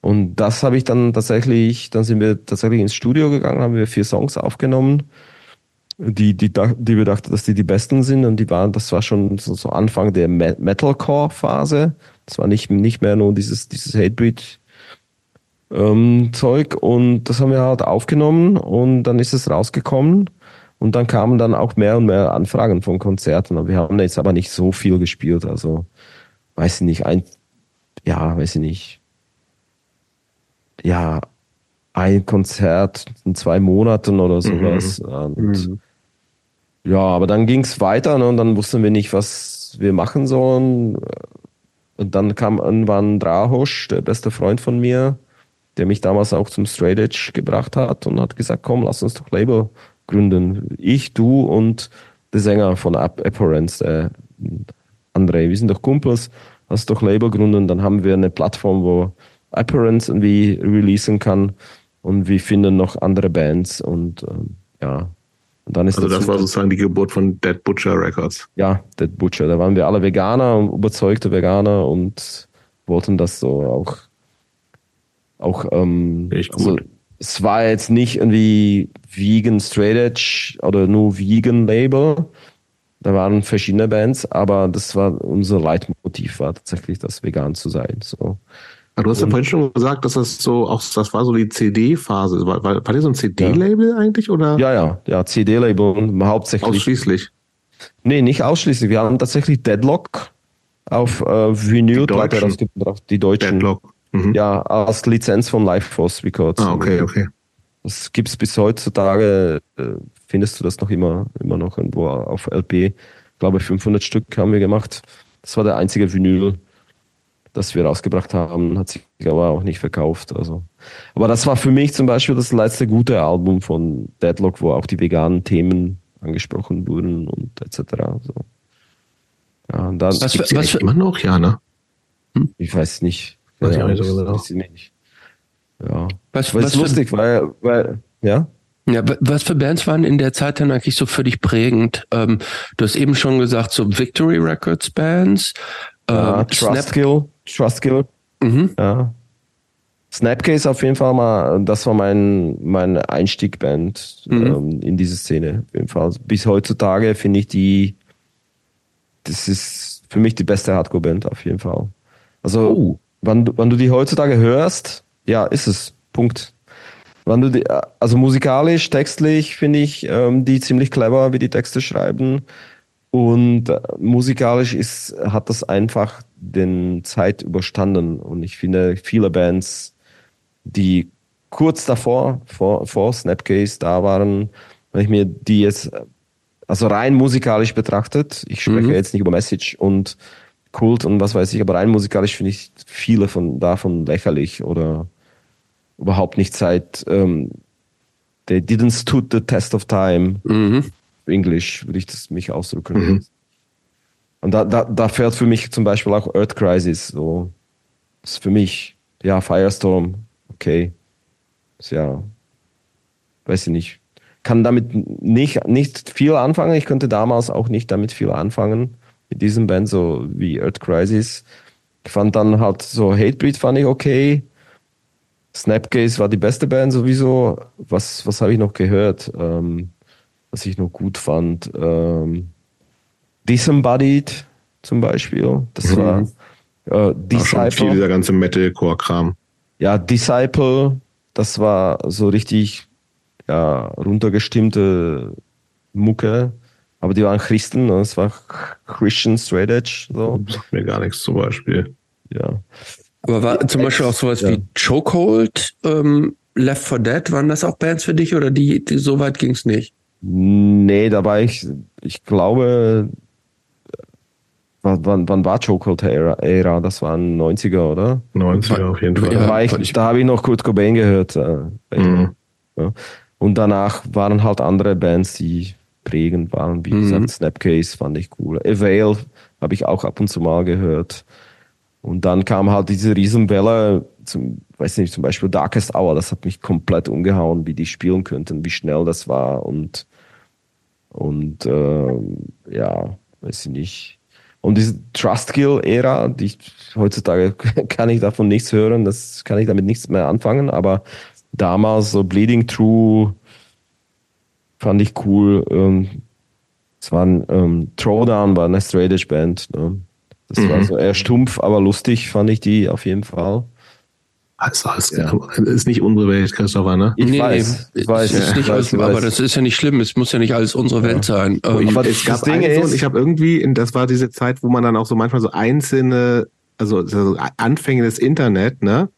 [SPEAKER 3] Und das habe ich dann tatsächlich, dann sind wir tatsächlich ins Studio gegangen, haben wir vier Songs aufgenommen die, die, die wir dachten, dass die die besten sind und die waren, das war schon so, so Anfang der Metalcore-Phase. Das war nicht, nicht mehr nur dieses, dieses Hatebreed ähm, Zeug und das haben wir halt aufgenommen und dann ist es rausgekommen und dann kamen dann auch mehr und mehr Anfragen von Konzerten und wir haben jetzt aber nicht so viel gespielt, also weiß ich nicht, ein, ja, weiß ich nicht, ja, ein Konzert in zwei Monaten oder sowas. Mhm. Und mhm. Ja, aber dann ging es weiter ne, und dann wussten wir nicht, was wir machen sollen. Und dann kam irgendwann Drahosch, der beste Freund von mir, der mich damals auch zum Straight Edge gebracht hat und hat gesagt, komm, lass uns doch Label gründen. Ich, du und der Sänger von Apparence, der André. Wir sind doch Kumpels, lass doch Label gründen. Dann haben wir eine Plattform, wo Apparence irgendwie releasen kann und wir finden noch andere Bands und ähm, ja,
[SPEAKER 1] und dann ist also das war sozusagen die Geburt von Dead Butcher Records.
[SPEAKER 3] Ja, Dead Butcher. Da waren wir alle Veganer, überzeugte Veganer und wollten das so auch. Auch ähm,
[SPEAKER 1] Echt also gut.
[SPEAKER 3] Also, es war jetzt nicht irgendwie Vegan Straight Edge oder nur Vegan Label, Da waren verschiedene Bands, aber das war unser Leitmotiv, war tatsächlich das vegan zu sein. So.
[SPEAKER 1] Aber du hast ja vorhin schon gesagt, dass das so auch das war so die CD-Phase. War, war, war das so ein CD-Label ja. eigentlich oder?
[SPEAKER 3] Ja, ja, ja, CD-Label hauptsächlich.
[SPEAKER 1] Ausschließlich.
[SPEAKER 3] Nee, nicht ausschließlich. Wir haben tatsächlich Deadlock auf äh, Vinylplatte rausgebracht, die deutschen. Deadlock. Mhm. Ja, als Lizenz von Life Force Records.
[SPEAKER 1] Ah, okay, okay.
[SPEAKER 3] Das gibt es bis heutzutage, äh, findest du das noch immer, immer noch irgendwo auf LP. Ich glaube, 500 Stück haben wir gemacht. Das war der einzige Vinyl, das wir rausgebracht haben, hat sich aber auch nicht verkauft. Also. Aber das war für mich zum Beispiel das letzte gute Album von Deadlock, wo auch die veganen Themen angesprochen wurden und etc. So.
[SPEAKER 1] Ja, und dann was, für, was für immer noch, ja, ne?
[SPEAKER 3] Hm? Ich weiß nicht. Weiß ja, ich so genau. nicht. Ja. Was, was, was lustig, weil, weil, ja.
[SPEAKER 2] Ja, was für Bands waren in der Zeit dann eigentlich so für dich prägend? Ähm, du hast eben schon gesagt, so Victory Records Bands,
[SPEAKER 3] ähm, ja, Trustkill, Trustkill. Mhm. Ja. Snapcase auf jeden Fall mal, das war mein, meine Einstiegband mhm. ähm, in diese Szene. Auf jeden Fall. Bis heutzutage finde ich die, das ist für mich die beste Hardcore-Band auf jeden Fall. Also, oh. wann, wann du die heutzutage hörst, ja, ist es. Punkt. Wann du die, also musikalisch, textlich finde ich ähm, die ziemlich clever, wie die Texte schreiben. Und äh, musikalisch ist, hat das einfach den Zeit überstanden. Und ich finde, viele Bands, die kurz davor, vor, vor Snapcase da waren, wenn ich mir die jetzt, also rein musikalisch betrachtet, ich spreche mhm. jetzt nicht über Message und Kult und was weiß ich, aber rein musikalisch finde ich viele von davon lächerlich oder überhaupt nicht Zeit. Ähm, they didn't stood the test of time. Mhm. Englisch würde ich das mich ausdrücken. Mhm. Und da, da, da fährt für mich zum Beispiel auch Earth Crisis. So. Das ist für mich, ja, Firestorm, okay. Ist ja, weiß ich nicht. Kann damit nicht, nicht viel anfangen. Ich könnte damals auch nicht damit viel anfangen. Mit diesem Band, so wie Earth Crisis. Ich fand dann halt so Hatebreed fand ich okay. Snapcase war die beste Band sowieso. Was, was habe ich noch gehört, ähm, was ich noch gut fand? Ähm, Disembodied zum Beispiel. Das mhm. war
[SPEAKER 1] äh, Disciple. Viel dieser ganze Metalcore-Kram.
[SPEAKER 3] Ja, Disciple, das war so richtig ja, runtergestimmte Mucke. Aber die waren Christen, ne? das war Christian Straight Edge. So.
[SPEAKER 1] Sagt mir gar nichts zum Beispiel.
[SPEAKER 3] Ja.
[SPEAKER 2] Aber war zum Beispiel auch sowas ja. wie Chokehold, ähm, Left 4 Dead, waren das auch Bands für dich oder die, die so weit ging es nicht?
[SPEAKER 3] Nee, da war ich, ich glaube, wann, wann war Chokehold Ära? Ära? Das waren 90er, oder?
[SPEAKER 1] 90er auf jeden Fall.
[SPEAKER 3] Ja, da, ich, da habe ich noch Kurt Cobain gehört. Äh, mhm. ja. Und danach waren halt andere Bands, die prägend waren. Wie mhm. gesagt, Snapcase fand ich cool. Avail habe ich auch ab und zu mal gehört. Und dann kam halt diese Riesenwelle, zum, weiß nicht, zum Beispiel Darkest Hour, das hat mich komplett umgehauen, wie die spielen könnten, wie schnell das war und, und äh, ja, weiß ich nicht. Und diese Trustkill-Ära, die ich, heutzutage kann ich davon nichts hören, das kann ich damit nichts mehr anfangen, aber damals so Bleeding True fand ich cool. Ähm, es war ein ähm, Throwdown, war eine Straight Edge Band. Ne? Das mhm. war so eher stumpf, aber lustig fand ich die auf jeden Fall.
[SPEAKER 1] Also, es ja. ist nicht unsere Welt, Christopher, ne?
[SPEAKER 2] Ich nee, weiß, ich weiß, ist nicht weiß, alles, aber das ist ja nicht schlimm. Es muss ja nicht alles unsere Welt sein.
[SPEAKER 1] Ähm, aber es gab Ding ist, ich habe irgendwie, das war diese Zeit, wo man dann auch so manchmal so einzelne, also, also Anfänge des Internet, ne?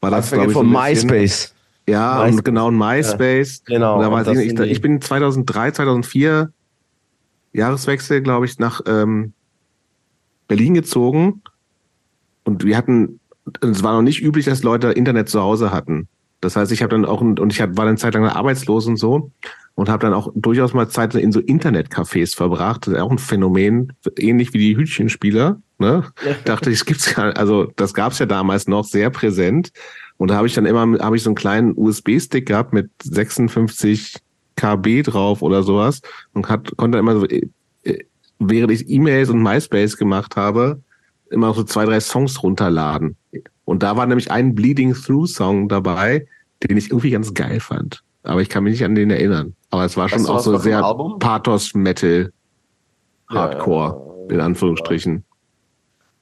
[SPEAKER 3] War das Anfänge von so MySpace.
[SPEAKER 1] Ja, MySpace. und genau MySpace. Ja, genau. Und da war und ich, ich, bin 2003, 2004 Jahreswechsel, glaube ich, nach ähm, Berlin gezogen und wir hatten, es war noch nicht üblich, dass Leute Internet zu Hause hatten. Das heißt, ich habe dann auch, und ich war dann Zeit lang arbeitslos und so und habe dann auch durchaus mal Zeit in so Internetcafés verbracht. Das ist auch ein Phänomen, ähnlich wie die Hütchenspieler. Ne? Ja. Dachte ich, es gibt's ja, also das gab's ja damals noch sehr präsent. Und da habe ich dann immer, habe ich so einen kleinen USB-Stick gehabt mit 56 KB drauf oder sowas und hat, konnte immer so äh, während ich E-Mails und MySpace gemacht habe, immer so zwei, drei Songs runterladen. Und da war nämlich ein Bleeding Through Song dabei, den ich irgendwie ganz geil fand. Aber ich kann mich nicht an den erinnern. Aber es war schon auch so sehr Pathos-Metal. Hardcore, in Anführungsstrichen.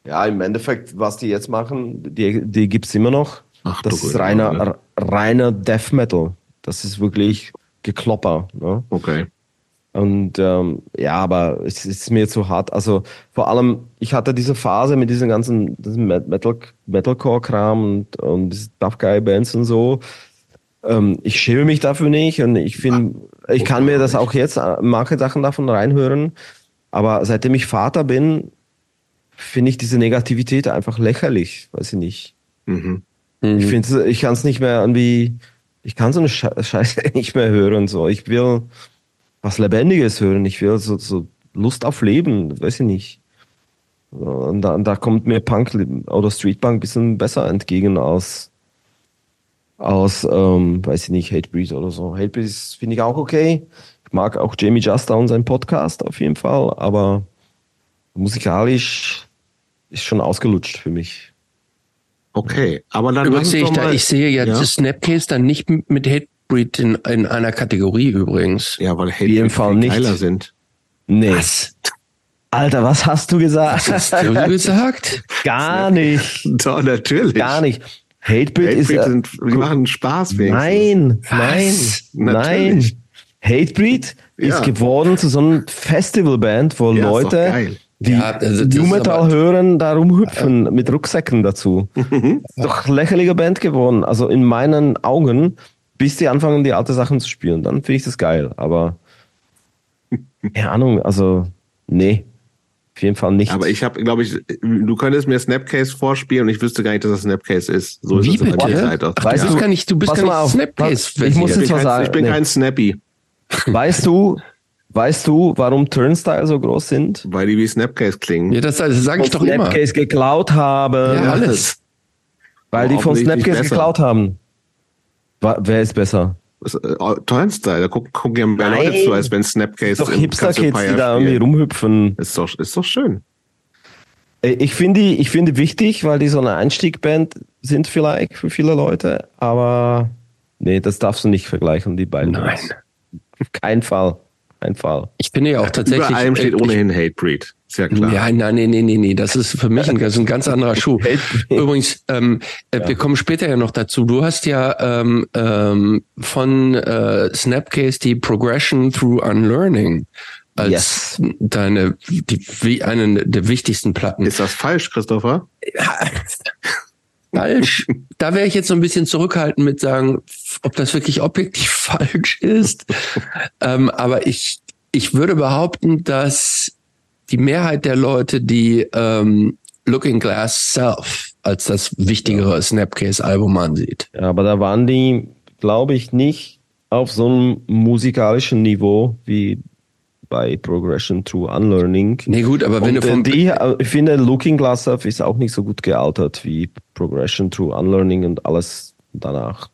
[SPEAKER 3] Ja, im Endeffekt, was die jetzt machen, die, die gibt es immer noch.
[SPEAKER 1] Ach,
[SPEAKER 3] Das
[SPEAKER 1] du
[SPEAKER 3] ist reiner,
[SPEAKER 1] ne?
[SPEAKER 3] reiner Death Metal. Das ist wirklich Geklopper. Ne?
[SPEAKER 1] Okay.
[SPEAKER 3] Und ähm, ja, aber es ist mir zu hart. Also vor allem, ich hatte diese Phase mit diesen ganzen diesem Metal, Metalcore-Kram und, und Tough Guy Bands und so. Ähm, ich schäme mich dafür nicht und ich finde, ich kann mir das auch jetzt äh, manche Sachen davon reinhören. Aber seitdem ich Vater bin, finde ich diese Negativität einfach lächerlich. Weiß ich nicht.
[SPEAKER 1] Mhm.
[SPEAKER 3] Ich finde, ich kann es nicht mehr irgendwie, ich kann so eine Sche- Scheiße nicht mehr hören. So, ich will was Lebendiges hören. Ich will so, so Lust auf Leben, weiß ich nicht. Und da, da kommt mir Punk oder Streetpunk ein bisschen besser entgegen als aus, ähm, weiß ich nicht, Hatebreed oder so. Hatebreed ist, finde ich auch okay. Ich mag auch Jamie Juster und seinen Podcast auf jeden Fall, aber musikalisch ist schon ausgelutscht für mich.
[SPEAKER 1] Okay, aber dann
[SPEAKER 2] Übrigens sehe ich, da, ich sehe jetzt
[SPEAKER 1] ja?
[SPEAKER 2] das Snapcase dann nicht mit Hatebreed in, in einer Kategorie übrigens.
[SPEAKER 1] Ja, weil Hate
[SPEAKER 3] nicht.
[SPEAKER 1] geiler sind.
[SPEAKER 3] Nee.
[SPEAKER 2] Was?
[SPEAKER 3] Alter, was hast du gesagt?
[SPEAKER 2] Was hast du gesagt?
[SPEAKER 3] Gar nicht.
[SPEAKER 1] Doch, natürlich.
[SPEAKER 3] Gar nicht. Hatebreed ist.
[SPEAKER 1] Hatebreed
[SPEAKER 3] äh,
[SPEAKER 1] sind, die machen Spaß wenigstens.
[SPEAKER 3] nein, nein,
[SPEAKER 2] Was?
[SPEAKER 3] nein.
[SPEAKER 1] Natürlich.
[SPEAKER 3] Hatebreed
[SPEAKER 1] Ja.
[SPEAKER 3] ist geworden zu so einer Festivalband, wo
[SPEAKER 1] Ja, ist
[SPEAKER 3] Leute, die
[SPEAKER 2] Ja, also
[SPEAKER 3] New
[SPEAKER 2] ist
[SPEAKER 3] Metal
[SPEAKER 2] aber-
[SPEAKER 3] hören, da rumhüpfen mit Rucksäcken dazu.
[SPEAKER 1] Mhm.
[SPEAKER 3] Ist doch lächerliche Band geworden. Also in meinen Augen, bis die anfangen, die alte Sachen zu spielen, dann finde ich das geil. Aber keine Ahnung, also nee, auf jeden Fall nicht.
[SPEAKER 1] Aber ich habe, glaube ich, du könntest mir Snapcase vorspielen und ich wüsste gar nicht, dass das Snapcase ist. So
[SPEAKER 2] Wie
[SPEAKER 1] ist es in der
[SPEAKER 2] bitte? Ach,
[SPEAKER 3] Weißt
[SPEAKER 2] bist
[SPEAKER 3] du-
[SPEAKER 2] gar nicht, du bist
[SPEAKER 3] pass
[SPEAKER 2] gar
[SPEAKER 3] mal
[SPEAKER 2] nicht
[SPEAKER 3] auf,
[SPEAKER 2] Snapcase.
[SPEAKER 3] ich muss
[SPEAKER 1] ich,
[SPEAKER 3] jetzt
[SPEAKER 1] bin
[SPEAKER 3] mal
[SPEAKER 1] kein,
[SPEAKER 3] sagen,
[SPEAKER 1] ich bin
[SPEAKER 3] nee.
[SPEAKER 1] kein Snappy,
[SPEAKER 3] Weißt du, weißt du, warum Turnstile so groß sind?
[SPEAKER 1] weil die wie Snapcase klingen.
[SPEAKER 2] Ja, das, das sage ich doch immer.
[SPEAKER 3] Snapcase geklaut haben.
[SPEAKER 2] Ja, alles.
[SPEAKER 3] Weil die von Snapcase geklaut haben. Wa- Wer ist besser?
[SPEAKER 1] Äh, Turnstyle, da gucken, gucken ja mehr
[SPEAKER 3] Nein.
[SPEAKER 1] Leute zu, als wenn Snapcase
[SPEAKER 3] Doch
[SPEAKER 1] im
[SPEAKER 3] Hipster-Kids, die da irgendwie rumhüpfen.
[SPEAKER 1] Ist doch, ist doch schön.
[SPEAKER 3] Äh, Ich finde die, ich finde wichtig, weil die so eine Einstiegband sind vielleicht für viele Leute, aber nee, das darfst du nicht vergleichen, die beiden.
[SPEAKER 2] Nein.
[SPEAKER 3] Auf keinen Fall. Kein Fall.
[SPEAKER 2] Ich finde ja auch tatsächlich.
[SPEAKER 1] Über allem steht
[SPEAKER 2] äh, ich-
[SPEAKER 1] ohnehin Hatebreed. Ist ja klar.
[SPEAKER 2] Ja, nein, nee, nee, nee, nee. Das ist für mich ein, das ist ein ganz anderer Schuh. Übrigens, ähm, äh, wir kommen später ja noch dazu. Du hast ja ähm, ähm, von äh, Snapcase die Progression through Unlearning als
[SPEAKER 3] Yes.
[SPEAKER 2] deine die, wie eine der wichtigsten Platten.
[SPEAKER 1] Ist das falsch, Christopher?
[SPEAKER 2] falsch. Da wäre ich jetzt so ein bisschen zurückhaltend mit sagen, ob das wirklich objektiv falsch ist. ähm, aber ich, ich würde behaupten, dass die Mehrheit der Leute, die ähm, Looking Glass Self als das wichtigere Snapcase-Album ansieht.
[SPEAKER 3] Ja, aber da waren die, glaube ich, nicht auf so einem musikalischen Niveau wie bei Progression Through Unlearning.
[SPEAKER 2] Nee, gut, aber wenn
[SPEAKER 3] Und,
[SPEAKER 2] du vom
[SPEAKER 3] die, äh, ich finde, Looking Glass Up ist auch nicht so gut gealtert wie Progression Through Unlearning und alles danach.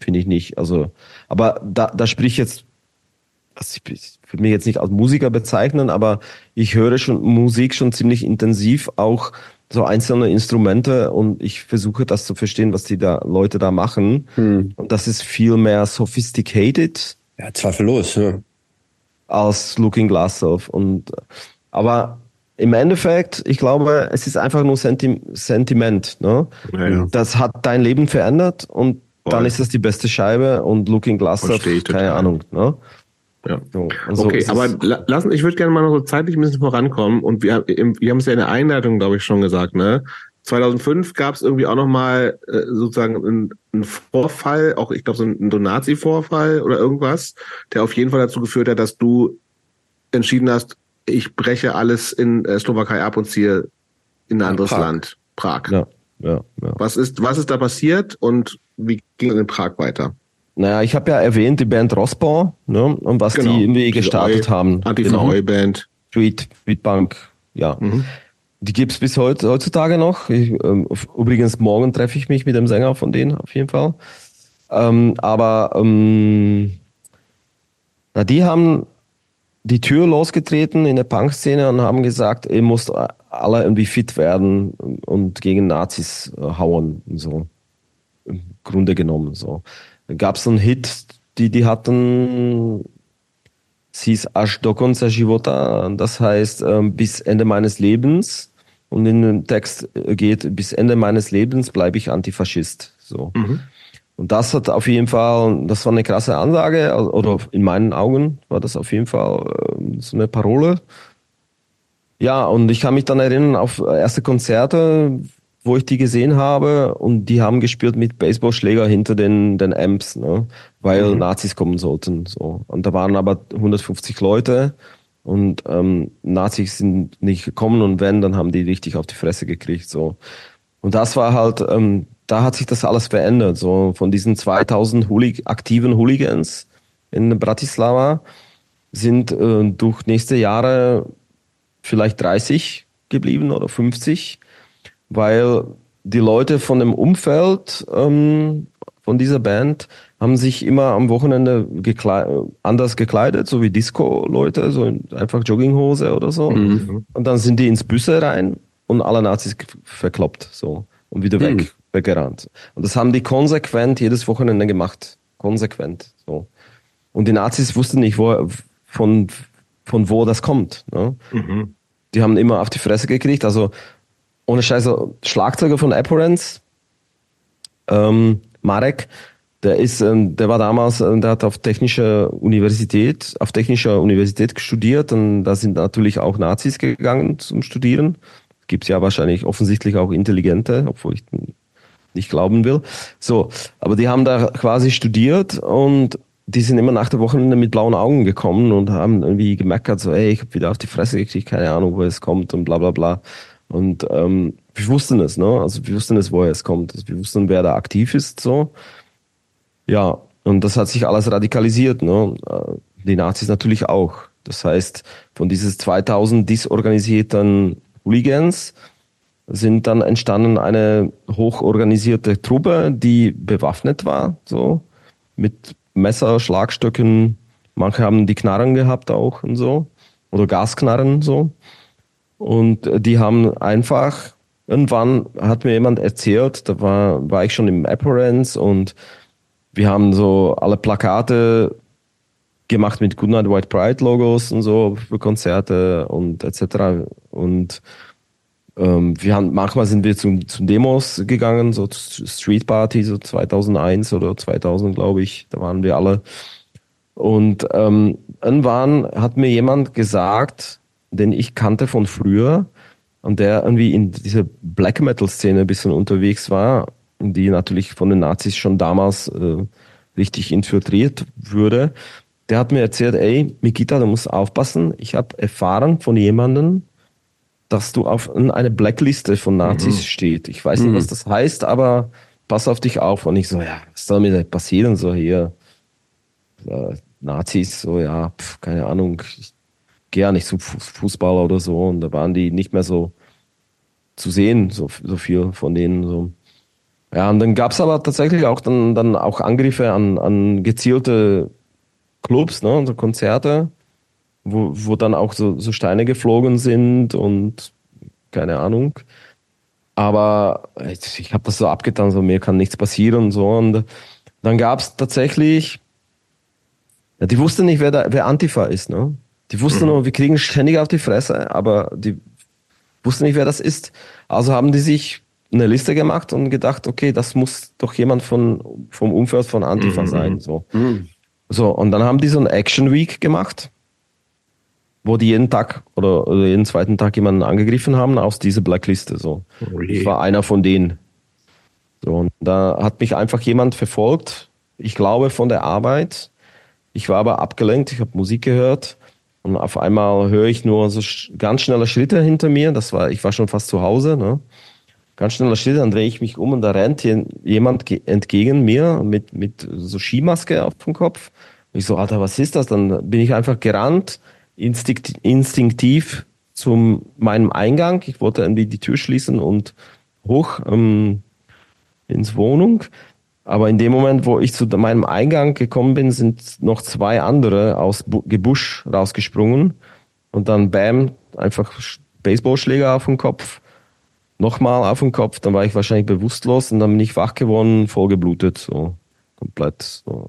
[SPEAKER 3] Finde ich nicht. Also, aber da, da sprich ich jetzt, also ich, ich würde mich jetzt nicht als Musiker bezeichnen, aber ich höre schon Musik schon ziemlich intensiv, auch so einzelne Instrumente und ich versuche das zu verstehen, was die da Leute da machen.
[SPEAKER 2] Hm.
[SPEAKER 3] Und das ist viel mehr sophisticated
[SPEAKER 2] ja, zweifellos. Ja.
[SPEAKER 3] Als Looking Glass Off. Und aber im Endeffekt, ich glaube, es ist einfach nur Senti Sentiment. Ne?
[SPEAKER 1] Ja, ja.
[SPEAKER 3] Das hat dein Leben verändert und dann
[SPEAKER 1] Voll.
[SPEAKER 3] ist es die beste Scheibe und Looking Glass
[SPEAKER 1] ich
[SPEAKER 3] keine
[SPEAKER 1] total.
[SPEAKER 3] Ahnung. Ne?
[SPEAKER 1] Ja.
[SPEAKER 3] So, und so
[SPEAKER 1] Okay, aber la- lassen, ich würde gerne mal noch so zeitlich ein bisschen vorankommen und wir, wir haben es ja in der Einleitung, glaube ich, schon gesagt, ne? 2005 gab es irgendwie auch noch mal äh, sozusagen einen, einen Vorfall, auch ich glaube so ein, ein Nazi-Vorfall oder irgendwas, der auf jeden Fall dazu geführt hat, dass du entschieden hast, ich breche alles in äh, Slowakei ab und ziehe in ein anderes
[SPEAKER 2] Prag.
[SPEAKER 1] Land, Prag.
[SPEAKER 3] ja, ja, ja.
[SPEAKER 1] Was ist was ist da passiert und wie ging es in Prag weiter?
[SPEAKER 3] Naja, ich habe ja erwähnt, die Band Rossbau ne? und was
[SPEAKER 1] Genau.
[SPEAKER 3] die irgendwie gestartet
[SPEAKER 1] Eu-
[SPEAKER 3] haben. Genau.
[SPEAKER 1] Antifa-Eu-Band.
[SPEAKER 3] Street, Streetbank, ja.
[SPEAKER 1] Mhm.
[SPEAKER 3] Die gibt's bis heute, heutzutage noch. Ich, ähm, übrigens, morgen treffe ich mich mit dem Sänger von denen, auf jeden Fall. Ähm, aber ähm, na, die haben die Tür losgetreten in der Punk-Szene und haben gesagt, ihr müsst alle irgendwie fit werden und gegen Nazis äh, hauen so. Im Grunde genommen so. Dann gab's einen Hit, die die hatten Es hieß Až do konce života, das heißt ähm, bis Ende meines Lebens. Und in dem Text geht, bis Ende meines Lebens bleibe ich Antifaschist. So. Mhm. Und das hat auf jeden Fall, das war eine krasse Ansage, oder in meinen Augen war das auf jeden Fall äh, so eine Parole. Ja, und ich kann mich dann erinnern auf erste Konzerte, wo ich die gesehen habe und die haben gespielt mit Baseballschläger hinter den, den Amps, ne? weil mhm. Nazis kommen sollten. So. Und da waren aber 150 Leute und ähm, Nazis sind nicht gekommen und wenn, dann haben die richtig auf die Fresse gekriegt. So. Und das war halt, ähm, da hat sich das alles verändert. So von diesen 2000 Hoolig aktiven Hooligans in Bratislava sind äh, durch nächste Jahre vielleicht 30 geblieben oder 50 weil die Leute von dem Umfeld ähm, von dieser Band haben sich immer am Wochenende gekle anders gekleidet, so wie Disco-Leute, so einfach Jogginghose oder so. Mhm. Und dann sind die ins Büsse rein und alle Nazis verkloppt, so. Und wieder weg, mhm. weggerannt. Und das haben die konsequent jedes Wochenende gemacht. Konsequent, so. Und die Nazis wussten nicht, wo, von, von wo das kommt. Ne? Mhm. Die haben immer auf die Fresse gekriegt. Also ohne Scheiße, Schlagzeuger von Apparence, ähm, Marek, der ist, ähm, der war damals, äh, der hat auf technischer Universität, auf technischer Universität studiert und da sind natürlich auch Nazis gegangen zum Studieren. Gibt ja wahrscheinlich offensichtlich auch Intelligente, obwohl ich nicht glauben will. So, aber die haben da quasi studiert und die sind immer nach der Wochenende mit blauen Augen gekommen und haben irgendwie gemeckert, so, ey, ich habe wieder auf die Fresse gekriegt, keine Ahnung, wo es kommt und bla bla bla. Und ähm, wir wussten es, ne? Also wir wussten es, woher es kommt. Also wir wussten, wer da aktiv ist, so. Ja, und das hat sich alles radikalisiert, ne? Die Nazis natürlich auch. Das heißt, von dieses 2000 disorganisierten Hooligans sind dann entstanden eine hochorganisierte Truppe, die bewaffnet war, so mit Messer, Schlagstöcken. Manche haben die Knarren gehabt auch und so oder Gasknarren so. Und die haben einfach, irgendwann hat mir jemand erzählt, da war, war ich schon im Apparence und wir haben so alle Plakate gemacht mit Goodnight White Pride Logos und so für Konzerte und etc. Und ähm, wir haben, manchmal sind wir zu, zu Demos gegangen, so Street Party, so 2001 oder 2000, glaube ich, da waren wir alle. Und ähm, irgendwann hat mir jemand gesagt, den ich kannte von früher und der irgendwie in dieser Black Metal-Szene ein bisschen unterwegs war, die natürlich von den Nazis schon damals äh, richtig infiltriert wurde. Der hat mir erzählt, ey, Mikita, du musst aufpassen. Ich habe erfahren von jemandem, dass du auf eine Blackliste von Nazis mhm. steht. Ich weiß nicht, mhm. was das heißt, aber pass auf dich auf. Und ich so, ja, was soll mir da passieren? So hier, äh, Nazis, so ja, pf, keine Ahnung. Ich gehe ja nicht zum Fußballer oder so und da waren die nicht mehr so zu sehen, so, so viel von denen. So. Ja, und dann gab es aber tatsächlich auch dann, dann auch Angriffe an, an gezielte Clubs, ne, so Konzerte, wo, wo dann auch so, so Steine geflogen sind und keine Ahnung. Aber ich habe das so abgetan, so mir kann nichts passieren und so. Und dann gab es tatsächlich, ja, die wussten nicht, wer, da, wer Antifa ist, ne? Die wussten mhm. nur, wir kriegen ständig auf die Fresse, aber die wussten nicht, wer das ist. Also haben die sich eine Liste gemacht und gedacht, okay, das muss doch jemand von, vom Umfeld von Antifa mhm. sein. So. Mhm. so, und dann haben die so ein Action Week gemacht, wo die jeden Tag oder, oder jeden zweiten Tag jemanden angegriffen haben aus dieser Blackliste. So. Oh ich war einer von denen. So, und da hat mich einfach jemand verfolgt, ich glaube von der Arbeit. Ich war aber abgelenkt, ich habe Musik gehört und auf einmal höre ich nur so ganz schnelle Schritte hinter mir. Das war, ich war schon fast zu Hause, ne? Ganz schneller Schritte, dann drehe ich mich um und da rennt jemand entgegen mir mit, mit so Skimaske auf dem Kopf. Ich so, Alter, was ist das? Dann bin ich einfach gerannt, instinkt, instinktiv zu meinem Eingang. Ich wollte irgendwie die Tür schließen und hoch ähm, ins Wohnung. Aber in dem Moment, wo ich zu meinem Eingang gekommen bin, sind noch zwei andere aus Gebusch rausgesprungen und dann bam, einfach Baseballschläger auf den Kopf, nochmal auf den Kopf, dann war ich wahrscheinlich bewusstlos und dann bin ich wach geworden, voll geblutet, so komplett so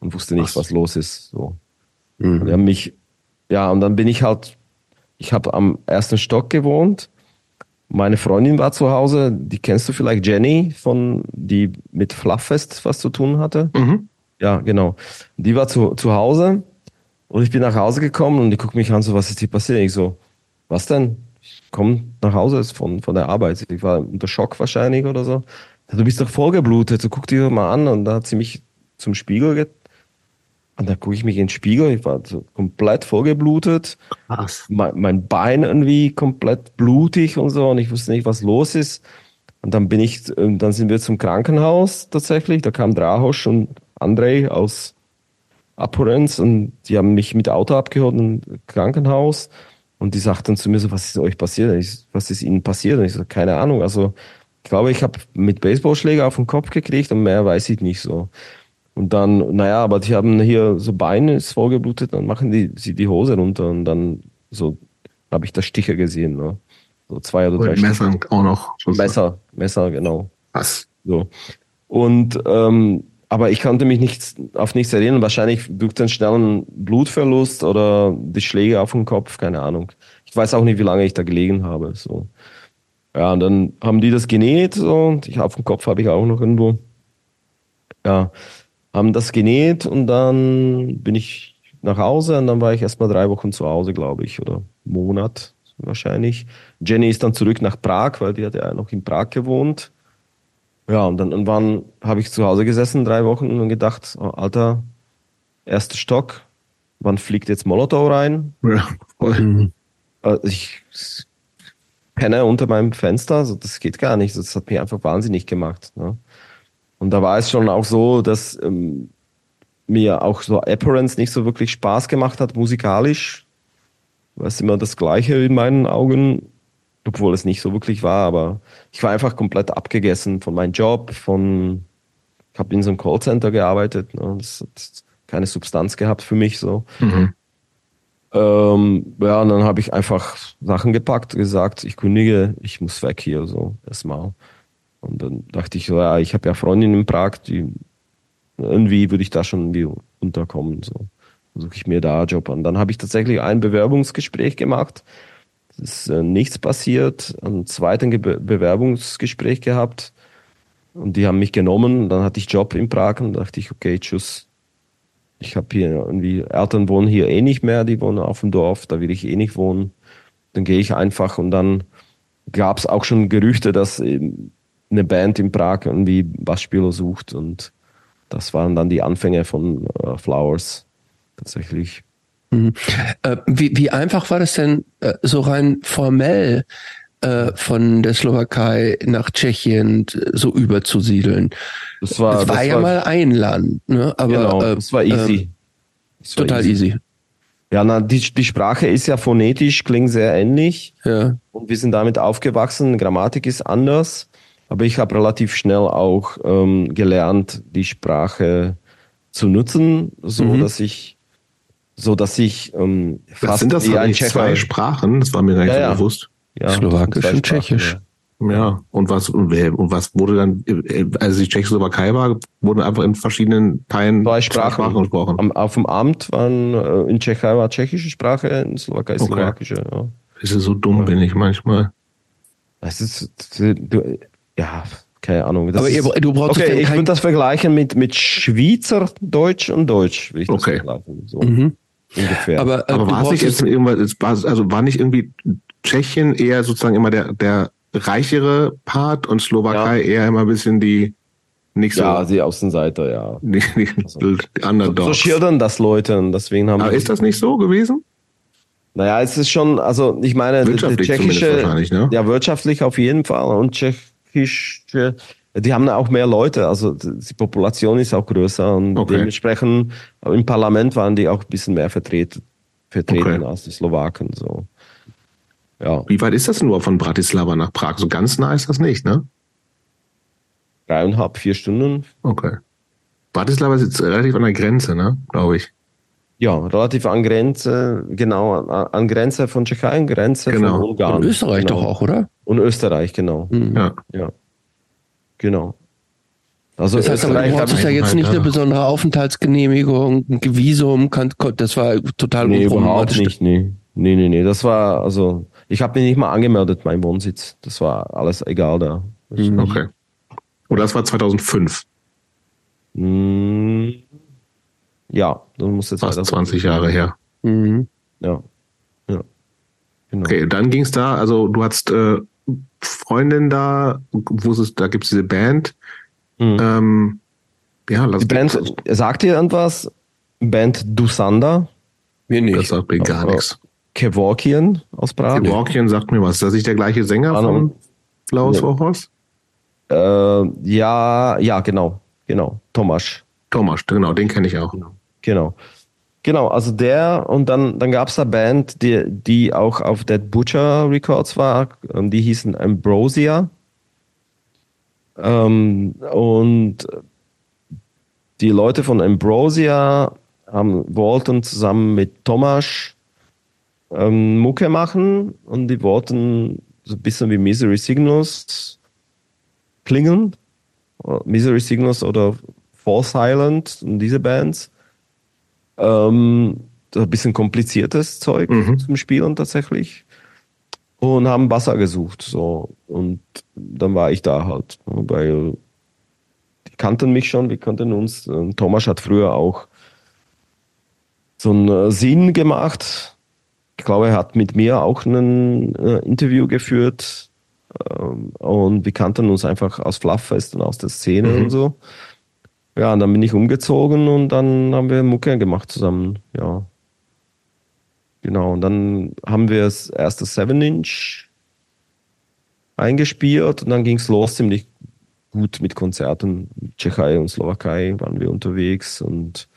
[SPEAKER 3] und wusste nicht, was, was los ist. So. Mhm. Die haben mich, ja, und dann bin ich halt, ich habe am ersten Stock gewohnt. Meine Freundin war zu Hause, die kennst du vielleicht, Jenny, von, die mit Flufffest was zu tun hatte. Mhm. Ja, genau. Die war zu, zu Hause und ich bin nach Hause gekommen und die guckt mich an, so, was ist hier passiert? Ich so, was denn? Ich komme nach Hause von, von der Arbeit. Ich war unter Schock wahrscheinlich oder so. Du bist doch vollgeblutet, so guck dir mal an. Und da hat sie mich zum Spiegel get und da gucke ich mich in den Spiegel, ich war so komplett vollgeblutet. Krass. Mein, mein Bein irgendwie komplett blutig und so und ich wusste nicht, was los ist. Und dann bin ich, ähm, dann sind wir zum Krankenhaus tatsächlich. Da kam Drahosch und Andrei aus Aporenz und die haben mich mit Auto abgeholt im Krankenhaus. Und die sagten zu mir so, was ist euch passiert? Ich, was ist ihnen passiert? Und ich so, keine Ahnung. Also ich glaube, ich habe mit Baseballschläger auf den Kopf gekriegt und mehr weiß ich nicht so. Und dann, naja, aber die haben hier so Beine ist vorgeblutet, dann machen die sie die Hose runter und dann so habe ich da Stiche gesehen, ne? So zwei oder drei. Und
[SPEAKER 1] Messer Stiche. auch noch.
[SPEAKER 3] Messer, Messer, genau.
[SPEAKER 1] Was?
[SPEAKER 3] So. Und ähm, aber ich konnte mich nicht auf nichts erinnern. Wahrscheinlich durch den schnellen Blutverlust oder die Schläge auf den Kopf, keine Ahnung. Ich weiß auch nicht, wie lange ich da gelegen habe. So. Ja, und dann haben die das genäht und ich auf dem Kopf habe ich auch noch irgendwo. Ja, haben das genäht und dann bin ich nach Hause und dann war ich erstmal drei Wochen zu Hause, glaube ich, oder Monat wahrscheinlich. Jenny ist dann zurück nach Prag, weil die hat ja noch in Prag gewohnt. Ja, und dann irgendwann habe ich zu Hause gesessen, drei Wochen, und gedacht, oh, Alter, erster Stock, wann fliegt jetzt Molotow rein? Ja, voll. Mhm. Also ich penne unter meinem Fenster, also das geht gar nicht. Das hat mich einfach wahnsinnig gemacht. Ne? Und da war es schon auch so, dass ähm, mir auch so Apparence nicht so wirklich Spaß gemacht hat, musikalisch. War es immer das Gleiche in meinen Augen, obwohl es nicht so wirklich war, aber ich war einfach komplett abgegessen von meinem Job, von ich habe in so einem Callcenter gearbeitet, ne, das hat keine Substanz gehabt für mich so. Mhm. Ähm, ja, und dann habe ich einfach Sachen gepackt, gesagt, ich kündige, ich muss weg hier so erstmal. Und dann dachte ich, so, ja, ich habe ja Freundin in Prag, die irgendwie würde ich da schon irgendwie unterkommen. So suche ich mir da einen Job an. Dann habe ich tatsächlich ein Bewerbungsgespräch gemacht. Ist äh, nichts passiert. Ein zweites Be Bewerbungsgespräch gehabt. Und die haben mich genommen. Dann hatte ich Job in Prag und dachte ich, okay, tschüss. Ich habe hier irgendwie, Eltern wohnen hier eh nicht mehr, die wohnen auf dem Dorf, da will ich eh nicht wohnen. Dann gehe ich einfach und dann gab es auch schon Gerüchte, dass eine Band in Prag irgendwie Bassspieler sucht und das waren dann die Anfänge von äh, Flowers tatsächlich.
[SPEAKER 2] Mhm. Äh, wie, wie einfach war das denn äh, so rein formell äh, von der Slowakei nach Tschechien so überzusiedeln? Das war, das war das ja war, mal ein Land, ne? aber
[SPEAKER 3] genau, äh, das war easy.
[SPEAKER 2] Ähm, das war total easy. easy.
[SPEAKER 3] Ja, na, die, die Sprache ist ja phonetisch, klingt sehr ähnlich. Ja. Und wir sind damit aufgewachsen. Grammatik ist anders. Aber ich habe relativ schnell auch ähm, gelernt, die Sprache zu nutzen, so mhm. dass ich so dass ich ähm,
[SPEAKER 1] fast Was sind das wie ein zwei Sprachen? Das war mir gar nicht ja, so bewusst.
[SPEAKER 2] Ja, Slowakisch und Tschechisch.
[SPEAKER 1] Ja. ja. Und was und, was wurde dann, also die Tschechoslowakei war, wurden einfach in verschiedenen Teilen
[SPEAKER 3] zwei Sprachen, Sprachen gesprochen. Am, auf dem Amt waren äh, in Tschechei war tschechische Sprache, in Slowakei okay. slowakische. Ja.
[SPEAKER 1] Ist so dumm, bin ich manchmal.
[SPEAKER 3] Das ist, du, ja, keine Ahnung.
[SPEAKER 2] Das Aber ihr, du brauchst
[SPEAKER 3] okay, ich würde das vergleichen mit, mit Schweizer Deutsch und Deutsch.
[SPEAKER 1] Will ich okay.
[SPEAKER 3] So. Mhm. Ungefähr.
[SPEAKER 1] Aber, äh, Aber war es nicht jetzt irgendwas, also war nicht irgendwie Tschechien eher sozusagen immer der, der reichere Part und Slowakei ja. eher immer ein bisschen die nicht so.
[SPEAKER 3] Ja, die Außenseiter, ja.
[SPEAKER 1] Die, die, also, die Underdogs.
[SPEAKER 3] So, so schildern das Leute und deswegen haben
[SPEAKER 1] Aber ist das nicht so gewesen?
[SPEAKER 3] Naja, es ist schon, also ich meine,
[SPEAKER 1] wirtschaftlich
[SPEAKER 3] die tschechische,
[SPEAKER 1] ne?
[SPEAKER 3] ja, wirtschaftlich auf jeden Fall und tschechische, die haben auch mehr Leute, also die Population ist auch größer und okay. dementsprechend im Parlament waren die auch ein bisschen mehr vertreten, vertreten okay. als die Slowaken, so.
[SPEAKER 1] Ja. Wie weit ist das nur von Bratislava nach Prag? So ganz nah ist das nicht, ne?
[SPEAKER 3] Dreieinhalb, vier Stunden.
[SPEAKER 1] Okay. Bratislava ist jetzt relativ an der Grenze, ne? Glaube ich.
[SPEAKER 3] Ja, relativ an Grenze, genau, an, an Grenze von Tschechien, Grenze
[SPEAKER 1] genau.
[SPEAKER 3] von Ungarn. Und
[SPEAKER 2] Österreich
[SPEAKER 3] genau.
[SPEAKER 2] doch auch, oder?
[SPEAKER 3] Und Österreich, genau.
[SPEAKER 1] Mhm. Ja.
[SPEAKER 3] ja. Genau.
[SPEAKER 2] Also das heißt aber, du brauchst ja jetzt nicht eine besondere Aufenthaltsgenehmigung, ein Visum, das war total
[SPEAKER 3] nee, überhaupt nicht, nee. Nee, nee, nee, das war, also, ich habe mich nicht mal angemeldet, mein Wohnsitz. Das war alles egal da.
[SPEAKER 1] Mhm. Okay. Oder das war 2005?
[SPEAKER 3] Mm, ja,
[SPEAKER 1] das muss jetzt Fast 20 Jahre her.
[SPEAKER 3] Mhm. Ja. ja.
[SPEAKER 1] Genau. Okay, dann ging es da, also du hattest äh, Freundin da, wusstest, da gibt es diese Band.
[SPEAKER 3] Mhm. Ähm, ja, lass Die Band, sagt ihr irgendwas? Band Dusanda?
[SPEAKER 1] Mir nicht. Das sagt mir gar nichts.
[SPEAKER 3] Kevorkian aus Prag.
[SPEAKER 1] Kevorkian sagt mir was. Ist das nicht der gleiche Sänger ah, von Flowers for Horse?
[SPEAKER 3] Äh, ja, ja, genau. Genau. Tomasz.
[SPEAKER 1] Tomasz, genau, den kenne ich auch.
[SPEAKER 3] Genau. Genau, also der und dann, dann gab es eine Band, die, die auch auf Dead Butcher Records war, die hießen Ambrosia. Ähm, und die Leute von Ambrosia haben, wollten zusammen mit Tomasz ähm, Mucke machen und die wollten so ein bisschen wie Misery Signals klingen. Misery Signals oder False Silent und diese Bands. Ähm, ein bisschen kompliziertes Zeug mhm. zum Spielen tatsächlich. Und haben Wasser gesucht. So. Und dann war ich da halt. Weil die kannten mich schon, wir kannten uns. Thomas hat früher auch so einen Sinn gemacht ich glaube, er hat mit mir auch ein äh, Interview geführt ähm, und wir kannten uns einfach aus Flufffest und aus der Szene mhm. und so. Ja, und dann bin ich umgezogen und dann haben wir Mucke gemacht zusammen, ja. Genau, und dann haben wir das erste 7-Inch eingespielt und dann ging es los ziemlich gut mit Konzerten. Tschechei und Slowakei waren wir unterwegs und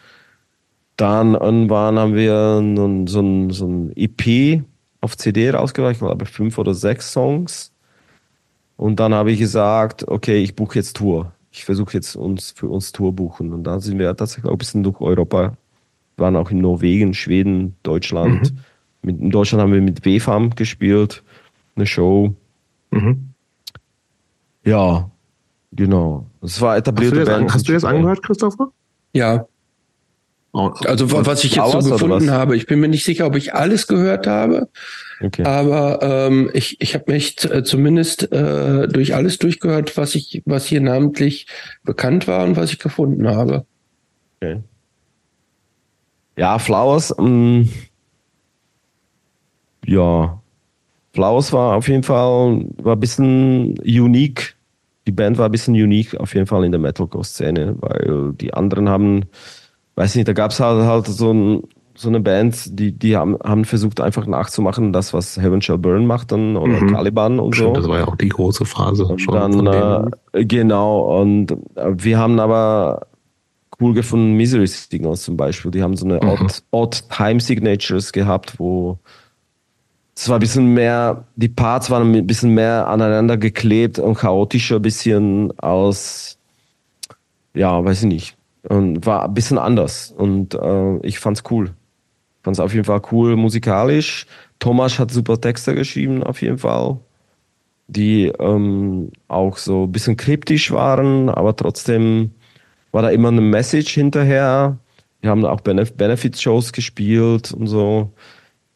[SPEAKER 3] dann irgendwann haben wir so ein, so ein EP auf CD rausgebracht, ich glaube fünf oder sechs Songs. Und dann habe ich gesagt, okay, ich buche jetzt Tour. Ich versuche jetzt uns für uns Tour buchen. Und dann sind wir tatsächlich auch ein bisschen durch Europa. Wir waren auch in Norwegen, Schweden, Deutschland. Mhm. Mit, in Deutschland haben wir mit WFAM gespielt, eine Show. Mhm. Ja, genau. Es war etablierte
[SPEAKER 1] hast du Band. Hast du das angehört, Christopher?
[SPEAKER 2] Ja. Also was ich jetzt so gefunden habe, ich bin mir nicht sicher, ob ich alles gehört habe, okay. aber ähm, ich, ich habe mich äh, zumindest äh, durch alles durchgehört, was ich, was hier namentlich bekannt war und was ich gefunden habe. Okay.
[SPEAKER 3] Ja, Flowers, ähm, ja, Flowers war auf jeden Fall war ein bisschen unique. Die Band war ein bisschen unique auf jeden Fall in der Metalcore-Szene, weil die anderen haben weiß nicht, da gab es halt, halt so, ein, so eine Band, die, die haben, haben versucht einfach nachzumachen, das, was Heaven Shall Burn macht dann oder mhm. Caliban und Stimmt,
[SPEAKER 1] so. Das war ja auch die große Phase
[SPEAKER 3] und schon. Dann, äh, genau, und äh, wir haben aber cool gefunden Misery Signals zum Beispiel. Die haben so eine mhm. Odd, Odd Time Signatures gehabt, wo es war ein bisschen mehr, die Parts waren ein bisschen mehr aneinander geklebt und chaotischer, ein bisschen aus, ja, weiß ich nicht, und war ein bisschen anders. Und äh, ich fand's cool. Fand's auf jeden Fall cool musikalisch. Thomas hat super Texte geschrieben, auf jeden Fall. Die ähm, auch so ein bisschen kryptisch waren, aber trotzdem war da immer eine Message hinterher. Wir haben auch Benef Benefit-Shows gespielt und so.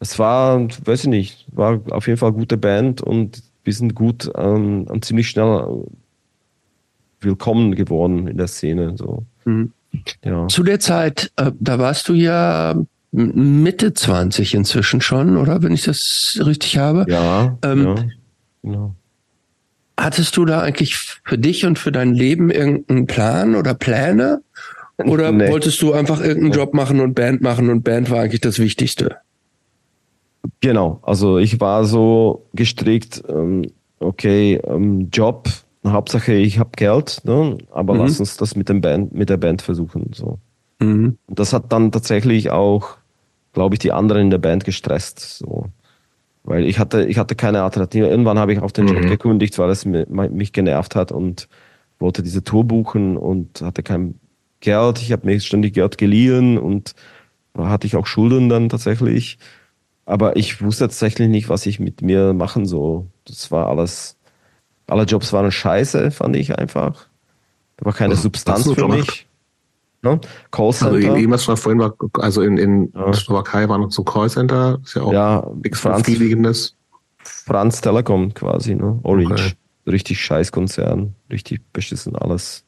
[SPEAKER 3] Es war, weiß ich nicht, war auf jeden Fall eine gute Band und wir sind gut ähm, ziemlich schnell willkommen geworden in der Szene. So. Mhm.
[SPEAKER 2] Ja. Zu der Zeit, äh, da warst du ja Mitte 20 inzwischen schon, oder? Wenn ich das richtig habe.
[SPEAKER 3] Ja. Ähm, ja genau.
[SPEAKER 2] Hattest du da eigentlich für dich und für dein Leben irgendeinen Plan oder Pläne? Oder nee. wolltest du einfach irgendeinen Job machen und Band machen und Band war eigentlich das Wichtigste?
[SPEAKER 3] Genau, also ich war so gestrickt, ähm, okay, ähm, Job, Hauptsache ich habe Geld, ne? aber mhm. lass uns das mit dem Band, mit der Band versuchen. So. Mhm. Das hat dann tatsächlich auch, glaube ich, die anderen in der Band gestresst. So. Weil ich hatte, ich hatte keine Alternative. Irgendwann habe ich auf den Job mhm. gekündigt, weil es mich genervt hat und wollte diese Tour buchen und hatte kein Geld. Ich habe mir ständig Geld geliehen und hatte ich auch Schulden dann tatsächlich. Aber ich wusste tatsächlich nicht, was ich mit mir machen soll. Das war alles alle Jobs waren scheiße, fand ich einfach. Da war keine Substanz für mich.
[SPEAKER 1] Ne? Callcenter. Also eben, was schon vorhin war, also in, in ja. Slowakei war noch so Callcenter, ist ja auch
[SPEAKER 3] ja, nichts Befriedigendes. Franz Telekom quasi, ne? Orange. Okay. Richtig scheiß Konzern, richtig beschissen alles.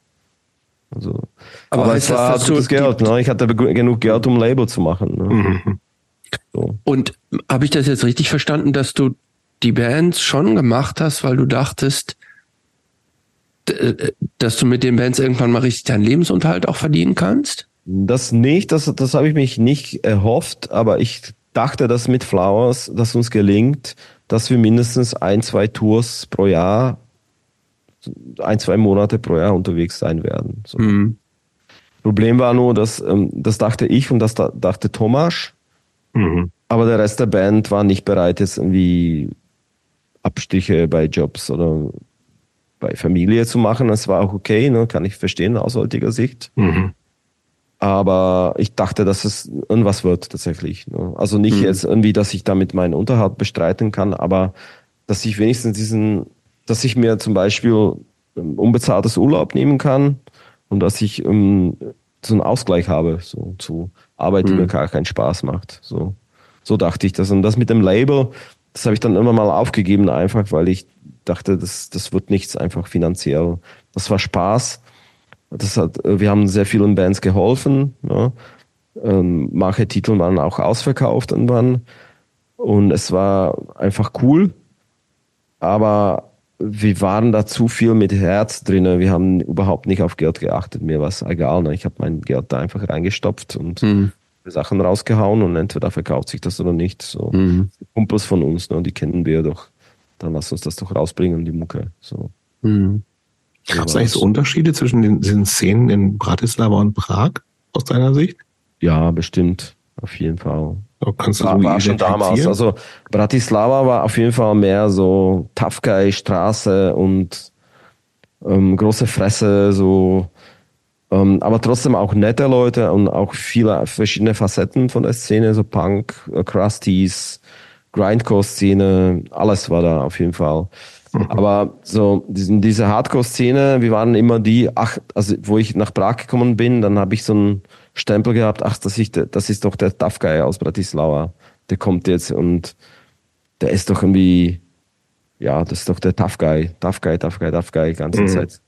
[SPEAKER 3] Also, aber, aber es war das Geld, ne? Ich hatte genug Geld, um Label zu machen. Ne? Mhm.
[SPEAKER 2] So. Und habe ich das jetzt richtig verstanden, dass du die Bands schon gemacht hast, weil du dachtest, dass du mit den Bands irgendwann mal richtig deinen Lebensunterhalt auch verdienen kannst?
[SPEAKER 3] Das nicht, das, das habe ich mich nicht erhofft, aber ich dachte, dass mit Flowers, dass uns gelingt, dass wir mindestens ein, zwei Tours pro Jahr, ein, zwei Monate pro Jahr unterwegs sein werden. So. Mhm. Problem war nur, dass ähm, das dachte ich und das dachte Thomas, mhm. aber der Rest der Band war nicht bereit, jetzt irgendwie Abstriche bei Jobs oder bei Familie zu machen. Das war auch okay, ne? kann ich verstehen aus heutiger Sicht. Mhm. Aber ich dachte, dass es irgendwas wird tatsächlich. Ne? Also nicht mhm. jetzt irgendwie, dass ich damit meinen Unterhalt bestreiten kann, aber dass ich wenigstens diesen, dass ich mir zum Beispiel ähm, unbezahltes Urlaub nehmen kann und dass ich um, ähm, so einen Ausgleich habe so zu Arbeit, die mhm. mir gar keinen Spaß macht. So, so dachte ich das. Und das mit dem Label, das habe ich dann immer mal aufgegeben, einfach weil ich dachte, das, das wird nichts einfach finanziell. Das war Spaß. Das hat, wir haben sehr vielen Bands geholfen. Ja. Ähm, manche Titel waren auch ausverkauft irgendwann. Und es war einfach cool. Aber wir waren da zu viel mit Herz drin. Wir haben überhaupt nicht auf Geld geachtet. Mir war es egal. Ne? Ich habe mein Geld da einfach reingestopft und mhm. Sachen rausgehauen und entweder verkauft sich das oder nicht. So mhm. Kumpels von uns, ne? die kennen wir doch dann lass uns das doch rausbringen, die Mucke. So. Mhm.
[SPEAKER 1] Gab es eigentlich so Unterschiede zwischen den, diesen Szenen in Bratislava und Prag aus deiner Sicht?
[SPEAKER 3] Ja, bestimmt. Auf jeden Fall.
[SPEAKER 1] Oh, kannst du
[SPEAKER 3] war, war schon damals. Also Bratislava war auf jeden Fall mehr so Tough Guy, Straße und ähm, große Fresse, so ähm, aber trotzdem auch nette Leute und auch viele verschiedene Facetten von der Szene, so Punk, äh, Crusties, Grindcore-Szene, alles war da auf jeden Fall. Mhm. Aber so diese Hardcore-Szene, wir waren immer die, ach, also wo ich nach Prag gekommen bin, dann habe ich so einen Stempel gehabt, ach, das ist, das ist doch der Tough Guy aus Bratislava. Der kommt jetzt und der ist doch irgendwie, ja, das ist doch der Tough Guy, Tough Guy, Tough Guy, Tough Guy, ganze mhm. Zeit.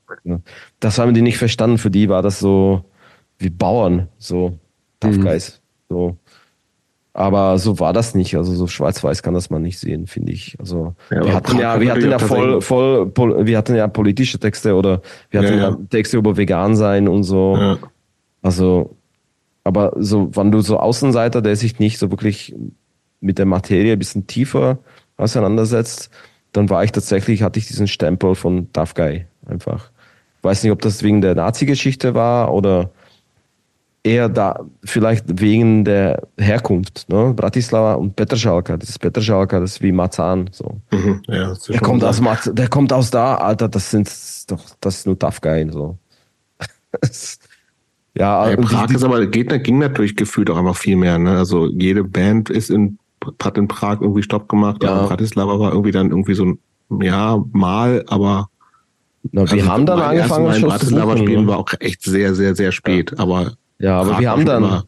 [SPEAKER 3] Das haben die nicht verstanden. Für die war das so wie Bauern, so Tough mhm. Guys. So. Aber so war das nicht. Also so schwarz-weiß kann das man nicht sehen, finde ich. Also ja, wir hatten ja, wir hatten ja voll, voll, wir hatten ja politische Texte oder wir hatten ja, ja Texte über vegan sein und so. Ja. Also, aber so, wenn du so Außenseiter, der sich nicht so wirklich mit der Materie ein bisschen tiefer auseinandersetzt, dann war ich tatsächlich, hatte ich diesen Stempel von Tough Guy einfach. Ich weiß nicht, ob das wegen der Nazi-Geschichte war oder eher da, vielleicht wegen der Herkunft. Ne? Bratislava und Petržalka, das ist Petržalka, das ist wie Marzahn. So. Mhm, ja, der, kommt aus Marz der kommt aus da, Alter, das sind doch, das ist nur Guy. So.
[SPEAKER 1] ja, ja Prag die, ist aber, geht, ging natürlich gefühlt auch einfach viel mehr. Ne? Also jede Band ist in, hat in Prag irgendwie Stopp gemacht, ja. aber Bratislava war irgendwie dann irgendwie so ein, ja, mal, aber
[SPEAKER 3] na, wir also haben dann angefangen,
[SPEAKER 1] schon Bratislava spielen ne? war auch echt sehr, sehr, sehr spät, ja. aber
[SPEAKER 3] ja, aber wir haben dann,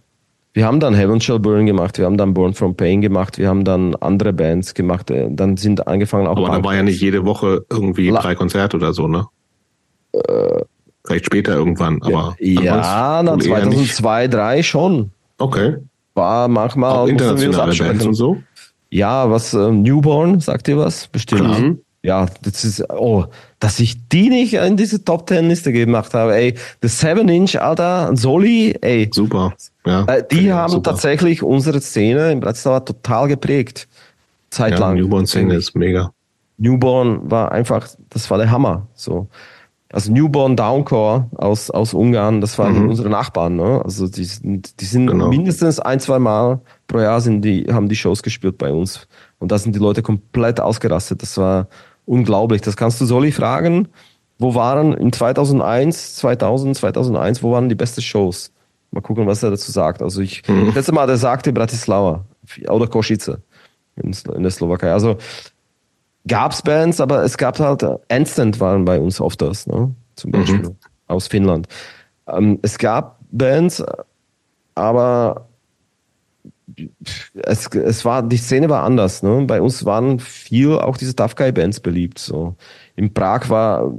[SPEAKER 3] wir haben dann Heaven Shall Burn gemacht, wir haben dann Born from Pain gemacht, wir haben dann andere Bands gemacht, äh, dann sind angefangen auch.
[SPEAKER 1] Aber da war ja nicht jede Woche irgendwie La drei Konzerte oder so, ne? Äh, Vielleicht später irgendwann, aber.
[SPEAKER 3] Ja, na 2002, 2003 schon.
[SPEAKER 1] Okay.
[SPEAKER 3] War manchmal
[SPEAKER 1] auch internationale Bands und so.
[SPEAKER 3] Ja, was äh, Newborn, sagt ihr was? Bestimmt. Klar. Ja, das ist, oh, dass ich die nicht in diese Top Ten Liste gemacht habe, ey. The Seven Inch, Alter, Soli, ey.
[SPEAKER 1] Super,
[SPEAKER 3] ja. Äh, die haben super. tatsächlich unsere Szene in Bratislava total geprägt. Zeitlang.
[SPEAKER 1] Ja, Newborn-Szene ist mega.
[SPEAKER 3] Newborn war einfach, das war der Hammer, so. Also Newborn Downcore aus, aus Ungarn, das waren mhm. unsere Nachbarn, ne? Also die, die sind genau. mindestens ein, zwei Mal pro Jahr sind die, haben die Shows gespielt bei uns. Und da sind die Leute komplett ausgerastet. Das war, unglaublich. Das kannst du Soli fragen. Wo waren in 2001, 2000, 2001, wo waren die besten Shows? Mal gucken, was er dazu sagt. Also ich, mhm. das letzte Mal, der sagte Bratislava oder Kosice in, in der Slowakei. Also gab es Bands, aber es gab halt, Instant waren bei uns oft das, ne? zum mhm. Beispiel. Mhm. aus Finnland. Ähm, es gab Bands, aber es, es war, die Szene war anders. Ne? Bei uns waren viel auch diese Tough Guy Bands beliebt. So. In Prag war,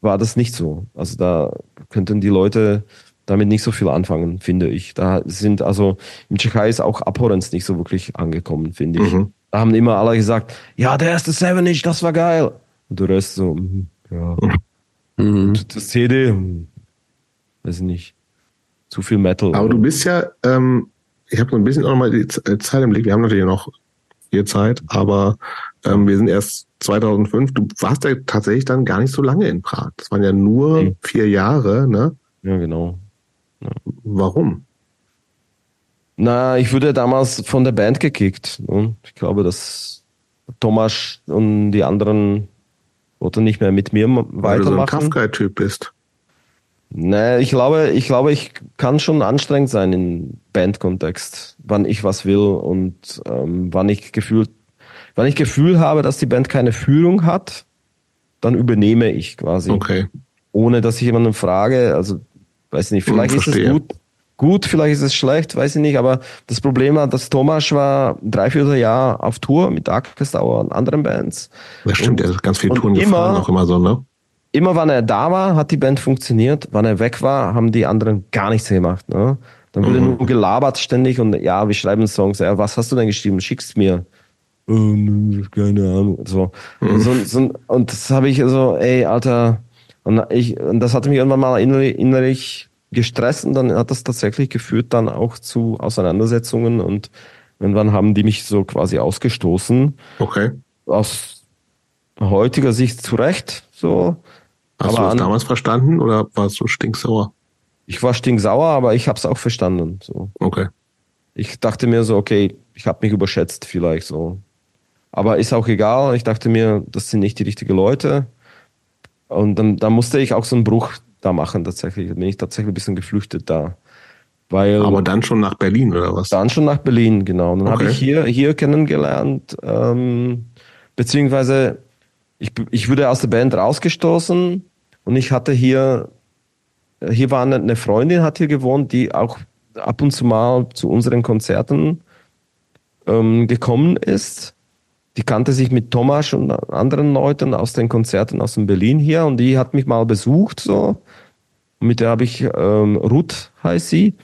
[SPEAKER 3] war das nicht so. Also da könnten die Leute damit nicht so viel anfangen, finde ich. Da sind also im Tschechei ist auch Abhorrence nicht so wirklich angekommen, finde ich. Mhm. Da haben immer alle gesagt, ja, der erste Seven Inch, das war geil. Und der Rest so, mhm, ja. Mhm. Das CD, hm, weiß ich nicht. Zu viel Metal.
[SPEAKER 1] Aber du bist ja, ähm, ich habe so ein bisschen auch noch mal die äh, Zeit im Blick. Wir haben natürlich noch viel Zeit, aber ähm, wir sind erst 2005. Du warst ja tatsächlich dann gar nicht so lange in Prag. Das waren ja nur mhm. vier Jahre, ne?
[SPEAKER 3] Ja, genau.
[SPEAKER 1] Ja. Warum?
[SPEAKER 3] Na, ich wurde damals von der Band gekickt. Ne? Ich glaube, dass Thomas und die anderen wollten nicht mehr mit mir weitermachen. Weil du so ein
[SPEAKER 1] Kafka-Typ bist.
[SPEAKER 3] Nee, ich glaube, ich glaube, ich kann schon anstrengend sein im Bandkontext, wann ich was will und ähm, wann ich gefühlt, wann ich Gefühl habe, dass die Band keine Führung hat, dann übernehme ich quasi.
[SPEAKER 1] Okay.
[SPEAKER 3] Ohne dass ich jemanden frage, also weiß nicht, vielleicht ist es gut, gut, vielleicht ist es schlecht, weiß ich nicht, aber das Problem war, dass Thomas war drei, vier Jahre auf Tour mit Darkest Hour und anderen Bands.
[SPEAKER 1] Das stimmt, und, er ist ganz viel Touren gefahren, auch immer so, ne?
[SPEAKER 3] Immer wann er da war, hat die Band funktioniert. Wann er weg war, haben die anderen gar nichts gemacht. Ne? Dann wurde mhm. nur gelabert ständig und ja, wir schreiben Songs. Ja, was hast du denn geschrieben? Schickst mir. Oh, keine Ahnung. So. Mhm. so, so und das habe ich so, ey, Alter. Und, ich, und das hat mich irgendwann mal innerlich, innerlich gestresst und dann hat das tatsächlich geführt dann auch zu Auseinandersetzungen und irgendwann haben die mich so quasi ausgestoßen.
[SPEAKER 1] Okay.
[SPEAKER 3] Aus heutiger Sicht zu Recht, so.
[SPEAKER 1] Hast aber du das damals verstanden oder warst du stinksauer?
[SPEAKER 3] Ich war stinksauer, aber ich habe es auch verstanden. So.
[SPEAKER 1] Okay.
[SPEAKER 3] Ich dachte mir so, okay, ich habe mich überschätzt vielleicht so. Aber ist auch egal. Ich dachte mir, das sind nicht die richtigen Leute. Und dann, dann musste ich auch so einen Bruch da machen tatsächlich. Da bin ich tatsächlich ein bisschen geflüchtet da. Weil,
[SPEAKER 1] Aber dann schon nach Berlin oder was?
[SPEAKER 3] Dann schon nach Berlin, genau. Und dann okay. habe ich hier, hier kennengelernt, ähm, beziehungsweise ich, ich wurde aus der Band rausgestoßen und ich hatte hier, hier war eine, Freundin, hat hier gewohnt, die auch ab und zu mal zu unseren Konzerten ähm, gekommen ist. Die kannte sich mit Thomas und anderen Leuten aus den Konzerten aus dem Berlin hier und die hat mich mal besucht so. Mit der habe ich ähm, Ruth heißt sie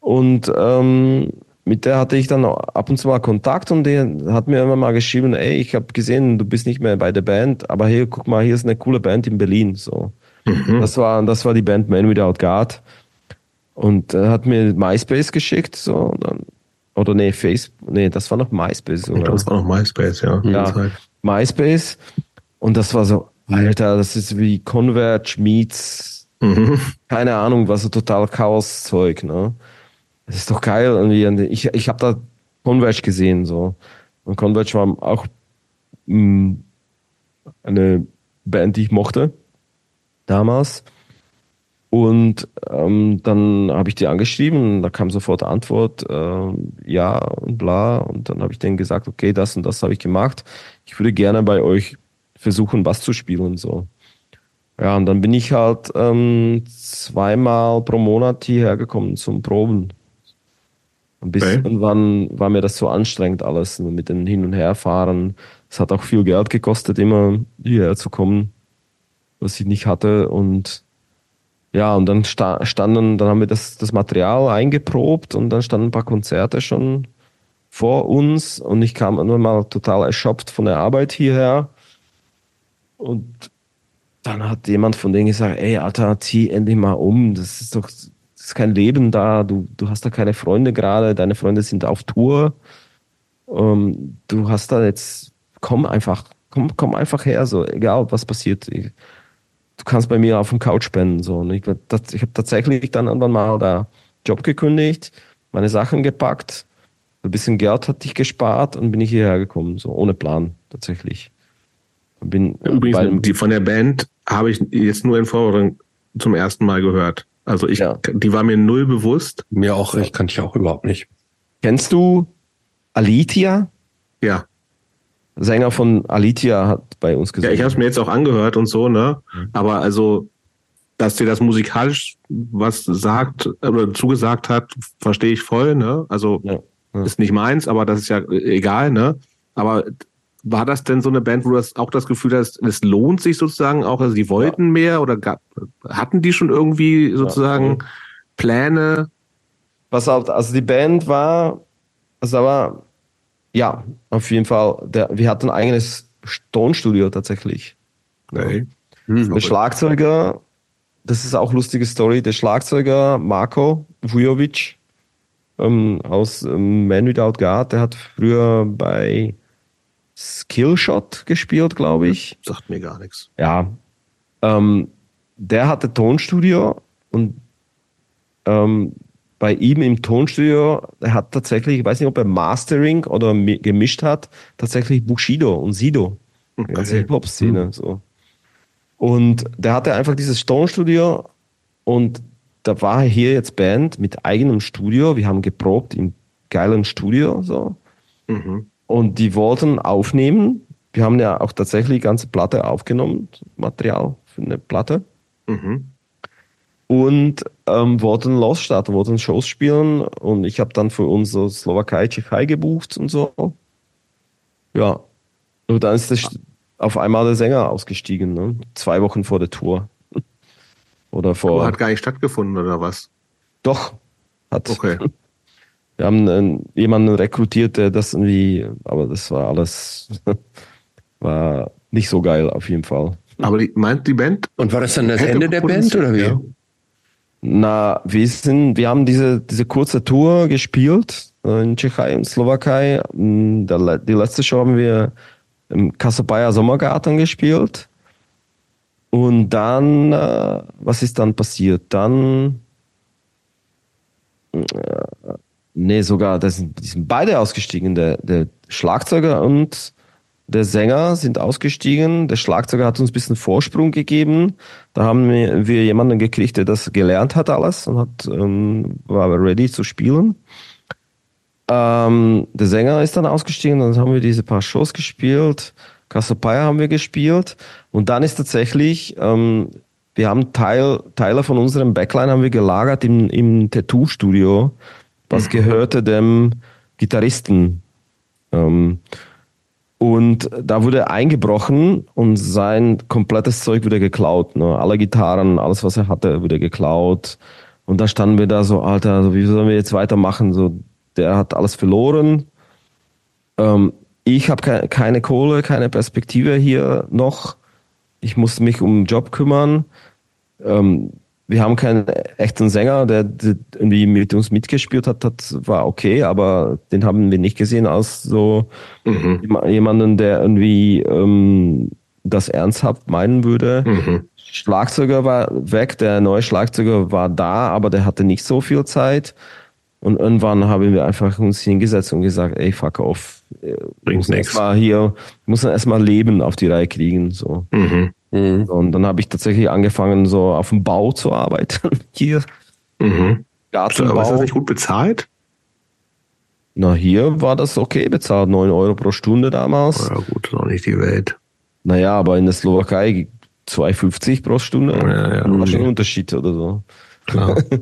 [SPEAKER 3] und ähm, mit der hatte ich dann ab und zu mal Kontakt und die hat mir immer mal geschrieben, ey, ich habe gesehen, du bist nicht mehr bei der Band, aber hier, guck mal, hier ist eine coole Band in Berlin. So. Mhm. Das, war, das war die Band Man Without God. Und er hat mir MySpace geschickt, so, dann, oder nee, Facebook, nee, das war noch MySpace, oder?
[SPEAKER 1] Das war noch MySpace, ja.
[SPEAKER 3] Ja, MySpace. Und das war so, Alter, das ist wie Converge meets, mhm. keine Ahnung, was so total Chaos-Zeug, ne? Das ist doch geil. Irgendwie. Ich, ich habe da Converge gesehen. so Und Converge war auch mh, mm, eine Band, die ich mochte damals. Und ähm, dann habe ich die angeschrieben, da kam sofort Antwort, äh, ja und bla. Und dann habe ich denen gesagt, okay, das und das habe ich gemacht. Ich würde gerne bei euch versuchen, Bass zu spielen. So. Ja, und dann bin ich halt ähm, zweimal pro Monat hierher gekommen zum Proben. Und bis okay. irgendwann war mir das so anstrengend alles mit den Hin- und Herfahren. Es hat auch viel Geld gekostet, immer hierher zu kommen, was ich nicht hatte. Und ja, und dann standen, dann haben wir das, das Material eingeprobt und dann standen ein paar Konzerte schon vor uns und ich kam immer mal total erschöpft von der Arbeit hierher. Und dann hat jemand von denen gesagt, ey, Alter, zieh endlich mal um. Das ist doch ist kein Leben da, du, du hast da keine Freunde gerade, deine Freunde sind auf Tour. Ähm, du hast da jetzt, komm einfach, komm, komm einfach her, so, egal was passiert. Ich, du kannst bei mir auf dem Couch spenden. So. Und ich, ich habe tatsächlich dann irgendwann mal da Job gekündigt, meine Sachen gepackt, ein bisschen Geld hatte ich gespart und bin ich hierher gekommen, so ohne Plan tatsächlich.
[SPEAKER 1] Bin Übrigens, die von der Band habe ich jetzt nur in Vorbereitung zum ersten Mal gehört. Also ich, ja. die war mir null bewusst.
[SPEAKER 2] Mir auch, ich kannte ich auch überhaupt nicht.
[SPEAKER 3] Kennst du Alitia?
[SPEAKER 1] Ja.
[SPEAKER 3] Sänger von Alitia hat bei uns gesagt.
[SPEAKER 1] Ja, ich habe es mir jetzt auch angehört und so, ne? Mhm. Aber also dass dir das musikalisch was sagt oder zugesagt hat, verstehe ich voll, ne? Also ja, ja. ist nicht meins, aber das ist ja egal, ne? Aber war das denn so eine Band, wo du das auch das Gefühl hast, es lohnt sich sozusagen auch, also die wollten ja. mehr oder gab, hatten die schon irgendwie sozusagen Pläne?
[SPEAKER 3] Pass auf, also die Band war, also aber ja, auf jeden Fall, der, wir hatten ein eigenes Tonstudio tatsächlich.
[SPEAKER 1] Okay.
[SPEAKER 3] Hm, der Schlagzeuger das ist auch eine lustige Story. Der Schlagzeuger Marco Vujovic ähm, aus ähm, Man Without God, der hat früher bei Skillshot gespielt, glaube ich.
[SPEAKER 1] Sagt mir gar nichts.
[SPEAKER 3] Ja. Ähm, der hatte Tonstudio und ähm, bei ihm im Tonstudio, er hat tatsächlich, ich weiß nicht, ob er Mastering oder gemischt hat, tatsächlich Bushido und Sido. Okay. Ganze Hip-Hop-Szene. Mhm. So. Und der hatte einfach dieses Tonstudio und da war hier jetzt Band mit eigenem Studio. Wir haben geprobt im geilen Studio so. Mhm. Und die wollten aufnehmen. Wir haben ja auch tatsächlich die ganze Platte aufgenommen, Material für eine Platte. Mhm. Und ähm, wollten losstarten, wollten Shows spielen. Und ich habe dann für uns so Slowakei, Tschechei gebucht und so. Ja. Und dann ist das, auf einmal der Sänger ausgestiegen, ne? zwei Wochen vor der Tour. Oder vor.
[SPEAKER 1] hat gar nicht stattgefunden, oder was?
[SPEAKER 3] Doch, hat.
[SPEAKER 1] Okay.
[SPEAKER 3] Wir haben einen, jemanden rekrutiert, der das irgendwie, aber das war alles, war nicht so geil auf jeden Fall.
[SPEAKER 1] Aber die, meint die Band?
[SPEAKER 2] Und war das dann das Ende der Band oder wie? Ja.
[SPEAKER 3] Na, wir sind, wir haben diese, diese kurze Tour gespielt äh, in Tschechei und Slowakei. Mm, die letzte Show haben wir im Kasabaya Sommergarten gespielt. Und dann, äh, was ist dann passiert? Dann, äh, nee, sogar, das sind, die sind beide ausgestiegen. Der, der Schlagzeuger und der Sänger sind ausgestiegen. Der Schlagzeuger hat uns ein bisschen Vorsprung gegeben. Da haben wir, jemanden gekriegt, der das gelernt hat alles und hat, ähm, war ready zu spielen. Ähm, der Sänger ist dann ausgestiegen, dann haben wir diese paar Shows gespielt. Cassiopeia haben wir gespielt. Und dann ist tatsächlich, ähm, wir haben Teil, Teile von unserem Backline haben wir gelagert im, im Tattoo-Studio, was mhm. gehörte dem Gitarristen. Ähm, und da wurde eingebrochen und sein komplettes Zeug wurde geklaut. Ne? Alle Gitarren, alles was er hatte, wurde geklaut. Und da standen wir da so, Alter, also wie sollen wir jetzt weitermachen? So, der hat alles verloren. Ähm, ich habe ke keine Kohle, keine Perspektive hier noch. Ich musste mich um den Job kümmern. Ähm, wir haben keinen echten Sänger, der, der, irgendwie mit uns mitgespielt hat, das war okay, aber den haben wir nicht gesehen als so mhm. jemanden, der irgendwie ähm, das ernsthaft meinen würde. Mhm. Schlagzeuger war weg, der neue Schlagzeuger war da, aber der hatte nicht so viel Zeit. Und irgendwann haben wir einfach uns hingesetzt und gesagt, ey, fuck off.
[SPEAKER 1] Bringt nichts.
[SPEAKER 3] Mal hier, muss man erstmal Leben auf die Reihe kriegen, so. Mhm. Mhm. Und dann habe ich tatsächlich angefangen, so auf dem Bau zu arbeiten. hier.
[SPEAKER 1] Mhm. Gartenbau. Aber ist das nicht gut bezahlt?
[SPEAKER 3] Na, hier war das okay bezahlt, 9 Euro pro Stunde damals.
[SPEAKER 1] Ja, gut, auch nicht die Welt.
[SPEAKER 3] Naja, aber in der Slowakei 2,50 pro Stunde.
[SPEAKER 1] Ja, ja,
[SPEAKER 3] war schon ein Unterschied oder so.
[SPEAKER 1] Klar.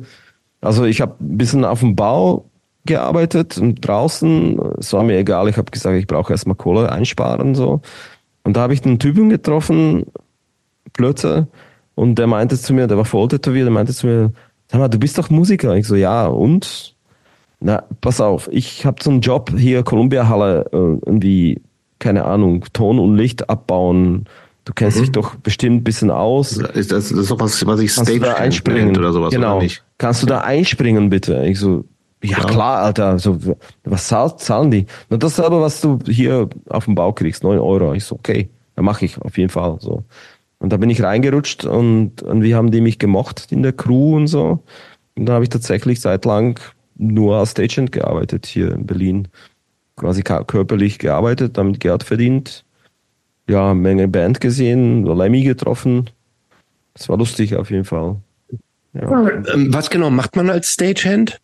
[SPEAKER 3] Also ich habe ein bisschen auf dem Bau gearbeitet und draußen. Es war mir egal, ich habe gesagt, ich brauche erstmal Kohle einsparen. so. Und da habe ich einen Typen getroffen, Plötze, und der meinte zu mir, der war voll tätowiert, der meinte zu mir, sag mal, du bist doch Musiker. Ich so, ja, und? Na, pass auf, ich habe so einen Job hier, Columbia Halle, äh, irgendwie, keine Ahnung, Ton und Licht abbauen, Du kennst mhm. dich doch bestimmt ein bisschen aus.
[SPEAKER 1] Ist das, das ist doch was, was ich Stage da einspringen oder sowas.
[SPEAKER 3] Genau. Oder Kannst du da einspringen, bitte? Ich so, ja, ja. klar, Alter. So, was zahlen die? Na, das ist aber, was du hier auf dem Bau kriegst, neun Euro. Ich so, okay, dann mache ich auf jeden Fall. So. Und da bin ich reingerutscht und, und wie haben die mich gemocht in der Crew und so. Und da habe ich tatsächlich seit lang nur als Stagehand gearbeitet hier in Berlin. Quasi körperlich gearbeitet, damit Geld verdient ja, Menge Band gesehen, Lemmy getroffen. Das war lustig auf jeden Fall.
[SPEAKER 2] Ja. Ähm, was genau macht man als Stagehand?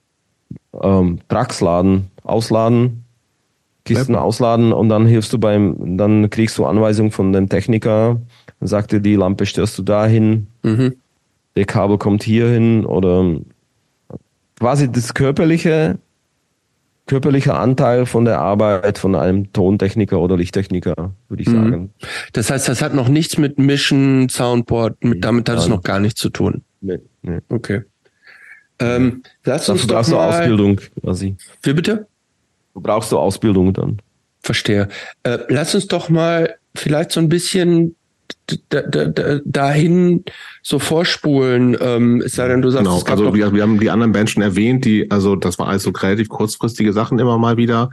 [SPEAKER 3] Ähm, Trucks laden, ausladen, Kisten ja. ausladen und dann hilfst du beim, dann kriegst du Anweisungen von dem Techniker, dann sagt dir die Lampe störst du dahin. Mhm. der Kabel kommt hier hin oder quasi das körperliche, körperliche Anteil von der Arbeit von einem Tontechniker oder Lichttechniker, würde ich mhm. sagen.
[SPEAKER 2] Das heißt, das hat noch nichts mit Mission, Soundboard, mit, damit hat es noch gar nichts zu tun. Nee, nee. Okay. Ähm, lass uns
[SPEAKER 3] du brauchst
[SPEAKER 2] mal,
[SPEAKER 3] Ausbildung quasi.
[SPEAKER 2] Wie bitte?
[SPEAKER 3] Du brauchst so Ausbildung dann.
[SPEAKER 2] Verstehe. Äh, lass uns doch mal vielleicht so ein bisschen dahin so vorspulen, ähm, es sei denn, du sagst,
[SPEAKER 1] genau. also wir, wir haben die anderen Bands schon erwähnt, die, also das war alles so relativ kurzfristige Sachen immer mal wieder,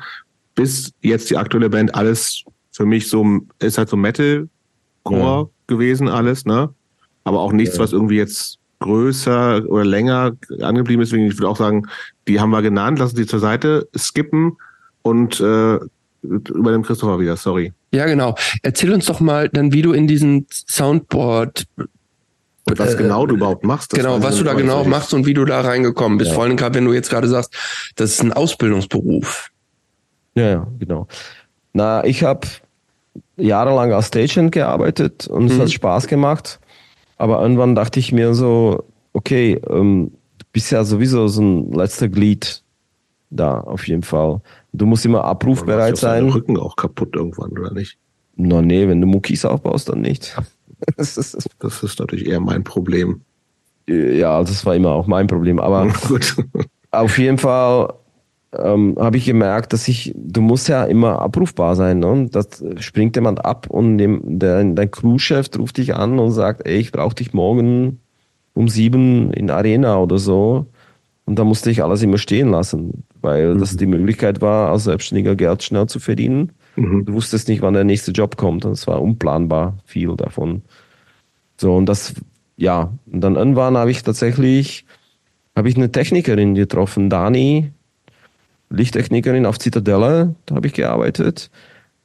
[SPEAKER 1] bis jetzt die aktuelle Band alles für mich so, ist halt so Metal-Core ja. gewesen alles, ne? Aber auch nichts, ja. was irgendwie jetzt größer oder länger angeblieben ist. Deswegen, ich würde auch sagen, die haben wir genannt, lassen sie zur Seite skippen und äh, über den Christopher wieder, sorry.
[SPEAKER 2] Ja, genau. Erzähl uns doch mal dann, wie du in diesen Soundboard
[SPEAKER 1] und was äh, genau du überhaupt machst.
[SPEAKER 2] Genau, was du da genau machst und wie du da reingekommen bist. Ja. Vor allem gerade, wenn du jetzt gerade sagst, das ist ein Ausbildungsberuf.
[SPEAKER 3] Ja, ja, genau. Na, ich habe jahrelang als Stagehand gearbeitet und mhm. es hat Spaß gemacht. Aber irgendwann dachte ich mir so, okay, ähm, du bist ja sowieso so ein letzter Glied da, auf jeden Fall. Du musst immer abrufbereit sein.
[SPEAKER 1] Dein Rücken auch kaputt irgendwann, oder nicht?
[SPEAKER 3] Na nee, wenn du Muckis aufbaust, dann nicht.
[SPEAKER 1] das, ist, das ist natürlich eher mein Problem.
[SPEAKER 3] Ja, das war immer auch mein Problem. Aber Gut. auf jeden Fall ähm, habe ich gemerkt, dass ich, du musst ja immer abrufbar sein. Ne? Das springt jemand ab und dem, der, dein Crewchef ruft dich an und sagt, ey, ich brauche dich morgen um sieben in Arena oder so. Und da musste ich alles immer stehen lassen, weil mhm. das die Möglichkeit war, als Selbstständiger Geld schnell zu verdienen. Mhm. Du wusstest nicht, wann der nächste Job kommt. Und es war unplanbar viel davon. So, und das, ja, und dann irgendwann habe ich tatsächlich, habe ich eine Technikerin getroffen, Dani, Lichttechnikerin auf Zitadelle, da habe ich gearbeitet.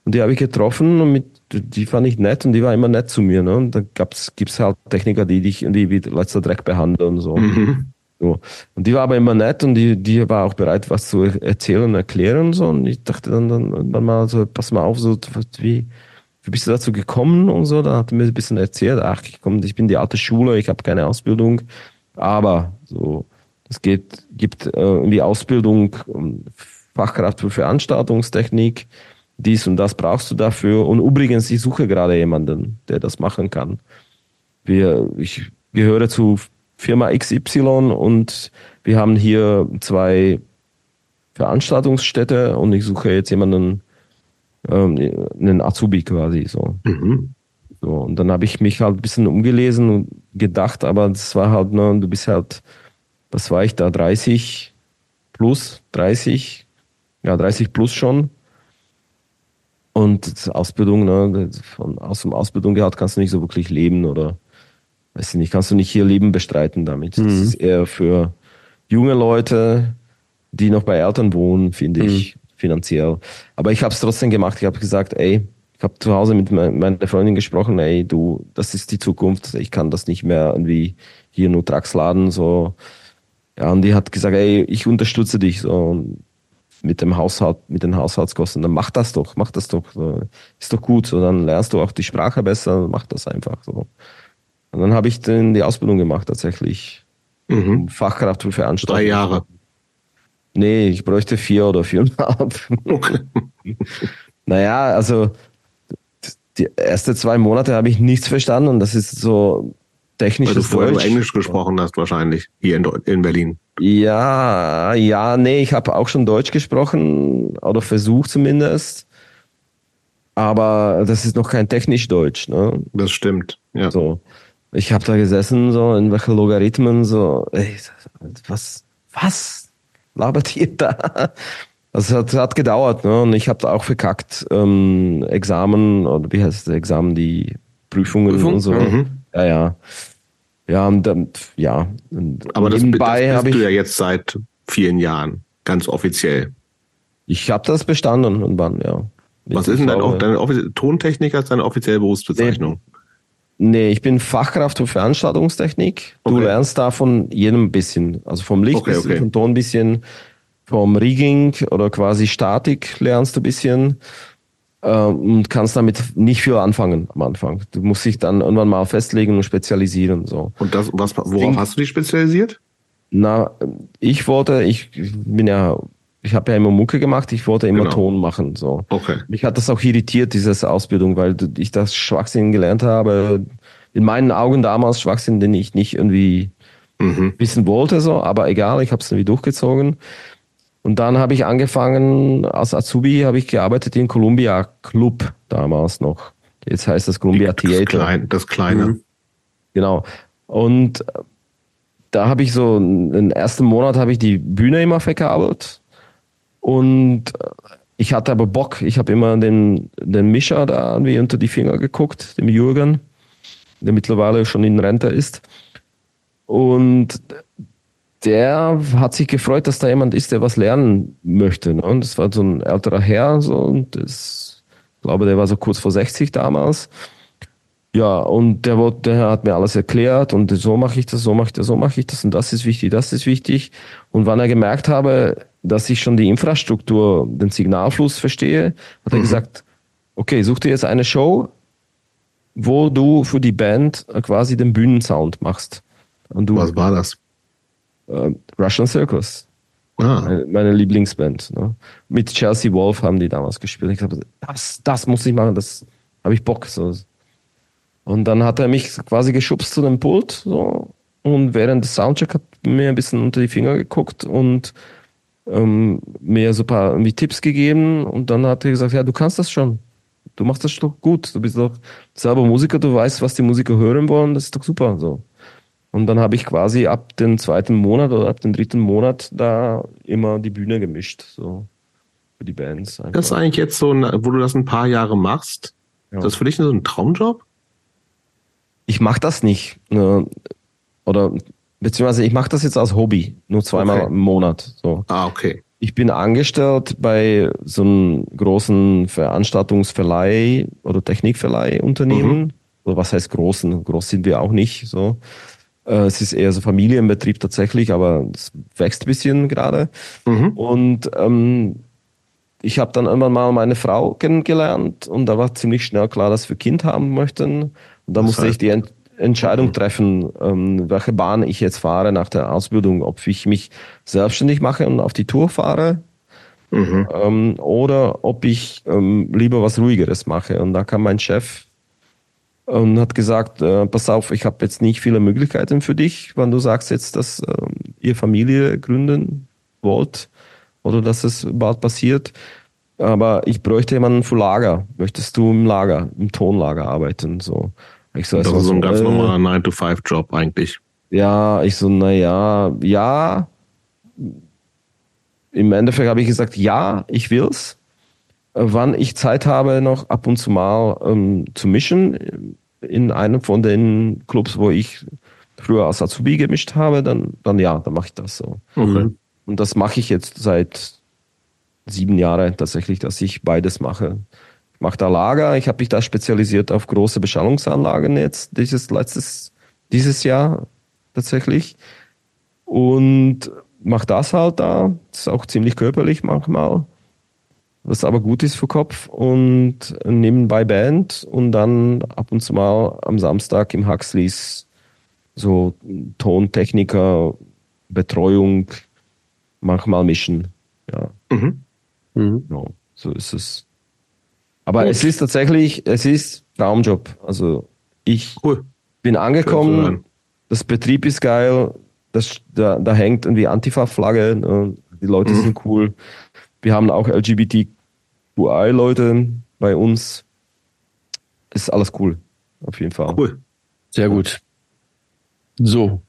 [SPEAKER 3] Und die habe ich getroffen und mit, die fand ich nett und die war immer nett zu mir. Ne? Und da gibt es halt Techniker, die dich irgendwie wie letzter Dreck behandeln und so. Mhm. So. Und die war aber immer nett und die, die war auch bereit, was zu erzählen und erklären und so. Und ich dachte dann, dann, dann mal so, pass mal auf, so, wie, wie bist du dazu gekommen und so? Da hat er mir ein bisschen erzählt, ach, ich komm, ich bin die alte Schule, ich habe keine Ausbildung, aber so, es geht, gibt äh, irgendwie Ausbildung, Fachkraft für Veranstaltungstechnik, dies und das brauchst du dafür. Und übrigens, ich suche gerade jemanden, der das machen kann. Wir, ich gehöre zu Firma XY und wir haben hier zwei Veranstaltungsstätte und ich suche jetzt jemanden, ähm, einen Azubi quasi so. Mhm. so und dann habe ich mich halt ein bisschen umgelesen und gedacht, aber das war halt, ne, du bist halt, was war ich da, 30 plus, 30, ja 30 plus schon. Und Ausbildung, ne, von, aus dem Ausbildungsgehalt kannst du nicht so wirklich leben oder weiß ich nicht, kannst du nicht hier Leben bestreiten damit. Mhm. Das ist eher für junge Leute, die noch bei Eltern wohnen, finde mhm. ich, finanziell. Aber ich habe es trotzdem gemacht. Ich habe gesagt, ey, ich habe zu Hause mit meiner Freundin gesprochen, ey, du, das ist die Zukunft. Ich kann das nicht mehr irgendwie hier nur Trucks laden, so. Ja, und die hat gesagt, ey, ich unterstütze dich, so, mit dem Haushalt, mit den Haushaltskosten. Dann mach das doch, mach das doch, so. ist doch gut, so, dann lernst du auch die Sprache besser, mach das einfach, so. Und dann habe ich dann die Ausbildung gemacht tatsächlich. Mhm. Fachkraft für Veranstaltungen.
[SPEAKER 1] Drei Jahre.
[SPEAKER 3] Nee, ich bräuchte vier oder viereinhalb. Okay. naja, also die ersten zwei Monate habe ich nichts verstanden. Das ist so technisch. Weil
[SPEAKER 1] du vorher Deutsch. Englisch gesprochen hast wahrscheinlich, hier in, in Berlin.
[SPEAKER 3] Ja, ja, nee, ich habe auch schon Deutsch gesprochen oder versucht zumindest. Aber das ist noch kein technisch Deutsch. Ne?
[SPEAKER 1] Das stimmt, ja.
[SPEAKER 3] So ich habe da gesessen, so in welche Logarithmen, so, ey, was, was labert ihr da? Also es hat, hat gedauert, ne? Und ich habe da auch verkackt, ähm, Examen, oder wie heißt das Examen, die Prüfungen Prüfung? und so. Mhm. Ja, ja. Ja, und dann, ja. Und
[SPEAKER 1] Aber das, das bist du ja jetzt seit vielen Jahren, ganz offiziell.
[SPEAKER 3] Ich habe das bestanden und wann, ja.
[SPEAKER 1] Was ist denn dein, deine Tontechniker ist deine offizielle Berufsbezeichnung? Nee,
[SPEAKER 3] ich bin Fachkraft für Veranstaltungstechnik. Du okay. lernst da von jedem ein bisschen. Also vom Licht okay, bisschen, okay. vom Ton ein bisschen, vom Rigging oder quasi Statik lernst du ein bisschen. äh, und kannst damit nicht viel anfangen am Anfang. Du musst dich dann irgendwann mal festlegen und spezialisieren. So.
[SPEAKER 1] Und das, was, worauf hast du dich spezialisiert?
[SPEAKER 3] Na, ich wollte, ich bin ja, ich habe ja immer Mucke gemacht, ich wollte immer
[SPEAKER 1] Genau.
[SPEAKER 3] Ton machen. So.
[SPEAKER 1] Okay.
[SPEAKER 3] Mich hat das auch irritiert, diese Ausbildung, weil ich das Schwachsinn gelernt habe. In meinen Augen damals Schwachsinn, den ich nicht irgendwie
[SPEAKER 1] Mhm.
[SPEAKER 3] wissen wollte, so, aber egal, ich habe es irgendwie durchgezogen. Und dann habe ich angefangen, als Azubi habe ich gearbeitet im Columbia Club damals noch. Jetzt heißt das Columbia
[SPEAKER 1] Das,
[SPEAKER 3] Theater.
[SPEAKER 1] klein, das Kleine.
[SPEAKER 2] Mhm.
[SPEAKER 3] Genau. Und äh, da habe ich so, den ersten Monat habe ich die Bühne immer verkabelt. Und äh, ich hatte aber Bock. Ich habe immer den, den Mischer da irgendwie unter die Finger geguckt, dem Jürgen, der mittlerweile schon in Rente ist. Und der hat sich gefreut, dass da jemand ist, der was lernen möchte. Ne? Und das war so ein älterer Herr, so, und das, ich glaube, der war so kurz vor 60 damals. Ja, und der, der hat mir alles erklärt und so mache ich das, so mache ich das, so mache ich das und das ist wichtig, das ist wichtig. Und wann er gemerkt habe, dass ich schon die Infrastruktur, den Signalfluss verstehe, hat er gesagt, okay, such dir jetzt eine Show, wo du für die Band quasi den Bühnensound machst. Und du,
[SPEAKER 1] Was war das?
[SPEAKER 3] äh, Russian Circus,
[SPEAKER 1] Ah,
[SPEAKER 3] meine, meine Lieblingsband. Ne? Mit Chelsea Wolf haben die damals gespielt. Ich habe das, das muss ich machen, das habe ich Bock. So. Und dann hat er mich quasi geschubst zu dem Pult so, und während des Soundcheck hat mir ein bisschen unter die Finger geguckt und ähm, mir so ein paar irgendwie Tipps gegeben und dann hat er gesagt, ja, du kannst das schon. Du machst das doch gut. Du bist doch selber Musiker, du weißt, was die Musiker hören wollen, das ist doch super. So. Und dann habe ich quasi ab dem zweiten Monat oder ab dem dritten Monat da immer die Bühne gemischt, so für die Bands. einfach.
[SPEAKER 1] das ist eigentlich jetzt so, ein, wo du das ein paar Jahre machst.
[SPEAKER 3] Ja.
[SPEAKER 1] Das ist für dich so ein Traumjob?
[SPEAKER 3] ich mache das nicht. Ne? Oder beziehungsweise ich mache das jetzt als Hobby, nur zweimal
[SPEAKER 1] Okay.
[SPEAKER 3] im Monat. So.
[SPEAKER 1] Ah, okay.
[SPEAKER 3] Ich bin angestellt bei so einem großen Veranstaltungsverleih oder Technikverleihunternehmen. Oder was heißt großen? Groß sind wir auch nicht. So. Äh, Es ist eher so Familienbetrieb tatsächlich, aber es wächst ein bisschen gerade.
[SPEAKER 1] Mhm.
[SPEAKER 3] Und ähm, ich habe dann irgendwann mal meine Frau kennengelernt und da war ziemlich schnell klar, dass wir Kind haben möchten. Und da musste ich die Ent Entscheidung treffen, ähm, welche Bahn ich jetzt fahre nach der Ausbildung, ob ich mich selbstständig mache und auf die Tour fahre
[SPEAKER 1] Mhm.
[SPEAKER 3] ähm, oder ob ich ähm, lieber was Ruhigeres mache. Und da kam mein Chef und hat gesagt, äh, pass auf, ich habe jetzt nicht viele Möglichkeiten für dich, wenn du sagst jetzt, dass ihr Familie gründen wollt oder dass es bald passiert. Aber ich bräuchte jemanden für Lager. Möchtest du im Lager, im Tonlager arbeiten? So. Ich so,
[SPEAKER 1] Das ist so ein ganz
[SPEAKER 3] äh,
[SPEAKER 1] normaler 9-to-5-Job eigentlich.
[SPEAKER 3] ja, ich so, naja, ja. Im Endeffekt habe ich gesagt, ja, ich will's. Äh, Wann ich Zeit habe, noch ab und zu mal ähm, zu mischen in einem von den Clubs, wo ich früher als Azubi gemischt habe, dann, dann ja, dann mache ich das so.
[SPEAKER 1] Okay.
[SPEAKER 3] Und das mache ich jetzt seit sieben Jahren tatsächlich, dass ich beides mache. Mache da Lager, ich habe mich da spezialisiert auf große Beschallungsanlagen jetzt, dieses letztes, dieses Jahr tatsächlich. Und mache das halt da. Das ist auch ziemlich körperlich manchmal. Was aber gut ist für Kopf und nebenbei Band und dann ab und zu mal am Samstag im Huxleys so Tontechniker, Betreuung, manchmal mischen. Ja,
[SPEAKER 1] Mhm.
[SPEAKER 2] Mhm.
[SPEAKER 3] ja so ist es. Aber
[SPEAKER 1] Gut.
[SPEAKER 3] es ist tatsächlich, es ist Traumjob. Also ich
[SPEAKER 1] Cool.
[SPEAKER 3] bin angekommen, das Betrieb ist geil, das, da, da hängt irgendwie Antifa-Flagge, ne? die Leute
[SPEAKER 1] Mhm.
[SPEAKER 3] sind cool. Wir haben auch LGBTQI-Leute bei uns. Ist alles cool, auf jeden Fall.
[SPEAKER 1] Cool.
[SPEAKER 2] Sehr gut. So.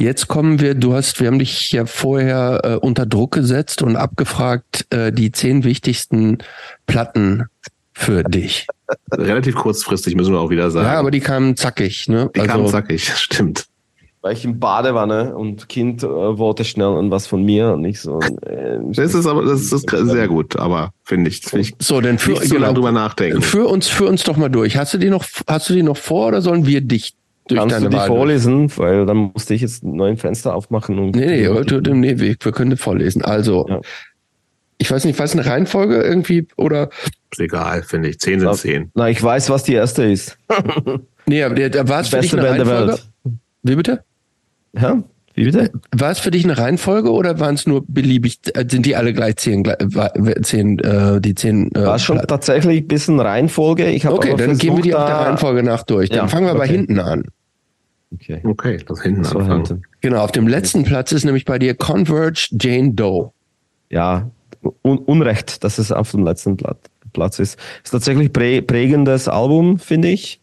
[SPEAKER 2] Jetzt kommen wir, du hast, wir haben dich ja vorher äh, unter Druck gesetzt und abgefragt, äh, die zehn wichtigsten Platten für dich.
[SPEAKER 1] Relativ kurzfristig müssen wir auch wieder sagen.
[SPEAKER 2] Ja, aber die kamen zackig, ne?
[SPEAKER 1] die kamen zackig, stimmt.
[SPEAKER 3] Weil ich im Badewanne und Kind äh, wollte schnell irgendwas von mir und ich so. Äh,
[SPEAKER 1] Das ist aber, das ist sehr gut, aber finde ich, finde ich
[SPEAKER 2] so, dann für,
[SPEAKER 1] nicht so lange drüber nachdenken.
[SPEAKER 2] für uns, für uns doch mal durch. Hast du die noch, hast du die noch vor oder sollen wir dich durch
[SPEAKER 3] Kannst
[SPEAKER 2] deine
[SPEAKER 3] du die
[SPEAKER 2] Wahl?
[SPEAKER 3] vorlesen? Weil dann musste ich jetzt einen neuen Fenster aufmachen und.
[SPEAKER 2] Nee, nee, heute, nee, wir wir können vorlesen. Also,
[SPEAKER 3] Ja.
[SPEAKER 2] Ich weiß nicht, was eine Reihenfolge irgendwie oder.
[SPEAKER 1] Ist egal, finde ich. Zehn sind zehn.
[SPEAKER 3] Na, ich weiß, was die erste ist.
[SPEAKER 2] nee, aber da war es für dich eine
[SPEAKER 3] Band der
[SPEAKER 2] Reihenfolge?
[SPEAKER 3] Welt.
[SPEAKER 2] Wie bitte?
[SPEAKER 3] Ja? Wie bitte?
[SPEAKER 2] War es für dich eine Reihenfolge oder waren es nur beliebig, äh, sind die alle gleich zehn, zehn äh, die zehn äh,
[SPEAKER 3] War schon tatsächlich ein bisschen Reihenfolge. Ich habe
[SPEAKER 2] Okay, dann gehen wir die
[SPEAKER 3] versucht,
[SPEAKER 2] auch der Reihenfolge nach durch. Dann
[SPEAKER 3] Ja,
[SPEAKER 2] fangen wir
[SPEAKER 3] okay.
[SPEAKER 2] hinten an.
[SPEAKER 3] Okay.
[SPEAKER 1] Okay, lass hinten
[SPEAKER 3] So
[SPEAKER 1] anfangen.
[SPEAKER 3] hinten.
[SPEAKER 2] Genau, auf dem letzten Platz ist nämlich bei dir Converge Jane Doe.
[SPEAKER 3] Ja, un Unrecht, dass es auf dem letzten Blatt, Platz ist. Ist tatsächlich prä prägendes Album, finde ich.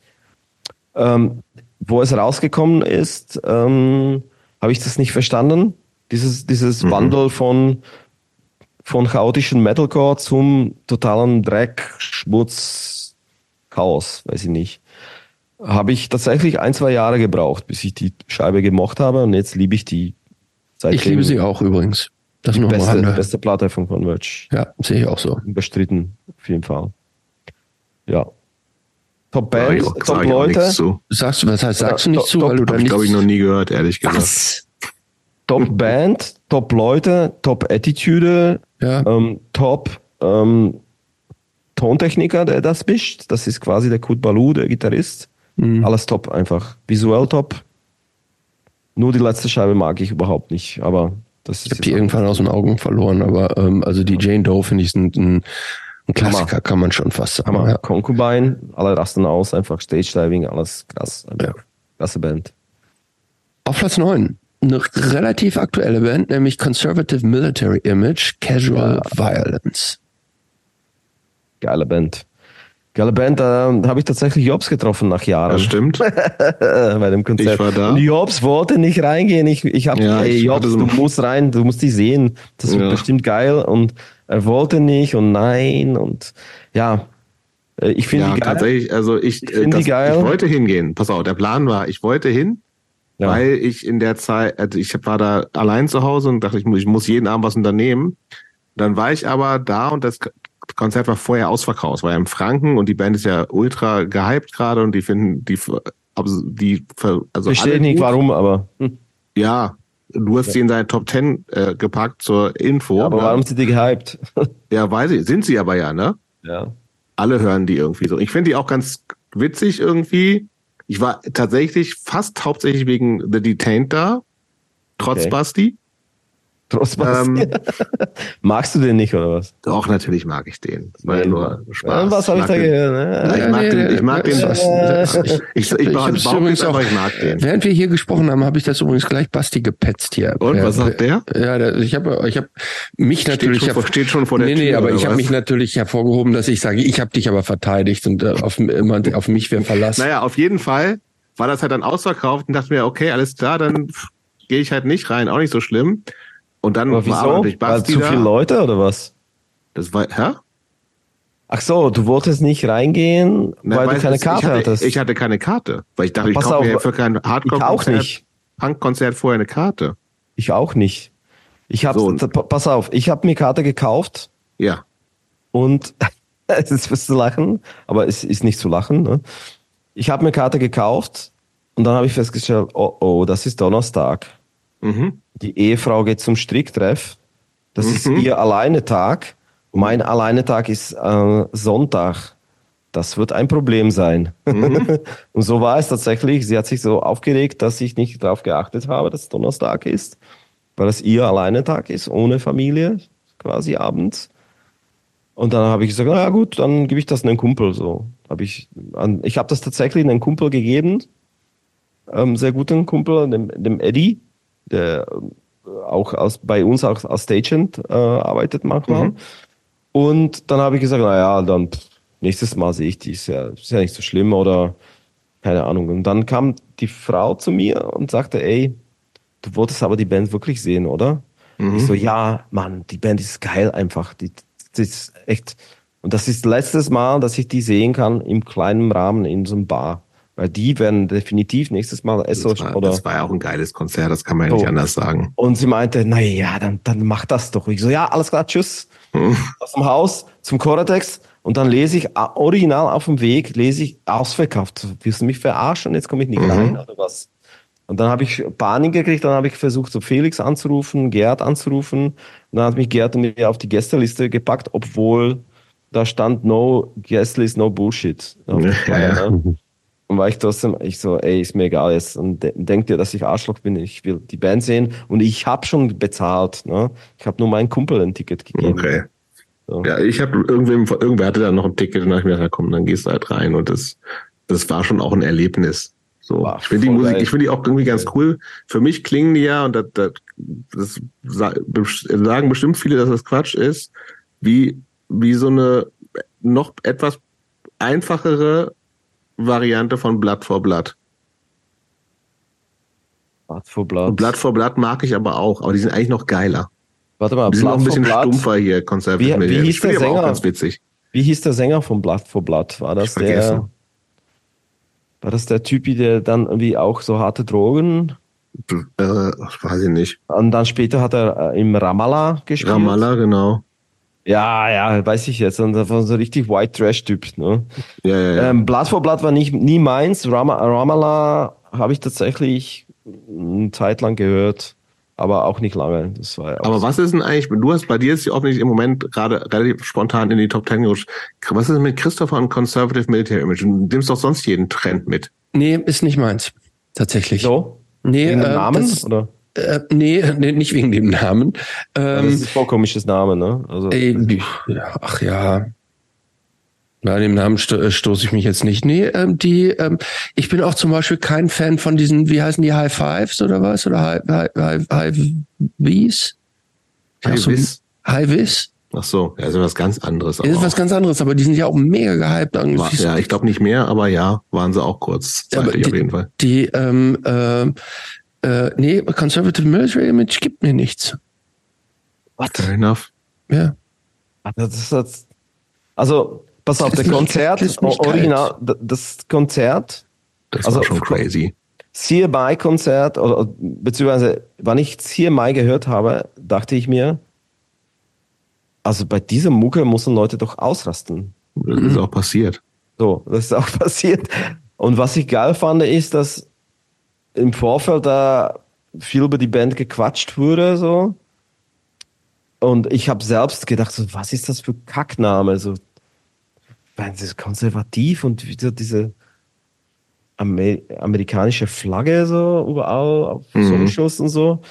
[SPEAKER 3] Ähm, wo es rausgekommen ist, ähm, habe ich das nicht verstanden. Dieses, dieses
[SPEAKER 1] Mhm.
[SPEAKER 3] Wandel von, von chaotischen Metalcore zum totalen Dreck, Schmutz, Chaos, weiß ich nicht. Habe ich tatsächlich ein, zwei Jahre gebraucht, bis ich die Scheibe gemocht habe und jetzt liebe ich die. Seitdem
[SPEAKER 2] Ich liebe sie auch übrigens. Das nur am
[SPEAKER 3] Beste, beste Platte von Converge.
[SPEAKER 2] Ja, sehe ich auch so.
[SPEAKER 3] Bestritten, auf jeden Fall. Ja. Top
[SPEAKER 1] Sag
[SPEAKER 3] Band,
[SPEAKER 1] ich auch-
[SPEAKER 3] Top
[SPEAKER 1] sag ich auch
[SPEAKER 3] Leute,
[SPEAKER 1] zu.
[SPEAKER 2] Sagst du, was heißt, sagst du
[SPEAKER 3] Ja,
[SPEAKER 2] nicht zu,
[SPEAKER 3] top-
[SPEAKER 2] weil du da
[SPEAKER 1] Habe ich, glaube ich, noch nie gehört, ehrlich gesagt.
[SPEAKER 2] Was?
[SPEAKER 3] Top Band, Top Leute, Top Attitude,
[SPEAKER 2] Ja.
[SPEAKER 3] ähm, Top ähm, Tontechniker, der das mischt. Das ist quasi der Kurt Balu, der Gitarrist.
[SPEAKER 2] Mhm.
[SPEAKER 3] Alles top einfach. Visuell top. Nur die letzte Scheibe mag ich überhaupt nicht, aber das
[SPEAKER 2] Ich
[SPEAKER 3] ist
[SPEAKER 2] habe die irgendwann aus den Augen verloren, aber ähm, also die Jane Doe finde ich ein, ein, ein Klassiker, kann man schon fast sagen.
[SPEAKER 3] Hammer.
[SPEAKER 2] Ja.
[SPEAKER 3] Concubine, alle rasten aus, einfach Stage Diving, alles krass.
[SPEAKER 2] Ja.
[SPEAKER 3] Klasse Band.
[SPEAKER 2] Auf Platz 9, eine relativ aktuelle Band, nämlich Conservative Military Image, Casual Violence.
[SPEAKER 3] Geile Band. Geile Band, da habe ich tatsächlich Jobs getroffen nach Jahren
[SPEAKER 1] Das stimmt.
[SPEAKER 3] bei dem Konzert.
[SPEAKER 1] Ich war da.
[SPEAKER 3] Und Jobs wollte nicht reingehen. Ich, ich habe,
[SPEAKER 1] Ja,
[SPEAKER 3] ey,
[SPEAKER 1] ich
[SPEAKER 3] Jobs, du musst rein, du musst die sehen. Das wird
[SPEAKER 1] Ja.
[SPEAKER 3] bestimmt geil. Und er wollte nicht und nein und ja. Äh, Ich finde
[SPEAKER 1] Ja,
[SPEAKER 3] die geil.
[SPEAKER 1] tatsächlich, also ich,
[SPEAKER 3] Ich
[SPEAKER 1] äh, das,
[SPEAKER 3] geil.
[SPEAKER 1] ich wollte hingehen. Pass auf, der Plan war, ich wollte hin,
[SPEAKER 3] Ja.
[SPEAKER 1] weil ich in der Zeit, also ich war da allein zu Hause und dachte, ich muss, ich muss jeden Abend was unternehmen. Dann war ich aber da und das Konzert war vorher ausverkauft, war ja in Franken und die Band ist ja ultra gehypt gerade und die finden die, also die, also
[SPEAKER 3] Verstehe nicht
[SPEAKER 1] gut.
[SPEAKER 3] warum, aber, hm.
[SPEAKER 1] Ja, du hast sie in deine Top Ten äh, gepackt zur Info.
[SPEAKER 3] aber
[SPEAKER 1] ne?
[SPEAKER 3] warum sind die gehypt?
[SPEAKER 1] Ja, weiß ich, sind sie aber ja, ne?
[SPEAKER 3] ja.
[SPEAKER 1] alle hören die irgendwie so. Ich finde die auch ganz witzig irgendwie. Ich war tatsächlich fast hauptsächlich wegen The Detained da, trotz
[SPEAKER 3] Okay.
[SPEAKER 1] Basti.
[SPEAKER 3] Trotz was.
[SPEAKER 1] Ähm,
[SPEAKER 3] Magst du den nicht oder was?
[SPEAKER 1] Doch, natürlich mag ich den. War ja nur Spaß.
[SPEAKER 3] Was habe ich
[SPEAKER 1] mag
[SPEAKER 3] da
[SPEAKER 1] den-
[SPEAKER 3] gehört?
[SPEAKER 1] Ja,
[SPEAKER 3] Ne?
[SPEAKER 1] ich mag den, ich mag den.
[SPEAKER 2] Äh,
[SPEAKER 1] Ich, ich, ich,
[SPEAKER 2] Ich hab's übrigens auch-
[SPEAKER 1] aber ich mag den.
[SPEAKER 2] Während wir hier gesprochen haben, habe ich das übrigens gleich Basti gepetzt hier.
[SPEAKER 1] Und,
[SPEAKER 2] Ja,
[SPEAKER 1] was sagt der?
[SPEAKER 2] Ja, der, ich habe ich hab mich natürlich...
[SPEAKER 1] schon vor-
[SPEAKER 2] herv-
[SPEAKER 1] steht schon vor der
[SPEAKER 2] nee, nee,
[SPEAKER 1] Tür,
[SPEAKER 2] aber ich habe mich natürlich hervorgehoben, dass ich sage, ich habe dich aber verteidigt und äh, auf, immer, auf mich wäre Verlass.
[SPEAKER 1] Naja, auf jeden Fall war das halt dann ausverkauft und dachte mir, okay, alles klar, dann gehe ich halt nicht rein, auch nicht so schlimm. Und dann
[SPEAKER 3] Aber
[SPEAKER 1] war
[SPEAKER 3] wieso?
[SPEAKER 1] natürlich
[SPEAKER 3] Weil
[SPEAKER 1] Basti
[SPEAKER 3] zu
[SPEAKER 1] da.
[SPEAKER 3] viele Leute oder was?
[SPEAKER 1] Das war, hä?
[SPEAKER 3] Ach so, du wolltest nicht reingehen,
[SPEAKER 1] Na,
[SPEAKER 3] weil du keine
[SPEAKER 1] ich
[SPEAKER 3] Karte
[SPEAKER 1] hatte,
[SPEAKER 3] hattest.
[SPEAKER 1] Ich hatte keine Karte, weil ich dachte, ich kaufe mir für kein
[SPEAKER 3] ich auch
[SPEAKER 1] Hardcore-Konzert. Punk-Konzert vorher eine Karte.
[SPEAKER 3] Ich auch nicht. Ich habe,
[SPEAKER 1] So.
[SPEAKER 3] pass auf, ich habe mir Karte gekauft
[SPEAKER 1] Ja.
[SPEAKER 3] und es ist was zu lachen, aber es ist nicht zu lachen. Ne? Ich habe mir Karte gekauft und dann habe ich festgestellt, oh oh, das ist Donnerstag.
[SPEAKER 1] Mhm.
[SPEAKER 3] Die Ehefrau geht zum Stricktreff. Das ist
[SPEAKER 1] Mhm.
[SPEAKER 3] ihr Alleinetag. Mein Alleinetag ist äh, Sonntag. Das wird ein Problem sein.
[SPEAKER 1] Mhm.
[SPEAKER 3] und so war es tatsächlich. Sie hat sich so aufgeregt, dass ich nicht darauf geachtet habe, dass es Donnerstag ist, weil es ihr Alleinetag ist, ohne Familie, quasi abends. Und dann habe ich gesagt, na ja, gut, dann gebe ich das einem Kumpel. So habe ich, an, ich habe das tatsächlich einem Kumpel gegeben, ähm, sehr guten Kumpel, dem, dem Eddie, der äh, auch als, bei uns auch als Stagehand äh, arbeitet manchmal.
[SPEAKER 1] Mhm.
[SPEAKER 3] Und dann habe ich gesagt, na ja, dann nächstes Mal sehe ich die, ist ja, ist ja nicht so schlimm oder keine Ahnung. Und dann kam die Frau zu mir und sagte, ey, du wolltest aber die Band wirklich sehen, oder?
[SPEAKER 1] Mhm.
[SPEAKER 3] Ich so, ja, Mann, die Band ist geil einfach. Die, die ist echt. Und das ist letztes Mal, dass ich die sehen kann im kleinen Rahmen in so einem Bar. Weil die werden definitiv nächstes Mal
[SPEAKER 1] Das
[SPEAKER 3] Essos
[SPEAKER 1] war,
[SPEAKER 3] oder.
[SPEAKER 1] das war ja auch ein geiles Konzert, das kann man ja
[SPEAKER 3] So.
[SPEAKER 1] nicht anders sagen.
[SPEAKER 3] Und sie meinte, na ja, dann, dann mach das doch. Ich so, ja, alles klar, tschüss.
[SPEAKER 1] Mhm.
[SPEAKER 3] Aus dem Haus zum Choratex. Und dann lese ich ah, original auf dem Weg, lese ich ausverkauft. Willst du mich verarschen? Jetzt komme ich nicht
[SPEAKER 1] Mhm.
[SPEAKER 3] rein oder was? Und dann habe ich Panik gekriegt, dann habe ich versucht, so Felix anzurufen, Gerd anzurufen. Und dann hat mich Gerd mir auf die Gästeliste gepackt, obwohl da stand no Guestlist, no Bullshit. Ja, ja. Und war ich trotzdem, ich so, ey, ist mir egal jetzt. Und de denkt ihr, dass ich Arschloch bin? Ich will die Band sehen. Und ich habe schon bezahlt. Ne? Ich habe nur meinen Kumpel ein Ticket gegeben.
[SPEAKER 1] Okay. So. Ja, ich habe irgendwem, irgendwer hatte da noch ein Ticket und dann habe ich mir gedacht, komm, dann gehst du halt rein. Und das, das war schon auch ein Erlebnis. So, war ich finde die Musik, geil. ich finde die auch irgendwie ganz cool. Für mich klingen die ja, und das, das, das sagen bestimmt viele, dass das Quatsch ist, wie, wie so eine noch etwas einfachere Variante von Blood for Blood.
[SPEAKER 3] Blood for Blood. Und
[SPEAKER 1] Blood for Blood mag ich aber auch, aber die sind eigentlich noch geiler.
[SPEAKER 3] Warte mal,
[SPEAKER 1] die sind noch ein bisschen stumpfer hier, Conservative
[SPEAKER 3] wie, wie hieß der Sänger?
[SPEAKER 1] Auch ganz witzig.
[SPEAKER 3] Wie hieß der Sänger von Blood for Blood? War das der? War das der Typi, der dann irgendwie auch so harte Drogen?
[SPEAKER 1] Äh, weiß ich nicht.
[SPEAKER 3] Und dann später hat er äh, im Ramallah gespielt.
[SPEAKER 1] Ramallah, genau.
[SPEAKER 3] Ja, ja, weiß ich jetzt. Und das war so richtig White Trash-Typ. Ne?
[SPEAKER 1] Ja, ja, ja.
[SPEAKER 3] Ähm, Blood for Blood war nicht, nie meins. Ram Ramallah habe ich tatsächlich eine Zeit lang gehört, aber auch nicht lange. Das war ja
[SPEAKER 1] aber was ist denn eigentlich, du hast bei dir ist offensichtlich im Moment gerade relativ spontan in die Top Ten gerutscht. Was ist mit Christopher und Conservative Military Image? Du nimmst doch sonst jeden Trend mit.
[SPEAKER 2] Nee, ist nicht meins. Tatsächlich.
[SPEAKER 3] So?
[SPEAKER 2] Nee,
[SPEAKER 3] äh, Namen, das, oder?
[SPEAKER 2] Äh, nee, nee, nicht wegen dem Namen.
[SPEAKER 3] Ähm, das ist ein vorkomisches Name, ne?
[SPEAKER 2] Also, ey, ach ja. Bei dem Namen sto äh, stoße ich mich jetzt nicht. Nee, ähm, die, ähm, ich bin auch zum Beispiel kein Fan von diesen, wie heißen die, High Fives oder was? Oder High, High, High, High Wies?
[SPEAKER 1] High
[SPEAKER 2] so,
[SPEAKER 1] Wiz?
[SPEAKER 2] High Wiz?
[SPEAKER 1] Ach so, ja, ist was ganz anderes.
[SPEAKER 2] Ist was ganz anderes, aber die sind ja auch mega gehypt.
[SPEAKER 1] War, ja, ich glaube nicht mehr, aber ja, waren sie auch kurz. Die, auf jeden Fall.
[SPEAKER 2] Die, ähm, äh, äh, nee, Conservative Military Image gibt mir nichts.
[SPEAKER 1] What? Fair enough.
[SPEAKER 2] Ja.
[SPEAKER 3] Das ist das, also, pass auf, der Konzert, original, das Konzert.
[SPEAKER 1] Das also, war schon crazy.
[SPEAKER 3] CMI-Konzert, oder beziehungsweise, wann ich CMI gehört habe, dachte ich mir, also bei dieser Mucke müssen Leute doch ausrasten.
[SPEAKER 1] Das ist auch passiert.
[SPEAKER 3] So, das ist auch passiert. Und was ich geil fand, ist, dass im Vorfeld da viel über die Band gequatscht wurde, so. Und ich habe selbst gedacht, so, was ist das für Kackname? So, das ist konservativ und wieder diese Amer amerikanische Flagge so überall auf mhm. Socials und so.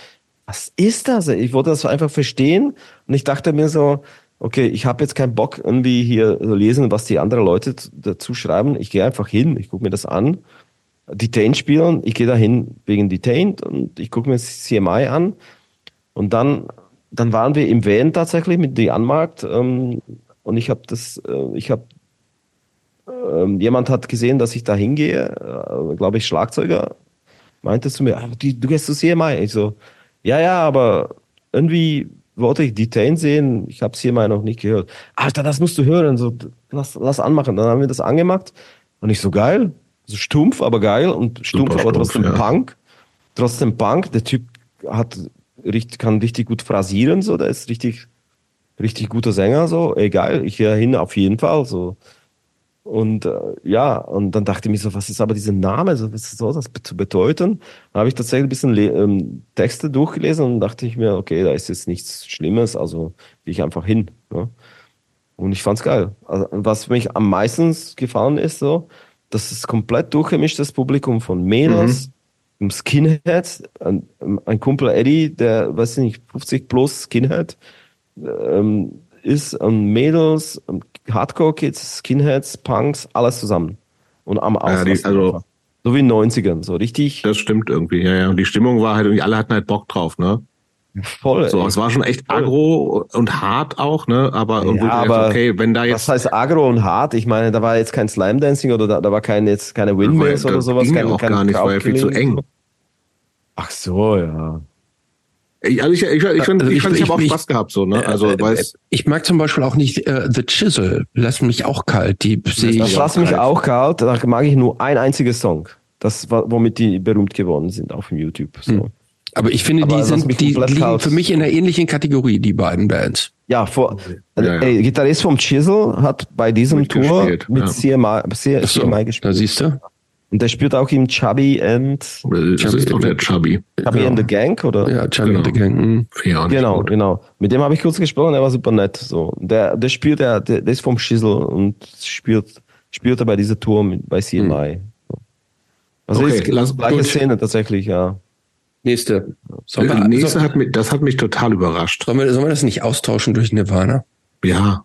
[SPEAKER 3] Was ist das? Ich wollte das einfach verstehen und ich dachte mir so, okay, ich habe jetzt keinen Bock irgendwie hier so lesen, was die anderen Leute dazu schreiben. Ich gehe einfach hin, ich gucke mir das an Detained spielen. Ich gehe dahin wegen Detained und ich gucke mir CMI an. Und dann, dann waren wir im Van tatsächlich mit die Anmarkt ähm, und ich habe das, äh, ich habe, äh, jemand hat gesehen, dass ich da hingehe, äh, glaube ich Schlagzeuger, meinte zu mir, ah, du, du gehst zu CMI. Ich so, ja, ja, aber irgendwie wollte ich Detain sehen, ich habe CMI noch nicht gehört. Alter, das musst du hören, so, lass, lass anmachen. Dann haben wir das angemacht und ich so, geil, so stumpf, aber geil und stumpf, Super aber trotzdem stumpf, ja. Punk. Trotzdem Punk. Der Typ hat richtig, kann richtig gut phrasieren, so, der ist richtig, richtig guter Sänger, so, egal, ich gehe hin auf jeden Fall, so. Und äh, ja, und dann dachte ich mir so, was ist aber dieser Name, so, was soll das zu bedeuten? Dann habe ich tatsächlich ein bisschen ähm, Texte durchgelesen und dachte ich mir, okay, da ist jetzt nichts Schlimmes, also gehe ich einfach hin. Ne? Und ich fand's geil. Also, was mich am meisten gefallen ist, so, das ist komplett durchgemischtes Publikum von Mädels, mhm. Skinheads, ein, ein, Kumpel Eddie, der, weiß ich nicht, 50 plus Skinhead ähm, ist, und Mädels, Hardcore-Kids, Skinheads, Punks, alles zusammen. Und am
[SPEAKER 1] Ausrasten. Ja, die, also,
[SPEAKER 3] so wie in den 90ern, so richtig.
[SPEAKER 1] Das stimmt irgendwie, ja, ja. Und die Stimmung war halt irgendwie, alle hatten halt Bock drauf, ne?
[SPEAKER 3] Voll.
[SPEAKER 1] So, es war schon echt aggro und hart auch, ne? Aber,
[SPEAKER 3] ja, aber okay, wenn da jetzt. Was heißt aggro und hart? Ich meine, da war jetzt kein Slime Dancing oder da, da war kein, jetzt keine Windmills oder sowas.
[SPEAKER 1] Ging kein, auch kein gar nicht, war ja viel zu eng.
[SPEAKER 3] Ach so, ja.
[SPEAKER 1] Ich, also ich, ich, ich, ich, also ich, ich, ich habe auch Spaß gehabt, so, ne? Also, äh, weiß,
[SPEAKER 2] ich mag zum Beispiel auch nicht äh, The Chisel. Lass mich auch kalt. Die
[SPEAKER 3] sehe Das lass mich auch kalt. Da mag ich nur ein einziges Song. Das, womit die berühmt geworden sind auf dem YouTube. So. Hm.
[SPEAKER 2] Aber ich finde, Aber die sind, die liegen für mich in einer ähnlichen Kategorie, die beiden Bands.
[SPEAKER 3] Ja, vor, ja, ja. Ey, Gitarrist vom Chisel hat bei diesem Tour mit ja. CMI, CMI
[SPEAKER 2] so, gespielt. Da siehst du.
[SPEAKER 3] Und der spielt auch im Chubby and
[SPEAKER 1] Das
[SPEAKER 2] Chubby-
[SPEAKER 1] ist doch der Chubby.
[SPEAKER 3] Chubby
[SPEAKER 2] Ja.
[SPEAKER 3] and the Gang, oder?
[SPEAKER 2] Ja, Chubby
[SPEAKER 1] Genau.
[SPEAKER 2] and the Gang. mhm.
[SPEAKER 3] Genau,
[SPEAKER 1] gut.
[SPEAKER 3] genau. Mit dem habe ich kurz gesprochen, der war super nett. So. Der, der spielt, der, der, der ist vom Schissel und spielt, spielt er bei dieser Tour mit, bei CMI. So. Also
[SPEAKER 1] Okay,
[SPEAKER 3] ist
[SPEAKER 1] lass-
[SPEAKER 3] gleiche
[SPEAKER 2] gut.
[SPEAKER 3] Szene tatsächlich, ja.
[SPEAKER 2] Nächste. Wir,
[SPEAKER 1] nächste
[SPEAKER 2] soll,
[SPEAKER 1] hat mich, das hat mich total überrascht.
[SPEAKER 2] sollen, wir, sollen wir das nicht austauschen durch Nirvana?
[SPEAKER 1] Ja,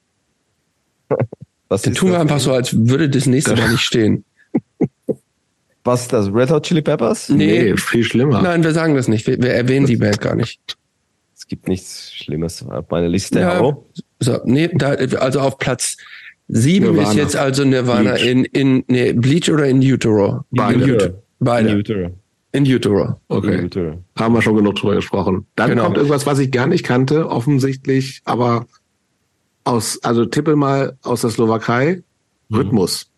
[SPEAKER 3] Was
[SPEAKER 2] Dann tun wir
[SPEAKER 3] das?
[SPEAKER 2] einfach so, als würde das nächste da nicht stehen.
[SPEAKER 3] Was ist das? Red Hot Chili Peppers?
[SPEAKER 1] nee, viel schlimmer.
[SPEAKER 2] Nein, wir sagen das nicht. Wir, wir erwähnen die Band gar nicht.
[SPEAKER 3] Es gibt nichts Schlimmes auf meiner Liste.
[SPEAKER 2] Ja. So, nee, da, also auf Platz sieben
[SPEAKER 1] Nirvana.
[SPEAKER 2] ist jetzt also Nirvana
[SPEAKER 1] Bleach.
[SPEAKER 2] in, in nee, Bleach oder in Utero?
[SPEAKER 1] Beide.
[SPEAKER 2] In Ut- Beide.
[SPEAKER 3] Utero.
[SPEAKER 2] In Utero.
[SPEAKER 1] Okay,
[SPEAKER 3] Utero.
[SPEAKER 1] haben wir schon genug drüber gesprochen. Dann
[SPEAKER 2] Genau.
[SPEAKER 1] kommt irgendwas, was ich gar nicht kannte, offensichtlich, aber aus, also tippe mal aus der Slowakei, Rhythmus.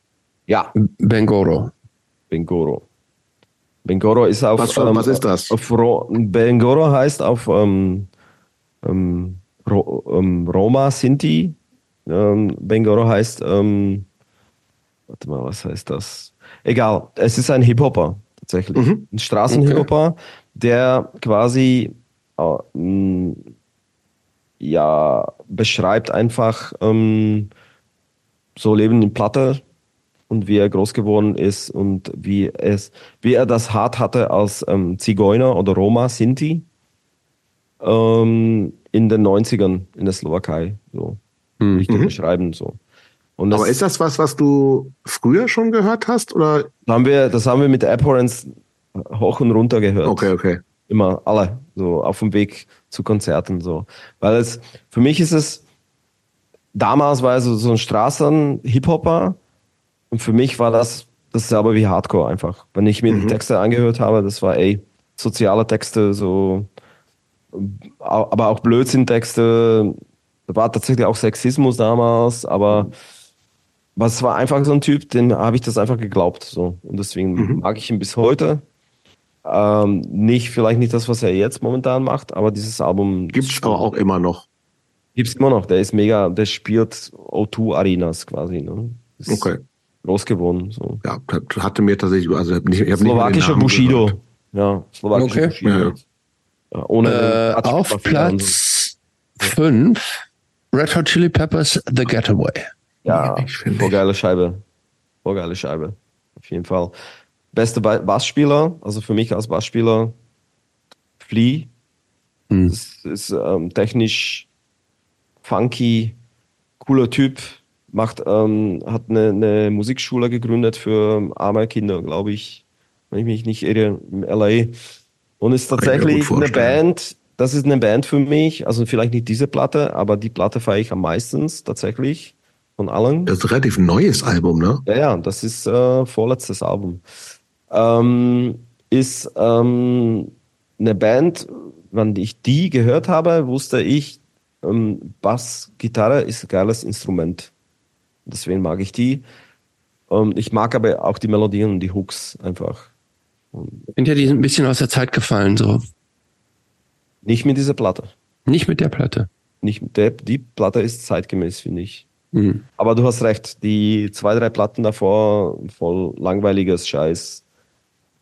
[SPEAKER 3] Ja,
[SPEAKER 2] Bengoro.
[SPEAKER 3] Bengoro. Bengoro ist auf.
[SPEAKER 1] Was für- was ist das?
[SPEAKER 3] Auf Ro Bengoro heißt auf ähm, ähm, Ro ähm, Roma Sinti. Ähm, Bengoro heißt. Ähm, warte mal, was heißt das? Egal, es ist ein Hip-Hopper tatsächlich.
[SPEAKER 1] Mhm.
[SPEAKER 3] Ein Straßen-Hip-Hopper, der quasi äh, ja beschreibt einfach ähm, so Leben in Platte und wie er groß geworden ist und wie es, wie er das hart hatte als ähm, Zigeuner oder Roma, Sinti ähm, in den 90ern in der Slowakei. So.
[SPEAKER 2] Hm.
[SPEAKER 3] Richtig
[SPEAKER 1] Mhm.
[SPEAKER 3] beschreiben. So. Das,
[SPEAKER 1] Aber ist das was, was du früher schon gehört hast? Oder?
[SPEAKER 3] haben wir, das haben wir mit Abhorrence hoch und runter gehört.
[SPEAKER 1] Okay, okay.
[SPEAKER 3] Immer alle, so auf dem Weg zu Konzerten. so. Weil es, für mich ist es, damals war es so, so ein Straßen-Hip-Hopper und für mich war das dasselbe wie Hardcore einfach. Wenn ich mir die Texte angehört habe, das war, ey, soziale Texte, so, aber auch Blödsinn-Texte. Da war tatsächlich auch Sexismus damals, aber was war einfach so ein Typ, den habe ich das einfach geglaubt. So. Und deswegen mag ich ihn bis heute. Ähm, nicht, vielleicht nicht das, was er jetzt momentan macht, aber dieses Album
[SPEAKER 1] Gibt's aber auch immer noch.
[SPEAKER 3] gibt's immer noch. Der ist mega, der spielt O2 Arenas quasi. Ne? Ist
[SPEAKER 1] Okay.
[SPEAKER 3] Groß geworden. So.
[SPEAKER 1] Ja, das hatte mir tatsächlich, also ich hab nicht, ich hab nicht mehr den
[SPEAKER 3] Slowakischer Bushido.
[SPEAKER 1] gehört.
[SPEAKER 3] Ja, slowakischer
[SPEAKER 2] Okay.
[SPEAKER 3] Bushido.
[SPEAKER 1] Ja, ja.
[SPEAKER 3] Ohne
[SPEAKER 2] Äh, auf. Platz fünf Red Hot Chili Peppers The Getaway.
[SPEAKER 3] Ja,
[SPEAKER 1] Ich finde
[SPEAKER 3] voll
[SPEAKER 1] ich.
[SPEAKER 3] geile Scheibe. Voll geile Scheibe. Auf jeden Fall. Beste Ba- Bassspieler, also für mich als Bassspieler, Flea.
[SPEAKER 2] Hm.
[SPEAKER 3] Das ist ähm, technisch funky, cooler Typ. Macht, ähm, hat eine, eine Musikschule gegründet für arme Kinder, glaube ich, wenn ich mich nicht irre, im LA. Und ist tatsächlich eine. Band, das ist eine Band für mich, also vielleicht nicht diese Platte, aber die Platte feiere ich am meisten tatsächlich von allen.
[SPEAKER 1] Das ist ein relativ neues Album, ne?
[SPEAKER 3] Ja, ja, das ist äh, vorletztes Album. Ähm, ist ähm, eine Band, wenn ich die gehört habe, wusste ich, ähm, Bass, Gitarre ist ein geiles Instrument. Deswegen mag ich die. Ähm, ich mag aber auch die Melodien und die Hooks einfach.
[SPEAKER 2] Ich finde ja, die sind ein bisschen aus der Zeit gefallen, so.
[SPEAKER 3] nicht mit dieser Platte.
[SPEAKER 2] Nicht mit der Platte.
[SPEAKER 3] Nicht mit der, die Platte ist zeitgemäß, finde ich.
[SPEAKER 2] Hm.
[SPEAKER 3] Aber du hast recht, die zwei, drei Platten davor, voll langweiliges Scheiß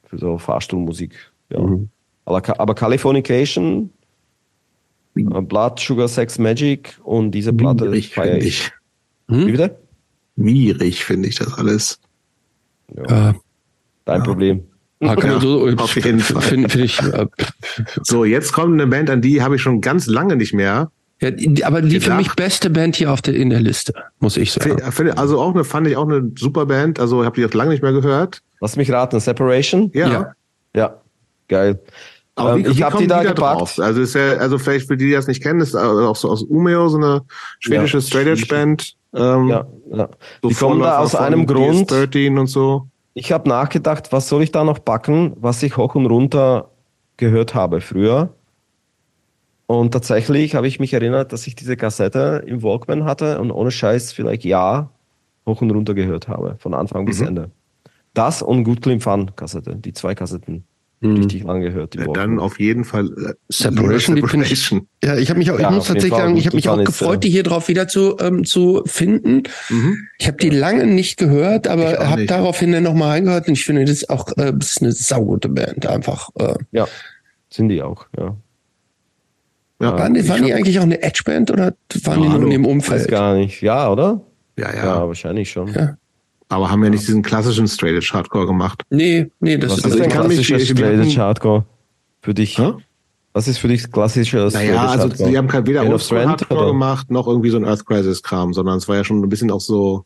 [SPEAKER 3] für so Fahrstuhlmusik. Ja.
[SPEAKER 2] Mhm.
[SPEAKER 3] Aber, aber Californication, äh, Blood, Sugar, Sex, Magic und diese Platte
[SPEAKER 1] Wierig,
[SPEAKER 3] feier
[SPEAKER 1] finde
[SPEAKER 3] ich.
[SPEAKER 1] ich.
[SPEAKER 3] Wie
[SPEAKER 2] Hm?
[SPEAKER 3] bitte?
[SPEAKER 1] Wierig finde ich das alles.
[SPEAKER 2] Ja.
[SPEAKER 3] Dein Problem.
[SPEAKER 2] Ah, kann man so,
[SPEAKER 1] auf jeden Fall.
[SPEAKER 2] Finde find ich. Äh,
[SPEAKER 1] So, jetzt kommt eine Band, an die habe ich schon ganz lange nicht mehr.
[SPEAKER 2] Ja, die- aber die für
[SPEAKER 1] Gedacht.
[SPEAKER 2] mich beste Band hier auf der, in der Liste, muss ich sagen.
[SPEAKER 1] Also auch eine, fand ich auch eine super Band. Also habe die auch lange nicht mehr gehört.
[SPEAKER 3] Lass mich raten, Separation?
[SPEAKER 1] Ja.
[SPEAKER 2] Ja.
[SPEAKER 3] Ja, geil.
[SPEAKER 1] Aber
[SPEAKER 3] Ähm,
[SPEAKER 1] wie,
[SPEAKER 3] ich habe
[SPEAKER 1] kommen
[SPEAKER 3] die da
[SPEAKER 1] da
[SPEAKER 3] gepackt.
[SPEAKER 1] drauf? Also ist ja, also vielleicht für die, die das nicht kennen, ist auch so aus Umeo, so eine schwedische
[SPEAKER 3] Ja.
[SPEAKER 1] Straight Edge Band. Ähm,
[SPEAKER 3] Ja, ja.
[SPEAKER 1] so
[SPEAKER 3] Die kommen da aus einem Grund.
[SPEAKER 1] DS13 und so.
[SPEAKER 3] Ich habe nachgedacht, was soll ich da noch packen, was ich hoch und runter gehört habe früher. Und tatsächlich habe ich mich erinnert, dass ich diese Kassette im Walkman hatte und ohne Scheiß vielleicht ja hoch und runter gehört habe, von Anfang bis
[SPEAKER 1] Mhm.
[SPEAKER 3] Ende. Das und Good Clean Fun Kassette, die zwei Kassetten. hm. richtig lange gehört.
[SPEAKER 1] Ja, dann auf jeden Fall
[SPEAKER 2] äh, Separation. Separation. Ich, ja, ich habe mich auch, ja, ich muss tatsächlich sagen, ich habe mich auch gefreut, die hier drauf wieder zu ähm, zu finden. Mhm. Ich habe die lange nicht gehört, aber habe daraufhin dann nochmal reingehört und ich finde, das ist auch äh, das ist eine saugute Band einfach. Äh.
[SPEAKER 3] Ja, sind die auch, ja.
[SPEAKER 2] Ja, waren die, waren die eigentlich auch eine Edge-Band oder waren oh, die nur in dem Umfeld? Weiß
[SPEAKER 3] gar nicht. Ja, oder?
[SPEAKER 1] Ja, ja.
[SPEAKER 3] Ja, wahrscheinlich schon.
[SPEAKER 1] Ja. Aber haben ja nicht diesen klassischen Straight Edge Hardcore gemacht.
[SPEAKER 2] Nee, nee, das
[SPEAKER 3] Was ist also ein klassischer Straight Edge Hardcore für dich. Hä? Was ist für dich klassischer
[SPEAKER 1] Straight Naja, also sie haben kein weder Oldschool Hardcore oder? gemacht, noch irgendwie so ein Earth Crisis Kram, sondern es war ja schon ein bisschen auch so.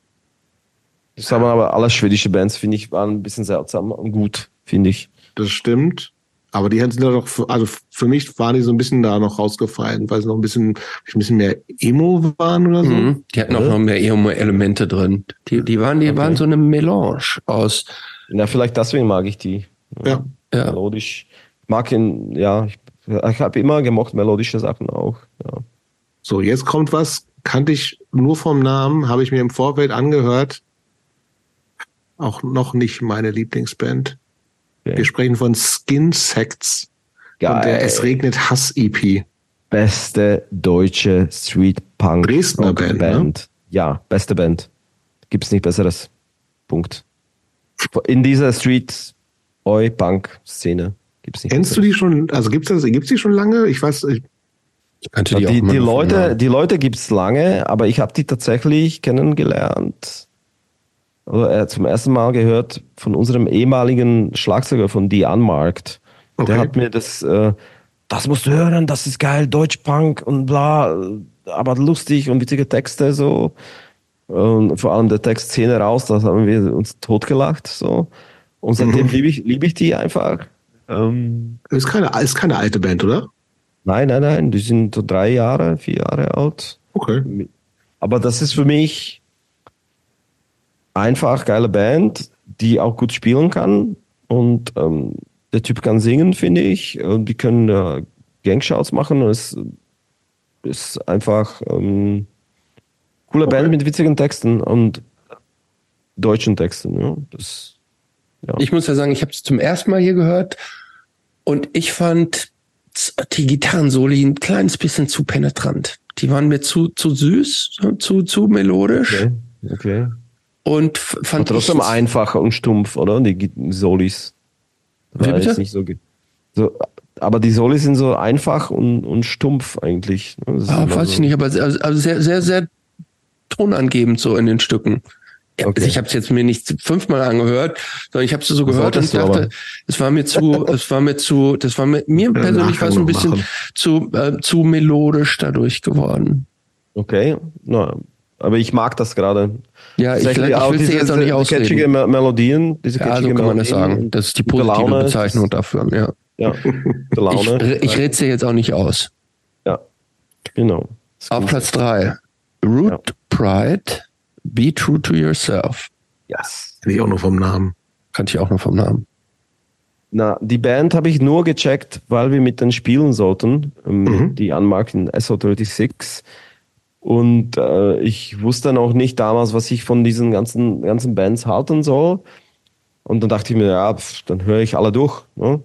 [SPEAKER 3] Das haben aber alle schwedische Bands, finde ich, waren ein bisschen seltsam und gut, finde ich.
[SPEAKER 1] Das stimmt. Aber die sind doch, also für mich waren die so ein bisschen da noch rausgefallen, weil sie noch ein bisschen, ein bisschen mehr Emo waren oder so. Mhm,
[SPEAKER 2] die hatten auch noch mehr Emo-Elemente drin. Die, die waren, die okay. waren so eine Melange aus.
[SPEAKER 3] Na, vielleicht deswegen mag ich die.
[SPEAKER 1] Ja.
[SPEAKER 3] ja. Melodisch. Ich mag ihn, ja, ich, ich habe immer gemocht melodische Sachen auch. Ja.
[SPEAKER 1] So, jetzt kommt was, kannte ich nur vom Namen, habe ich mir im Vorfeld angehört. Auch noch nicht meine Lieblingsband. Okay. Wir sprechen von Skin Sects Geil. und der Es regnet Hass EP.
[SPEAKER 3] Beste deutsche Street Punk
[SPEAKER 1] Dresdner Band. Band. Ne?
[SPEAKER 3] Ja, beste Band. Gibt's nicht besseres. Punkt. In dieser Street Oi Punk Szene gibt's nicht.
[SPEAKER 1] Kennst besseres. du die schon? Also gibt's das? Gibt's die schon lange? Ich weiß. Ich
[SPEAKER 3] kannte die, die, die Leute, die Leute gibt's lange, aber ich habe die tatsächlich kennengelernt zum ersten Mal gehört von unserem ehemaligen Schlagzeuger von Die Unmarked. Okay. Der hat mir das, äh, das musst du hören, das ist geil, Deutschpunk und bla, aber lustig und witzige Texte so. Und vor allem der Text Szene raus, da haben wir uns totgelacht so. Und seitdem mhm. liebe ich, lieb ich die einfach.
[SPEAKER 1] Ähm, ist, keine, ist keine alte Band, oder?
[SPEAKER 3] Nein, nein, nein, die sind so drei Jahre, vier Jahre alt.
[SPEAKER 1] Okay.
[SPEAKER 3] Aber das ist für mich einfach geile Band, die auch gut spielen kann. Und ähm, der Typ kann singen, finde ich. Und die können äh, Gangshouts machen. Und es ist einfach ähm, coole okay. Band mit witzigen Texten und deutschen Texten. Ja. Das,
[SPEAKER 2] ja. Ich muss ja sagen, ich habe es zum ersten Mal hier gehört und ich fand die Gitarrensoli ein kleines bisschen zu penetrant. Die waren mir zu, zu süß, zu, zu melodisch.
[SPEAKER 3] Okay. okay.
[SPEAKER 2] Und fand
[SPEAKER 3] Aber trotzdem einfach und stumpf, oder? Die Solis.
[SPEAKER 2] Wie bitte?
[SPEAKER 3] Nicht so, so, aber die Solis sind so einfach und, und stumpf eigentlich.
[SPEAKER 2] Ne? Ah, weiß so. ich nicht, aber also, also sehr, sehr, sehr tonangebend so in den Stücken. Okay. Ich habe es jetzt mir nicht fünfmal angehört, sondern ich habe es so gehört und dachte, es war mir zu, es war mir zu, das war mir, mir persönlich war es ein bisschen zu, äh, zu melodisch dadurch geworden.
[SPEAKER 3] Okay, na, aber ich mag das gerade.
[SPEAKER 2] Ja, ich, ich will es jetzt auch nicht ausreden.
[SPEAKER 3] Catchige Melodien, diese
[SPEAKER 2] ja, so kann man das sagen. Das ist die positive Laune, Bezeichnung dafür, ja.
[SPEAKER 3] Ja,
[SPEAKER 2] Laune. Ich, ich rede dir jetzt auch nicht aus.
[SPEAKER 3] Ja, genau.
[SPEAKER 2] Auf Platz drei Root ja. Pride, Be True to Yourself.
[SPEAKER 1] Yes. Kenn ich auch nur vom Namen.
[SPEAKER 2] Kannte ich auch nur vom Namen.
[SPEAKER 3] Na, die Band habe ich nur gecheckt, weil wir mit denen spielen sollten. Ähm, mhm. Die Unmarked SO36. Und äh, ich wusste noch nicht damals, was ich von diesen ganzen, ganzen Bands halten soll. Und dann dachte ich mir, ja, pf, dann höre ich alle durch. Ne?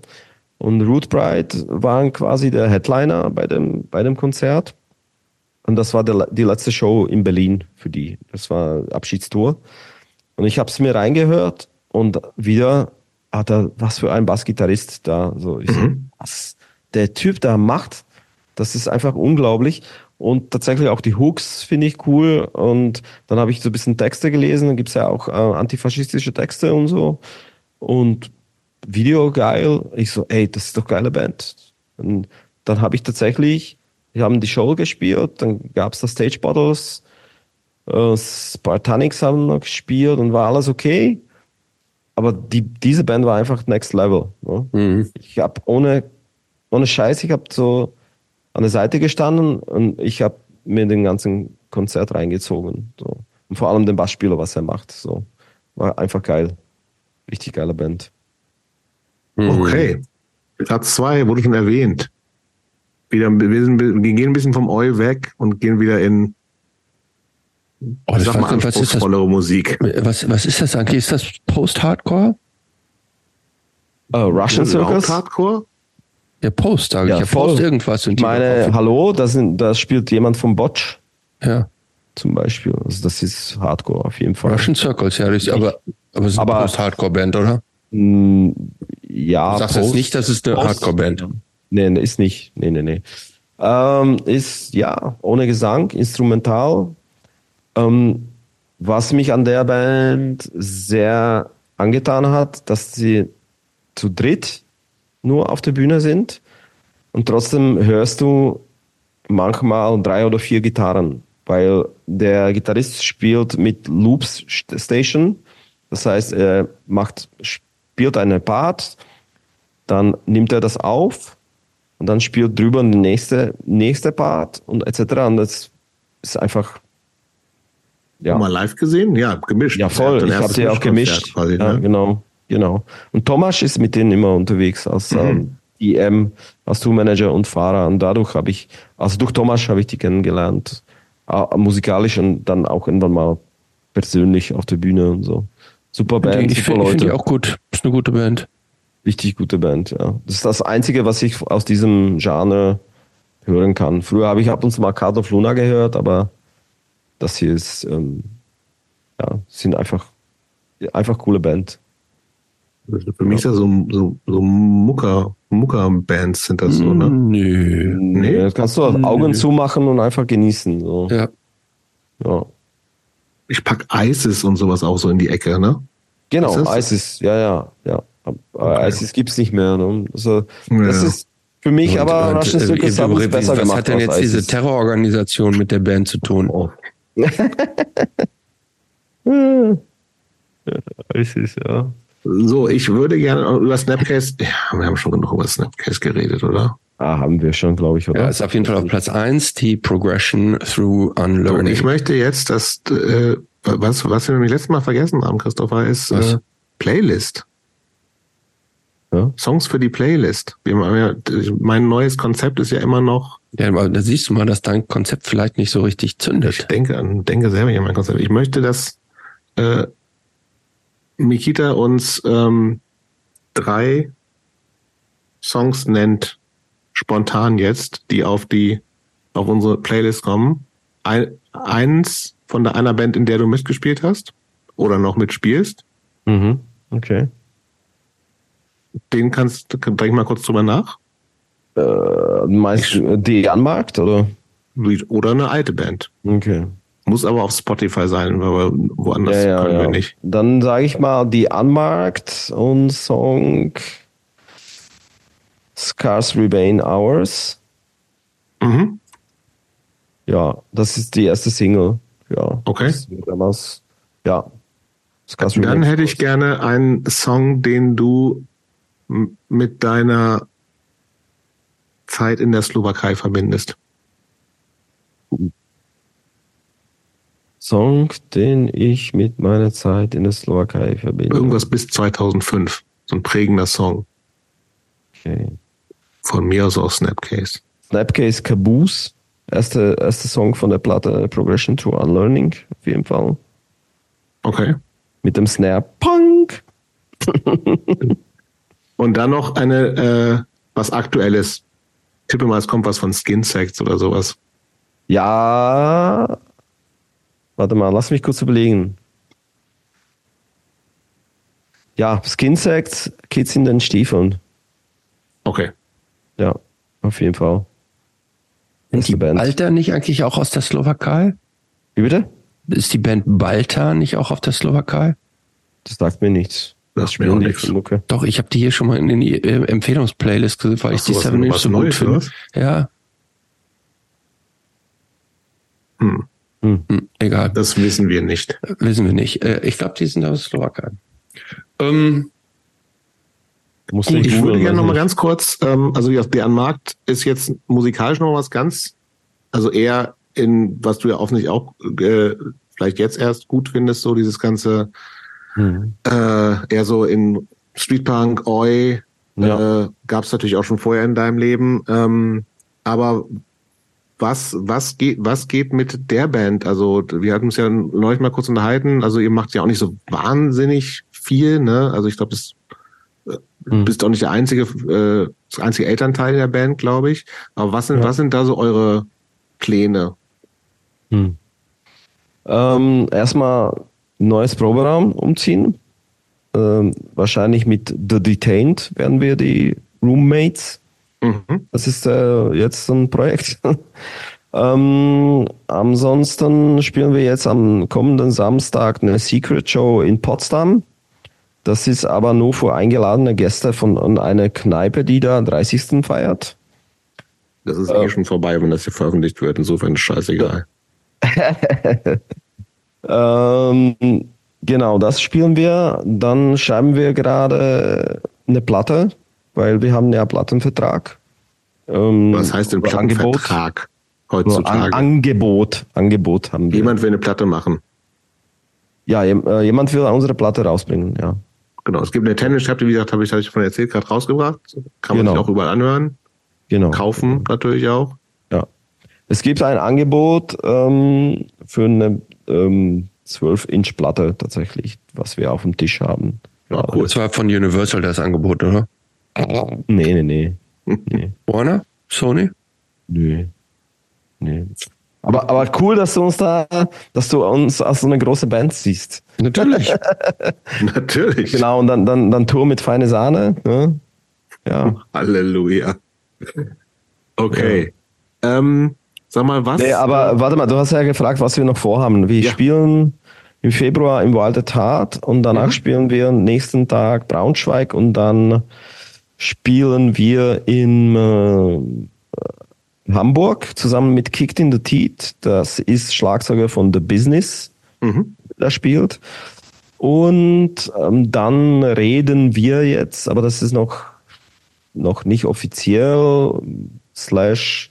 [SPEAKER 3] Und Root Pride waren quasi der Headliner bei dem, bei dem Konzert. Und das war der, die letzte Show in Berlin für die. Das war Abschiedstour. Und ich habe es mir reingehört und wieder hat er, was für ein Bassgitarrist da. So, ich mhm. so, was der Typ da macht, das ist einfach unglaublich. Und tatsächlich auch die Hooks finde ich cool. Und dann habe ich so ein bisschen Texte gelesen. Dann gibt's ja auch äh, antifaschistische Texte und so. Und Video geil. Ich so, ey, das ist doch geile Band. Und dann habe ich tatsächlich, wir haben die Show gespielt, dann gab's da Stage Bottles, äh, Spartanics haben noch gespielt und war alles okay. Aber die, diese Band war einfach next level. Ne? Mhm. Ich habe ohne, ohne Scheiß, ich habe so an der Seite gestanden und ich habe mir den ganzen Konzert reingezogen. So. Und vor allem den Bassspieler, was er macht. So. War einfach geil. Richtig geile Band.
[SPEAKER 1] Mhm. Okay. Platz zwei wurde schon erwähnt. Wieder, wir, sind, wir gehen ein bisschen vom Eu weg und gehen wieder in
[SPEAKER 2] oh, sag mal, was ist das?
[SPEAKER 1] Musik.
[SPEAKER 2] Was, was ist das eigentlich? Ist das Post-Hardcore?
[SPEAKER 3] Uh, Russian Circus?
[SPEAKER 1] Hardcore?
[SPEAKER 2] Ja, Post, sage ich. Ja, Post
[SPEAKER 3] voll.
[SPEAKER 2] irgendwas. Und
[SPEAKER 3] Ich meine, hallo, da, sind, da spielt jemand vom Botch
[SPEAKER 2] ja,
[SPEAKER 3] zum Beispiel. Also das ist Hardcore auf jeden Fall.
[SPEAKER 2] Russian Circles, ja, das ist, aber, aber es ist eine Post-Hardcore-Band, oder?
[SPEAKER 3] Mm, Ja,
[SPEAKER 2] Du sagst jetzt nicht, das ist eine
[SPEAKER 3] Post-
[SPEAKER 2] Hardcore-Band.
[SPEAKER 3] Nee, nee, ist nicht. Nee, nee, nee. Ähm, ist, ja, ohne Gesang, instrumental. Ähm, was mich an der Band sehr angetan hat, dass sie zu dritt nur auf der Bühne sind und trotzdem hörst du manchmal drei oder vier Gitarren, weil der Gitarrist spielt mit Loops Station. Das heißt, er macht, spielt eine Part, dann nimmt er das auf und dann spielt drüber der nächste, nächste Part und etc. Und das ist einfach, ja,
[SPEAKER 1] Mal live gesehen? Ja, gemischt.
[SPEAKER 3] ja voll. Ich habe sie auch gemischt.
[SPEAKER 1] Quasi,
[SPEAKER 3] ja,
[SPEAKER 1] ne?
[SPEAKER 3] genau, genau. Und Thomas ist mit denen immer unterwegs als
[SPEAKER 1] Mhm.
[SPEAKER 3] ähm, IM, als Tourmanager und Fahrer. Und dadurch habe ich, also durch Thomas habe ich die kennengelernt, äh, musikalisch und dann auch irgendwann mal persönlich auf der Bühne und so. Super Band,
[SPEAKER 2] ich
[SPEAKER 3] super
[SPEAKER 2] finde find die
[SPEAKER 3] Leute.
[SPEAKER 2] auch gut. Ist eine gute Band.
[SPEAKER 3] Richtig gute Band, ja. Das ist das Einzige, was ich aus diesem Genre hören kann. Früher habe ich ab und zu mal Card of Luna gehört, aber das hier ist, ähm, ja, sind einfach, einfach coole Band.
[SPEAKER 1] Für mich ist das so, so, so Mucker, Mucker-Bands sind das so, ne?
[SPEAKER 2] Nö.
[SPEAKER 1] Nee?
[SPEAKER 3] Ja, kannst du Augen zumachen und einfach genießen. So.
[SPEAKER 2] Ja.
[SPEAKER 3] Ja.
[SPEAKER 1] Ich pack ISIS und sowas auch so in die Ecke, ne?
[SPEAKER 3] Genau,
[SPEAKER 1] Ist das-
[SPEAKER 3] ISIS, ja, ja, ja. Aber
[SPEAKER 1] Okay.
[SPEAKER 3] ISIS gibt's nicht mehr. Ne? Also,
[SPEAKER 1] Ja.
[SPEAKER 3] das ist für mich
[SPEAKER 2] Und-
[SPEAKER 3] aber
[SPEAKER 2] und,
[SPEAKER 3] Russian
[SPEAKER 2] äh,
[SPEAKER 3] haben es
[SPEAKER 2] was
[SPEAKER 3] besser gemacht.
[SPEAKER 2] hat denn jetzt diese
[SPEAKER 3] ISIS.
[SPEAKER 2] Terrororganisation mit der Band zu tun?
[SPEAKER 1] Oh.
[SPEAKER 3] ISIS, ja.
[SPEAKER 1] So, ich würde gerne über Snapcase, ja, wir haben schon genug über Snapcase geredet, oder?
[SPEAKER 3] Ah, haben wir schon, glaube ich, oder?
[SPEAKER 2] Ja, ist auf jeden Fall auf Platz eins die Progression through
[SPEAKER 1] Und
[SPEAKER 2] Unlearning.
[SPEAKER 1] ich möchte jetzt, dass, äh, was, was wir nämlich letztes Mal vergessen haben, Christopher, ist
[SPEAKER 2] Was?
[SPEAKER 1] äh, Playlist.
[SPEAKER 3] Ja?
[SPEAKER 1] Songs für die Playlist. Wir haben ja, mein neues Konzept ist ja immer noch,
[SPEAKER 2] ja, aber da siehst du mal, dass dein Konzept vielleicht nicht so richtig
[SPEAKER 1] ich
[SPEAKER 2] zündet.
[SPEAKER 1] denke, an- denke selber an mein Konzept. Ich möchte, dass äh, Mikita uns ähm, drei Songs nennt, spontan jetzt, die auf die auf unsere Playlist kommen. Ein, eins von der einer Band, in der du mitgespielt hast oder noch mitspielst.
[SPEAKER 3] Mhm. Okay.
[SPEAKER 1] Den kannst du, denk mal kurz drüber nach.
[SPEAKER 3] Äh, meinst du die Anmarkt, oder?
[SPEAKER 1] Oder eine alte Band.
[SPEAKER 3] Okay.
[SPEAKER 1] Muss aber auf Spotify sein, weil woanders
[SPEAKER 3] Ja, ja,
[SPEAKER 1] können wir nicht.
[SPEAKER 3] Dann sage ich mal die Anmarkt und Song Scars Remain Hours.
[SPEAKER 1] Mhm.
[SPEAKER 3] Ja, das ist die erste Single. Ja.
[SPEAKER 1] Okay.
[SPEAKER 3] Damals, ja. Scars
[SPEAKER 1] Dann
[SPEAKER 3] Remain
[SPEAKER 1] hätte ich
[SPEAKER 3] Hours.
[SPEAKER 1] gerne einen Song, den du mit deiner Zeit in der Slowakei verbindest.
[SPEAKER 3] Song, den ich mit meiner Zeit in der Slowakei verbinde.
[SPEAKER 1] Irgendwas bis 2005. So ein prägender Song.
[SPEAKER 3] Okay.
[SPEAKER 1] Von mir aus aus Snapcase.
[SPEAKER 3] Snapcase Caboose. Erste, erste Song von der Platte Progression to Unlearning, auf jeden Fall.
[SPEAKER 1] Okay.
[SPEAKER 3] Mit dem Snare Punk.
[SPEAKER 1] Und dann noch eine, äh, was Aktuelles. Tippe mal, es kommt was von Skin Sects oder sowas.
[SPEAKER 3] Ja. Warte mal, lass mich kurz überlegen. Ja, Skin Sects, Kids in den Stiefeln.
[SPEAKER 1] Okay.
[SPEAKER 3] Ja, auf jeden Fall. Beste
[SPEAKER 2] die
[SPEAKER 3] Band.
[SPEAKER 2] Balta nicht eigentlich auch aus der Slowakei?
[SPEAKER 3] Wie bitte?
[SPEAKER 2] Ist die Band Balta nicht auch auf der Slowakei?
[SPEAKER 3] Das sagt mir nichts.
[SPEAKER 1] Das
[SPEAKER 3] spielen
[SPEAKER 1] mir auch nichts.
[SPEAKER 3] Mucke?
[SPEAKER 2] Doch, ich habe die hier schon mal in die äh, Empfehlungsplaylist gesehen, weil
[SPEAKER 1] Ach
[SPEAKER 2] ich die Seven Inch so gut finde. Ja,
[SPEAKER 1] Hm.
[SPEAKER 2] Hm, egal.
[SPEAKER 1] Das wissen wir nicht.
[SPEAKER 2] Wissen wir nicht. Äh, Ich glaube, die sind aus Slowakei. Ähm,
[SPEAKER 3] Muss
[SPEAKER 1] Gut, ich würde gerne
[SPEAKER 3] weiß
[SPEAKER 1] noch mal
[SPEAKER 3] nicht.
[SPEAKER 1] ganz kurz, ähm, also ja, der Markt ist jetzt musikalisch noch was ganz, also eher in, was du ja offensichtlich auch äh, vielleicht jetzt erst gut findest, so dieses ganze,
[SPEAKER 3] Hm.
[SPEAKER 1] äh, eher so in Streetpunk, Oi,
[SPEAKER 3] Ja.
[SPEAKER 1] äh, gab es natürlich auch schon vorher in deinem Leben. Ähm, aber was, was geht, was geht mit der Band? Also, wir hatten uns ja neulich mal kurz unterhalten. Also, ihr macht ja auch nicht so wahnsinnig viel, ne? Also, ich glaube, das äh, mhm. bist auch nicht der einzige, äh, das einzige Elternteil der Band, glaube ich. Aber was sind, ja. was sind da so eure Pläne?
[SPEAKER 3] Hm. Ähm, erstmal neues Proberaum umziehen. Ähm, wahrscheinlich mit The Detained werden wir die Roommates. Mhm. Das ist äh, jetzt ein Projekt. ähm, ansonsten spielen wir jetzt am kommenden Samstag eine Secret Show in Potsdam. Das ist aber nur für eingeladene Gäste von einer Kneipe, die da 30. feiert.
[SPEAKER 1] Das ist eh äh, schon vorbei, wenn das hier veröffentlicht wird. Insofern ist scheißegal.
[SPEAKER 3] ähm, genau, das spielen wir. Dann schreiben wir gerade eine Platte, weil wir haben ja Plattenvertrag.
[SPEAKER 1] Ähm, Was heißt denn Plattenvertrag
[SPEAKER 3] heutzutage? An Angebot, Angebot haben wir.
[SPEAKER 1] Jemand will eine Platte machen.
[SPEAKER 3] Ja, äh, jemand will unsere Platte rausbringen, ja.
[SPEAKER 1] Genau, es gibt eine Tennis, habt ihr, wie gesagt, habe ich, hab ich von erzählt, gerade rausgebracht. Kann man genau. sich auch überall anhören. Genau. Kaufen natürlich auch.
[SPEAKER 3] Ja. Es gibt ein Angebot ähm, für eine ähm, 12-Inch-Platte tatsächlich, was wir auf dem Tisch haben.
[SPEAKER 2] Ja, cool. Das war von Universal das Angebot, oder?
[SPEAKER 3] Nee, nee, nee.
[SPEAKER 2] nee. Warner? Sony?
[SPEAKER 3] Nee. Nee. Aber, aber cool, dass du uns da, dass du uns als so eine große Band siehst.
[SPEAKER 2] Natürlich.
[SPEAKER 1] Natürlich.
[SPEAKER 3] Genau, und dann, dann, dann Tour mit feine Sahne. Ne?
[SPEAKER 1] Ja. Halleluja. Okay. Ja. Ähm, sag mal, was?
[SPEAKER 3] Nee, aber warte mal, du hast ja gefragt, was wir noch vorhaben. Wir ja. spielen im Februar im Walter Tat und danach mhm. spielen wir nächsten Tag Braunschweig und dann spielen wir in äh, Hamburg zusammen mit Kicked in the Teeth. Das ist Schlagzeuger von The Business, mhm. der spielt. Und ähm, dann reden wir jetzt, aber das ist noch, noch nicht offiziell, slash,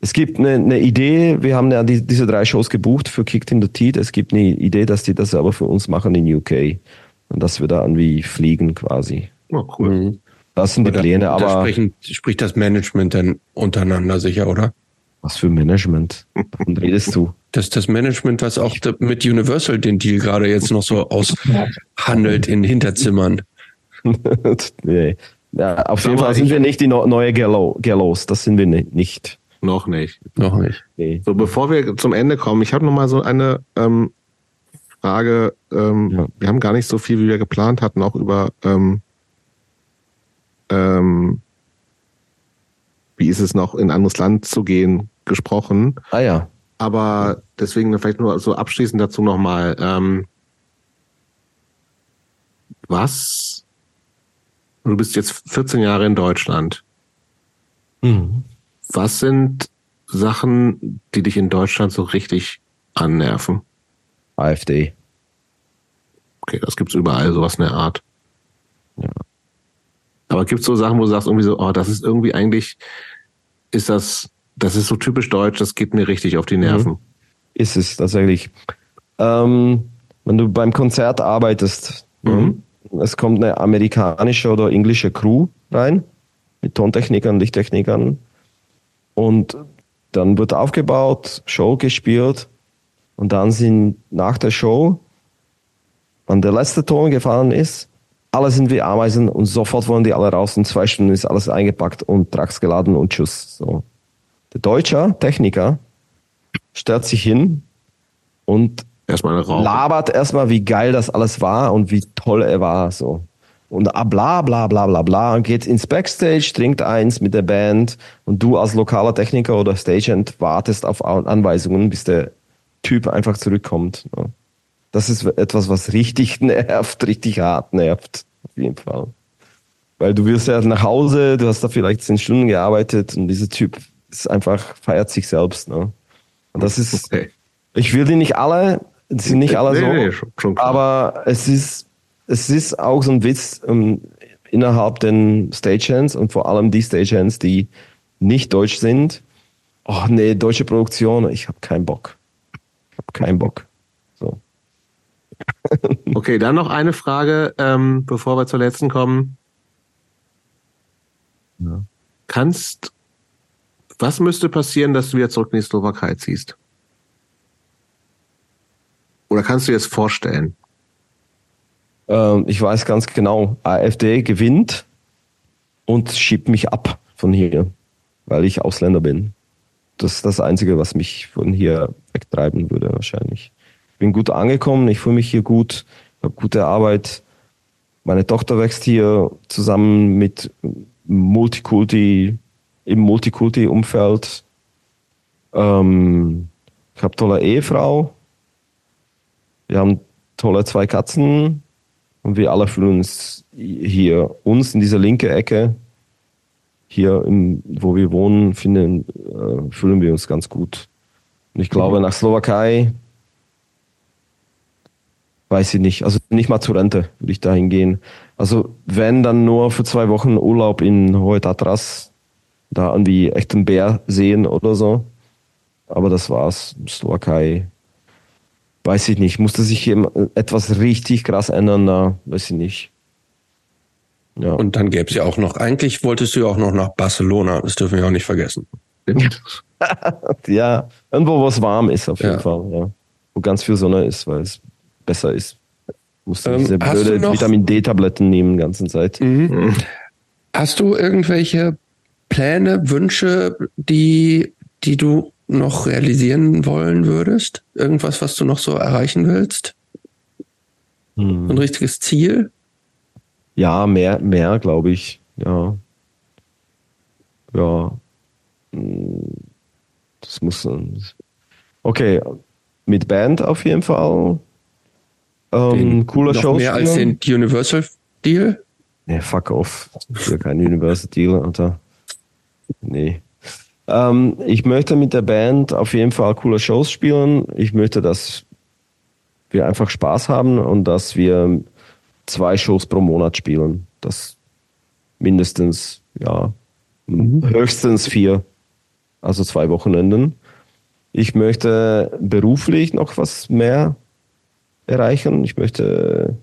[SPEAKER 3] es gibt eine, eine Idee, wir haben ja die, diese drei Shows gebucht für Kicked in the Teeth. Es gibt eine Idee, dass die das aber für uns machen in UK. Und dass wir da irgendwie fliegen quasi.
[SPEAKER 1] Oh, cool. Mhm.
[SPEAKER 3] Das sind die Pläne, aber. Da
[SPEAKER 2] sprechen, spricht das Management dann untereinander sicher, oder?
[SPEAKER 3] Was für Management? Davon redest du?
[SPEAKER 2] Das ist das Management, was auch mit Universal den Deal gerade jetzt noch so aushandelt in Hinterzimmern.
[SPEAKER 3] nee. Ja, auf jeden Fall sind wir nicht die neue Gallows. Das sind wir nicht.
[SPEAKER 1] Noch nicht.
[SPEAKER 2] Noch nicht.
[SPEAKER 1] Nee. So, bevor wir zum Ende kommen, ich habe noch mal so eine ähm, Frage. Ähm, ja. Wir haben gar nicht so viel, wie wir geplant hatten, auch über ähm, ähm, wie ist es noch, in ein anderes Land zu gehen, gesprochen.
[SPEAKER 3] Ah ja.
[SPEAKER 1] Aber deswegen vielleicht nur so abschließend dazu nochmal. Ähm, was? Du bist jetzt 14 Jahre in Deutschland. Mhm. Was sind Sachen, die dich in Deutschland so richtig annerven?
[SPEAKER 3] AfD.
[SPEAKER 1] Okay, das gibt's überall, sowas in der Art. Ja. Aber gibt es so Sachen, wo du sagst, irgendwie so, oh, das ist irgendwie eigentlich, ist das, das ist so typisch deutsch, das geht mir richtig auf die Nerven. Mhm.
[SPEAKER 3] Ist es tatsächlich. Ähm, wenn du beim Konzert arbeitest, mhm. es kommt eine amerikanische oder englische Crew rein, mit Tontechnikern, Lichttechnikern, und dann wird aufgebaut, Show gespielt, und dann sind nach der Show, wenn der letzte Ton gefallen ist, alle sind wie Ameisen und sofort wollen die alle raus. In zwei Stunden ist alles eingepackt und Trucks geladen und tschüss. So. Der deutsche Techniker stellt sich hin und
[SPEAKER 1] erstmal
[SPEAKER 3] labert erstmal, wie geil das alles war und wie toll er war. So. Und bla bla bla bla bla und geht ins Backstage, trinkt eins mit der Band und du als lokaler Techniker oder Stagehand wartest auf Anweisungen, bis der Typ einfach zurückkommt. Ne? Das ist etwas, was richtig nervt, richtig hart nervt. Auf jeden Fall. Weil du wirst ja nach Hause, du hast da vielleicht zehn Stunden gearbeitet und dieser Typ ist einfach, feiert sich selbst. Ne? Und das ist, okay. ich will die nicht alle, sind nicht alle so, nee, schon, schon aber es ist, es ist auch so ein Witz um, ähm, innerhalb den Stagehands und vor allem die Stagehands, die nicht deutsch sind. Oh nee, deutsche Produktion, ich habe keinen Bock. Ich habe keinen Bock.
[SPEAKER 1] Okay, dann noch eine Frage, ähm, bevor wir zur letzten kommen. Ja. Kannst, was müsste passieren, dass du wieder zurück in die Slowakei ziehst? Oder kannst du dir das vorstellen?
[SPEAKER 3] Ähm, ich weiß ganz genau, AfD gewinnt und schiebt mich ab von hier, weil ich Ausländer bin. Das ist das Einzige, was mich von hier wegtreiben würde, wahrscheinlich. Bin gut angekommen, ich fühle mich hier gut, habe gute Arbeit. Meine Tochter wächst hier zusammen mit Multikulti, im Multikulti-Umfeld. Ähm, ich habe tolle Ehefrau. Wir haben tolle zwei Katzen. Und wir alle fühlen uns hier, uns in dieser linken Ecke, hier, im, wo wir wohnen, finden, äh, fühlen wir uns ganz gut. Und ich glaube, nach Slowakei, weiß ich nicht, also nicht mal zur Rente würde ich dahin gehen. Also wenn, dann nur für zwei Wochen Urlaub in Hohe Tatras, da irgendwie echten Bär sehen oder so. Aber das war's. Slowakei weiß ich nicht, musste sich etwas richtig krass ändern, da weiß ich nicht.
[SPEAKER 2] Ja. Und dann gäbe es ja auch noch, eigentlich wolltest du ja auch noch nach Barcelona, das dürfen wir auch nicht vergessen.
[SPEAKER 3] ja, irgendwo, wo es warm ist, auf jeden ja. Fall, ja. Wo ganz viel Sonne ist, weil es besser ist. Musst du ähm, diese blöde Vitamin D-Tabletten nehmen, die ganze Zeit. Mhm.
[SPEAKER 2] Hast du irgendwelche Pläne, Wünsche, die, die du noch realisieren wollen würdest? Irgendwas, was du noch so erreichen willst? Hm. Ein richtiges Ziel?
[SPEAKER 3] Ja, mehr, mehr, glaube ich. Ja. Ja. Hm. Das muss. Okay, mit Band auf jeden Fall.
[SPEAKER 2] Ähm, cooler noch Show. Mehr als den Universal Deal?
[SPEAKER 3] Nee, fuck off. Ich will kein Universal Deal, Alter. Nee. Ähm, ich möchte mit der Band auf jeden Fall coole Shows spielen. Ich möchte, dass wir einfach Spaß haben und dass wir zwei Shows pro Monat spielen. Das mindestens, ja, mhm. höchstens vier, also zwei Wochenenden. Ich möchte beruflich noch was mehr erreichen. Ich möchte,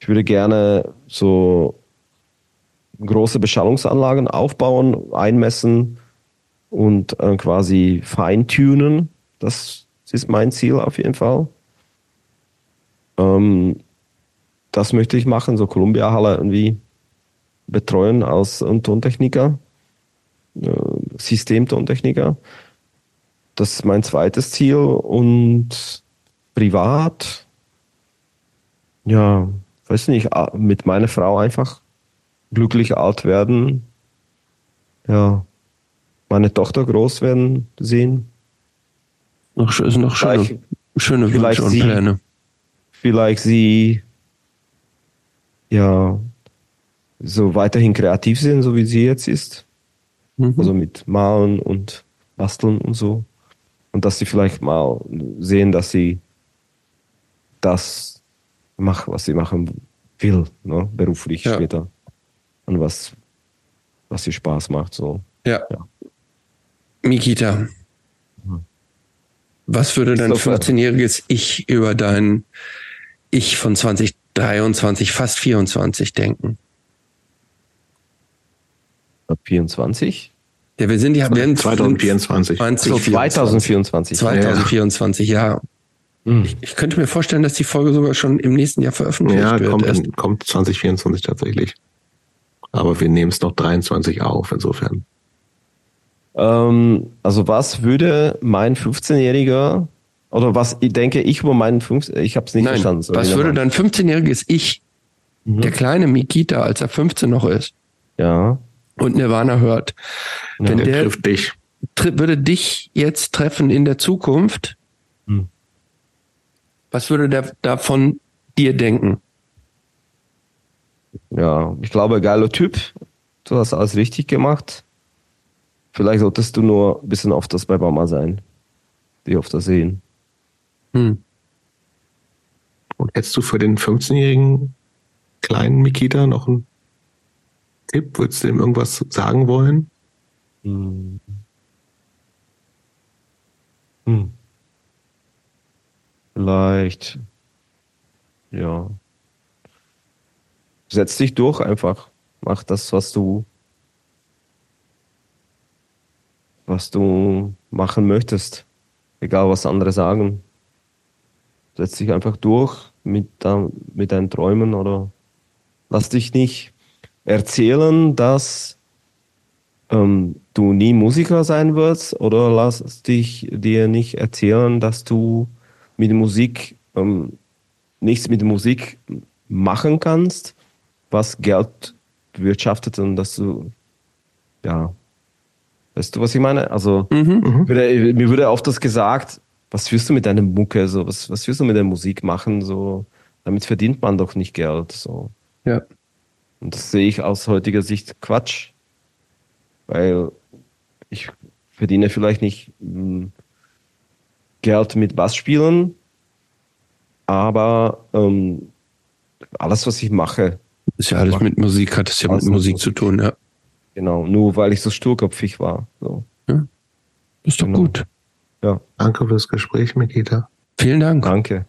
[SPEAKER 3] ich würde gerne so große Beschallungsanlagen aufbauen, einmessen, und äh, quasi feintunen. Das ist mein Ziel auf jeden Fall. Ähm, das möchte ich machen, so Columbia Halle irgendwie betreuen als Tontechniker, äh, Systemtontechniker. Das ist mein zweites Ziel und privat, ja, weiß nicht, mit meiner Frau einfach glücklich alt werden. Ja, meine Tochter groß werden sehen.
[SPEAKER 2] Noch, ist noch schöne, schöne
[SPEAKER 3] Wünsche und sie, Pläne. Vielleicht sie ja so weiterhin kreativ sind, so wie sie jetzt ist. Mhm. Also mit Malen und Basteln und so. Und dass sie vielleicht mal sehen, dass sie das macht, was sie machen will, ne? beruflich ja. später. Und was, was ihr Spaß macht. So.
[SPEAKER 2] Ja. ja. Mikita, was würde dein 15-jähriges Ich über dein Ich von 2023, fast 24 denken?
[SPEAKER 3] 24?
[SPEAKER 2] Ja, wir sind ja, wir
[SPEAKER 1] sind 2024. 20,
[SPEAKER 3] so, 2024.
[SPEAKER 2] 2024, ja. ja. Hm. Ich, ich, könnte mir vorstellen, dass die Folge sogar schon im nächsten Jahr veröffentlicht ja, wird.
[SPEAKER 1] Ja, kommt, kommt 2024 tatsächlich. Aber wir nehmen es noch 23 auf, insofern.
[SPEAKER 3] Ähm, also was würde mein 15-Jähriger oder was denke ich über meinen 15 ich habe es nicht Nein, verstanden.
[SPEAKER 2] Was würde dein 15-jähriges Ich, mhm. der kleine Mikita, als er 15 noch ist,
[SPEAKER 3] ja.
[SPEAKER 2] und Nirvana hört,
[SPEAKER 1] ja, wenn der, der trifft dich.
[SPEAKER 2] würde dich jetzt treffen in der Zukunft, mhm. Was würde der davon dir denken?
[SPEAKER 3] Ja, ich glaube, geiler Typ. Du hast alles richtig gemacht. Vielleicht solltest du nur ein bisschen öfters bei Mama sein. Die öfter sehen. Hm.
[SPEAKER 1] Und hättest du für den 15-jährigen kleinen Mikita noch einen Tipp? Würdest du ihm irgendwas sagen wollen? Hm.
[SPEAKER 3] Hm. Vielleicht. Ja. Setz dich durch einfach. Mach das, was du was du machen möchtest. Egal, was andere sagen. Setz dich einfach durch mit, mit deinen Träumen oder lass dich nicht erzählen, dass ähm, du nie Musiker sein wirst oder lass dich dir nicht erzählen, dass du mit Musik ähm, nichts mit Musik machen kannst, was Geld wirtschaftet und dass du ja weißt du was ich meine? Also mhm. würde, mir würde oft das gesagt was wirst du mit deiner Mucke so was was wirst du mit der Musik machen so damit verdient man doch nicht Geld so.
[SPEAKER 2] Ja.
[SPEAKER 3] Und das sehe ich aus heutiger Sicht Quatsch weil ich verdiene vielleicht nicht hm, Geld mit Bassspielen, aber ähm, alles, was ich mache.
[SPEAKER 2] Ist ja alles mit Musik, hat es ja mit Musik zu tun, ja.
[SPEAKER 3] Genau, nur weil ich so sturkopfig war. So. Ja.
[SPEAKER 2] Ist doch genau. gut.
[SPEAKER 1] Ja. Danke fürs Gespräch, Mikita.
[SPEAKER 2] Vielen Dank.
[SPEAKER 3] Danke.